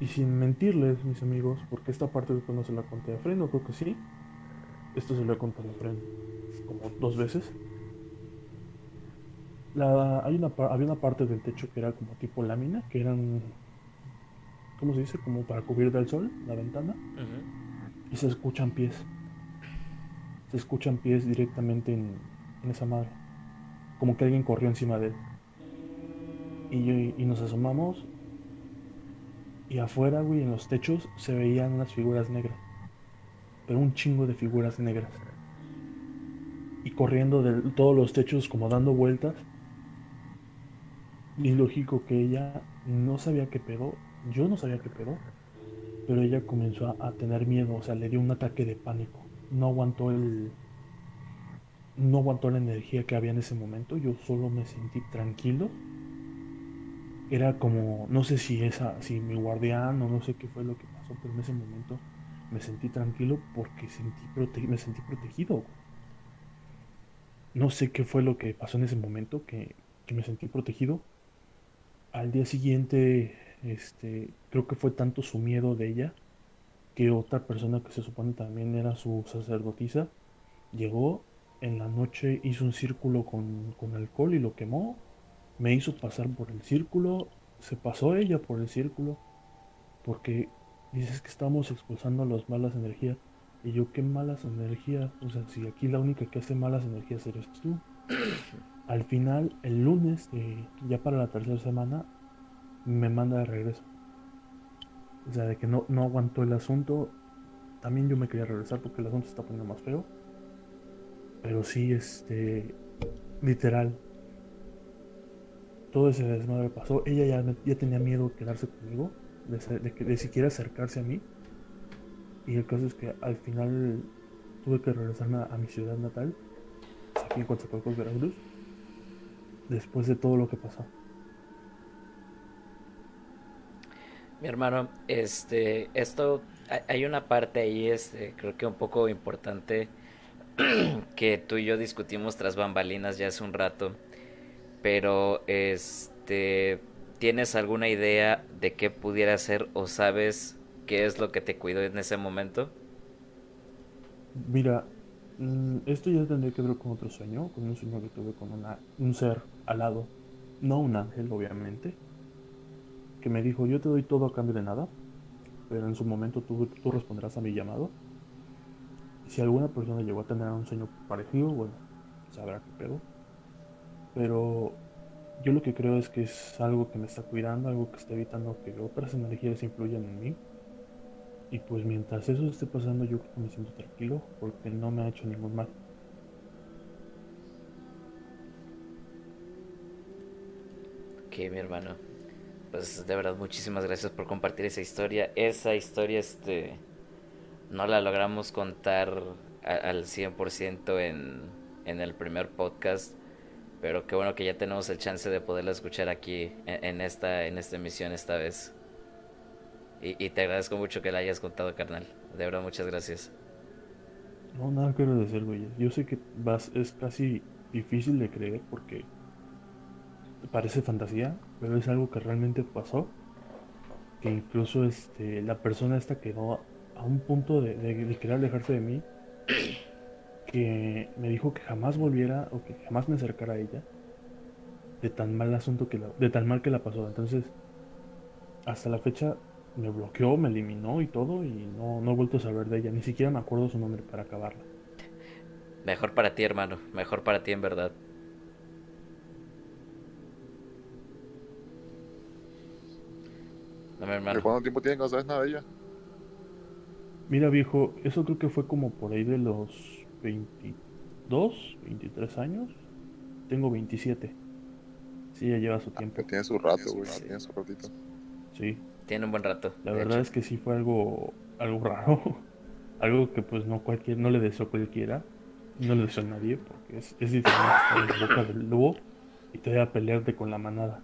Y sin mentirles, mis amigos, porque esta parte después no se la conté a Fred, creo que sí. Esto se lo he contado a Fred como dos veces. La, hay una, había una parte del techo que era como tipo lámina, que eran, ¿cómo se dice? Como para cubrir del sol, la ventana. Y se escuchan pies. Se escuchan pies directamente en, en esa madre. Como que alguien corrió encima de él. Y, y nos asomamos. Y afuera, güey, en los techos se veían unas figuras negras. Pero un chingo de figuras negras. Y corriendo de todos los techos como dando vueltas. Y lógico que ella no sabía qué pedo. Yo no sabía qué pedo. Pero ella comenzó a, a tener miedo. O sea, le dio un ataque de pánico. No aguantó el... No aguantó la energía que había en ese momento. Yo solo me sentí tranquilo era como, no sé si esa, si mi guardián o no sé qué fue lo que pasó, pero en ese momento me sentí tranquilo porque sentí prote- me sentí protegido. No sé qué fue lo que pasó en ese momento que, que me sentí protegido. Al día siguiente, este, creo que fue tanto su miedo de ella que otra persona que se supone también era su sacerdotisa llegó en la noche, hizo un círculo con, con alcohol y lo quemó me hizo pasar por el círculo, se pasó ella por el círculo, porque dices que estamos expulsando las malas energías. Y yo, ¿qué malas energías? O sea, si aquí la única que hace malas energías eres tú. Al final, el lunes, eh, ya para la tercera semana, me manda de regreso. O sea, de que no, no aguantó el asunto. También yo me quería regresar porque el asunto se está poniendo más feo. Pero sí, este, literal, todo ese desmadre pasó. Ella ya, ya tenía miedo de quedarse conmigo, de, de de siquiera acercarse a mí. Y el caso es que al final tuve que regresarme a, mi ciudad natal, aquí en Coatzacoalcos, Veracruz, después de todo lo que pasó. Mi hermano, este, esto, hay una parte ahí, este, creo que un poco importante que tú y yo discutimos tras bambalinas ya hace un rato, pero, este, ¿tienes alguna idea de qué pudiera ser o sabes qué es lo que te cuidó en ese momento? Mira, mm, esto ya tendría que ver con otro sueño, con un sueño que tuve con una, un ser alado, no un ángel, obviamente, que me dijo, yo te doy todo a cambio de nada, pero en su momento tú, tú responderás a mi llamado. Si alguna persona llegó a tener un sueño parecido, bueno, sabrá qué pedo. Pero yo lo que creo es que es algo que me está cuidando, algo que está evitando que otras energías influyan en mí. Y pues mientras eso esté pasando, yo me siento tranquilo porque no me ha hecho ningún mal. Ok, mi hermano. Pues de verdad, muchísimas gracias por compartir esa historia. Esa historia, este, no la logramos contar al 100% en, en el primer podcast, pero qué bueno que ya tenemos el chance de poderla escuchar aquí en, en esta, en esta emisión esta vez. Y, y te agradezco mucho que la hayas contado, carnal. De verdad, muchas gracias. No, nada que agradecer, güey. Yo sé que vas, es casi difícil de creer porque parece fantasía, pero es algo que realmente pasó. Que incluso este, la persona esta quedó a un punto de, de- de querer alejarse de mí. Que me dijo que jamás volviera o que jamás me acercara a ella. De tan mal asunto que la, de tan mal que la pasó. Entonces, hasta la fecha me bloqueó, me eliminó y todo. Y no, no he vuelto a saber de ella. Ni siquiera me acuerdo su nombre para acabarla. Mejor para ti, hermano. Mejor para ti, en verdad. Hermano. ¿De cuánto tiempo tiene que no sabes nada de ella? Mira, viejo, eso creo que fue como por ahí de los 22, 23 años. Tengo 27. Sí, ya lleva su tiempo. Tiene su rato, güey. Tiene su ratito. Sí. Tiene un buen rato. La verdad hecho. es que sí fue algo, algo raro. algo que pues no cualquier, no le deseo a cualquiera. No le deseo a nadie, porque es, es diferente estar en la boca del lobo y te voy a pelearte con la manada.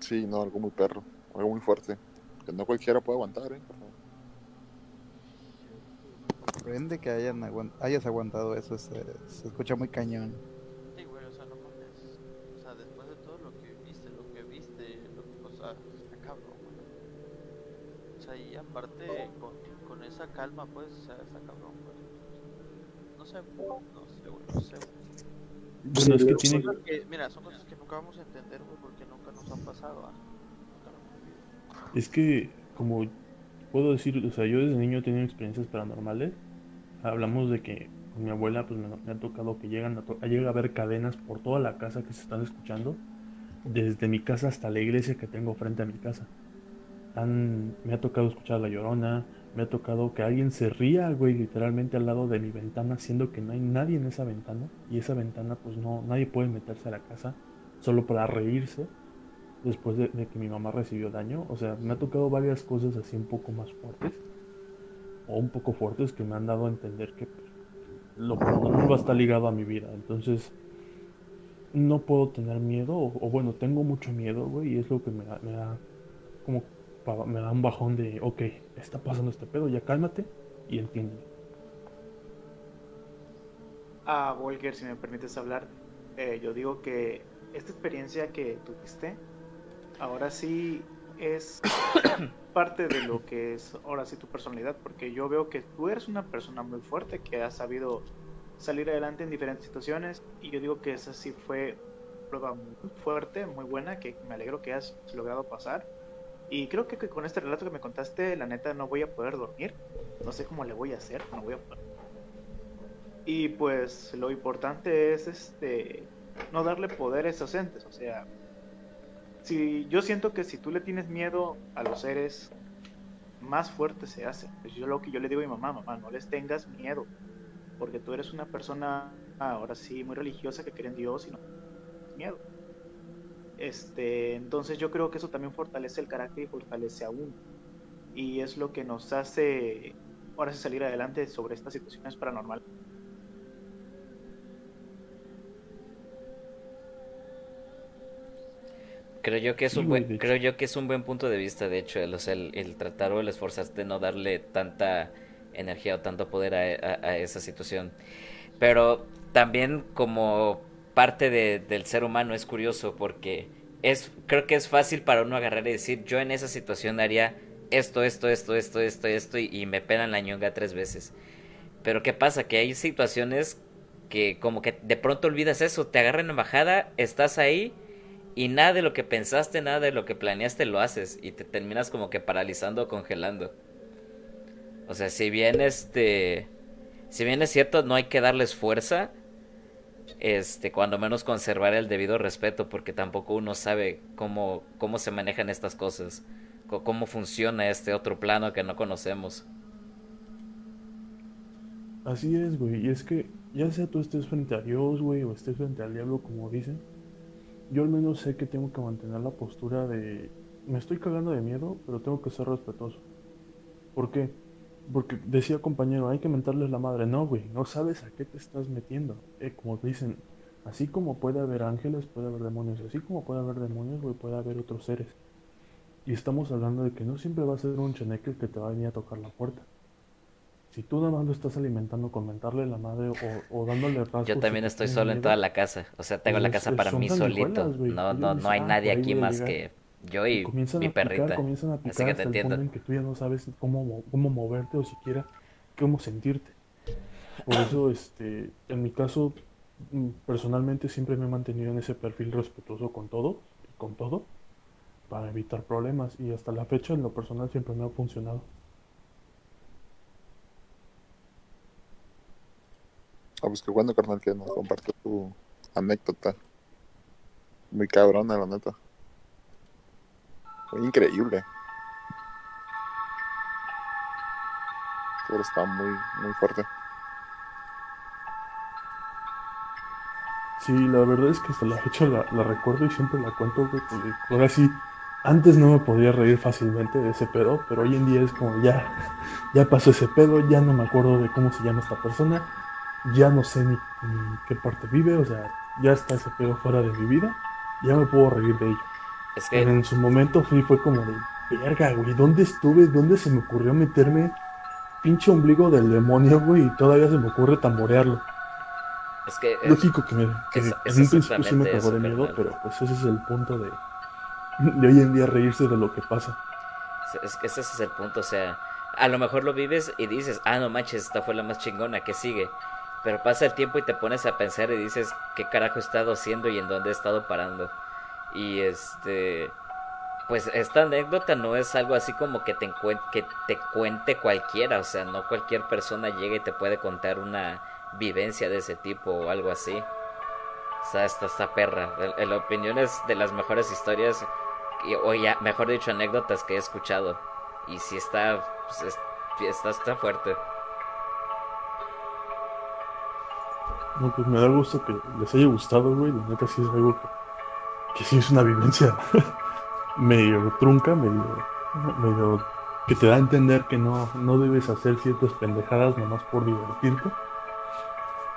Sí, no, algo muy perro. Algo muy fuerte. Que no cualquiera puede aguantar, ¿eh? Sorprende que hayan aguant- hayas aguantado eso, se, se escucha muy cañón. Sí, güey, o sea, no mames. O sea, después de todo lo que viste, lo que viste, lo que, o sea, está cabrón, güey. O sea, y aparte, con, con esa calma, pues, o sea, está cabrón, pues. No sé, no sé, güey, no sé. güey. Bueno, es que tiene- que- mira, son cosas que nunca vamos a entender, güey, porque nunca nos han pasado, ¿ah? Nunca nos han vivido. Es que, como puedo decir, o sea, yo desde niño he tenido experiencias paranormales. Hablamos de que con mi abuela, pues me, ha tocado que llegan a, llega a haber cadenas por toda la casa que se están escuchando, desde mi casa hasta la iglesia que tengo frente a mi casa. Me ha tocado escuchar la llorona, me ha tocado que alguien se ría, güey, literalmente al lado de mi ventana, siendo que no hay nadie en esa ventana, y esa ventana, pues no, nadie puede meterse a la casa solo para reírse después de, que mi mamá recibió daño. O sea, me ha tocado varias cosas así un poco más fuertes. O un poco fuertes que me han dado a entender que lo paranormal va a estar ligado a mi vida. Entonces, no puedo tener miedo. O, bueno, tengo mucho miedo, güey. Y es lo que me da, me da como me da un bajón de, ok, está pasando este pedo, ya cálmate y entiende. Ah, Volker, si me permites hablar, eh, yo digo que esta experiencia que tuviste, ahora sí es parte de lo que es ahora sí tu personalidad, porque yo veo que tú eres una persona muy fuerte que ha sabido salir adelante en diferentes situaciones y yo digo que esa sí fue prueba muy fuerte, muy buena, que me alegro que has logrado pasar. Y creo que, con este relato que me contaste, la neta no voy a poder dormir. No sé cómo le voy a hacer, no voy a poder. Y pues lo importante es este no darle poder a esos entes, o sea, si yo siento que si tú le tienes miedo a los seres, más fuerte se hace. Pues yo lo que yo le digo a mi mamá, mamá, no les tengas miedo, porque tú eres una persona ahora sí muy religiosa que cree en Dios y no miedo. Este, entonces yo creo que eso también fortalece el carácter y fortalece a uno. Y es lo que nos hace ahora sí salir adelante sobre estas situaciones paranormales. Creo yo que es un buen, creo yo que es un buen punto de vista, de hecho, el, o sea, el, el tratar o el esforzarte de no darle tanta energía o tanto poder a, a- a esa situación. Pero también como parte de- del ser humano es curioso porque es, creo que es fácil para uno agarrar y decir, yo en esa situación haría esto, esto, esto, esto, esto, esto, y, y me pelan la ñonga tres veces. Pero ¿qué pasa? Que hay situaciones que como que de pronto olvidas eso, te agarran en bajada, estás ahí y nada de lo que pensaste, nada de lo que planeaste lo haces y te terminas como que paralizando o congelando. O sea, si bien este si bien es cierto no hay que darles fuerza, este cuando menos conservar el debido respeto porque tampoco uno sabe cómo cómo se manejan estas cosas, co- cómo funciona este otro plano que no conocemos. Así es, güey. Y es que ya sea tú estés frente a Dios, güey, o estés frente al diablo, como dicen, yo al menos sé que tengo que mantener la postura de... Me estoy cagando de miedo, pero tengo que ser respetuoso. ¿Por qué? Porque decía compañero, hay que mentarles la madre. No, güey, no sabes a qué te estás metiendo. Eh, como dicen, así como puede haber ángeles, puede haber demonios. Así como puede haber demonios, güey, puede haber otros seres. Y estamos hablando de que no siempre va a ser un cheneque el que te va a venir a tocar la puerta. Si tú nada más lo estás alimentando con mentarle la madre o, o dándole rasgos Yo también estoy solo en toda la casa, o sea, tengo la casa para mí solito. No no no hay "Ah, nadie aquí más llegar". que yo y mi a picar, perrita. comienzan a Así picar que te entiendo. en que tú ya no sabes cómo, mo- cómo moverte o siquiera cómo sentirte. Por eso, este, en mi caso, mm, personalmente siempre me he mantenido en ese perfil respetuoso con todo, con todo, para evitar problemas y hasta la fecha en lo personal siempre me ha funcionado. Ah, pues qué bueno, carnal, que nos compartió tu anécdota. Muy cabrona, la neta. Muy increíble. Pero está muy, muy fuerte. Sí, la verdad es que hasta la fecha la, recuerdo y siempre la cuento, güey, ahora sí, antes no me podía reír fácilmente de ese pedo, pero hoy en día es como ya, ya pasó ese pedo, ya no me acuerdo de cómo se llama esta persona, ya no sé ni, ni qué parte vive, o sea, ya está ese pedo fuera de mi vida, ya me puedo reír de ello. Es que en su momento sí fue como de, verga, güey, ¿dónde estuve? ¿Dónde se me ocurrió meterme pinche ombligo del demonio, güey? Y todavía se me ocurre tamborearlo. es que eh, Lógico que, me, que es- en es un principio sí me cagó de miedo, carnal. pero pues ese es el punto de, de hoy en día reírse de lo que pasa. Es que ese es el punto, o sea, a lo mejor lo vives y dices, ah, no manches, esta fue la más chingona, que sigue? Pero pasa el tiempo y te pones a pensar y dices, ¿qué carajo he estado haciendo y en dónde he estado parando? Y este, pues esta anécdota no es algo así como que te, que te cuente cualquiera, o sea, no cualquier persona llega y te puede contar una vivencia de ese tipo o algo así. O sea, esta, esta perra, la opinión es de las mejores historias o ya, mejor dicho, anécdotas que he escuchado. Y si está, pues, es- está, está fuerte. No, pues me da gusto que les haya gustado, güey. La neta sí es algo que, que sí es una vivencia medio trunca, medio, medio que te da a entender que no, no debes hacer ciertas pendejadas nomás por divertirte.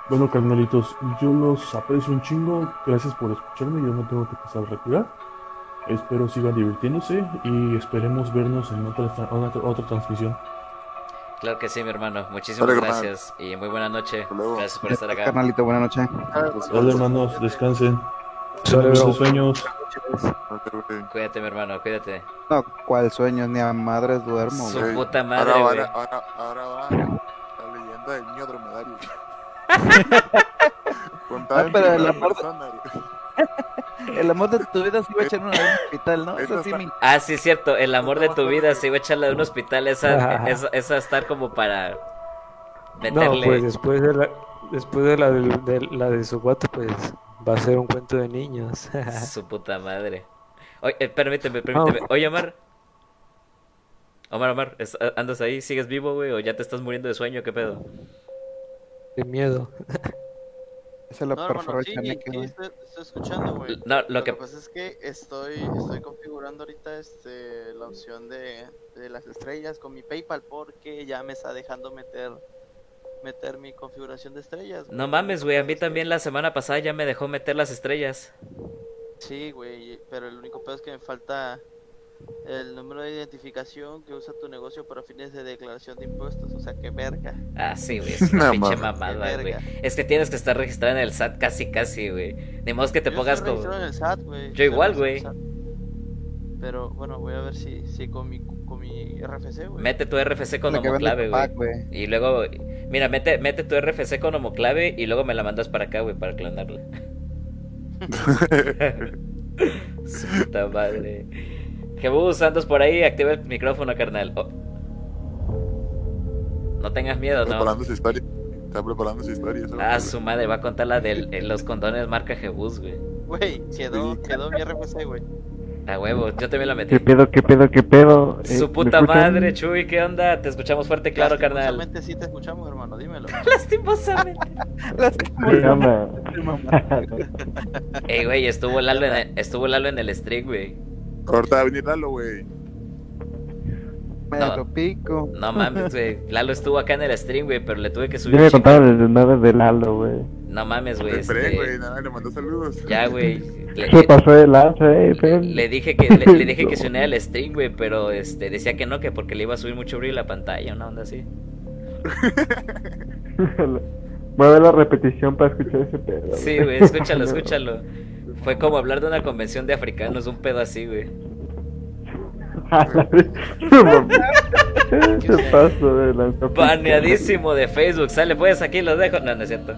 Bueno, carnalitos, yo los aprecio un chingo. Gracias por escucharme. Yo me tengo que pasar a retirar. Espero sigan divirtiéndose y esperemos vernos en otra, otra, otra transmisión. Claro que sí, mi hermano. Muchísimas Dale, gracias y muy buena noche. Gracias por estar acá. Carnalito, buena noche. Dale, hermanos, descansen. Buenos sueños. Cuídate, mi hermano, cuídate. No, ¿cuál sueño? Ni a madres duermo, Su güey. puta madre, ahora, ahora, ahora va la leyenda del niño dromedario. Contada Ah, en pero persona, güey. El amor de tu vida se iba a echar en un hospital, ¿no? Eso sí me... Ah, sí, cierto. El amor de tu vida se iba a echar la de un hospital. Esa, esa, esa estar como para No, meterle. pues después de la, después de la de, de la de su guato, pues va a ser un cuento de niños. Su puta madre. Oye, eh, permíteme, permíteme. Oye, Omar. Omar, Omar, ¿es- ¿andas ahí? ¿Sigues vivo, güey? ¿O ya te estás muriendo de sueño? ¿Qué pedo? De miedo. Lo No, hermano, sí, sí, estoy, estoy escuchando, güey. No, lo que- pasa es que estoy, estoy configurando ahorita este, la opción de, de las estrellas con mi PayPal porque ya me está dejando meter meter mi configuración de estrellas. No mames, güey. A mí también la semana pasada ya me dejó meter las estrellas. Sí, güey, pero el único pedo es que me falta el número de identificación que usa tu negocio para fines de declaración de impuestos, o sea, que verga. Ah, sí, güey. Es una No pinche mamada, güey. Es que tienes que estar registrado en el SAT casi, casi, güey. De modo que te Yo pongas estoy como. registrado en el SAT, güey. Yo Estoy igual, güey. Pero bueno, voy a ver si, si con mi con mi RFC, güey. Mete tu RFC con homoclave, güey. Y luego, mira, mete, mete tu RFC con homoclave y luego me la mandas para acá, güey, para clonarla. Su puta madre. Jebus, andas por ahí, activa el micrófono, carnal. Oh. No tengas miedo, Está ¿no? preparando esa historia. Está preparando esa historia. ¿sabes? Ah, su madre, va a contar la de los condones marca Jebus, güey. Güey, quedó, quedó mi RFC, güey. A huevo, yo también la metí. ¿Qué pedo, qué pedo, qué pedo? Eh, Su ¿me puta madre, Chuy, ¿qué onda? Te escuchamos fuerte, claro, carnal. Lastimosamente sí te escuchamos, hermano, dímelo. Lastimosamente. ¿Qué onda? Ey, güey, estuvo Lalo en el, estuvo Lalo en el stream, güey. Va a venir Lalo, güey. Me No. lo pico. No mames, güey. Lalo estuvo acá en el stream, güey, pero le tuve que Yo subir. me un chingo. contaba el desmadre de Lalo, güey. No mames, güey. Este, güey. Nada, le mandó saludos. Ya, güey. Le, Se pasó de lanza, eh, le dije que le, le dije que se uniera al stream, güey, pero este decía que no, que porque le iba a subir mucho brillo a la pantalla, una onda así. Voy a ver la repetición para escuchar ese pedo. Sí, güey, escúchalo, escúchalo. Fue como hablar de una convención de africanos, un pedo así, güey. Se pasó de lanza. Baneadísimo de Facebook. Sale, pues aquí lo dejo. No, no es cierto.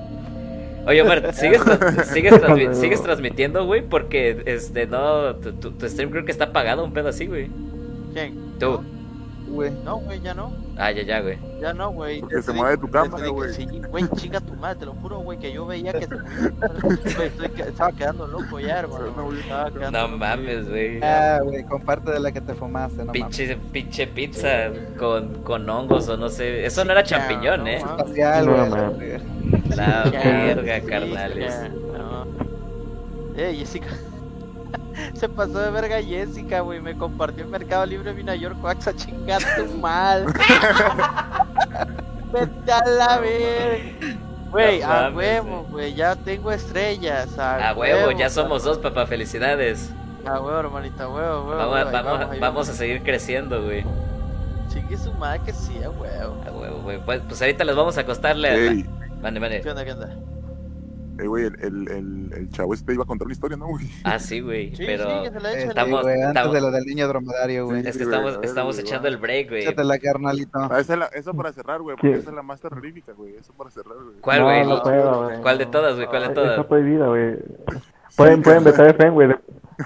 Oye, Omar, ¿sigues, tra- sigues, transmi- sigues transmitiendo, güey? Porque, este, no, tu, tu- tu stream creo que está apagado, un pedo así, güey. ¿Quién? Tú. Güey. No, güey, ya no. Ah, ya, ya, güey. Ya no, güey. Porque se mueve tu cámara, güey. Sí, güey, chinga tu madre, te lo juro, güey, que yo veía que estaba quedando loco ya, hermano. Estaba quedando No mames, güey. Ah, güey, comparte de la que te fumaste, no mames. Pinche, pinche pizza con, con hongos o no sé. Eso no era champiñón, ¿eh? Espacial, No, güey. La verga, sí, carnales. ya, no. Eh, Jessica. Se pasó de verga Jessica, güey. Me compartió el Mercado Libre de New York Wax a chingar tu mal. Vete a la verga. Güey, No a huevo, güey. Ya tengo estrellas. A, A huevo, ya somos dos, papá. Felicidades. A huevo, hermanita, a huevo, huevo. Vamos, vamos, vamos, a seguir creciendo, güey. Chingue su madre que sí, a huevo. A huevo, güey. Pues, pues ahorita les vamos a acostarle a la... Ey. Mande, mande. ¿Qué onda, qué onda? Eh, güey, el, el, el, el chavo este iba a contar una historia, ¿no, güey? Ah, sí, güey. Sí, pero sí, sí, estamos, güey, antes estamos- de lo del niño dromedario, güey. es que Sí, güey, estamos, ver, estamos güey, echando el break, güey. Échatela, carnalito. Ah, esa es la, eso para cerrar, güey, porque ¿Qué? esa es la más terrorífica, güey. Eso para cerrar, güey. ¿Cuál, No, güey? no puedo, güey. ¿Cuál de todas, güey? ¿Cuál de Está todas? prohibida, güey. Pueden, pueden vetar FM, güey.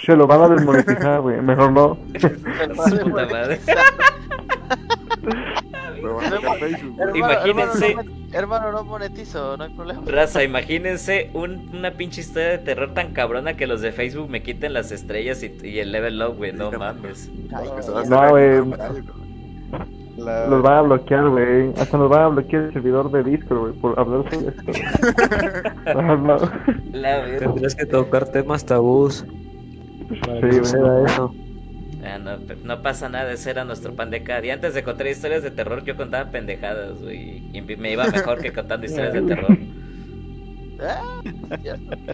Se lo van a desmonetizar, güey. Mejor no. Puta madre. Me van a sacar Facebook, güey. Hermano, Imagínense- Hermano, no, mon- hermano, no monetizo, no hay problema. Raza, imagínense un- una pinche historia de terror tan cabrona que los de Facebook me quiten las estrellas y, y el level up, güey. No mames. No, güey. La- Los van a bloquear, güey. Hasta nos van a bloquear el servidor de Discord, güey, por hablar sobre esto. No, no. La. Tendrías que tocar temas tabús Sí, suceda eso. Ah, no, no pasa nada, ese era nuestro pan de cada día. Antes de contar historias de terror, yo contaba pendejadas, güey. Y me iba mejor que contando historias de terror. Ah.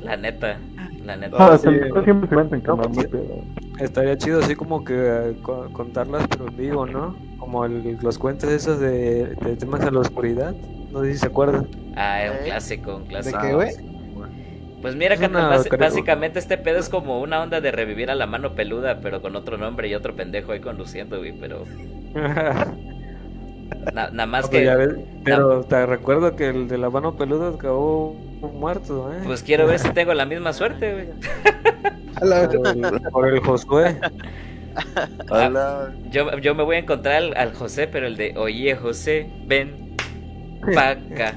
La neta, la neta. No, sí. Estaría chido así como que eh, co- contarlas pero en vivo, ¿no? Como el- los cuentos esos de, de temas a la oscuridad. No sé si se acuerdan. Ah, es un clásico, un ¿De clásico. qué, güey? Pues mira, creo- básicamente este pedo es como una onda de revivir a la mano peluda, pero con otro nombre y otro pendejo ahí conduciendo, güey, pero na- nada más pues ya que... ves, pero te recuerdo que el de la mano peluda acabó muerto, ¿eh? Pues quiero ver si tengo la misma suerte, güey. Por el, por el Josué. Hola. Yo, yo me voy a encontrar al, al José, pero el de, oye José, ven pa' acá,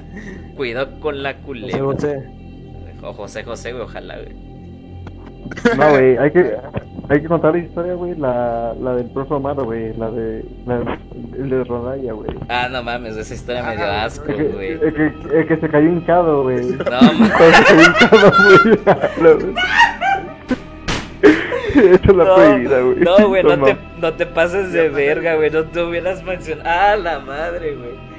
cuidado con la José, culebra. José. O José José, güey, ojalá, güey. No, güey, hay que, Hay que contar la historia, güey, la, la del profe Omar, güey, la de, la, el de Rodaya, güey. Ah, no mames, esa historia me dio asco, El que, güey. el que, el que se cayó hincado, güey. No, Cuando se cayó hincado, güey. Esa es la No, prohibida, güey. No, güey, no te, mames. no te pases de verga, güey. No te hubieras mencionado. Ah, la madre, güey.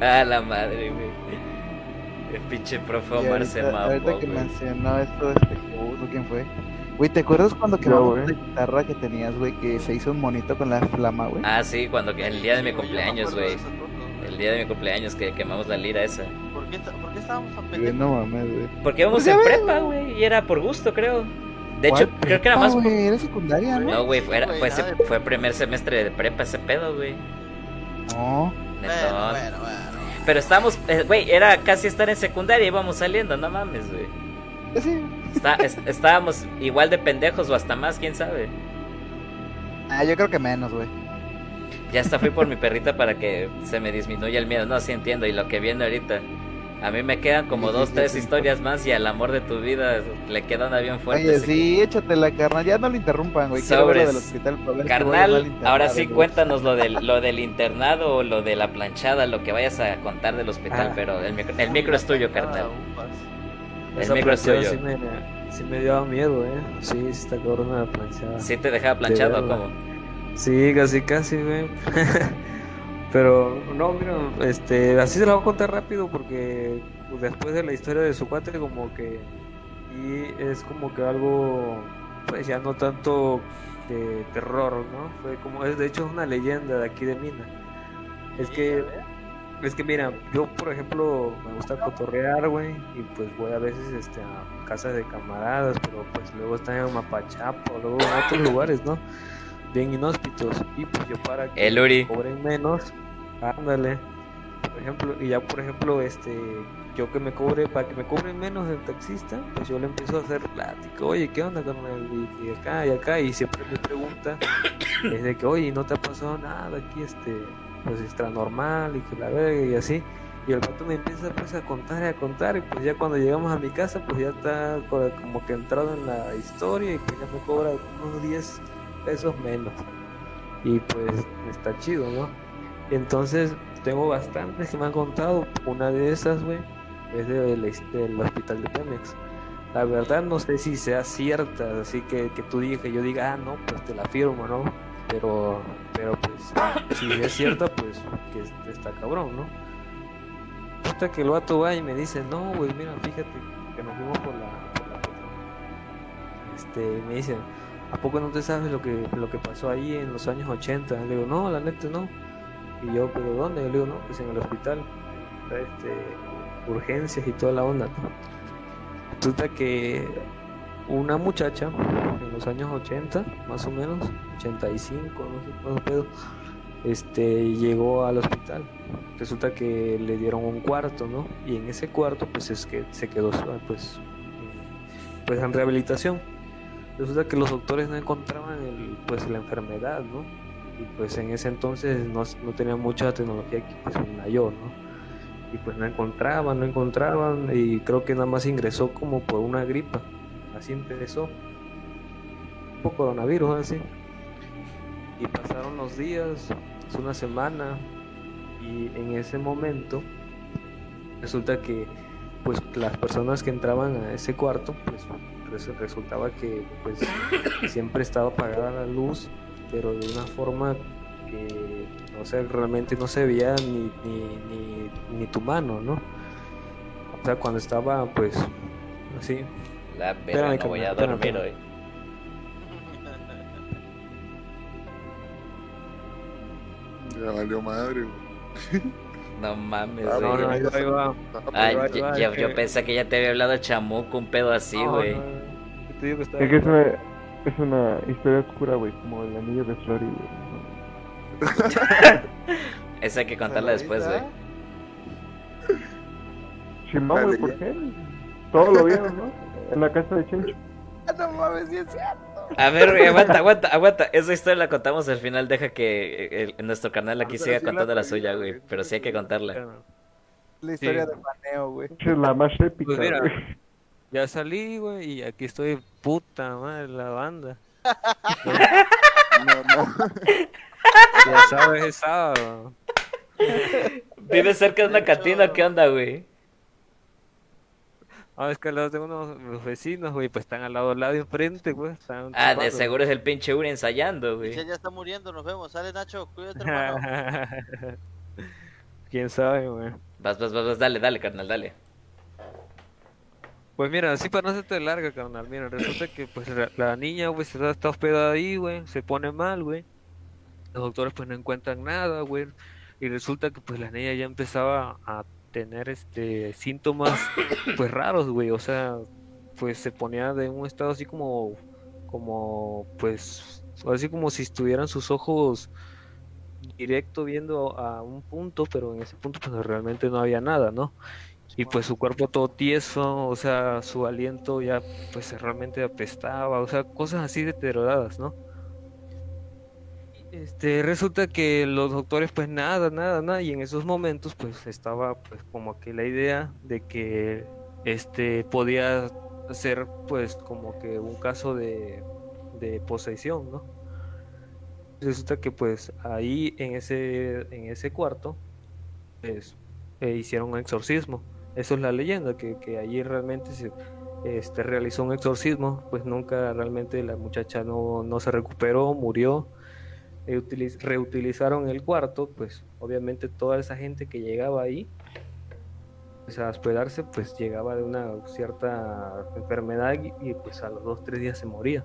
Ah, la madre, güey. El pinche profe Omar se ahorita, ahorita que güey. mencionó esto, este, Jebus, ¿o quién fue? Güey, ¿te acuerdas cuando quemamos la guitarra que tenías, güey, que se hizo un monito con la flama, güey? Ah, sí, cuando el día de mi cumpleaños, güey. El día de mi cumpleaños que quemamos la lira esa. ¿Por qué, ¿Por qué estábamos tan pendejos? no mames, güey. Porque íbamos Pues en prepa, güey, y era por gusto, creo. De ¿Cuál hecho, creo que era más. Era secundaria, ¿no? No, güey, fue, era- fue, fue primer semestre de prepa ese pedo, güey. No. Netón. Pero estábamos, eh, güey, era casi estar en secundaria, íbamos saliendo, no mames, güey. Está- es- estábamos igual de pendejos o hasta más, quién sabe. Ah, yo creo que menos, güey. Ya hasta fui por mi perrita para que se me disminuya el miedo. No, sí entiendo. Y lo que viene ahorita. A mí me quedan como dos, tres historias más y al amor de tu vida le queda una bien fuerte. Oye, sí, échate la carnal. Ya no lo interrumpan, güey. Lo del Sobres. hospital Carnal, ahora sí güey. cuéntanos lo del, lo del internado o lo de la planchada, lo que vayas a contar del hospital, Ah. pero el micro, el micro es tuyo, carnal. El Esa micro es tuyo. sí me, sí me daba miedo, eh. Sí, sí está la planchada. ¿Sí te dejaba planchado o cómo? Sí, casi, casi, güey. Pero, no, mira, este, así se la voy a contar rápido porque después de la historia de su cuate, como que. Y es como que algo, pues ya no tanto de terror, ¿no? Fue como, es de hecho es una leyenda de aquí de Mina. Es que. Es que mira, yo por ejemplo me gusta cotorrear, güey, y pues voy a veces este, a casas de camaradas, pero pues luego están en Mapachapo, luego en otros lugares, ¿no? Bien inhóspitos. Y pues yo para que El Uri. cobren menos, ándale, por ejemplo, y ya por ejemplo, este, yo que me cobre, para que me cobren menos el taxista, pues yo le empiezo a hacer plática, oye, ¿qué onda, carnal? Y, y acá y acá, y siempre me pregunta, es que, oye, ¿no te ha pasado nada aquí, este, pues extra normal y que la verga y así? Y el vato me empieza pues a contar y a contar, y pues ya cuando llegamos a mi casa, pues ya está co- como que entrado en la historia y pues ya me cobra unos 10 pesos menos. Y pues está chido, ¿no? Entonces, tengo bastantes que me han contado. Una de esas, güey, es de la his- del hospital de Pemex. La verdad, no sé si sea cierta, así que, que tú digas, que yo diga, ah, no, pues te la firmo, ¿no? Pero, pero pues, si es cierta, pues que es- está cabrón, ¿no? Hasta que el vato va y me dice, no, güey, mira, fíjate que nos fuimos por la, por la este, me dice, ¿a poco no te sabes lo que, lo que pasó ahí en los años 80? Le digo, no, la neta no. Y yo, ¿pero dónde? Le digo, no, pues en el hospital. Este, urgencias y toda la onda. Resulta que una muchacha en los años 80, más o menos, 85, no sé cuántos pedos, este, llegó al hospital. Resulta que le dieron un cuarto, ¿no? Y en ese cuarto, pues es que se quedó, pues, pues en rehabilitación. Resulta que los doctores no encontraban el, pues la enfermedad, ¿no? Y pues en ese entonces no, no tenían mucha tecnología que pues una yo, ¿no? Y pues no encontraban, no encontraban y creo que nada más ingresó como por una gripa. Así empezó. Un poco coronavirus, así. Y pasaron los días, es una semana y en ese momento resulta que pues las personas que entraban a ese cuarto pues res- resultaba que pues siempre estaba apagada la luz pero de una forma que no sé realmente no se veía ni, ni, ni, ni tu mano no o sea cuando estaba pues así La Espérame, no voy a dormir espérame, hoy. Ya valió madre. No mames, Ah, güey. no, no, ahí va, ahí va. Ay, Ahí va, ahí ya- va, ya- es yo pensé que ya te había hablado chamuco, un pedo así, güey. no, te digo que Es que es una, es una historia oscura, güey, como el anillo de Flori, güey. Esa hay que contarla después, güey. Chimón, güey, ¿por qué? Todo lo vieron, ¿no? En la casa de Chencho. No mames, sí es cierto. A ver, güey, aguanta, aguanta, aguanta. Esa historia la contamos al final. Deja que eh, el- nuestro canal aquí siga sí contando la suya, güey. Pero sí hay que contarla. La historia Sí. de paneo, güey. Es la más épica, Pues mira, güey. Ya salí, güey, y aquí estoy, puta madre, la banda. No, no. Ya sabes, es sábado. ¿Vives cerca de una cantina? ¿Qué onda, güey? Ah, es que al lado tengo unos vecinos, güey, pues están al lado, al lado y enfrente, güey. Están Ah, de seguro es el pinche Uri ensayando, güey. Michelle ya está muriendo, nos vemos. Sale Nacho, cuídate, hermano. Quién sabe, güey. Vas, vas, vas, vas, dale, dale, carnal, dale. Pues mira, así para no hacerte larga, carnal. Mira, resulta que pues la, niña, güey, está hospedada ahí, güey. Se pone mal, güey. Los doctores pues no encuentran nada, güey. Y resulta que pues la niña ya empezaba a tener este síntomas pues raros, güey. O sea, pues se ponía de un estado así como, como, pues, así como si estuvieran sus ojos directo viendo a un punto, pero en ese punto pues realmente no había nada, ¿no? Y pues su cuerpo todo tieso, o sea, su aliento ya pues realmente apestaba, o sea, cosas así deterioradas, ¿no? Este, resulta que los doctores pues nada, nada, nada, y en esos momentos pues estaba pues como que la idea de que este podía ser pues como que un caso de, de posesión, ¿no? Resulta que pues ahí en ese, en ese cuarto pues eh, hicieron un exorcismo. Eso es la leyenda, que, que allí realmente se este, realizó un exorcismo, pues nunca realmente la muchacha no, no se recuperó, murió. Eh, utiliz- reutilizaron el cuarto, pues obviamente toda esa gente que llegaba ahí pues, a hospedarse, pues llegaba de una cierta enfermedad y, y, pues a los dos, tres días se moría.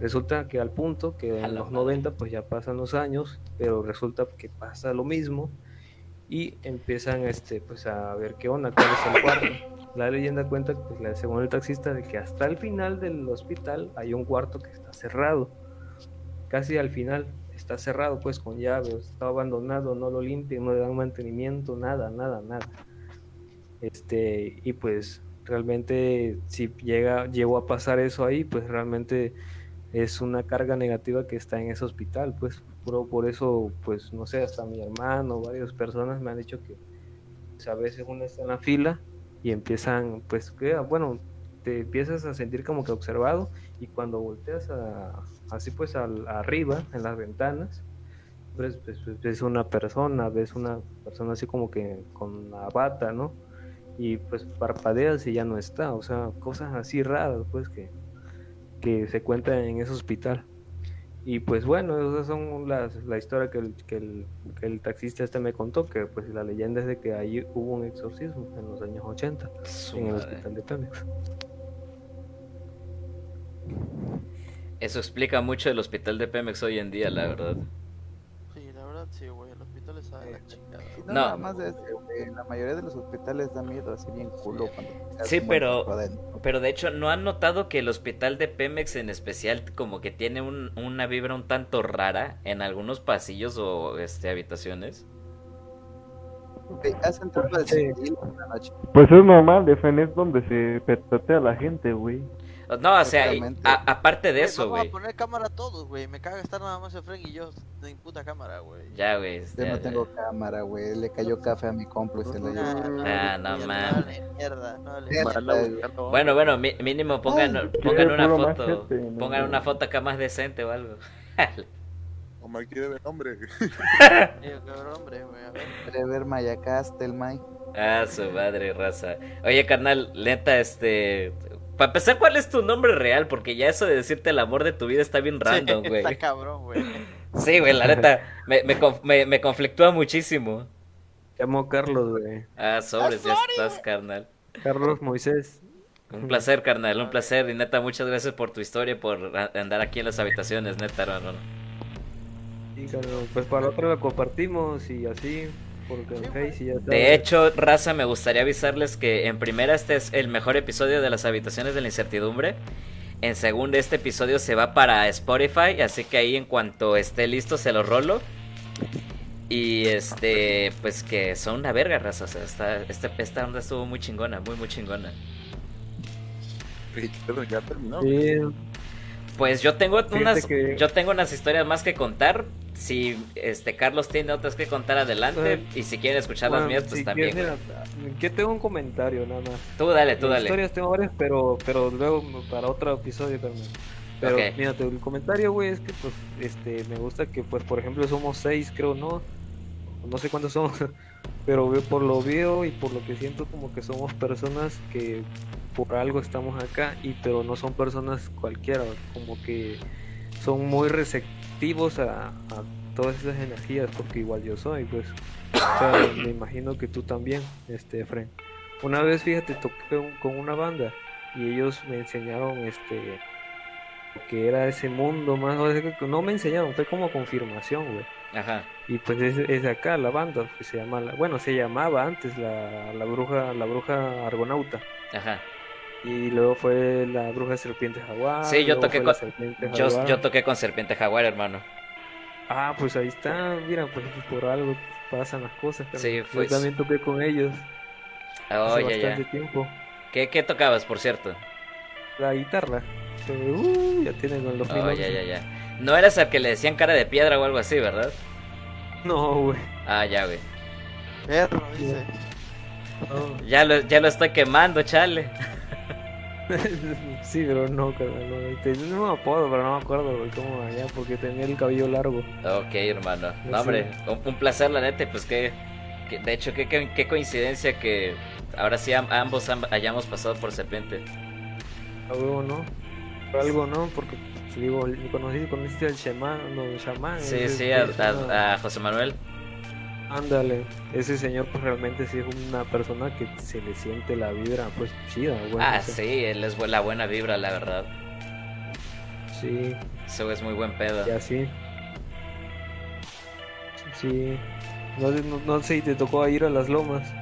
Resulta que al punto que en los madre. 90 pues ya pasan los años, pero resulta que pasa lo mismo y empiezan este pues a ver qué onda, cuál es el cuarto. La leyenda cuenta, pues la según el taxista, de que hasta el final del hospital hay un cuarto que está cerrado. Casi al final está cerrado, pues con llave, está abandonado, no lo limpian, no le dan mantenimiento, nada, nada, nada. Este, y pues realmente si llega, llegó a pasar eso ahí, pues realmente es una carga negativa que está en ese hospital, pues por, por eso, pues no sé, hasta mi hermano, varias personas me han dicho que pues, a veces uno está en la fila y empiezan, pues que, bueno, te empiezas a sentir como que observado y cuando volteas a- así pues al- arriba, en las ventanas, pues, pues, ves una persona, ves una persona así como que con una bata, ¿no? Y pues parpadeas y ya no está, o sea, cosas así raras, pues que, que se cuentan en ese hospital. Y pues bueno, esas son las, la historia que el, que, el, que el taxista este me contó, que pues la leyenda es de que ahí hubo un exorcismo en los años 80 Su en el hospital de Pemex. Eso explica mucho el hospital de Pemex hoy en día, la verdad. Sí, la verdad sí, güey. El hospital está de la chingada. No, No. nada más de eso, güey, la mayoría de los hospitales da miedo, así bien culo cuando te Sí, pero, pero de hecho, ¿no han notado que el hospital de Pemex en especial como que tiene un- una vibra un tanto rara en algunos pasillos o este, habitaciones? Hacen trampa de civil en la noche. Pues es normal, FN es donde se petatea a la gente, güey. No, o sea, y- Totalmente. a- aparte de Güey, eso, Vamos güey. a poner cámara a todos, güey. Me caga estar nada más el Frank y yo sin puta cámara, güey. Ya, güey. Yo ya, no ya. tengo cámara, güey. Le cayó café a mi compu y se lo llevó. Ah, no mames. Mierda, no güey. Bueno, bueno, mi- mínimo pongan, Ay, pongan una foto. Pongan no. una foto acá más decente o algo. Ver hombre. Eh, cabrón, hombre, güey. A ver. Quiere ver Mayacast, el May. Ah, su madre, raza. Oye, carnal, neta, este. Para empezar, ¿cuál es tu nombre real? Porque ya eso de decirte el amor de tu vida está bien random, Sí, güey. Está cabrón, güey. Sí, güey, la neta, me, me, me, me conflictúa muchísimo. Llamo Carlos, güey. Ah, sobres, ya estás, carnal. Carlos Moisés. Un placer, carnal, un placer. Y neta, muchas gracias por tu historia y por andar aquí en las habitaciones, neta, hermano. Sí, Carlos, pues para la otra la compartimos y así, porque en Face y ya está. De hecho, raza, me gustaría avisarles que en primera este es el mejor episodio de las habitaciones de la incertidumbre. En segunda este episodio se va para Spotify, así que ahí en cuanto esté listo se lo rolo. Y este, pues que son una verga, raza. O sea, esta, esta, esta onda estuvo muy chingona, muy, muy chingona. Pero ya terminó. Sí. Pues yo tengo Fíjate unas, que- yo tengo unas historias más que contar. Si este Carlos tiene otras que contar adelante y si quieren escuchar las mías, pues si también. quieres, mira, yo tengo un comentario nada más. Tú dale, tú dale. Historias tengo varias, pero, pero luego para otro episodio también. Pero Ok. mírate, el comentario, güey, es que pues, este, me gusta que, pues, por ejemplo, somos seis, creo, ¿no? No sé cuántos somos, pero por lo veo y por lo que siento como que somos personas que por algo estamos acá, y pero no son personas cualquiera, como que son muy receptivos a, a todas esas energías, porque igual yo soy, pues. O sea, me imagino que tú también, este, Fren. Una vez, fíjate, toqué un- con una banda y ellos me enseñaron, este, que era ese mundo más, no me enseñaron, fue como confirmación, güey. Ajá. Y pues es, es de acá la banda, que se llama, la- bueno, se llamaba antes la, la bruja, la bruja argonauta. Ajá. Y luego fue la bruja serpiente jaguar. Sí, yo toqué con, yo, jaguar. yo toqué con Serpiente Jaguar, hermano. Ah, pues ahí está, mira, pues por algo pasan las cosas. Sí, fue- Yo también toqué con ellos. Oh, hace ya, ya. bastante tiempo. ¿Qué, ¿Qué tocabas, por cierto? La guitarra. Pero, uh, ya tiene con los Oh, ya, ya, ya. No eras el que le decían cara de piedra o algo así, ¿verdad? No, güey. Ah, ya, güey. Perro, dice. Ya lo, ya lo estoy quemando, chale. sí, pero no, carnal. No, Tenía un apodo, pero no me acuerdo güey, cómo allá, porque tenía el cabello largo. Ok, hermano. Sí. No, hombre, un, un placer, la neta. Pues que, que- de hecho, qué, coincidencia que ahora sí am- ambos am- hayamos pasado por Serpiente. A huevo, ¿no? Por algo, ¿no? Porque, pues, digo, conocí, conociste al chamán, no, chamán. Sí, sí, a, persona- a- a José Manuel. Ándale, ese señor pues realmente sí es una persona que se le siente la vibra pues chida, güey. Ah, o sea, sí, él es la buena vibra, la verdad. Sí, güey es muy buen pedo. y así. Sí. No, no, no sé si te tocó ir a las lomas.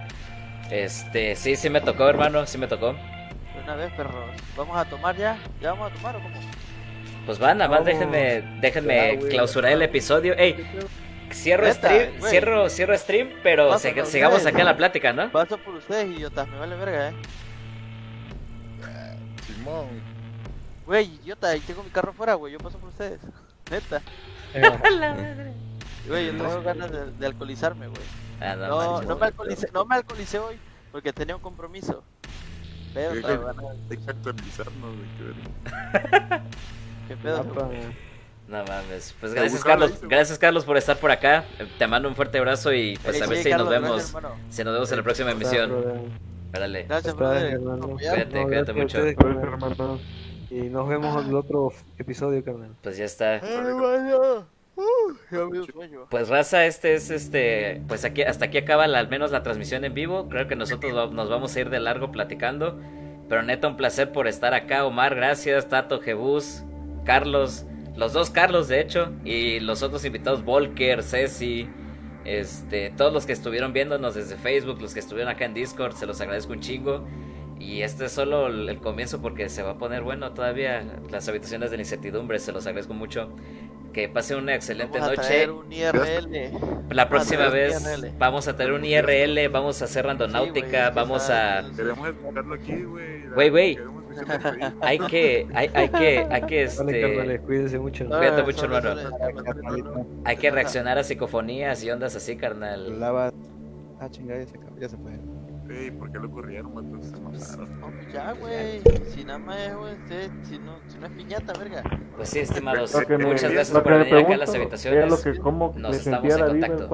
Este, sí, sí me tocó, hermano, sí me tocó. De Una vez, perros. ¿Vamos a tomar ya? ¿Ya vamos a tomar o cómo? Pues van, Vamos. déjenme, déjenme Ya, güey, clausurar el episodio. Ey, cierro Neta, stream, güey. cierro, cierro stream, pero sigamos ustedes. acá en la plática, ¿no? Paso por ustedes, idiotas. Me vale verga, eh. Simón. Güey, idiota, y tengo mi carro fuera, güey. Yo paso por ustedes. Neta. La madre. Güey, yo tengo ganas de, de alcoholizarme, güey. Ah, no No, manches. no me alcoholicé, no me alcoholicé hoy porque tenía un compromiso. Pero traigo ganas. hay que actualizarnos, güey, qué verga. ¿Qué pedo? No mames. Pues gracias, Carlos. Gracias, Carlos, por estar por acá. Te mando un fuerte abrazo y pues a ver sí, si Carlos, nos vemos. Si nos vemos en la próxima emisión. Órale. Gracias, hermano. Cuídate, No, cuídate mucho. Y nos vemos en el otro episodio, carnal. Pues ya está. Uh. Pues raza, este es este, pues aquí hasta aquí acaba la- al menos la transmisión en vivo. Creo que nosotros nos vamos a ir de largo platicando, pero neta un placer por estar acá, Omar, gracias, Tato, Jebus, Carlos, los dos Carlos de hecho y los otros invitados Volker, Ceci, este, todos los que estuvieron viéndonos desde Facebook, los que estuvieron acá en Discord, se los agradezco un chingo. Y este es solo el el comienzo porque se va a poner bueno todavía las habitaciones de la incertidumbre, se los agradezco mucho. Que pasen una excelente Vamos a noche. traer un IRL. La Vamos a próxima vez IRL. vamos a tener un IRL, vamos a hacer randonáutica, vamos a... Queremos aquí, güey. Güey, güey. hay que, hay, hay que, hay que, Vale, carnales, este... cuídense mucho. Cuídate mucho, hermano. Hay que reaccionar a psicofonías y ondas así, carnal. Lava. Ah, chingada, ya se ya se fue. Ey, ¿por qué lo corrieron, mato? Se mamaron. No, pues ya, güey. Si nada más es, güey, si no, si no es piñata, verga. Pues sí, estimados, muchas gracias por venir acá a las habitaciones. Era lo que, cómo Nos estamos en contacto.